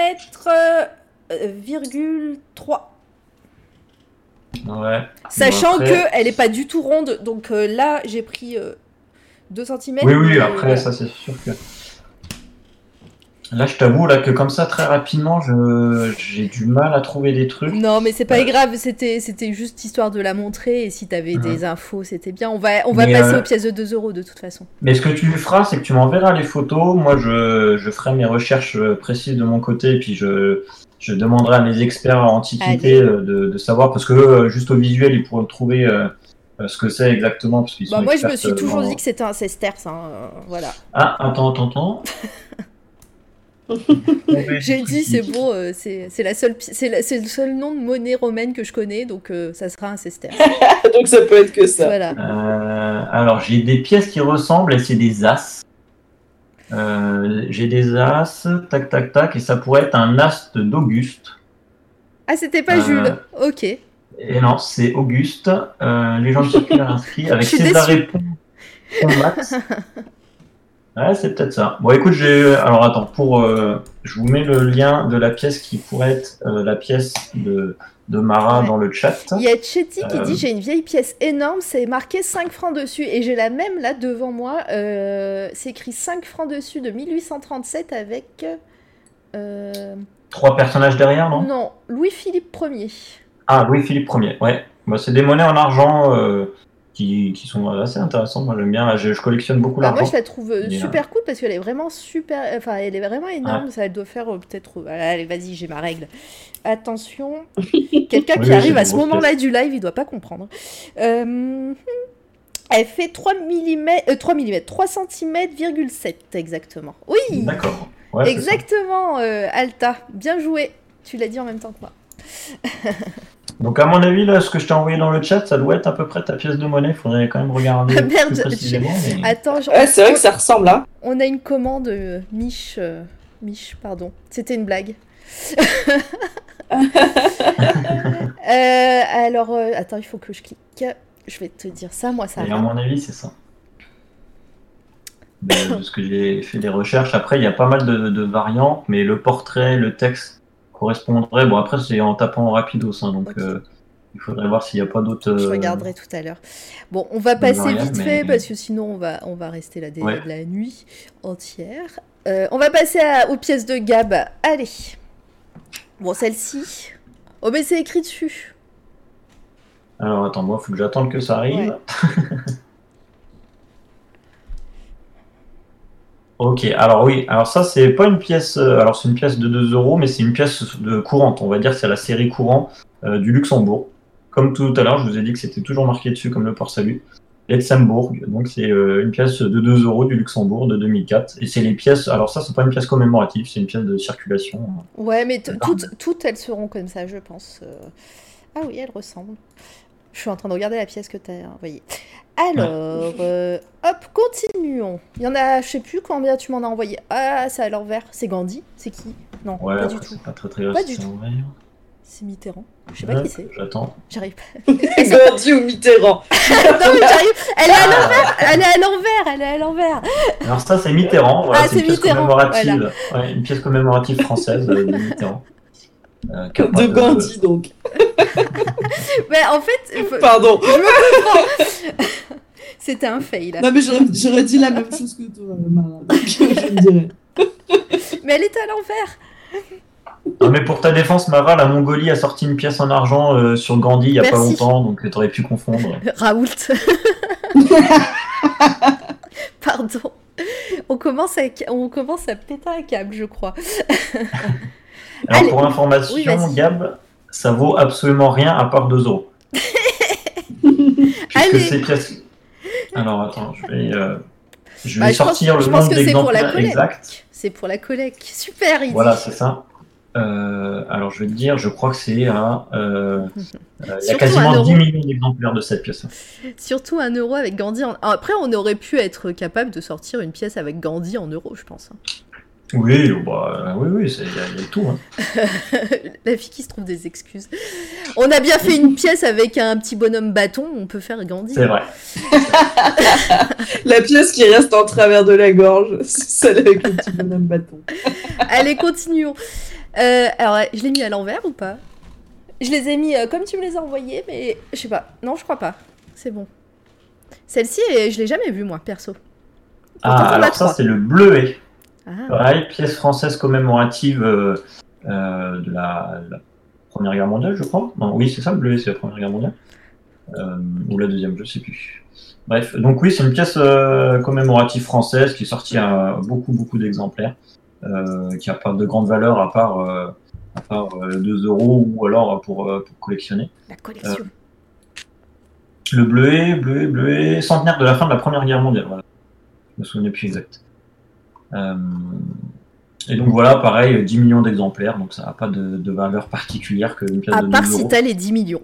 virgule 3. Ouais. Sachant après- que elle est pas du tout ronde, donc euh, là, j'ai pris 2 cm. Oui, oui, après, ça, c'est sûr que. Là, je t'avoue là que comme ça, très rapidement, je j'ai du mal à trouver des trucs. Non, mais c'est pas Ouais. grave, c'était c'était juste histoire de la montrer, et si t'avais des infos, c'était bien. On va, on va Mais, passer euh, aux pièces de 2 euros de toute façon. Mais ce que tu feras, c'est que tu m'enverras les photos. Moi, je, je ferai mes recherches euh, précises de mon côté, et puis je, je demanderai à mes experts en antiquité Allez. euh, de, de savoir, parce que euh, juste au visuel, ils pourront trouver euh, ce que c'est exactement. Parce qu'ils Bah, sont moi, je me suis toujours dans- dit que c'était un sesterce, hein, euh, voilà. Ah, attends, attends, attends. <laughs> J'ai dit, c'est bon, euh, c'est c'est la seule, pi- c'est la- c'est le seul nom de monnaie romaine que je connais, donc euh, ça sera un sesterce. <laughs> Donc ça peut être que ça. voilà. Euh, alors, j'ai des pièces qui ressemblent et c'est des as. Euh, j'ai des as, tac, tac, tac, et ça pourrait être un as d'Auguste. Ah, c'était pas Euh, Jules. Ok. Et non, c'est Auguste, euh, légende circulaire inscrit avec <laughs> Je suis César et Ponmax. <laughs> Ouais, c'est peut-être ça. Bon, écoute, j'ai. Alors, attends, pour. euh, je vous mets le lien de la pièce qui pourrait être euh, la pièce de, de Ouais. dans le chat. Il y a Chetty qui Euh. dit j'ai une vieille pièce énorme, c'est marqué 5 francs dessus. Et j'ai la même là devant moi. euh, c'est écrit 5 francs dessus de 1837 avec. euh, Trois personnages derrière, non? Non, Louis-Philippe Ier. Ah, Louis-Philippe Ier, ouais. Bah, c'est des monnaies en argent euh, qui, qui sont assez intéressantes. Moi, j'aime bien. Je, je collectionne beaucoup Bah, moi, l'argent. je la trouve euh, euh, super cool parce qu'elle est vraiment super. Enfin, elle est vraiment énorme. Ça, elle doit faire euh, peut-être. euh, Allez, vas-y, j'ai ma règle. Attention. <laughs> Quelqu'un Oui, qui oui, arrive à ce moment-là du live, il doit pas comprendre. Euh, Elle fait 3 mm, 3 mm, 3 cm,7 exactement. Oui, D'accord. Ouais, exactement, euh, Alta. Bien joué. Tu l'as dit en même temps que moi. <laughs> Donc, à mon avis, là, ce que je t'ai envoyé dans le chat, ça doit être à peu près ta pièce de monnaie. Faudrait quand même regarder <laughs> Ah, merde, plus précisément. mais- Attends, je- Ouais, c'est vrai que ça ressemble, hein. On a une commande euh, Mich. euh, Mich, pardon. C'était une blague. <laughs> <laughs> Euh, alors, euh, attends, il faut que je clique. Je vais te dire ça, moi ça Et à mon avis, c'est ça. De, de ce que j'ai fait des recherches. Après, il y a pas mal de, de variantes, mais le portrait, le texte correspondrait. Bon, après, c'est en tapant rapidos, hein, donc euh, il faudrait voir s'il n'y a pas d'autres. Je euh, regarderai tout à l'heure. Bon, on va de passer vite mais- fait parce que sinon on va, on va rester là des- Ouais. la nuit entière. Euh, on va passer à- aux pièces de Gab. Allez. Bon, celle-ci. Oh, mais c'est écrit dessus. Alors, attends, moi, il faut que j'attende que ça arrive. Ouais. <laughs> Ok, alors oui, alors ça c'est pas une pièce, euh, alors c'est une pièce de 2 euros, mais c'est une pièce de courante, on va dire c'est la série courant euh, du Luxembourg. Comme tout à l'heure, je vous ai dit que c'était toujours marqué dessus comme le port salut. Luxembourg, donc c'est euh, une pièce de 2 euros du Luxembourg de 2004. Et c'est les pièces, alors ça c'est pas une pièce commémorative, c'est une pièce de circulation. Ouais, mais toutes, toutes elles seront comme ça, je pense. Ah oui, elles ressemblent. Je suis en train de regarder la pièce que tu as envoyée. Alors, euh, hop, continuons. Il y en a, je sais plus combien tu m'en as envoyé. Ah, c'est à l'envers. C'est Gandhi? C'est qui? Non, Ouais, pas du tout. pas très très Pas du c'est tout. C'est Mitterrand. Je sais pas Ouais, qui c'est. J'attends. J'arrive pas. <laughs> <laughs> Gandhi ou Mitterrand non, mais j'arrive. Elle est à l'envers. Elle est à l'envers. Elle est à l'envers. Alors ça c'est Mitterrand, voilà, Ah, c'est une c'est pièce Mitterrand, commémorative, ouais, une pièce commémorative française euh, de Mitterrand. Euh, a pas De Gandhi, donc. <laughs> Mais en fait, faut- Pardon. <laughs> c'était un fail. Non, mais j'aurais dit la même chose que toi, Mara. Donc, <laughs> je me dirais. Mais elle était à l'envers. Non mais pour ta défense, Mara, la Mongolie a sorti une pièce en argent euh, sur Gandhi il y a pas longtemps, donc tu aurais pu confondre. Raoult. Pardon. On commence, à, on commence à péter un câble, je crois. Alors Allez. pour information, Oui, vas-y. Gab, ça vaut absolument rien à part 2 euros. <laughs> Puisque Allez. ces pièces... Alors attends, je vais, euh, je vais Bah, je pense- sortir je le pense nombre que c'est pour la d'exemplaires collecte. exact. C'est pour la collecte. Super, Izzy. Voilà, c'est ça. Euh, alors je vais te dire, je crois que c'est à... euh, euh, il y a Surtout un quasiment euro. 10 millions d'exemplaires de cette pièce. Surtout un euro avec Gandhi. En... Après, on aurait pu être capable de sortir une pièce avec Gandhi en euros, je pense. hein. Oui, bah, oui, oui, c'est- il y, a il y a tout. hein. <laughs> la fille qui se trouve des excuses. On a bien fait une pièce avec un petit bonhomme bâton, on peut faire Gandhi. C'est vrai. <laughs> La pièce qui reste en travers de la gorge, c'est celle avec le petit bonhomme bâton. <laughs> Allez, continuons. Euh, alors, je l'ai mis à l'envers ou pas? Je les ai mis euh, comme tu me les as envoyés, mais je sais pas. Non, je crois pas. C'est bon. Celle-ci, je l'ai jamais vue, moi, perso. Pourtant, Ah, alors ça, c'est le bleuet. Ah, Pareil, pièce française commémorative euh, euh, de la, la Première Guerre mondiale, je crois. Non, oui, c'est ça, le bleuet, c'est la Première Guerre mondiale. Euh, ou la deuxième, je sais plus. Bref, donc oui, c'est une pièce commémorative française qui est sortie à beaucoup, beaucoup d'exemplaires, qui a pas de grande valeur à part, à part euh, 2 euros ou alors pour, pour collectionner. la collection. Le bleuet, bleuet, bleuet, centenaire de la fin de la Première Guerre mondiale. Voilà. Je me souvenais plus exact. Euh, et donc voilà, pareil, 10 millions d'exemplaires, donc ça n'a pas de, de valeur particulière qu'une pièce à de part 2 si t'as les 10 millions.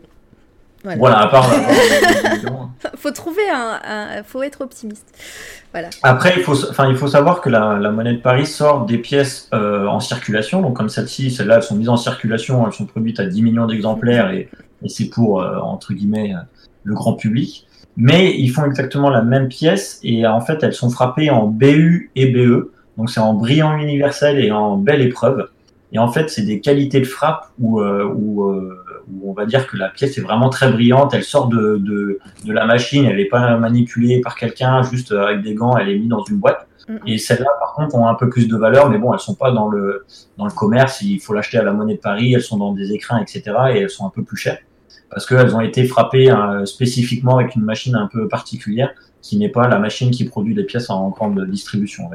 Voilà. Voilà, à part la- les 10 millions. <laughs> Faut trouver un, un- Faut être optimiste. Voilà. Après, il faut, enfin, il faut savoir que la, la monnaie de Paris sort des pièces euh, en circulation. Donc, comme celle-ci, celles-là, elles sont mises en circulation, elles sont produites à 10 millions d'exemplaires et, et c'est pour, euh, entre guillemets, le grand public. Mais ils font exactement la même pièce et en fait, elles sont frappées en BU et BE. Donc, c'est en brillant universel et en belle épreuve. Et en fait, c'est des qualités de frappe où, euh, où, euh, où on va dire que la pièce est vraiment très brillante. Elle sort de, de, de la machine, elle n'est pas manipulée par quelqu'un, juste avec des gants, elle est mise dans une boîte. Et celles-là, par contre, ont un peu plus de valeur, mais bon, elles sont pas dans le, dans le commerce, il faut l'acheter à la monnaie de Paris, elles sont dans des écrins, etc. Et elles sont un peu plus chères. Parce qu'elles ont été frappées euh, spécifiquement avec une machine un peu particulière, qui n'est pas la machine qui produit les pièces en grande distribution.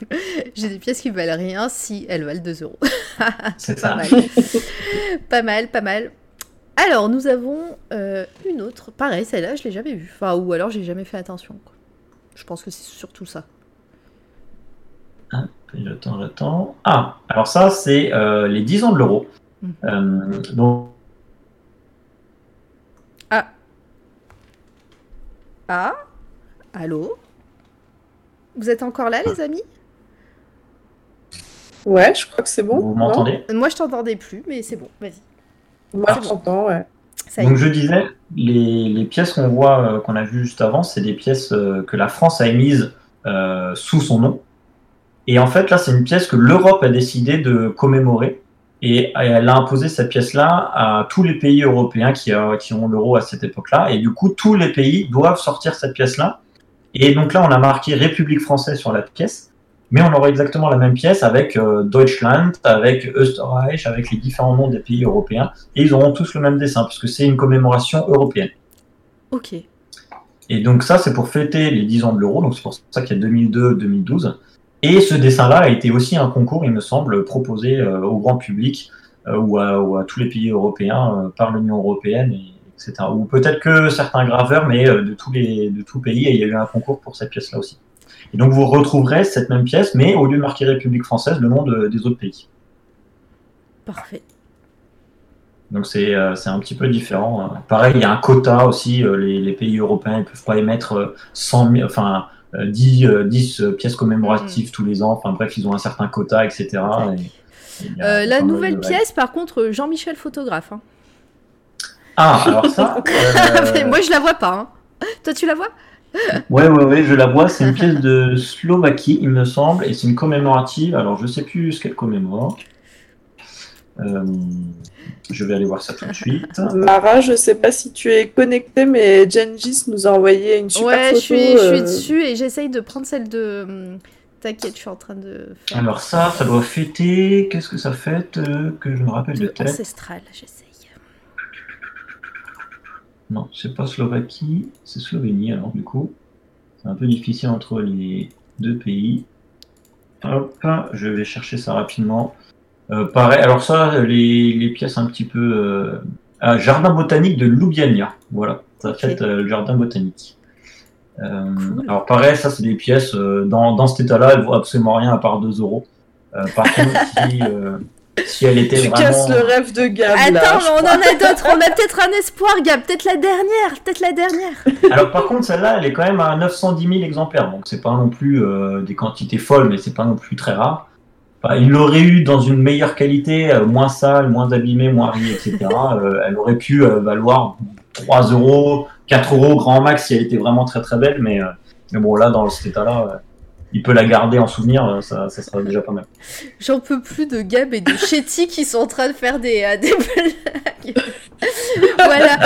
<laughs> J'ai des pièces qui valent rien si elles valent 2 euros. <laughs> C'est ça. mal. <laughs> pas mal, pas mal. Alors, nous avons euh, une autre. Pareil, celle-là, je l'ai jamais vue. Enfin, ou alors, j'ai jamais fait attention. quoi. Je pense que c'est surtout ça. J'attends, j'attends. Ah, alors ça, c'est euh, les 10 ans de l'euro. Mhm. Euh, donc, Ah Allô Vous êtes encore là, les amis Ouais, je crois que c'est bon. vous m'entendez Moi, je t'entendais plus, mais c'est bon, vas-y. Moi, je bon. t'entends, ouais. Ça y Donc je disais, les, les pièces qu'on voit, euh, qu'on a vues juste avant, c'est des pièces euh, que la France a émises euh, sous son nom. Et en fait, là, c'est une pièce que l'Europe a décidé de commémorer. Et elle a imposé cette pièce-là à tous les pays européens qui, euh, qui ont l'euro à cette époque-là. Et du coup, tous les pays doivent sortir cette pièce-là. Et donc là, on a marqué République française sur la pièce. Mais on aura exactement la même pièce avec euh, Deutschland, avec Österreich, avec les différents noms des pays européens. Et ils auront tous le même dessin, puisque c'est une commémoration européenne. Ok. Et donc ça, c'est pour fêter les 10 ans de l'euro, donc c'est pour ça qu'il y a 2002-2012. Et ce dessin-là a été aussi un concours, il me semble, proposé euh, au grand public euh, ou, à, ou, à, tous les pays européens par l'Union européenne, et, etc. Ou peut-être que certains graveurs, mais de tous les de tout pays, et il y a eu un concours pour cette pièce-là aussi. Et donc vous retrouverez cette même pièce, mais au lieu de marquer République française, le nom de, des autres pays. Parfait. Donc c'est euh, un petit peu différent. Pareil, il y a un quota aussi. Euh, les, les, pays européens ne peuvent pas émettre 100 000, enfin, 10, 10 pièces commémoratives mmh. tous les ans. Enfin bref, ils ont un certain quota, etc. Et, et euh, la nouvelle pièce, par contre, Jean-Michel photographe. Hein. Ah, alors ça. <laughs> Moi, je la vois pas. Hein. Toi, tu la vois? Ouais, ouais, ouais, je la vois. C'est une pièce de Slovaquie, il me semble, et c'est une commémorative. Alors, je sais plus ce qu'elle commémore. Euh, je vais aller voir ça tout de suite. Mara, je sais pas si tu es connecté, mais Gengis nous a envoyé une super ouais, photo. je suis, je suis dessus et j'essaye de prendre celle de. hum, T'inquiète, je suis en train de. Faire... Alors ça, ça doit fêter. Qu'est-ce que ça fête euh, Que je me rappelle de, de tête? Ancestral, j'essaye. Non, c'est pas Slovaquie, c'est Slovénie. Alors du coup, c'est un peu difficile entre les deux pays. Hop, je vais chercher ça rapidement. Euh, pareil, alors ça, les, les, pièces un petit peu. Euh, ah, jardin botanique de Ljubljana. Voilà, ça okay. fait euh, le jardin botanique. Cool. Alors pareil, ça c'est des pièces, dans, dans cet état-là, elles vaut absolument rien à part 2 euros. par contre, <laughs> si, si elle était tu vraiment... casses le rêve de Gab. Attends, mais on en a d'autres, on a peut-être un espoir, Gab, peut-être la dernière, peut-être la dernière. Alors par contre, celle-là, elle est quand même à 910 000 exemplaires, donc c'est pas non plus euh, des quantités folles, mais c'est pas non plus très rare. Enfin, il l'aurait eu dans une meilleure qualité, euh, moins sale, moins abîmée, moins ri, etc. <laughs> euh, elle aurait pu euh, valoir 3 euros, 4 euros grand max si elle était vraiment très très belle, mais, euh, mais bon là, dans cet état-là il peut la garder en souvenir, ça, ça sera déjà pas mal. J'en peux plus de Gab et de Chetty qui sont en train de faire des, euh, des blagues. <laughs> voilà.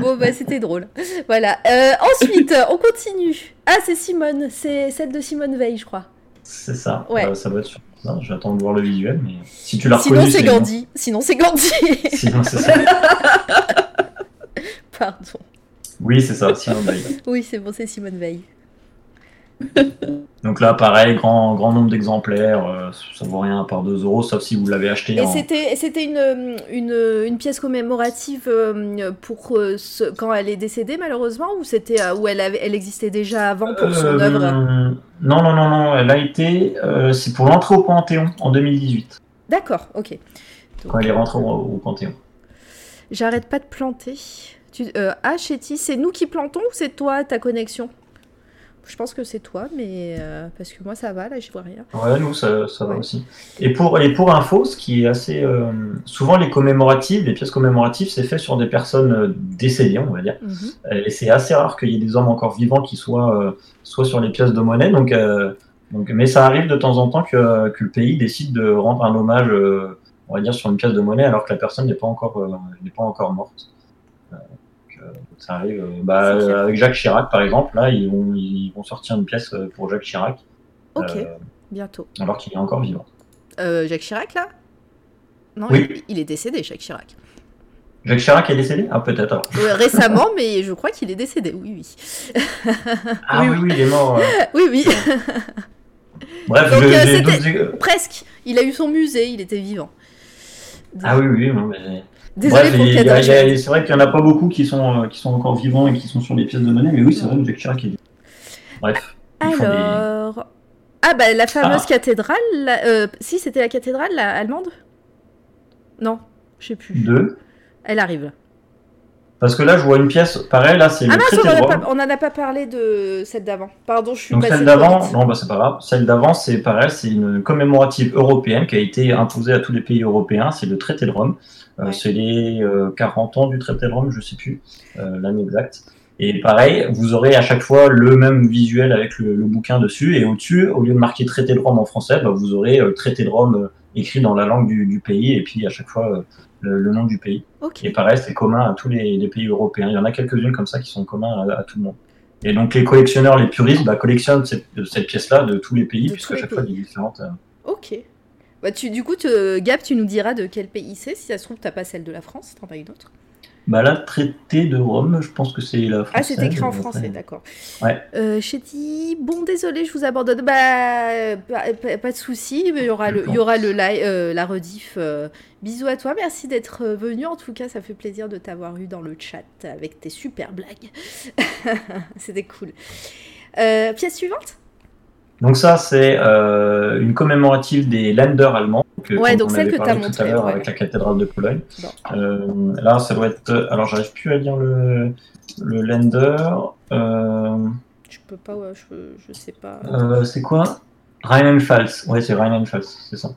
Bon, bah, c'était drôle. Voilà. Euh, ensuite, on continue. Ah, c'est Simone. C'est celle de Simone Veil, je crois. C'est ça. Ouais. Euh, ça doit être ça. J'attends de voir le visuel, mais si tu l'as Sinon, c'est Gandhi. Sinon, c'est Gandhi. <laughs> Sinon, c'est ça. Pardon. Oui, c'est ça, Simone Veil. Oui, c'est bon, c'est Simone Veil. Donc là, pareil, grand, grand nombre d'exemplaires, euh, ça vaut rien à part 2 euros, sauf si vous l'avez acheté. Et en... c'était, une, une, une, pièce commémorative euh, pour euh, ce, quand elle est décédée, malheureusement, ou c'était où elle, avait, elle existait déjà avant pour son œuvre? Non, non, non, non, elle a été. c'est pour l'entrée au Panthéon en 2018. D'accord, ok. Donc, quand elle est rentrée au, au Panthéon. J'arrête pas de planter. Tu, ah, Chetty, c'est nous qui plantons ou c'est toi, ta connexion? Je pense que c'est toi, mais euh, parce que moi ça va, là je vois rien. Ouais, nous ça, ça va ouais. aussi. Et pour, et pour info, ce qui est assez. Euh, souvent les commémoratives, les pièces commémoratives, c'est fait sur des personnes euh, décédées, on va dire. Mm -hmm. Et c'est assez rare qu'il y ait des hommes encore vivants qui soient, soient sur les pièces de monnaie. Donc, donc, mais ça arrive de temps en temps que, que le pays décide de rendre un hommage, on va dire, sur une pièce de monnaie alors que la personne n'est pas, encore, n'est pas encore morte ça arrive. Bah, avec Jacques Chirac, par exemple, là, ils vont, ils vont sortir une pièce pour Jacques Chirac. Ok, euh, bientôt. Alors qu'il est encore vivant. Euh, Jacques Chirac, là? Non, oui. il, il, est décédé, Jacques Chirac. Jacques Chirac est décédé? Ah, peut-être alors. Euh, récemment, mais je crois qu'il est décédé, oui, oui. <laughs> ah, oui, oui, oui, il est mort. <laughs> oui, oui. Bref, Donc, je, euh, presque. Il a eu son musée, il était vivant. Ah oui, oui, non, mais. Désolé Bref, pour il y a- Kadosh. il y a- c'est vrai qu'il n'y en a pas beaucoup qui sont, euh, qui sont encore vivants et qui sont sur les pièces de monnaie, mais oui, c'est vrai que Jacques Chirac est vivant. Bref. des- Alors. Ah, bah la fameuse Ah. cathédrale. euh, si, c'était la cathédrale la allemande? Non, je sais plus. Deux. Elle arrive. Parce que là, je vois une pièce, pareil, là, c'est Ah le mince, traité on en, de a pas, on en a pas parlé de celle d'avant. Pardon, je suis Donc celle d'avant, non, bah, c'est pas grave. Celle d'avant, c'est pareil, c'est une commémorative européenne qui a été imposée à tous les pays européens. C'est le traité de Rome. Euh, Ouais. C'est les euh, 40 ans du traité de Rome, je sais plus euh, l'année exacte. Et pareil, vous aurez à chaque fois le même visuel avec le, le bouquin dessus. Et au-dessus, au lieu de marquer traité de Rome en français, bah, vous aurez euh, traité de Rome euh, écrit dans la langue du, du pays et puis à chaque fois euh, le, le nom du pays. Ok. Et pareil, c'est commun à tous les, les pays européens. Il y en a quelques-unes comme ça qui sont communs à, à tout le monde. Et donc les collectionneurs, les puristes, bah, collectionnent cette, cette pièce-là de tous les pays, De puisque à chaque fois, pays. a différentes. euh, Ok. Bah, tu, du coup, te- Gab, tu nous diras de quel pays c'est. Si ça se trouve, t'as pas celle de la France, t'en as une autre. Bah là, traité de Rome, je pense que c'est la Ah, française. c'est écrit en Après, français, d'accord. Ouais. Euh, j'ai dit, bon, désolé, je vous abandonne. Bah, euh, pas, pas- pas de souci, mais il y aura le, y aura le live, euh, la rediff. euh. bisous à toi, merci d'être euh, venu. En tout cas, ça fait plaisir de t'avoir eu dans le chat avec tes super blagues. <laughs> C'était cool. Euh, pièce suivante? Donc ça, c'est euh, une commémorative des Länder allemands. euh, Ouais, donc on celle que t'as tout montrée, à l'heure ouais. avec la cathédrale de Cologne. Euh, là, ça doit être. Alors, j'arrive plus à lire le, le Länder. Euh, Je peux pas, ouais, je, je sais pas. euh, c'est quoi? Rheinland-Pfalz. Ouais, c'est Rheinland-Pfalz, c'est ça.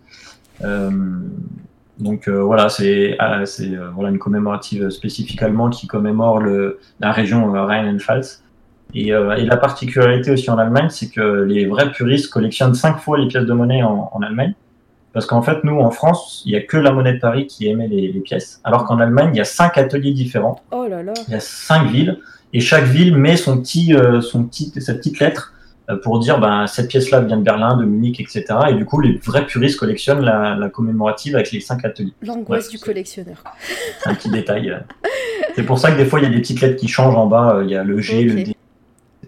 Euh, donc euh, voilà, c'est ah, euh, voilà une commémorative spécifique allemande qui commémore le, la région euh, Rheinland-Pfalz. Et, euh, et la particularité aussi en Allemagne, c'est que les vrais puristes collectionnent cinq fois les pièces de monnaie en, en Allemagne. Parce qu'en fait, nous, en France, il n'y a que la monnaie de Paris qui émet les, les pièces. Alors qu'en Allemagne, il y a cinq ateliers différents. Oh là là. Il y a cinq villes. Et chaque ville met son petit, euh, son petit, sa petite lettre euh, pour dire ben, cette pièce-là vient de Berlin, de Munich, etc. Et du coup, les vrais puristes collectionnent la, la commémorative avec les cinq ateliers. L'angoisse du collectionneur. C'est un petit détail. C'est pour ça que des fois, il y a des petites lettres qui changent en bas. Il y a le G, le D,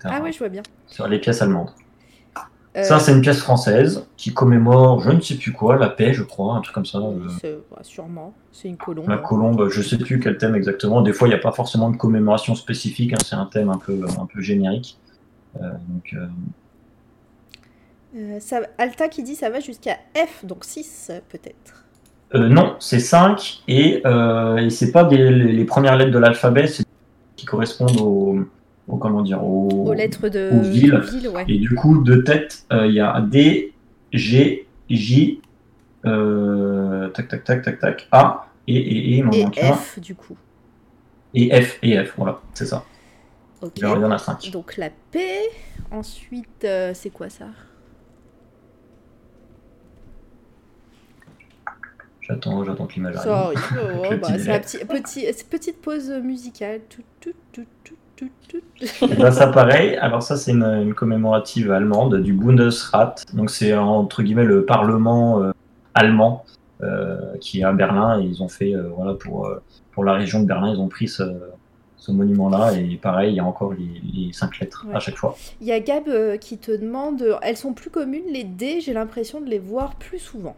Ah ouais, je vois bien. Sur les pièces allemandes. Euh, Ça, c'est une pièce française qui commémore, je ne sais plus quoi, la paix, je crois, un truc comme ça. euh, c'est- bah, sûrement. C'est une colombe. La colombe, je sais plus quel thème exactement. Des fois, il n'y a pas forcément de commémoration spécifique. hein, c'est un thème un peu, un peu générique. Euh, donc, euh, ça, Alta qui dit ça va jusqu'à F, donc 6 peut-être. non, c'est 5 et, et c'est pas des, les, les premières lettres de l'alphabet, c'est qui correspondent au, au- comment dire, au, Aux lettres de aux villes. de ville, ouais. Et du coup, de tête, euh, il y a D, G, J, euh, tac, tac, tac, tac, tac, A, et, et, et, Et. F du coup. Et F, et F, voilà, c'est ça. Ok. Il y en a 5. Donc la P. Ensuite, euh, c'est quoi ça? J'attends, j'attends que l'image arrive. Sorry. <laughs> Oh, bah, c'est la délai. petit, petit, petite pause musicale. Tout, tout, tout, Et ben, ça pareil, alors ça c'est une, une commémorative allemande du Bundesrat, donc c'est entre guillemets le parlement euh, allemand euh, qui est à Berlin et ils ont fait euh, voilà pour pour la région de Berlin ils ont pris ce, ce monument là et pareil il y a encore les, les cinq lettres Ouais. à chaque fois. Il y a Gab qui te demande. Elles sont plus communes les D. J'ai l'impression de les voir plus souvent.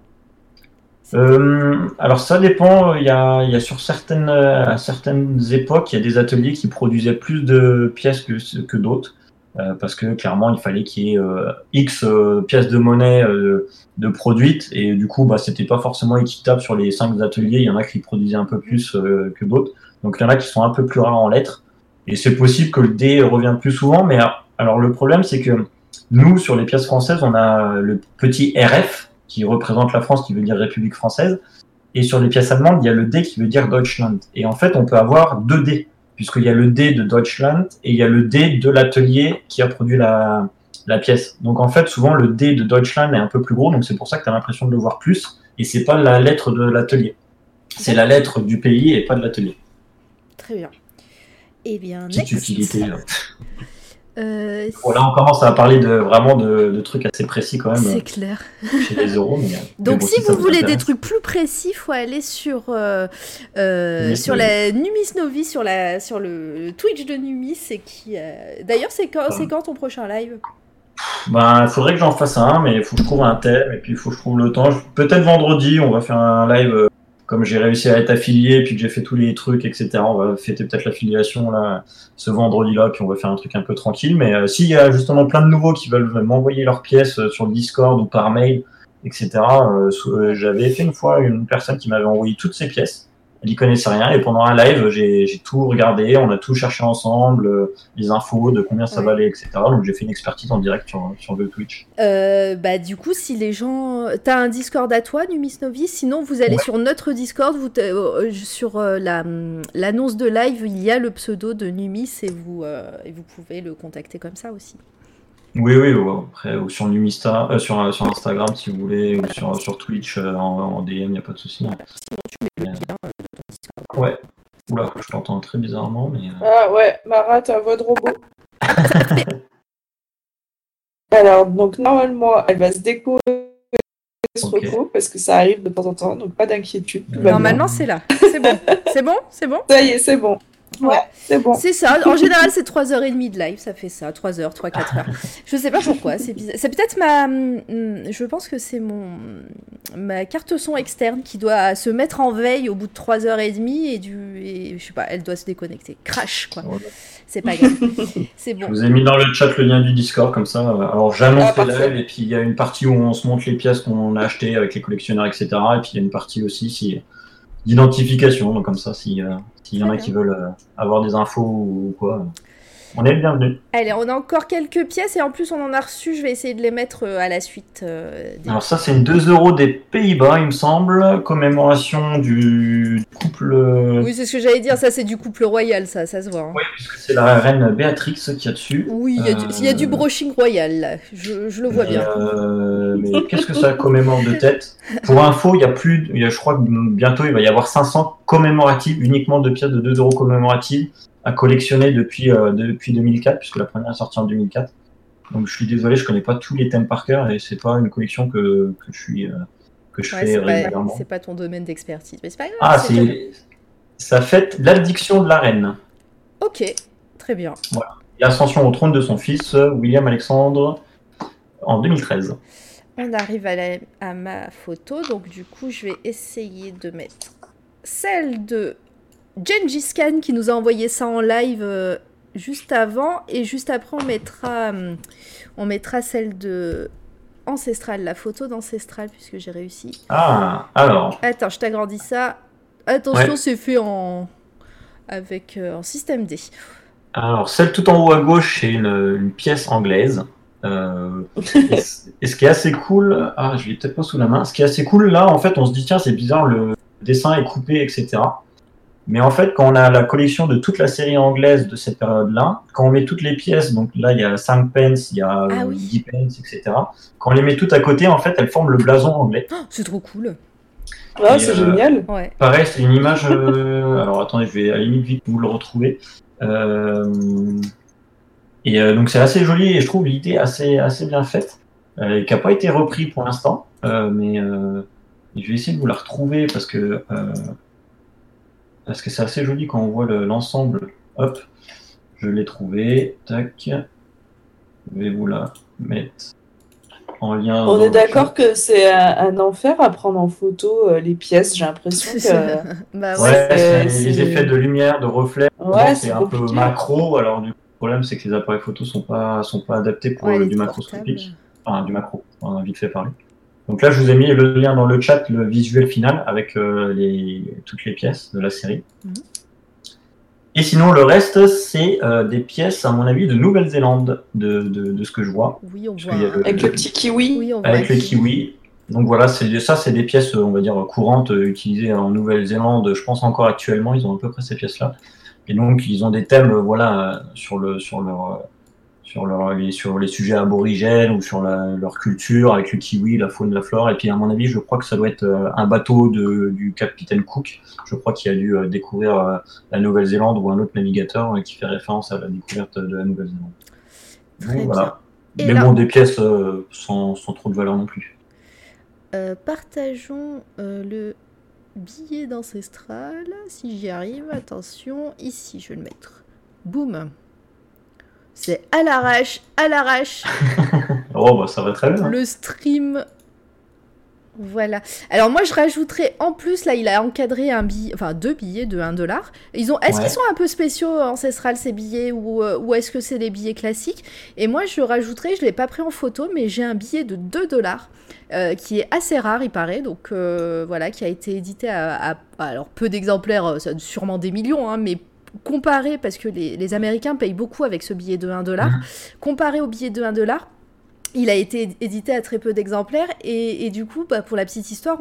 Euh, alors ça dépend, il y a, il y a sur certaines à certaines époques il y a des ateliers qui produisaient plus de pièces que d'autres. euh, parce que clairement il fallait qu'il y ait euh, X euh, pièces de monnaie euh, de produites. Et du coup bah c'était pas forcément équitable sur les cinq ateliers. Il y en a qui produisaient un peu plus euh, que d'autres. Donc il y en a qui sont un peu plus rares en lettres. Et c'est possible que le D revienne plus souvent. Mais alors le problème c'est que nous sur les pièces françaises on a le petit RF qui représente la France qui veut dire République française et sur les pièces allemandes il y a le D qui veut dire Deutschland et en fait on peut avoir deux D puisqu'il y a le D de Deutschland et il y a le D de l'atelier qui a produit la, la pièce. Donc en fait, souvent le D de Deutschland est un peu plus gros, donc c'est pour ça que tu as l'impression de le voir plus, et c'est pas la lettre de l'atelier. C'est la lettre du pays et pas de l'atelier. Très bien. Eh bien, Petite next. utilité. là. Euh, Bon, là, on commence à parler de vraiment de, de trucs assez précis quand même c'est clair. euh, chez les euros. Mais, mais <laughs> Donc bon, si vous voulez des trucs plus précis, faut aller sur euh, euh, Numis sur la Numis Novi sur la sur le Twitch de Numis et qui euh, d'ailleurs c'est quand c'est quand ton prochain live? Ben, il faudrait que j'en fasse un, mais il faut que je trouve un thème et puis il faut que je trouve le temps. Peut-être vendredi, on va faire un live. Comme j'ai réussi à être affilié, puis que j'ai fait tous les trucs, etc. On va fêter peut-être l'affiliation là ce vendredi-là, puis on va faire un truc un peu tranquille. Mais euh, s'il y a justement plein de nouveaux qui veulent m'envoyer leurs pièces euh, sur le Discord ou par mail, etc. euh, euh, J'avais fait une fois une personne qui m'avait envoyé toutes ses pièces. Elle y connaissait rien et pendant un live, j'ai tout regardé, on a tout cherché ensemble, euh, les infos de combien ça Ouais. valait, etc. Donc j'ai fait une expertise en direct sur, sur le Twitch. Euh, bah du coup si les gens t'as un Discord à toi Numis Novi? Sinon vous allez Ouais. sur notre Discord vous t- euh, sur euh, la l'annonce de live il y a le pseudo de Numis et vous et vous pouvez le contacter comme ça aussi. Oui, oui, ouais, après, ou sur Numista, euh, sur, sur Instagram si vous voulez, ou sur, sur Twitch euh, en, en DM, il n'y a pas de souci. Sinon tu mets le lien Ouais. Oula, je t'entends très bizarrement, mais. euh, Ah ouais, Mara, ta voix de robot. <laughs> Alors, donc normalement, elle va se déconnecter mauvaise Ok. repos parce que ça arrive de temps en temps, donc pas d'inquiétude. Normalement, c'est là. C'est bon. C'est bon? C'est bon? Ça y est, c'est bon. Ouais, c'est bon. C'est ça. En <laughs> général, c'est 3h30 de live. Ça fait ça. 3h, 3-4 heures. Je sais pas pourquoi. C'est bizarre. C'est peut-être ma. hum, Je pense que c'est mon. Ma carte son externe qui doit se mettre en veille au bout de 3h30 et du. Et, je sais pas, elle doit se déconnecter. Crash, quoi. Voilà. C'est pas grave. <laughs> C'est Je bon. vous ai mis dans le chat le lien du Discord, comme ça. euh, Alors j'annonce Ah, lives, et puis il y a une partie où on se montre les pièces qu'on a achetées avec les collectionneurs, etc. Et puis il y a une partie aussi si, d'identification, donc comme ça, si, euh, s'il y en a qui veulent euh, avoir des infos ou quoi, on est le bienvenu. Allez, on a encore quelques pièces et en plus, on en a reçu. Je vais essayer de les mettre euh, à la suite. euh, des- Alors ça, c'est une 2 euros des Pays-Bas, il me semble, commémoration du couple... euh, Oui, c'est ce que j'allais dire. Ça, c'est du couple royal, ça. Ça se voit. hein. Oui, puisque c'est la reine Béatrix qui a dessus. Oui, il y, a du- Euh, il y a du broching royal, là. Je, je le vois Mais, bien. euh, mais qu'est-ce que ça commémore de tête? Pour info, il y a plus, y a, je crois que bientôt il va y avoir 500 commémoratives, uniquement de pièces de 2 euros commémoratives à collectionner depuis, euh, depuis 2004, puisque la première est sortie en 2004. Donc je suis désolé, je connais pas tous les thèmes par cœur et c'est pas une collection que, que je suis euh, que je Ouais, fais régulièrement. c'est pas ton domaine d'expertise. Mais c'est pas grave. Ah, c'est ça fête l'addiction de la reine Ok, très bien. et ascension au trône de son fils William Alexandre en 2013. On arrive à, la- à ma photo, donc du coup, je vais essayer de mettre celle de Gengis Khan qui nous a envoyé ça en live euh, juste avant, et juste après, on mettra, hum, on mettra celle de Ancestral, la photo d'Ancestral, puisque j'ai réussi. Ah, alors, Attends, je t'agrandis ça. Attention, Ouais. c'est fait en avec euh, en système D. Alors, celle tout en haut à gauche, c'est une, une pièce anglaise. Euh, et, <laughs> et ce qui est assez cool, ah, je l'ai peut-être pas sous la main. Ce qui est assez cool, là, en fait, on se dit, tiens, c'est bizarre, le dessin est coupé, etc. Mais en fait, quand on a la collection de toute la série anglaise de cette période-là, quand on met toutes les pièces, donc là, il y a 5 pence, il y a Ah euh, oui. 10 pence, etc. Quand on les met toutes à côté, en fait, elles forment le blason anglais. Oh, c'est trop cool. Et, c'est euh, génial. Ouais. Pareil, c'est une image. euh, Alors attendez, je vais à la limite vite vous le retrouver. Euh, Et euh, donc c'est assez joli et je trouve l'idée assez, assez bien faite, euh, qui n'a pas été repris pour l'instant. Euh, mais euh, je vais essayer de vous la retrouver parce que euh, parce que c'est assez joli quand on voit le- l'ensemble. Hop, je l'ai trouvé. Tac. Je vais vous la mettre en lien. On est d'accord que c'est un, un enfer à prendre en photo euh, les pièces. J'ai l'impression que. <laughs> bah ouais. Les effets de lumière, de reflets. Ouais, c'est un peu macro. Alors du coup, le problème c'est que les appareils photo sont pas sont pas adaptés pour Ouais, euh, du macroscopique, enfin du macro, on a vite fait parler. Donc là, je vous ai mis le lien dans le chat, le visuel final avec euh, les toutes les pièces de la série. Mhm. Et sinon, le reste, c'est euh, des pièces, à mon avis, de Nouvelle-Zélande, de, de, de ce que je vois, Oui, on voit. le- Avec le petit kiwi. Oui, on avec le kiwi. Donc voilà, c'est ça, c'est des pièces, euh, on va dire, courantes euh, utilisées en Nouvelle-Zélande. Je pense encore actuellement, ils ont à peu près ces pièces-là. Et donc, ils ont des thèmes, euh, voilà, euh, sur le, sur leur, euh, sur leur, les, sur les sujets aborigènes ou sur la- leur culture avec le kiwi, la faune, la flore. Et puis, à mon avis, je crois que ça doit être euh, un bateau de, du capitaine Cook. Je crois qu'il a dû euh, découvrir euh, la Nouvelle-Zélande ou un autre navigateur qui fait référence à la découverte de la Nouvelle-Zélande. Très Donc, voilà. Et Mais là- bon, des pièces euh, sans, sans trop de valeur non plus. Euh, partageons euh, le billet d'ancestral. Si j'y arrive, attention. Ici, je vais le mettre. Boum. C'est à l'arrache, à l'arrache. <laughs> Oh, bah ça va très bien. le stream. Voilà. Alors moi je rajouterais en plus là il a encadré un billet, enfin deux billets de 1 dollar. Ils ont, est-ce Ouais. qu'ils sont un peu spéciaux euh, ancestrales ces billets ou, euh, ou est-ce que c'est des billets classiques? Et moi je rajouterais, je l'ai pas pris en photo, mais j'ai un billet de 2 dollars euh, qui est assez rare il paraît, donc euh, voilà qui a été édité à, à- alors peu d'exemplaires, sûrement des millions, hein, mais comparé parce que les, les Américains payent beaucoup avec ce billet de 1 dollar, Mhm. comparé au billet de 1 dollar. Il a été édité à très peu d'exemplaires et, et du coup, bah, pour la petite histoire,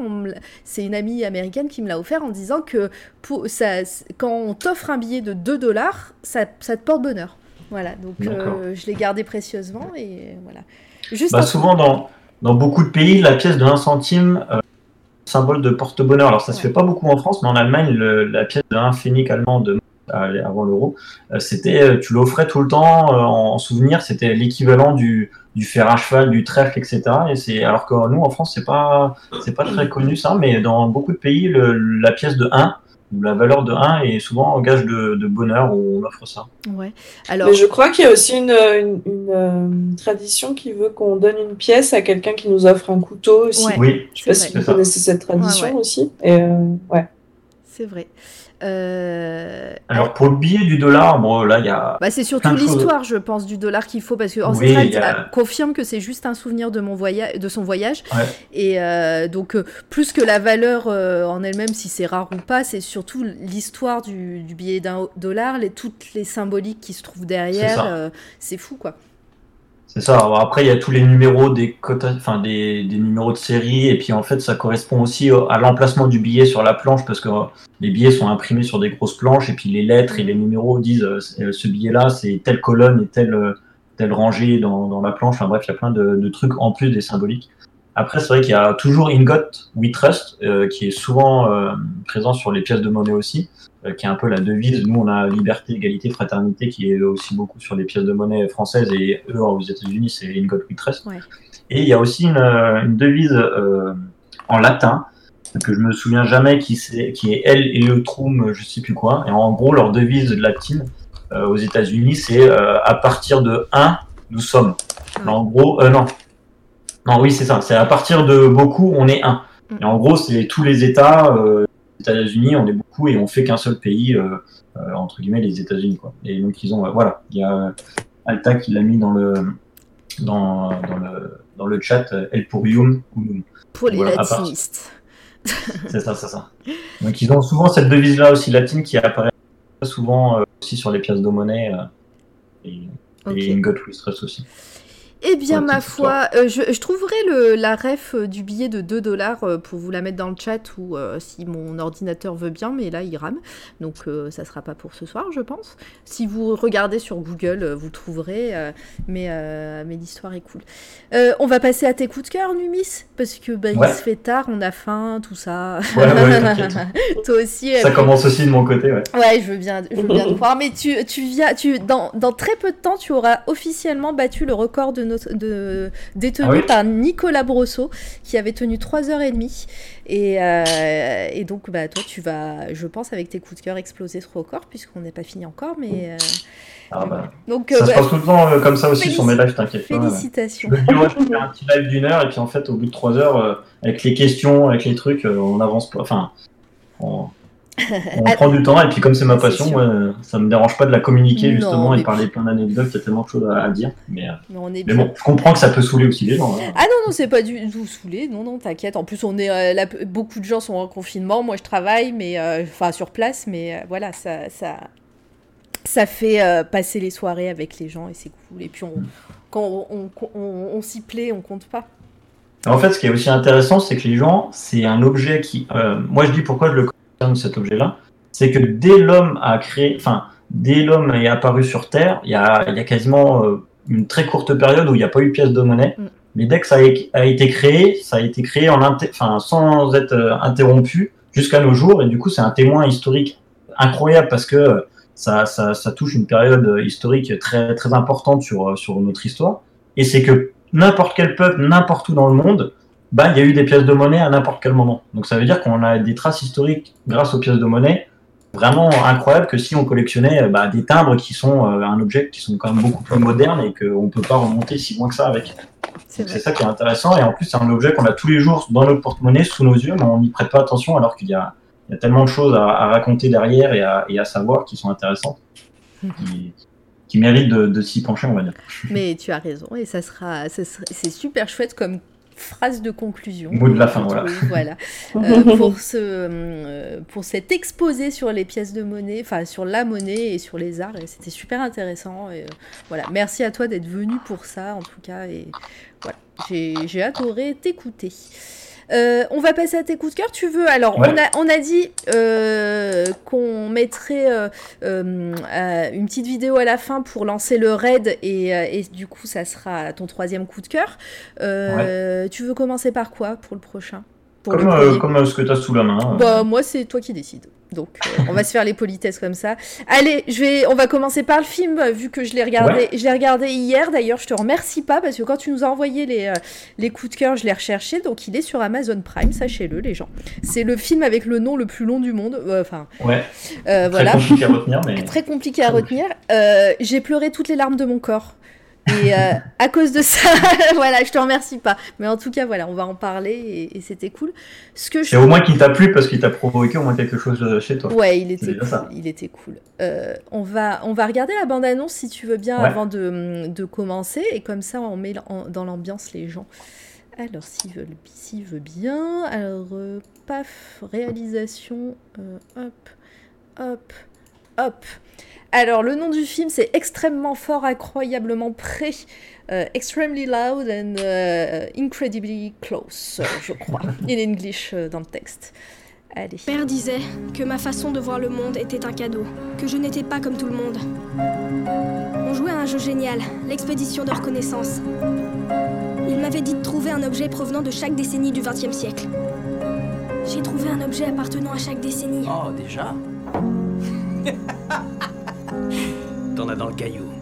c'est une amie américaine qui me l'a offert en disant que pour, ça, quand on t'offre un billet de 2 dollars, ça, ça te porte bonheur. Voilà, donc euh, je l'ai gardé précieusement et voilà. Juste Bah, souvent, dans, dans beaucoup de pays, la pièce de 1 centime, euh, symbole de porte-bonheur. Alors, ça se Ouais. fait pas beaucoup en France, mais en Allemagne, le- la pièce de 1 pfennig allemand de avant l'euro, euh, c'était euh, tu l'offrais tout le temps euh, en souvenir, c'était l'équivalent du, du fer à cheval, du trèfle, etc. Et c'est alors que nous en France c'est pas c'est pas très connu ça, mais dans beaucoup de pays le, la pièce de 1 ou la valeur de 1 est souvent un gage de, de bonheur où on offre ça. Ouais. Alors, Mais je crois qu'il y a aussi une, une, une, euh, tradition qui veut qu'on donne une pièce à quelqu'un qui nous offre un couteau aussi. Ouais. Oui, Je sais pas si vous connaissez cette tradition Ouais, ouais. aussi. Et euh, ouais. c'est vrai. Euh, Alors pour le billet du dollar, bon là il y a Bah, c'est surtout l'histoire, je pense, du dollar qu'il faut parce que Oui, Ancestral il y a- confirme que c'est juste un souvenir de mon voyage, de son voyage. Ouais. Et euh, donc euh, plus que la valeur euh, en elle-même, si c'est rare ou pas, c'est surtout l'histoire du, du billet d'un dollar, les, toutes les symboliques qui se trouvent derrière. C'est fou, quoi. C'est ça. Alors après, il y a tous les numéros des quotas, enfin des, des numéros de série, et puis en fait, ça correspond aussi au- à l'emplacement du billet sur la planche, parce que euh, les billets sont imprimés sur des grosses planches, et puis les lettres et les numéros disent euh, euh, ce billet-là, c'est telle colonne et telle telle rangée dans, dans la planche. Enfin bref, il y a plein de, de trucs en plus des symboliques. Après, c'est vrai qu'il y a toujours Ingot We Trust, euh, qui est souvent euh, présent sur les pièces de monnaie aussi, qui est un peu la devise. Nous, on a liberté, égalité, fraternité, qui est aussi beaucoup sur les pièces de monnaie françaises, et eux, aux États-Unis, c'est Ingot We Trust. Ouais. Et il y a aussi une, euh, une devise euh, en latin, que je me souviens jamais, qui, c'est- qui est El Eleutrum, je sais plus quoi. Et en gros, leur devise latine euh, aux États-Unis, c'est euh, à partir de 1, nous sommes. Ouais. En gros, euh, non. Non, oui, c'est ça. C'est à partir de beaucoup, on est un. Mm. Et en gros, c'est tous les États. États-Unis, on est beaucoup et on fait qu'un seul pays, euh, euh, entre guillemets, les États-Unis. Quoi. Et donc, ils ont, euh, voilà, il y a Alta qui l'a mis dans le, dans, dans le, dans le chat, El Purium. Pour les Voilà, latinistes. <laughs> C'est ça, c'est ça. Donc, ils ont souvent cette devise-là aussi latine qui apparaît souvent aussi sur les pièces de monnaie. et, Ok. et We Trust aussi. Eh bien, ma foi, euh, je, je trouverai le, la ref euh, du billet de 2 dollars euh, pour vous la mettre dans le chat ou euh, si mon ordinateur veut bien, mais là il rame. Donc euh, ça sera pas pour ce soir, je pense. Si vous regardez sur Google, vous trouverez. mais mais l'histoire est cool. On va passer à tes coups de cœur, Numis, parce que bah, Ouais. il se fait tard, on a faim, tout ça. Ouais, ouais, t'inquiète. <laughs> Toi aussi. Ça commence aussi de mon côté, ouais. Ouais, je veux bien, je veux bien te croire. Mais tu, tu viens, tu, dans, dans très peu de temps, tu auras officiellement battu le record de notre, de, détenu Ah oui par Nicolas Brosso, qui avait tenu 3h30. Et, euh, et donc, bah, toi, tu vas, je pense, avec tes coups de cœur, exploser ce record, puisqu'on n'est pas fini encore. Mais, euh, Ah, bah, donc, ça euh, se passe tout le temps comme ça aussi sur mes lives, t'inquiète félicitations. Je ouais, faire un petit live d'une heure, et puis en fait, au bout de trois heures, avec les questions, avec les trucs, on avance pas. Enfin, on, on Ah, prend du temps, et puis comme c'est ma passion, ouais, ça me dérange pas de la communiquer justement et parler plein d'anecdotes, il y a tellement de choses à, à dire. Mais, euh, Mais on est mais bien. bon, je comprends que ça peut saouler aussi les gens. hein. Ah non, non, c'est pas du tout saoulé. Non, non, t'inquiète. En plus, on est, euh, là, beaucoup de gens sont en confinement. Moi, je travaille, mais euh, enfin sur place, mais euh, voilà, ça, ça, ça fait euh, passer les soirées avec les gens et c'est cool. Et puis, on, quand on, on, on- on s'y plaît, on compte pas. En fait, ce qui est aussi intéressant, c'est que les gens, c'est un objet qui. moi, je dis pourquoi je le concerne cet objet-là. C'est que dès l'homme a créé. Enfin, dès l'homme est apparu sur Terre, il y a, il y a quasiment euh, une très courte période où il n'y a pas eu de pièce de monnaie. Mm. Mais dès que ça a, a été créé, ça a été créé en inter- enfin, sans être euh, interrompu jusqu'à nos jours. Et du coup, c'est un témoin historique incroyable parce que euh, ça, ça, ça touche une période historique très, très importante sur, sur notre histoire. Et c'est que n'importe quel peuple, n'importe où dans le monde, bah, il y a eu des pièces de monnaie à n'importe quel moment. Donc ça veut dire qu'on a des traces historiques grâce aux pièces de monnaie vraiment incroyables que si on collectionnait euh, bah, des timbres qui sont euh, un objet qui sont quand même beaucoup plus modernes et qu'on ne peut pas remonter si loin que ça avec. C'est ça qui est intéressant et en plus c'est un objet qu'on a tous les jours dans notre porte-monnaie sous nos yeux mais on n'y prête pas attention alors qu'il y a, il y a tellement de choses à, à raconter derrière et à, et à savoir qui sont intéressantes, qui, qui méritent de, de s'y pencher on va dire. Mais tu as raison et ça sera, ça sera- c'est super chouette comme phrase de conclusion. Mot de la fin, voilà. trouve, voilà. <laughs> Euh, pour, ce, euh, pour cet exposé sur les pièces de monnaie, enfin sur la monnaie et sur les arts. Et c'était super intéressant. Et, euh, voilà. Merci à toi d'être venu pour ça, en tout cas. Et voilà, j'ai j'ai adoré t'écouter. Euh, on va passer à tes coups de cœur. Tu veux Alors, Ouais. on, a, on a dit euh, qu'on mettrait euh, une petite vidéo à la fin pour lancer le raid et, et du coup, ça sera ton troisième coup de cœur. Tu veux commencer par quoi pour le prochain? Pour Comme, le comme ce que tu as sous la main. bah, moi, c'est toi qui décides. Donc, euh, on va se faire les politesses comme ça. Allez, je vais, on va commencer par le film, vu que je l'ai regardé, Ouais. je l'ai regardé hier. D'ailleurs, je te remercie pas parce que quand tu nous as envoyé les, euh, les coups de cœur, je l'ai recherché. Donc, il est sur Amazon Prime, sachez-le, les gens. C'est le film avec le nom le plus long du monde. Euh, Enfin, Ouais, très voilà. compliqué à retenir, mais <laughs> Très compliqué à retenir. J'ai pleuré toutes les larmes de mon corps. Et euh, à cause de ça, <laughs> voilà, je te remercie pas. Mais en tout cas, voilà, on va en parler et, et c'était cool. Ce que je c'est au moins qu'il t'a plu parce qu'il t'a provoqué au moins quelque chose euh, chez toi. Ouais, il était cool. Il était cool. Euh, on, va, on va regarder la bande-annonce si tu veux bien Ouais. avant de, de commencer. Et comme ça, on met en- dans l'ambiance les gens. Alors, s'ils veulent, s'ils veulent bien. Alors, euh, paf, réalisation. hop, hop, hop. Alors, le nom du film, c'est extrêmement fort, incroyablement près. euh, extremely loud and euh, incredibly close, euh, je crois, <laughs> in English euh, dans le texte. Allez. Père disait que ma façon de voir le monde était un cadeau, que je n'étais pas comme tout le monde. On jouait à un jeu génial, l'expédition de reconnaissance. Il m'avait dit de trouver un objet provenant de chaque décennie du XXe siècle. J'ai trouvé un objet appartenant à chaque décennie. Oh, déjà? <laughs> T'en as dans le caillou.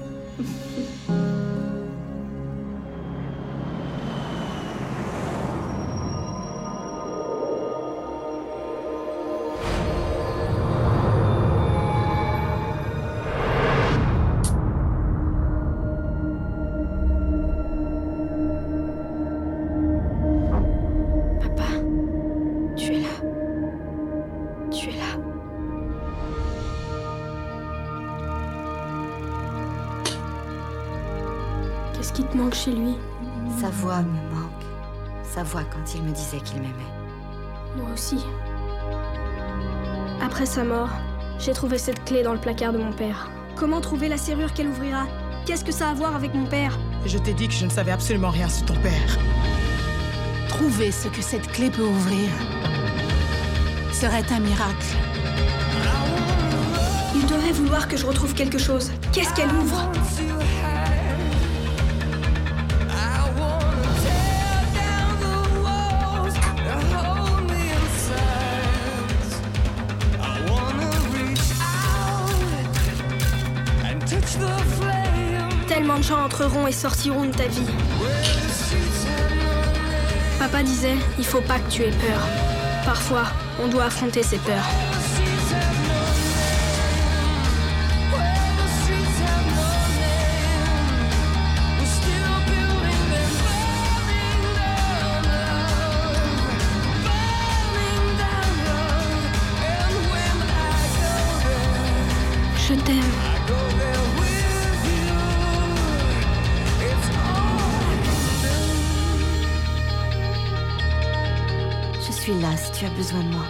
Quand il me disait qu'il m'aimait. Moi aussi. Après sa mort, j'ai trouvé cette clé dans le placard de mon père. Comment trouver la serrure qu'elle ouvrira? Qu'est-ce que ça a à voir avec mon père? Je t'ai dit que je ne savais absolument rien sur ton père. Trouver ce que cette clé peut ouvrir serait un miracle. Il devrait vouloir que je retrouve quelque chose. Qu'est-ce qu'elle ouvre? De gens entreront et sortiront de ta vie. Papa disait, il faut pas que tu aies peur. Parfois, on doit affronter ses peurs. Tu as besoin de moi.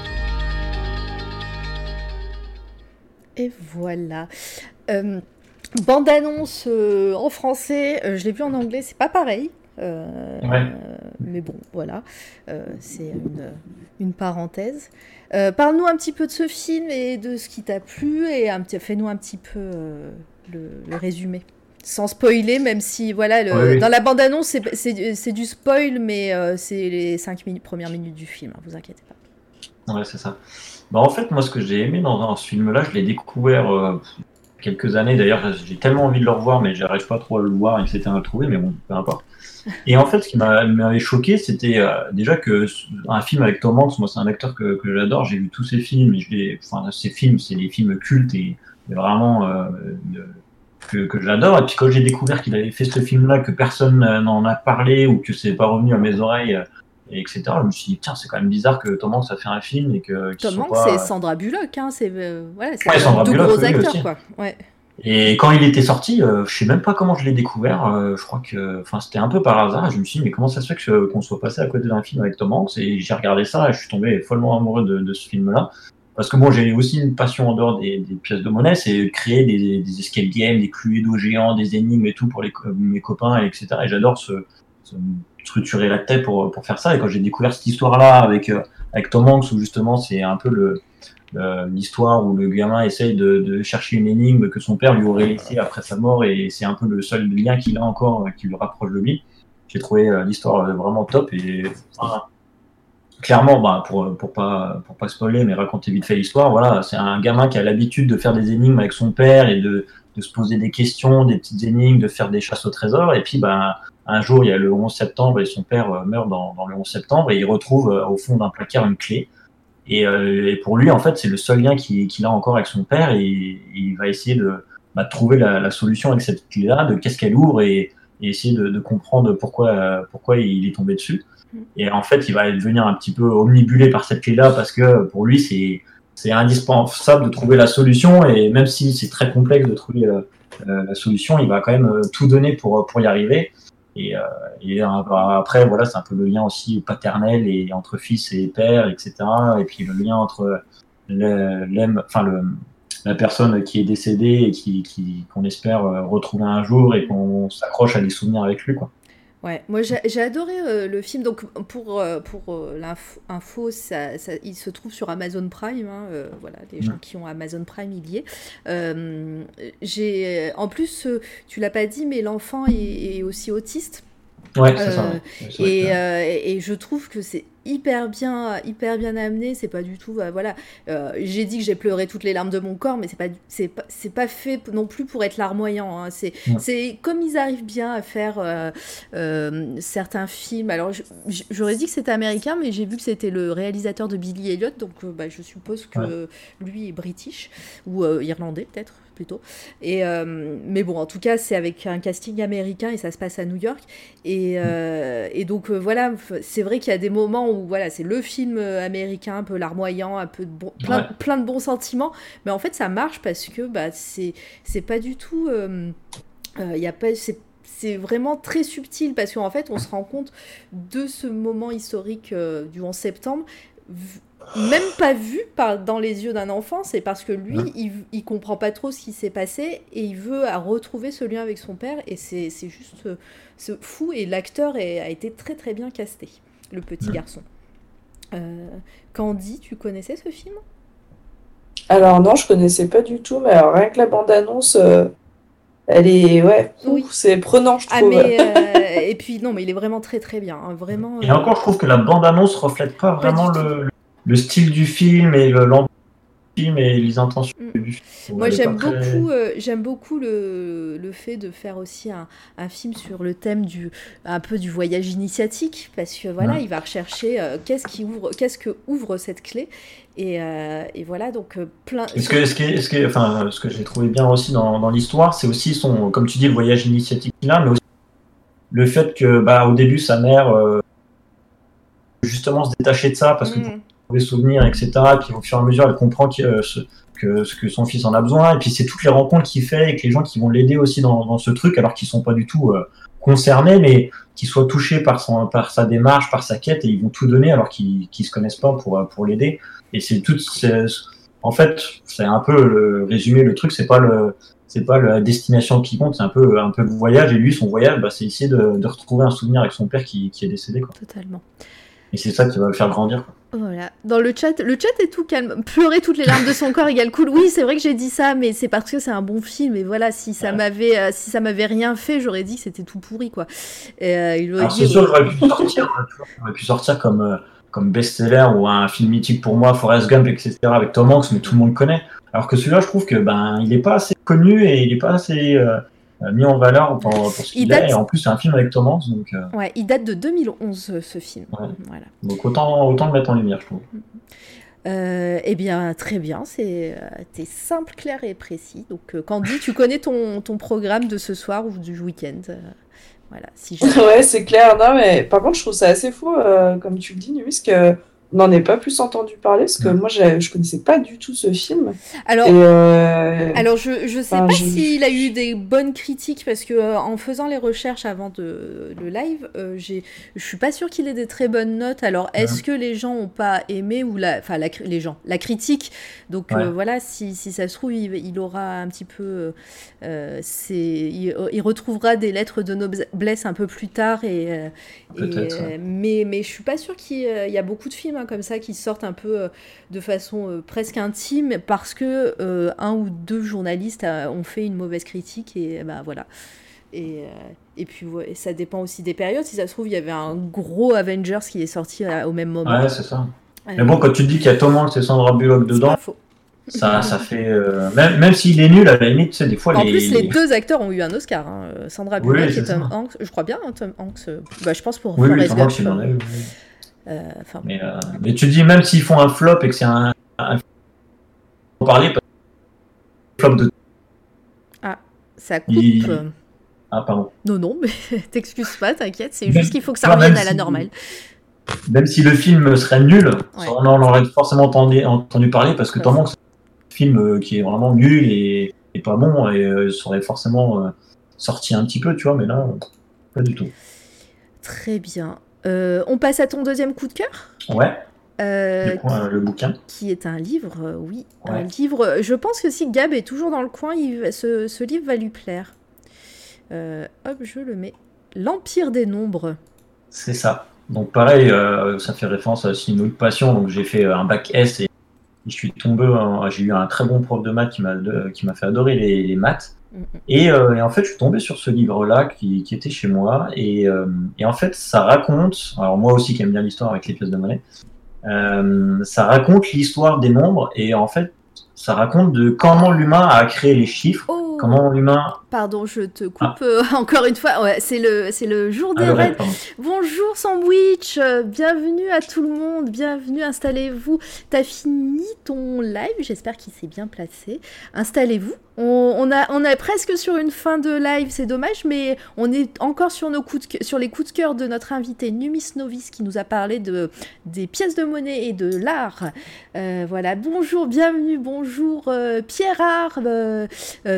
Et voilà. Euh, Bande-annonce euh, en français, euh, je l'ai vu en anglais, c'est pas pareil. Ouais. mais bon, voilà, Euh, c'est une, une parenthèse. Euh, Parle-nous un petit peu de ce film et de ce qui t'a plu et fais-nous un petit peu euh, le, le résumé. Sans spoiler, même si, voilà, le- Ouais, oui. dans la bande-annonce, c'est- du spoil, mais euh, c'est les 5 minutes, premières minutes du film, hein, vous inquiétez pas. Ouais, c'est ça. Bah, en fait, moi, ce que j'ai aimé dans, dans ce film-là, je l'ai découvert euh, quelques années. D'ailleurs, j'ai tellement envie de le revoir, mais j'arrive pas trop à le voir, etc. à le trouver, mais bon, peu importe. Et en fait, ce qui m'a- m'avait choqué, c'était euh, déjà que un film avec Tom Hanks, moi, c'est un acteur que, que j'adore. J'ai vu tous ses films, et je enfin, ces films, c'est des films cultes et, vraiment euh, que, que j'adore. Et puis quand j'ai découvert qu'il avait fait ce film-là, que personne n'en a parlé ou que c'est pas revenu à mes oreilles, et etc. Je me suis dit, tiens, c'est quand même bizarre que Tom Hanks a fait un film et que Tom Hanks, pas- c'est Sandra Bullock, hein, c'est euh, voilà, Ouais, deux Bullock, gros acteurs, aussi. quoi. Ouais. Et quand il était sorti, euh, je sais même pas comment je l'ai découvert. euh, je crois que, enfin, c'était un peu par hasard. Je me suis dit, mais comment ça se fait que qu'on soit passé à côté d'un film avec Tom Hanks? Et j'ai regardé ça et je suis tombé follement amoureux de, de ce film-là. Parce que moi, j'ai aussi une passion en dehors des, des pièces de monnaie, c'est créer des, des escape games, des cluedo géants, des énigmes et tout pour les, mes copains, etc. Et j'adore ce, ce- structurer la tête pour, pour faire ça. Et quand j'ai découvert cette histoire-là avec, euh, avec Tom Hanks, où justement c'est un peu l'histoire où le gamin essaye de, chercher une énigme que son père lui aurait laissée après sa mort, et c'est un peu le seul lien qu'il a encore euh, qui le rapproche de lui. J'ai trouvé euh, l'histoire vraiment top et clairement, bah, pour, pour, pas, pour pas spoiler, mais raconter vite fait l'histoire, voilà, c'est un gamin qui a l'habitude de faire des énigmes avec son père et de, de se poser des questions, des petites énigmes, de faire des chasses au trésor. Et puis, bah, un jour, il y a le 11 septembre et son père euh, meurt dans, dans le 11 septembre et il retrouve euh, au fond d'un placard une clé. Et, euh, et, pour lui, en fait, c'est le seul lien qu'il a encore avec son père et, il va essayer de bah, trouver la, la, solution avec cette clé-là, de qu'est-ce qu'elle ouvre et, et essayer de, de, comprendre pourquoi, pourquoi il est tombé dessus. Et en fait, il va devenir un petit peu omnibulé par cette clé-là parce que pour lui, c'est c'est indispensable de trouver la solution et même si c'est très complexe de trouver la solution, il va quand même tout donner pour pour y arriver. Et, euh, et après, voilà, c'est un peu le lien aussi paternel et entre fils et père, etc. Et puis le lien entre le, enfin la personne qui est décédée et qui, qu'on espère retrouver un jour et qu'on s'accroche à des souvenirs avec lui, quoi. Ouais, moi j'ai adoré euh, le film. Donc pour, euh, pour euh, l'info, ça, ça, il se trouve sur Amazon Prime. Hein, euh, voilà, les gens qui ont Amazon Prime, il y est. Euh, j'ai, en plus, tu l'as pas dit, mais l'enfant est, est, aussi autiste. Ouais, c'est ça. Et, et, je trouve que c'est hyper bien, hyper bien amené. C'est pas du tout, euh, voilà. Euh, j'ai dit que j'ai pleuré toutes les larmes de mon corps, mais c'est pas, c'est pas, c'est pas fait non plus pour être larmoyant. Hein. C'est, c'est comme ils arrivent bien à faire euh, euh certains films. Alors, j'aurais dit que c'était américain, mais j'ai vu que c'était le réalisateur de Billy Elliot, donc bah, je suppose que ouais. lui est british ou irlandais peut-être plutôt. Et, mais bon, en tout cas, c'est avec un casting américain et ça se passe à New York. Et, euh, et donc, voilà, c'est vrai qu'il y a des moments où voilà, c'est le film américain, un peu larmoyant, un peu de bon, plein, ouais. plein, de bons sentiments. Mais en fait, ça marche parce que bah, c'est pas du tout. Il y a pas. C'est vraiment très subtil parce qu'en fait, on se rend compte de ce moment historique du 11 septembre même pas vu par, dans les yeux d'un enfant, c'est parce que lui, il, il comprend pas trop ce qui s'est passé et il veut à retrouver ce lien avec son père et c'est juste euh, fou et l'acteur a été très très bien casté, le petit ouais. garçon. Euh, Candy, tu connaissais ce film? Alors non, je connaissais pas du tout, mais alors, rien que la bande-annonce, euh, elle est ouais, oui. c'est prenant, je ah, trouve. Ah, mais, <laughs> euh, et puis non, mais il est vraiment très très bien, hein, vraiment. Et encore, je trouve que la bande-annonce reflète pas, pas vraiment le, le style du film et le film et les intentions mm. du film. Moi, j'aime très... beaucoup, euh, j'aime beaucoup le, le fait de faire aussi un, un, film sur le thème du un peu du voyage initiatique, parce que voilà, ouais. il va rechercher euh, qu'est-ce qui ouvre, qu'est-ce que ouvre cette clé. Et, euh, et voilà, donc plein. Ce que, ce que, ce que, enfin, ce que j'ai trouvé bien aussi dans, dans l'histoire, c'est aussi son, comme tu dis, le voyage initiatique là, mais aussi le fait que, bah, au début, sa mère, justement, se détacher de ça, parce que mm les souvenirs, etc. Et puis au fur et à mesure, elle comprend euh, ce, que, ce que son fils en a besoin. Et puis c'est toutes les rencontres qu'il fait avec les gens qui vont l'aider aussi dans, dans, ce truc, alors qu'ils sont pas du tout euh, concernés, mais qui soient touchés par, son, par sa démarche, par sa quête, et ils vont tout donner alors qu'ils qu se connaissent pas pour, pour l'aider. Et c'est tout. En fait, c'est un peu le résumé. Le truc, c'est pas le c'est pas la destination qui compte, c'est un peu un peu le voyage. Et lui, son voyage, bah, c'est essayer de, de, retrouver un souvenir avec son père qui, qui est décédé. Quoi. Totalement. Et c'est ça qui va le faire grandir. Quoi. Voilà. Dans le chat, le chat est tout calme. Pleurer toutes les larmes de son corps égale cool. Oui, c'est vrai que j'ai dit ça, mais c'est parce que c'est un bon film. Et voilà, si ça m'avait, euh, si ça m'avait rien fait, j'aurais dit que c'était tout pourri, quoi. Euh, il Alors, c'est sûr, j'aurais pu sortir, j'aurais pu sortir comme, euh, comme best-seller ou un film mythique pour moi, Forrest Gump, etc., avec Tom Hanks, mais tout le monde connaît. Alors que celui-là, je trouve que ben, il est pas assez connu et il est pas assez mis en valeur pour, pour ce qu'il date... est. Et en plus, c'est un film avec Tom Hanks. Donc, euh... Ouais, il date de 2011, ce film. Ouais. Voilà. Donc autant, autant le mettre en lumière, je trouve. Euh, eh bien, très bien, c'est euh, simple, clair et précis. Donc, euh, Candy, tu connais ton, ton programme de ce soir ou du week-end euh, Voilà. Si <laughs> ouais, c'est clair. Non, mais par contre, je trouve ça assez fou, euh, comme tu le dis, Nuis, que n'en ai pas plus entendu parler parce que moi je connaissais pas du tout ce film. Alors, euh... alors je je sais enfin, pas je... s'il a eu des bonnes critiques parce que euh, en faisant les recherches avant de le live, euh, j'ai je suis pas sûre qu'il ait des très bonnes notes. Alors est-ce ouais. que les gens ont pas aimé ou la enfin la, les gens la critique? Donc euh, ouais. voilà si, si ça se trouve il, il aura un petit peu euh, c'est il, il, retrouvera des lettres de noblesse un peu plus tard et, et ouais. mais mais je suis pas sûre qu'il y a beaucoup de films hein, comme ça qui sortent un peu euh, de façon euh, presque intime parce que euh, un ou deux journalistes ont fait une mauvaise critique et bah voilà. Et, et puis ouais, ça dépend aussi des périodes. Si ça se trouve, il y avait un gros Avengers qui est sorti au même moment. Ouais, c'est ça. Mais bon, quand tu te dis qu'il y a Tom Hanks et Sandra Bullock c'est dedans, ça, <laughs> ça fait. euh, même même s'il est nul, à la limite, sais, des fois, En les. plus, les deux acteurs ont eu un Oscar. hein. Sandra Bullock c'est et Tom ça. Hanks. Je crois bien, hein, Tom Hanks. Bah, je pense pour Oui, Forrest Gump. Euh, enfin, Mais, euh, mais tu dis, même s'ils font un flop et que c'est un. un... On parlait, que flop de. ça coupe. Il- Ah, pardon. Non, non, mais <laughs> t'excuses pas, t'inquiète. C'est juste qu'il faut que ça Ah, revienne à la normale. Même si le film serait nul, Ouais. on en aurait forcément entendu, entendu parler parce que Ouais. Tom Hanks, c'est un film euh, qui est vraiment nul et, et pas bon et euh, ça aurait forcément euh, sorti un petit peu, tu vois, mais là, pas du tout. Très bien. Euh, on passe à ton deuxième coup de cœur Ouais, euh, du coup, euh, le bouquin. qui est un livre, oui, un livre. Je pense que si Gab est toujours dans le coin, il ce, ce livre va lui plaire. Hop, je le mets. L'Empire des Nombres. C'est ça. Donc pareil, ça fait référence à aussi une autre passion. Donc j'ai fait un bac S et je suis tombé. J'ai eu un très bon prof de maths qui m'a de- qui m'a fait adorer les, les maths. Et, euh, et en fait, je suis tombé sur ce livre-là qui, qui était chez moi. Et, euh, et en fait, ça raconte. Alors moi aussi qui aime bien l'histoire avec les pièces de monnaie, euh, ça raconte l'histoire des nombres et en fait, ça raconte de comment l'humain a créé les chiffres, Oh, comment l'humain. Pardon, je te coupe euh, <laughs> encore une fois. Ouais, c'est le, c'est le jour des Ah, ouais, raids. Bonjour Sandwich, euh, bienvenue à tout le monde, bienvenue, installez-vous. T'as fini ton live, j'espère qu'il s'est bien placé. Installez-vous. On, on a, on est presque sur une fin de live, c'est dommage, mais on est encore sur, nos coups de, cœur- sur les coups de cœur de notre invité Numis Novice qui nous a parlé de, des pièces de monnaie et de l'art. Euh, voilà, bonjour, bienvenue, bonjour Pierre euh,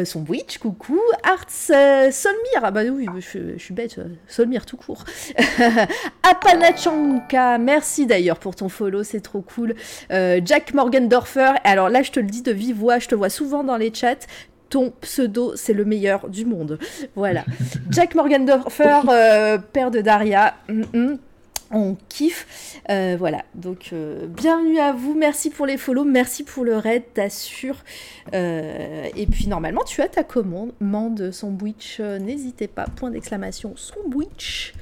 Sandwich, coucou, Arts euh, Solmir, ah bah oui, je, je suis bête, euh, Solmir tout court. <laughs> Apanachanka, merci d'ailleurs pour ton follow, c'est trop cool. Euh, Jack Morgendorfer, alors là je te le dis de vive voix, je te vois souvent dans les chats. Ton pseudo, c'est le meilleur du monde. Voilà. <laughs> Jack Morgendorfer, euh, père de Daria. Mm, mm. On kiffe. Euh, voilà. Donc, euh, bienvenue à vous. Merci pour les follow. Merci pour le raid, t'assure. Euh, et puis, normalement, tu as ta commande. Mande sandwich. N'hésitez pas. Point d'exclamation. Sandwich.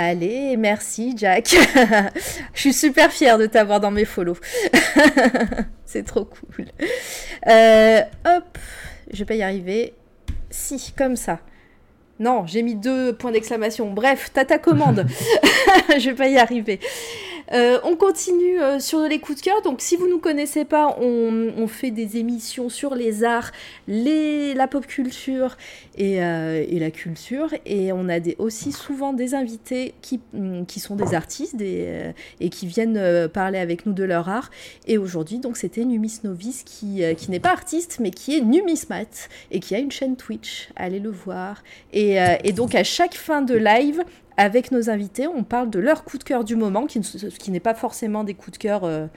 Allez, merci Jack. <laughs> Je suis super fière de t'avoir dans mes follow. <laughs> C'est trop cool. Hop, je vais pas y arriver. Si, comme ça. Non, j'ai mis deux points d'exclamation. Bref, t'as ta commande. <laughs> <laughs> je vais pas y arriver. Euh, on continue euh, sur les coups de cœur. Donc, si vous ne nous connaissez pas, on, on fait des émissions sur les arts, les, la pop culture et, euh, et la culture. Et on a aussi souvent des invités qui, hum, qui sont des artistes des, euh, et qui viennent euh, parler avec nous de leur art. Et aujourd'hui, donc, c'était Numis Novice qui, qui n'est pas artiste, mais qui est Numismat et qui a une chaîne Twitch. Allez le voir. Et, et donc, à chaque fin de live, avec nos invités, on parle de leur coup de cœur du moment, qui, qui n'est pas forcément des coups de cœur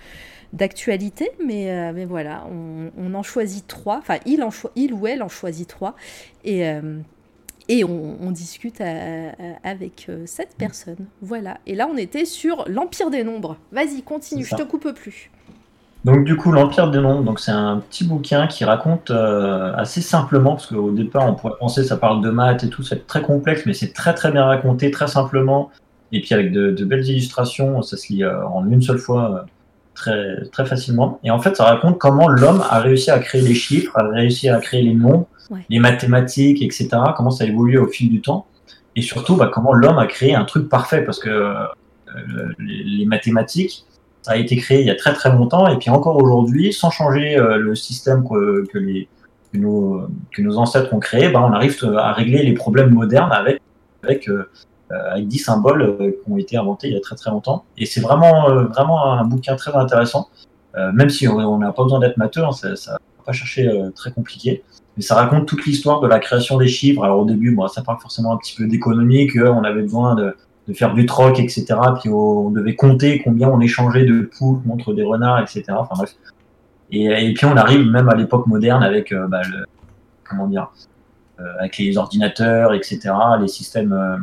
d'actualité, mais, euh, mais voilà, on, on en choisit trois, enfin il, en cho- il ou elle en choisit trois, et, euh, et on, on discute à- à- avec euh, cette personne. Voilà, et là on était sur l'Empire des Nombres. Vas-y, continue, je te coupe plus. Donc du coup, l'Empire des Nombres, donc c'est un petit bouquin qui raconte euh, assez simplement, parce qu'au départ on pourrait penser ça parle de maths et tout, c'est très complexe, mais c'est très très bien raconté, très simplement, et puis avec de, de belles illustrations, ça se lit euh, en une seule fois euh, très très facilement. Et en fait, ça raconte comment l'homme a réussi à créer les chiffres, a réussi à créer les Ouais. les mathématiques, etc. Comment ça a évolué au fil du temps, et surtout bah, comment l'homme a créé un truc parfait, parce que euh, les, mathématiques ça a été créé il y a très très longtemps et puis encore aujourd'hui, sans changer euh, le système que, que les, que, nos, que nos ancêtres ont créé, ben, on arrive à régler les problèmes modernes avec, avec, euh, avec 10 symboles euh, qui ont été inventés il y a très très longtemps. Et c'est vraiment, euh, vraiment un bouquin très intéressant, euh, même si on n'a pas besoin d'être matheux, hein, ça ça va pas chercher euh, très compliqué. Mais ça raconte toute l'histoire de la création des chiffres. Alors au début, bon, ça parle forcément un petit peu d'économie, qu'on avait besoin de, faire du troc, etc. Puis on devait compter combien on échangeait de poules contre des renards, etc. Enfin bref. Et, puis on arrive même à l'époque moderne avec, euh, bah, comment dire, euh, avec les ordinateurs, etc. Les systèmes euh,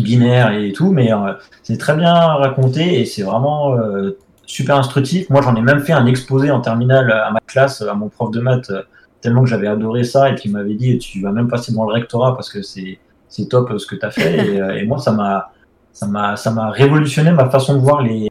binaires et tout. Mais euh, c'est très bien raconté et c'est vraiment euh, super instructif. Moi, j'en ai même fait un exposé en terminale à ma classe, à mon prof de maths, euh, tellement que j'avais adoré ça et qu'il m'avait dit tu vas même passer devant le rectorat parce que c'est top ce que tu as fait et, moi ça m'a ça m'a révolutionné ma façon de voir les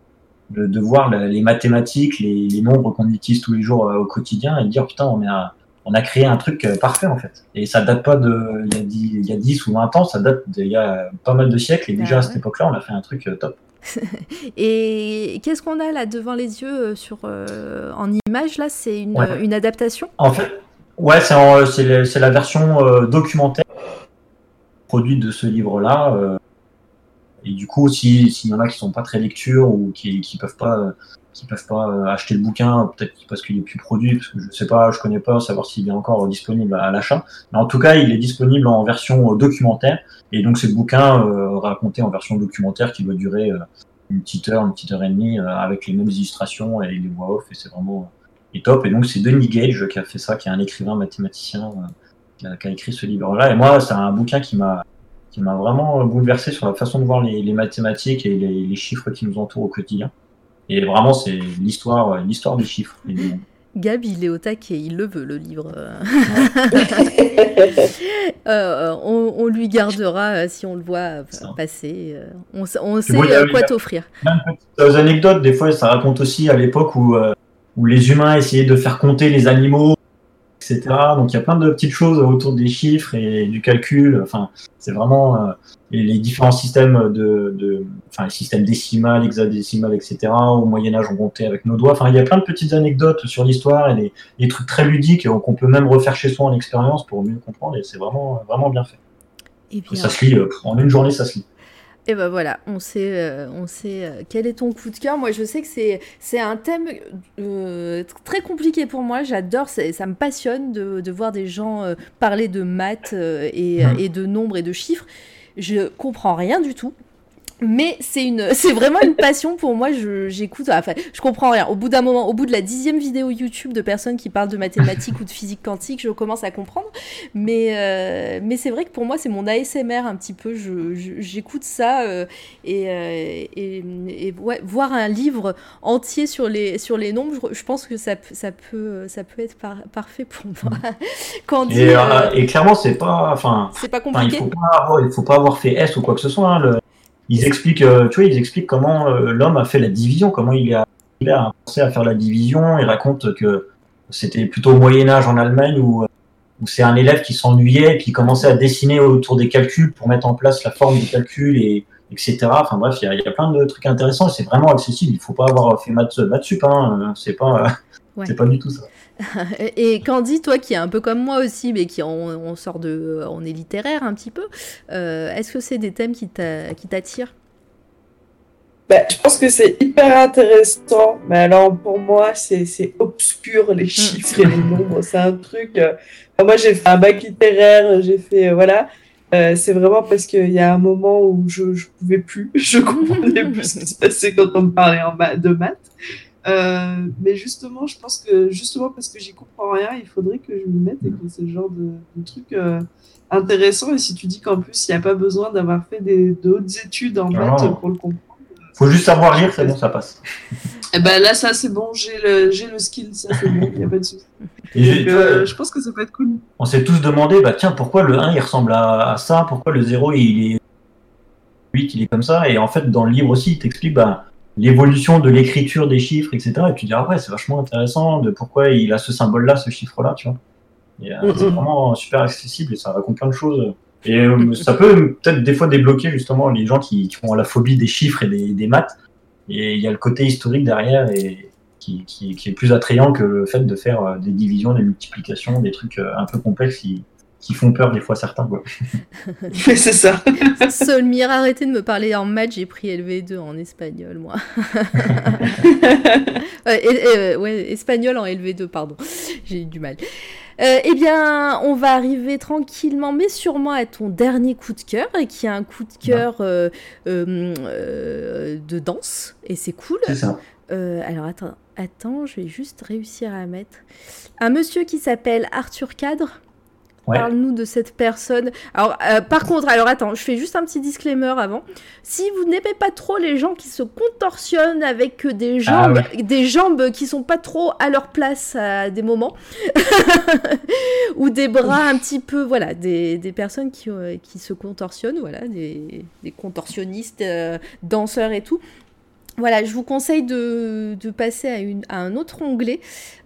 de, voir les mathématiques les, nombres qu'on utilise tous les jours au quotidien et de dire putain on a on a créé un truc euh, parfait en fait. Et ça date pas de il y a 10 il y a 10 ou 20 ans ça date d'il y a pas mal de siècles. Et déjà Ah à cette époque-là on a fait un truc euh, top. <laughs> Et qu'est-ce qu'on a là devant les yeux euh, sur, euh, en image là? C'est une, Ouais. une adaptation? En fait, ouais, c'est la version euh, documentaire produite de ce livre-là. euh, et du coup, si- s'il y en a qui sont pas très lecture ou qui, qui peuvent pas, qui peuvent pas euh, acheter le bouquin, peut-être parce qu'il est plus produit, parce que je sais pas, je connais pas, savoir s'il est encore disponible à l'achat. Mais en tout cas, il est disponible en version euh, documentaire. Et donc, c'est le bouquin euh, raconté en version documentaire qui doit durer euh, une petite heure, une petite heure et demie, euh, avec les mêmes illustrations et les voix off. Et c'est vraiment est top. Et donc, c'est Denis Gage qui a fait ça, qui est un écrivain mathématicien euh, qui, a, qui a écrit ce livre-là. Et moi, c'est un bouquin qui m'a qui m'a vraiment euh, bouleversé sur la façon de voir les, les mathématiques et les chiffres qui nous entourent au quotidien. Et vraiment, c'est l'histoire, l'histoire des chiffres. Et des- Gab, il est au taquet, il le veut le livre. <laughs> Euh, on, on lui gardera euh, si on le voit euh, passer. on, sait vois, a- quoi t'offrir. plein de petites anecdotes. Des fois, ça raconte aussi à l'époque où, où les humains essayaient de faire compter les animaux, etc. Donc, il y a plein de petites choses autour des chiffres et du calcul. Enfin, c'est vraiment euh, les différents systèmes de, de, enfin, les systèmes décimales, hexadécimales, etc. Au Moyen Âge, on comptait avec nos doigts. Enfin, il y a plein de petites anecdotes sur l'histoire et des, des trucs très ludiques qu'on peut même refaire chez soi en expérience pour mieux comprendre. Et c'est vraiment, vraiment bien fait. Et bien, ça se lit euh, en une journée, ça se lit. Et ben voilà, on sait, euh, on sait euh, quel est ton coup de cœur. Moi, je sais que c'est c'est un thème euh, tr- très compliqué pour moi. J'adore, ça me passionne de, de voir des gens parler de maths et, Mhm. et de nombres et de chiffres. Je comprends rien du tout. Mais c'est une, <laughs> c'est vraiment une passion pour moi. Je, j'écoute, enfin, je comprends rien. Au bout d'un moment, au bout de la dixième vidéo YouTube de personnes qui parlent de mathématiques <laughs> ou de physique quantique, je commence à comprendre. Mais, euh, mais c'est vrai que pour moi, c'est mon ASMR un petit peu. Je, je- j'écoute ça euh, et, euh, et, et ouais, voir un livre entier sur les, sur les nombres, je, je pense que ça, peut- ça, peut, ça peut être par- parfait pour moi. <laughs> Quand Et, et clairement, c'est pas, enfin, c'est pas Enfin, il compliqué. faut pas avoir, il faut pas avoir fait S ou quoi que ce soit. hein, le- ils expliquent, euh, tu vois, ils expliquent comment euh, l'homme a fait la division, comment il a, il a pensé à faire la division. Ils racontent que c'était plutôt au Moyen Âge en Allemagne où, euh, où c'est un élève qui s'ennuyait et qui commençait à dessiner autour des calculs pour mettre en place la forme du calcul et etc. Enfin bref, il y a, il y a plein de trucs intéressants. et C'est vraiment accessible. Il faut pas avoir fait maths, maths sup. Hein, c'est pas, <laughs> Ouais. c'est pas du tout ça. <laughs> Et Candy, toi qui est un peu comme moi aussi, mais qui on, on sort de, on est littéraire un petit peu. euh, Est-ce que c'est des thèmes qui t'a- qui t'attirent? Bah, je pense que c'est hyper intéressant, mais alors pour moi, c'est obscur les chiffres et les nombres. C'est un truc. euh, moi, j'ai fait un bac littéraire, j'ai fait. euh, voilà. Euh, c'est vraiment parce qu'il y a un moment où je, je pouvais plus, <laughs> je comprenais <laughs> plus ce qui se passait quand on me parlait en ma- de maths. Euh, mais justement, je pense que justement parce que j'y comprends rien, il faudrait que je m'y mette et que c'est le genre de, de truc euh, intéressant. Et si tu dis qu'en plus, il n'y a pas besoin d'avoir fait des d'autres études en maths pour le comprendre. Faut juste savoir lire, c'est bon, ça passe. Eh ben là, ça c'est bon, j'ai le, j'ai le skill, ça c'est bon, il n'y a pas de souci. Et Donc, euh, je pense que ça peut être cool. on s'est tous demandé, bah tiens, pourquoi le 1 il ressemble à, à ça, pourquoi le 0 il est 8 il est comme ça, et en fait dans le livre aussi il t'explique bah, l'évolution de l'écriture des chiffres, etc. Et tu dis ah ouais c'est vachement intéressant de pourquoi il a ce symbole là, ce chiffre là, tu vois. Euh, Mhm. c'est vraiment super accessible et ça raconte plein de choses. Et euh, ça peut peut-être des fois débloquer justement les gens qui, qui ont la phobie des chiffres et des, des maths. Et il y a le côté historique derrière et qui, qui, qui est plus attrayant que le fait de faire euh, des divisions, des multiplications, des trucs un peu complexes qui font peur des fois certains. Quoi. <laughs> Mais c'est ça. <laughs> Solmire, arrêtez de me parler en maths, j'ai pris LV2 en espagnol, moi. <laughs> Euh, euh, ouais, espagnol en LV2, pardon. J'ai eu du mal. Euh, eh bien, on va arriver tranquillement, mais sûrement à ton dernier coup de cœur, et qui est un coup de cœur euh, euh, euh, de danse, et c'est cool. C'est ça. Euh, alors attends, attends, je vais juste réussir à mettre un monsieur qui s'appelle Arthur Cadre. Ouais. Parle-nous de cette personne. Alors, euh, par contre, alors attends, je fais juste un petit disclaimer avant. Si vous n'aimez pas trop les gens qui se contorsionnent avec euh, des Ah jambes, des jambes qui sont pas trop à leur place à des moments, <laughs> ou des bras un petit peu, voilà, des, des personnes qui, euh, qui se contorsionnent, voilà, des, des contorsionnistes, euh, danseurs et tout. Voilà, je vous conseille de, de passer à, une, à un autre onglet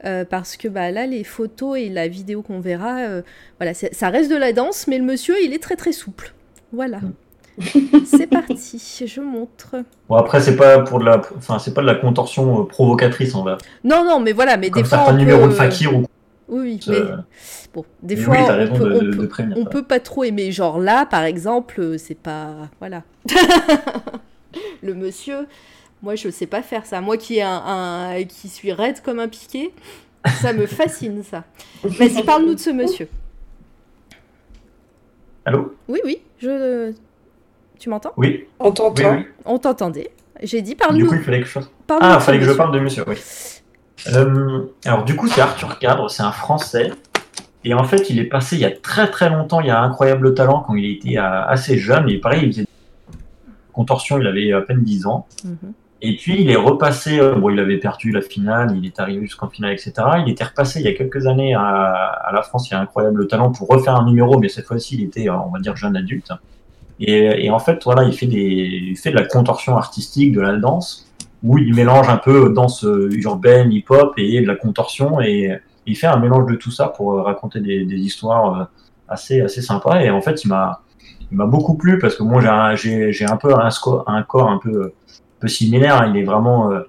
euh, parce que bah, là, les photos et la vidéo qu'on verra, euh, voilà, ça reste de la danse, mais le monsieur, il est très très souple. Voilà. <laughs> c'est parti, je montre. Bon, après, c'est pas pour de la, enfin, c'est pas de la contorsion euh, provocatrice, on va. Non, non, mais voilà, mais Comme des fois. on peut- de fakir ou. Oui, oui, Euh, mais bon, des mais fois, oui, on, peut, de- on de- peut- de prévenir on peut pas trop aimer. Genre là, par exemple, euh, c'est pas. Voilà. <laughs> le monsieur, moi, je sais pas faire ça. Moi qui, ai un, un- qui suis raide comme un piqué, ça me fascine, ça. <laughs> Vas-y, parle-nous de ce monsieur. Allô? Oui, oui, je. Tu m'entends? Oui. On t'entend. oui. On t'entendait. J'ai dit, Du parle-nous. coup, il fallait que je fasse. parle-nous Ah, il fallait que je parle de monsieur, oui. Euh, alors, du coup, c'est Arthur Cadre, c'est un Français. Et en fait, il est passé il y a très très longtemps, il y a un incroyable talent quand il était euh, assez jeune. Et pareil, il faisait contorsion, il avait à peine 10 ans. Mhm. Et puis, il est repassé, euh, bon, il avait perdu la finale, il est arrivé jusqu'en finale, etc. Il était repassé il y a quelques années à, la France, il a un incroyable talent pour refaire un numéro, mais cette fois-ci, il était, euh, on va dire, jeune adulte. Et, en fait, voilà, il fait, de la contorsion artistique, de la danse, où il mélange un peu danse euh, urbaine, hip-hop et de la contorsion, et il fait un mélange de tout ça pour raconter des, histoires assez, assez sympas. Et en fait, il m'a, beaucoup plu parce que moi, j'ai un, peu un, corps un peu, peu similaire. hein. Il est vraiment euh,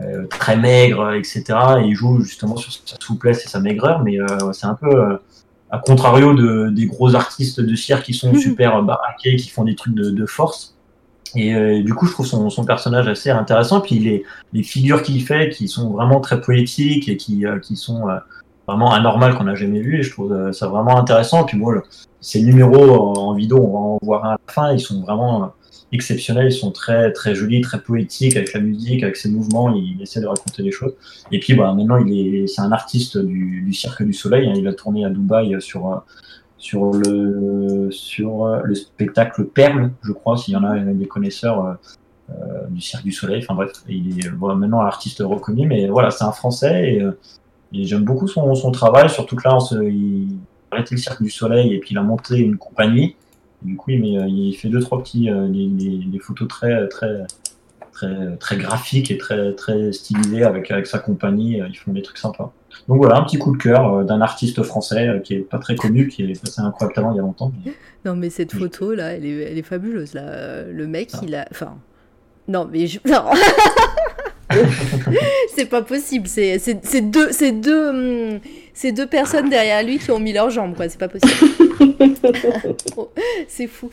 euh, très maigre, etc. Et il joue justement sur sa souplesse et sa maigreur, mais euh, c'est un peu euh, à contrario de, des gros artistes de cirque qui sont Mhm. super baraqués, qui font des trucs de, de force. Et euh, du coup, je trouve son, son personnage assez intéressant. Puis les, les figures qu'il fait, qui sont vraiment très poétiques et qui, euh, qui sont euh, vraiment anormales qu'on n'a jamais vues. Et je trouve euh, ça vraiment intéressant. Puis le- ces numéros en, en vidéo, on va en voir un à la fin. Ils sont vraiment euh, exceptionnels. Ils sont très très jolis, très poétiques avec la musique, avec ses mouvements. Il, essaie de raconter des choses. Et puis, bah, maintenant, il est, c'est un artiste du, du Cirque du Soleil. hein. Il a tourné à Dubaï sur sur le sur le spectacle Perle, je crois, s'il y en a des connaisseurs euh, du Cirque du Soleil. Enfin bref, il est voilà, maintenant un artiste reconnu, mais voilà, c'est un Français et, euh, et j'aime beaucoup son, son travail. Surtout que là, il a arrêté le Cirque du Soleil et puis il a monté une compagnie. Du coup, il, met, euh, il fait deux trois petits euh, des, des photos très très très très graphiques et très très stylisées avec avec sa compagnie. euh, Ils font des trucs sympas. Donc voilà, un petit coup de cœur euh, d'un artiste français euh, qui est pas très connu, qui est passé un incroyable talent il y a longtemps. mais- Non, mais cette Oui. photo là, elle est, elle est fabuleuse là. Euh, Le mec, Ah. il a. Enfin. Non, mais je. Non <laughs> C'est pas possible. C'est deux, c'est deux, hum, c'est deux personnes derrière lui qui ont mis leurs jambes, quoi. C'est pas possible. <laughs> <laughs> C'est fou.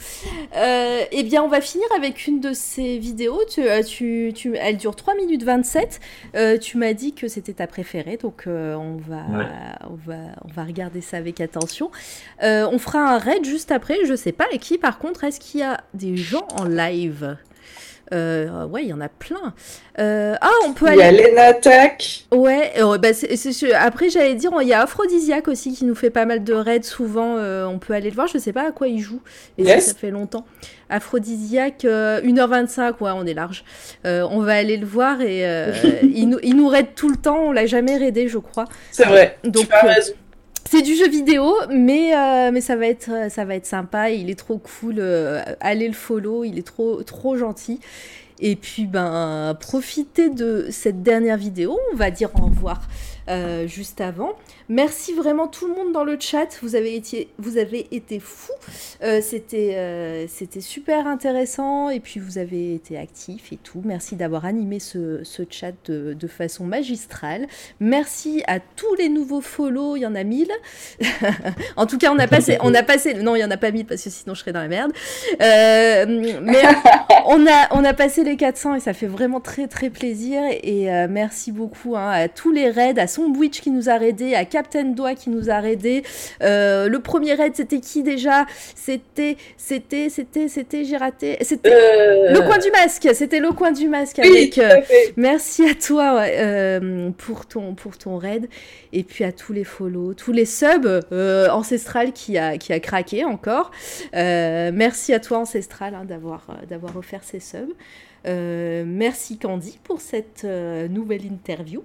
Euh, eh bien, on va finir avec une de ces vidéos. Tu, euh, tu, tu- elle dure 3 minutes 27. Euh, tu m'as dit que c'était ta préférée, donc euh, on, va, Ouais. on, va, on va regarder ça avec attention. On fera un raid juste après. Je sais pas avec qui, par contre, est-ce qu'il y a des gens en live? Euh, Ouais, il y en a plein. Euh, ah, on peut Il y a aller. Lena. Ouais, euh, bah, après j'allais dire, il y a Aphrodisiaque aussi qui nous fait pas mal de raids souvent, on peut aller le voir, je sais pas à quoi il joue, et ça, Yes. ça fait longtemps. Aphrodisiaque, euh, 1h25, ouais, on est large. On va aller le voir et <laughs> il, nous, il nous raid tout le temps, on l'a jamais raidé je crois. C'est vrai. Donc, tu as raison. C'est du jeu vidéo, mais, euh, mais ça, va être, ça va sympa. Il est trop cool. euh, allez le follow, il est trop, trop gentil. Et puis, ben, profitez de cette dernière vidéo. On va dire au revoir euh, juste avant. Merci vraiment tout le monde dans le chat. Vous avez été, vous avez été fous. Euh, c'était, euh, c'était super intéressant. Et puis, vous avez été actifs et tout. Merci d'avoir animé ce, ce chat de, de façon magistrale. Merci à tous les nouveaux follow. Il y en a 1000. <laughs> en tout cas, on a passé, on a passé. Non, il y en a pas 1000 parce que sinon je serais dans la merde. Euh, mais <laughs> on a, on a passé les 400 et ça fait vraiment très très plaisir. Et merci beaucoup hein, à tous les raids, à Sombwitch qui nous a raidé, à Captain Doigt qui nous a raidé. Euh, le premier raid, c'était qui déjà? C'était, c'était, c'était, c'était, j'ai raté. C'était Euh, le coin du masque. C'était le coin du masque Oui, avec. euh, merci à toi ouais, pour ton pour ton raid et puis à tous les follow, tous les subs ancestral qui a qui a craqué encore. Merci à toi ancestral hein, d'avoir d'avoir offert ces subs. Merci Candy pour cette nouvelle interview.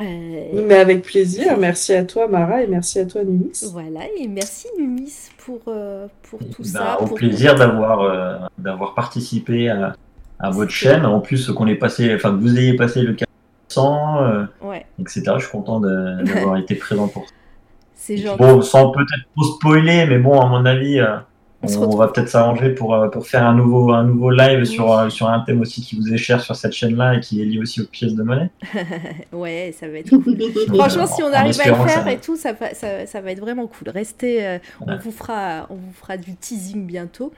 Euh, Mais avec plaisir. Merci à toi, Mara, et merci à toi, Numis. Voilà, et merci Numis pour, euh, pour tout Ben, ça. au pour- plaisir d'avoir euh, d'avoir participé à, à votre chaîne. En plus, qu'on ait passé, enfin, que vous ayez passé le 400, euh, Ouais, etc. Je suis content de- d'avoir <laughs> été présent pour ça. c'est genre. Bon, sans peut-être trop spoiler, mais bon, à mon avis, euh, On va peut-être s'arranger pour, euh, pour faire un nouveau, un nouveau live sur, euh, sur un thème aussi qui vous est cher sur cette chaîne-là et qui est lié aussi aux pièces de monnaie. <laughs> Ouais, ça va être cool. <laughs> Franchement, si on arrive à le faire ça- et tout, ça va, ça, ça va être vraiment cool. Restez, euh, on, vous fera, on vous fera du teasing bientôt.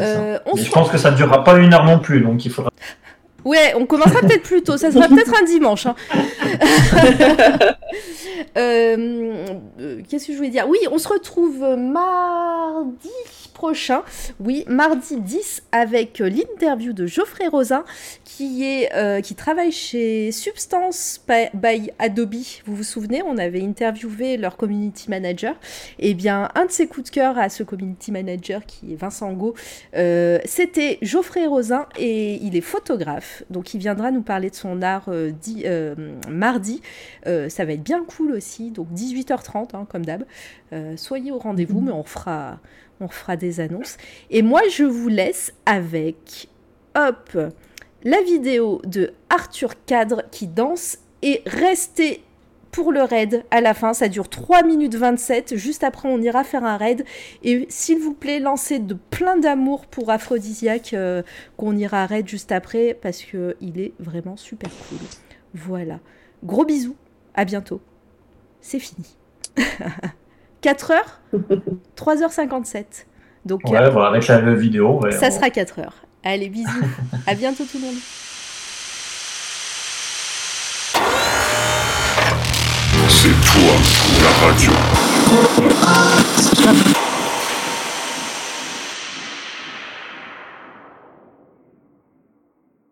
Euh, on je pense que ça ne durera pas une heure non plus, donc il faudra. <laughs> Ouais, on commencera peut-être plus tôt. Ça sera peut-être un dimanche. hein. Euh, Qu'est-ce que je voulais dire? Oui, on se retrouve mardi prochain. Oui, mardi 10 avec euh, l'interview de Geoffrey Rosin qui est euh, qui travaille chez Substance by- Adobe. Vous vous souvenez, on avait interviewé leur community manager. Et bien, un de ses coups de cœur à ce community manager qui est Vincent Go, euh, c'était Geoffrey Rosin et il est photographe. Donc il viendra nous parler de son art euh, di- mardi. Ça va être bien cool aussi. Donc 18h30 hein, comme d'hab. Soyez au rendez-vous, mais on fera, on fera des annonces. Et moi je vous laisse avec hop la vidéo de Arthur Cadre qui danse et restez pour le raid à la fin. Ça dure 3 minutes 27. Juste après, on ira faire un raid. Et s'il vous plaît, lancez de plein d'amour pour Aphrodisiaque euh, qu'on ira raid juste après parce que il est vraiment super cool. Voilà. Gros bisous. À bientôt. C'est fini. <laughs> 4 heures 3h57. Donc Ouais, euh, voilà, avec la vidéo. ouais, ça on- sera 4 heures. Allez, bisous. à bientôt tout le monde. C'est toi, la radio.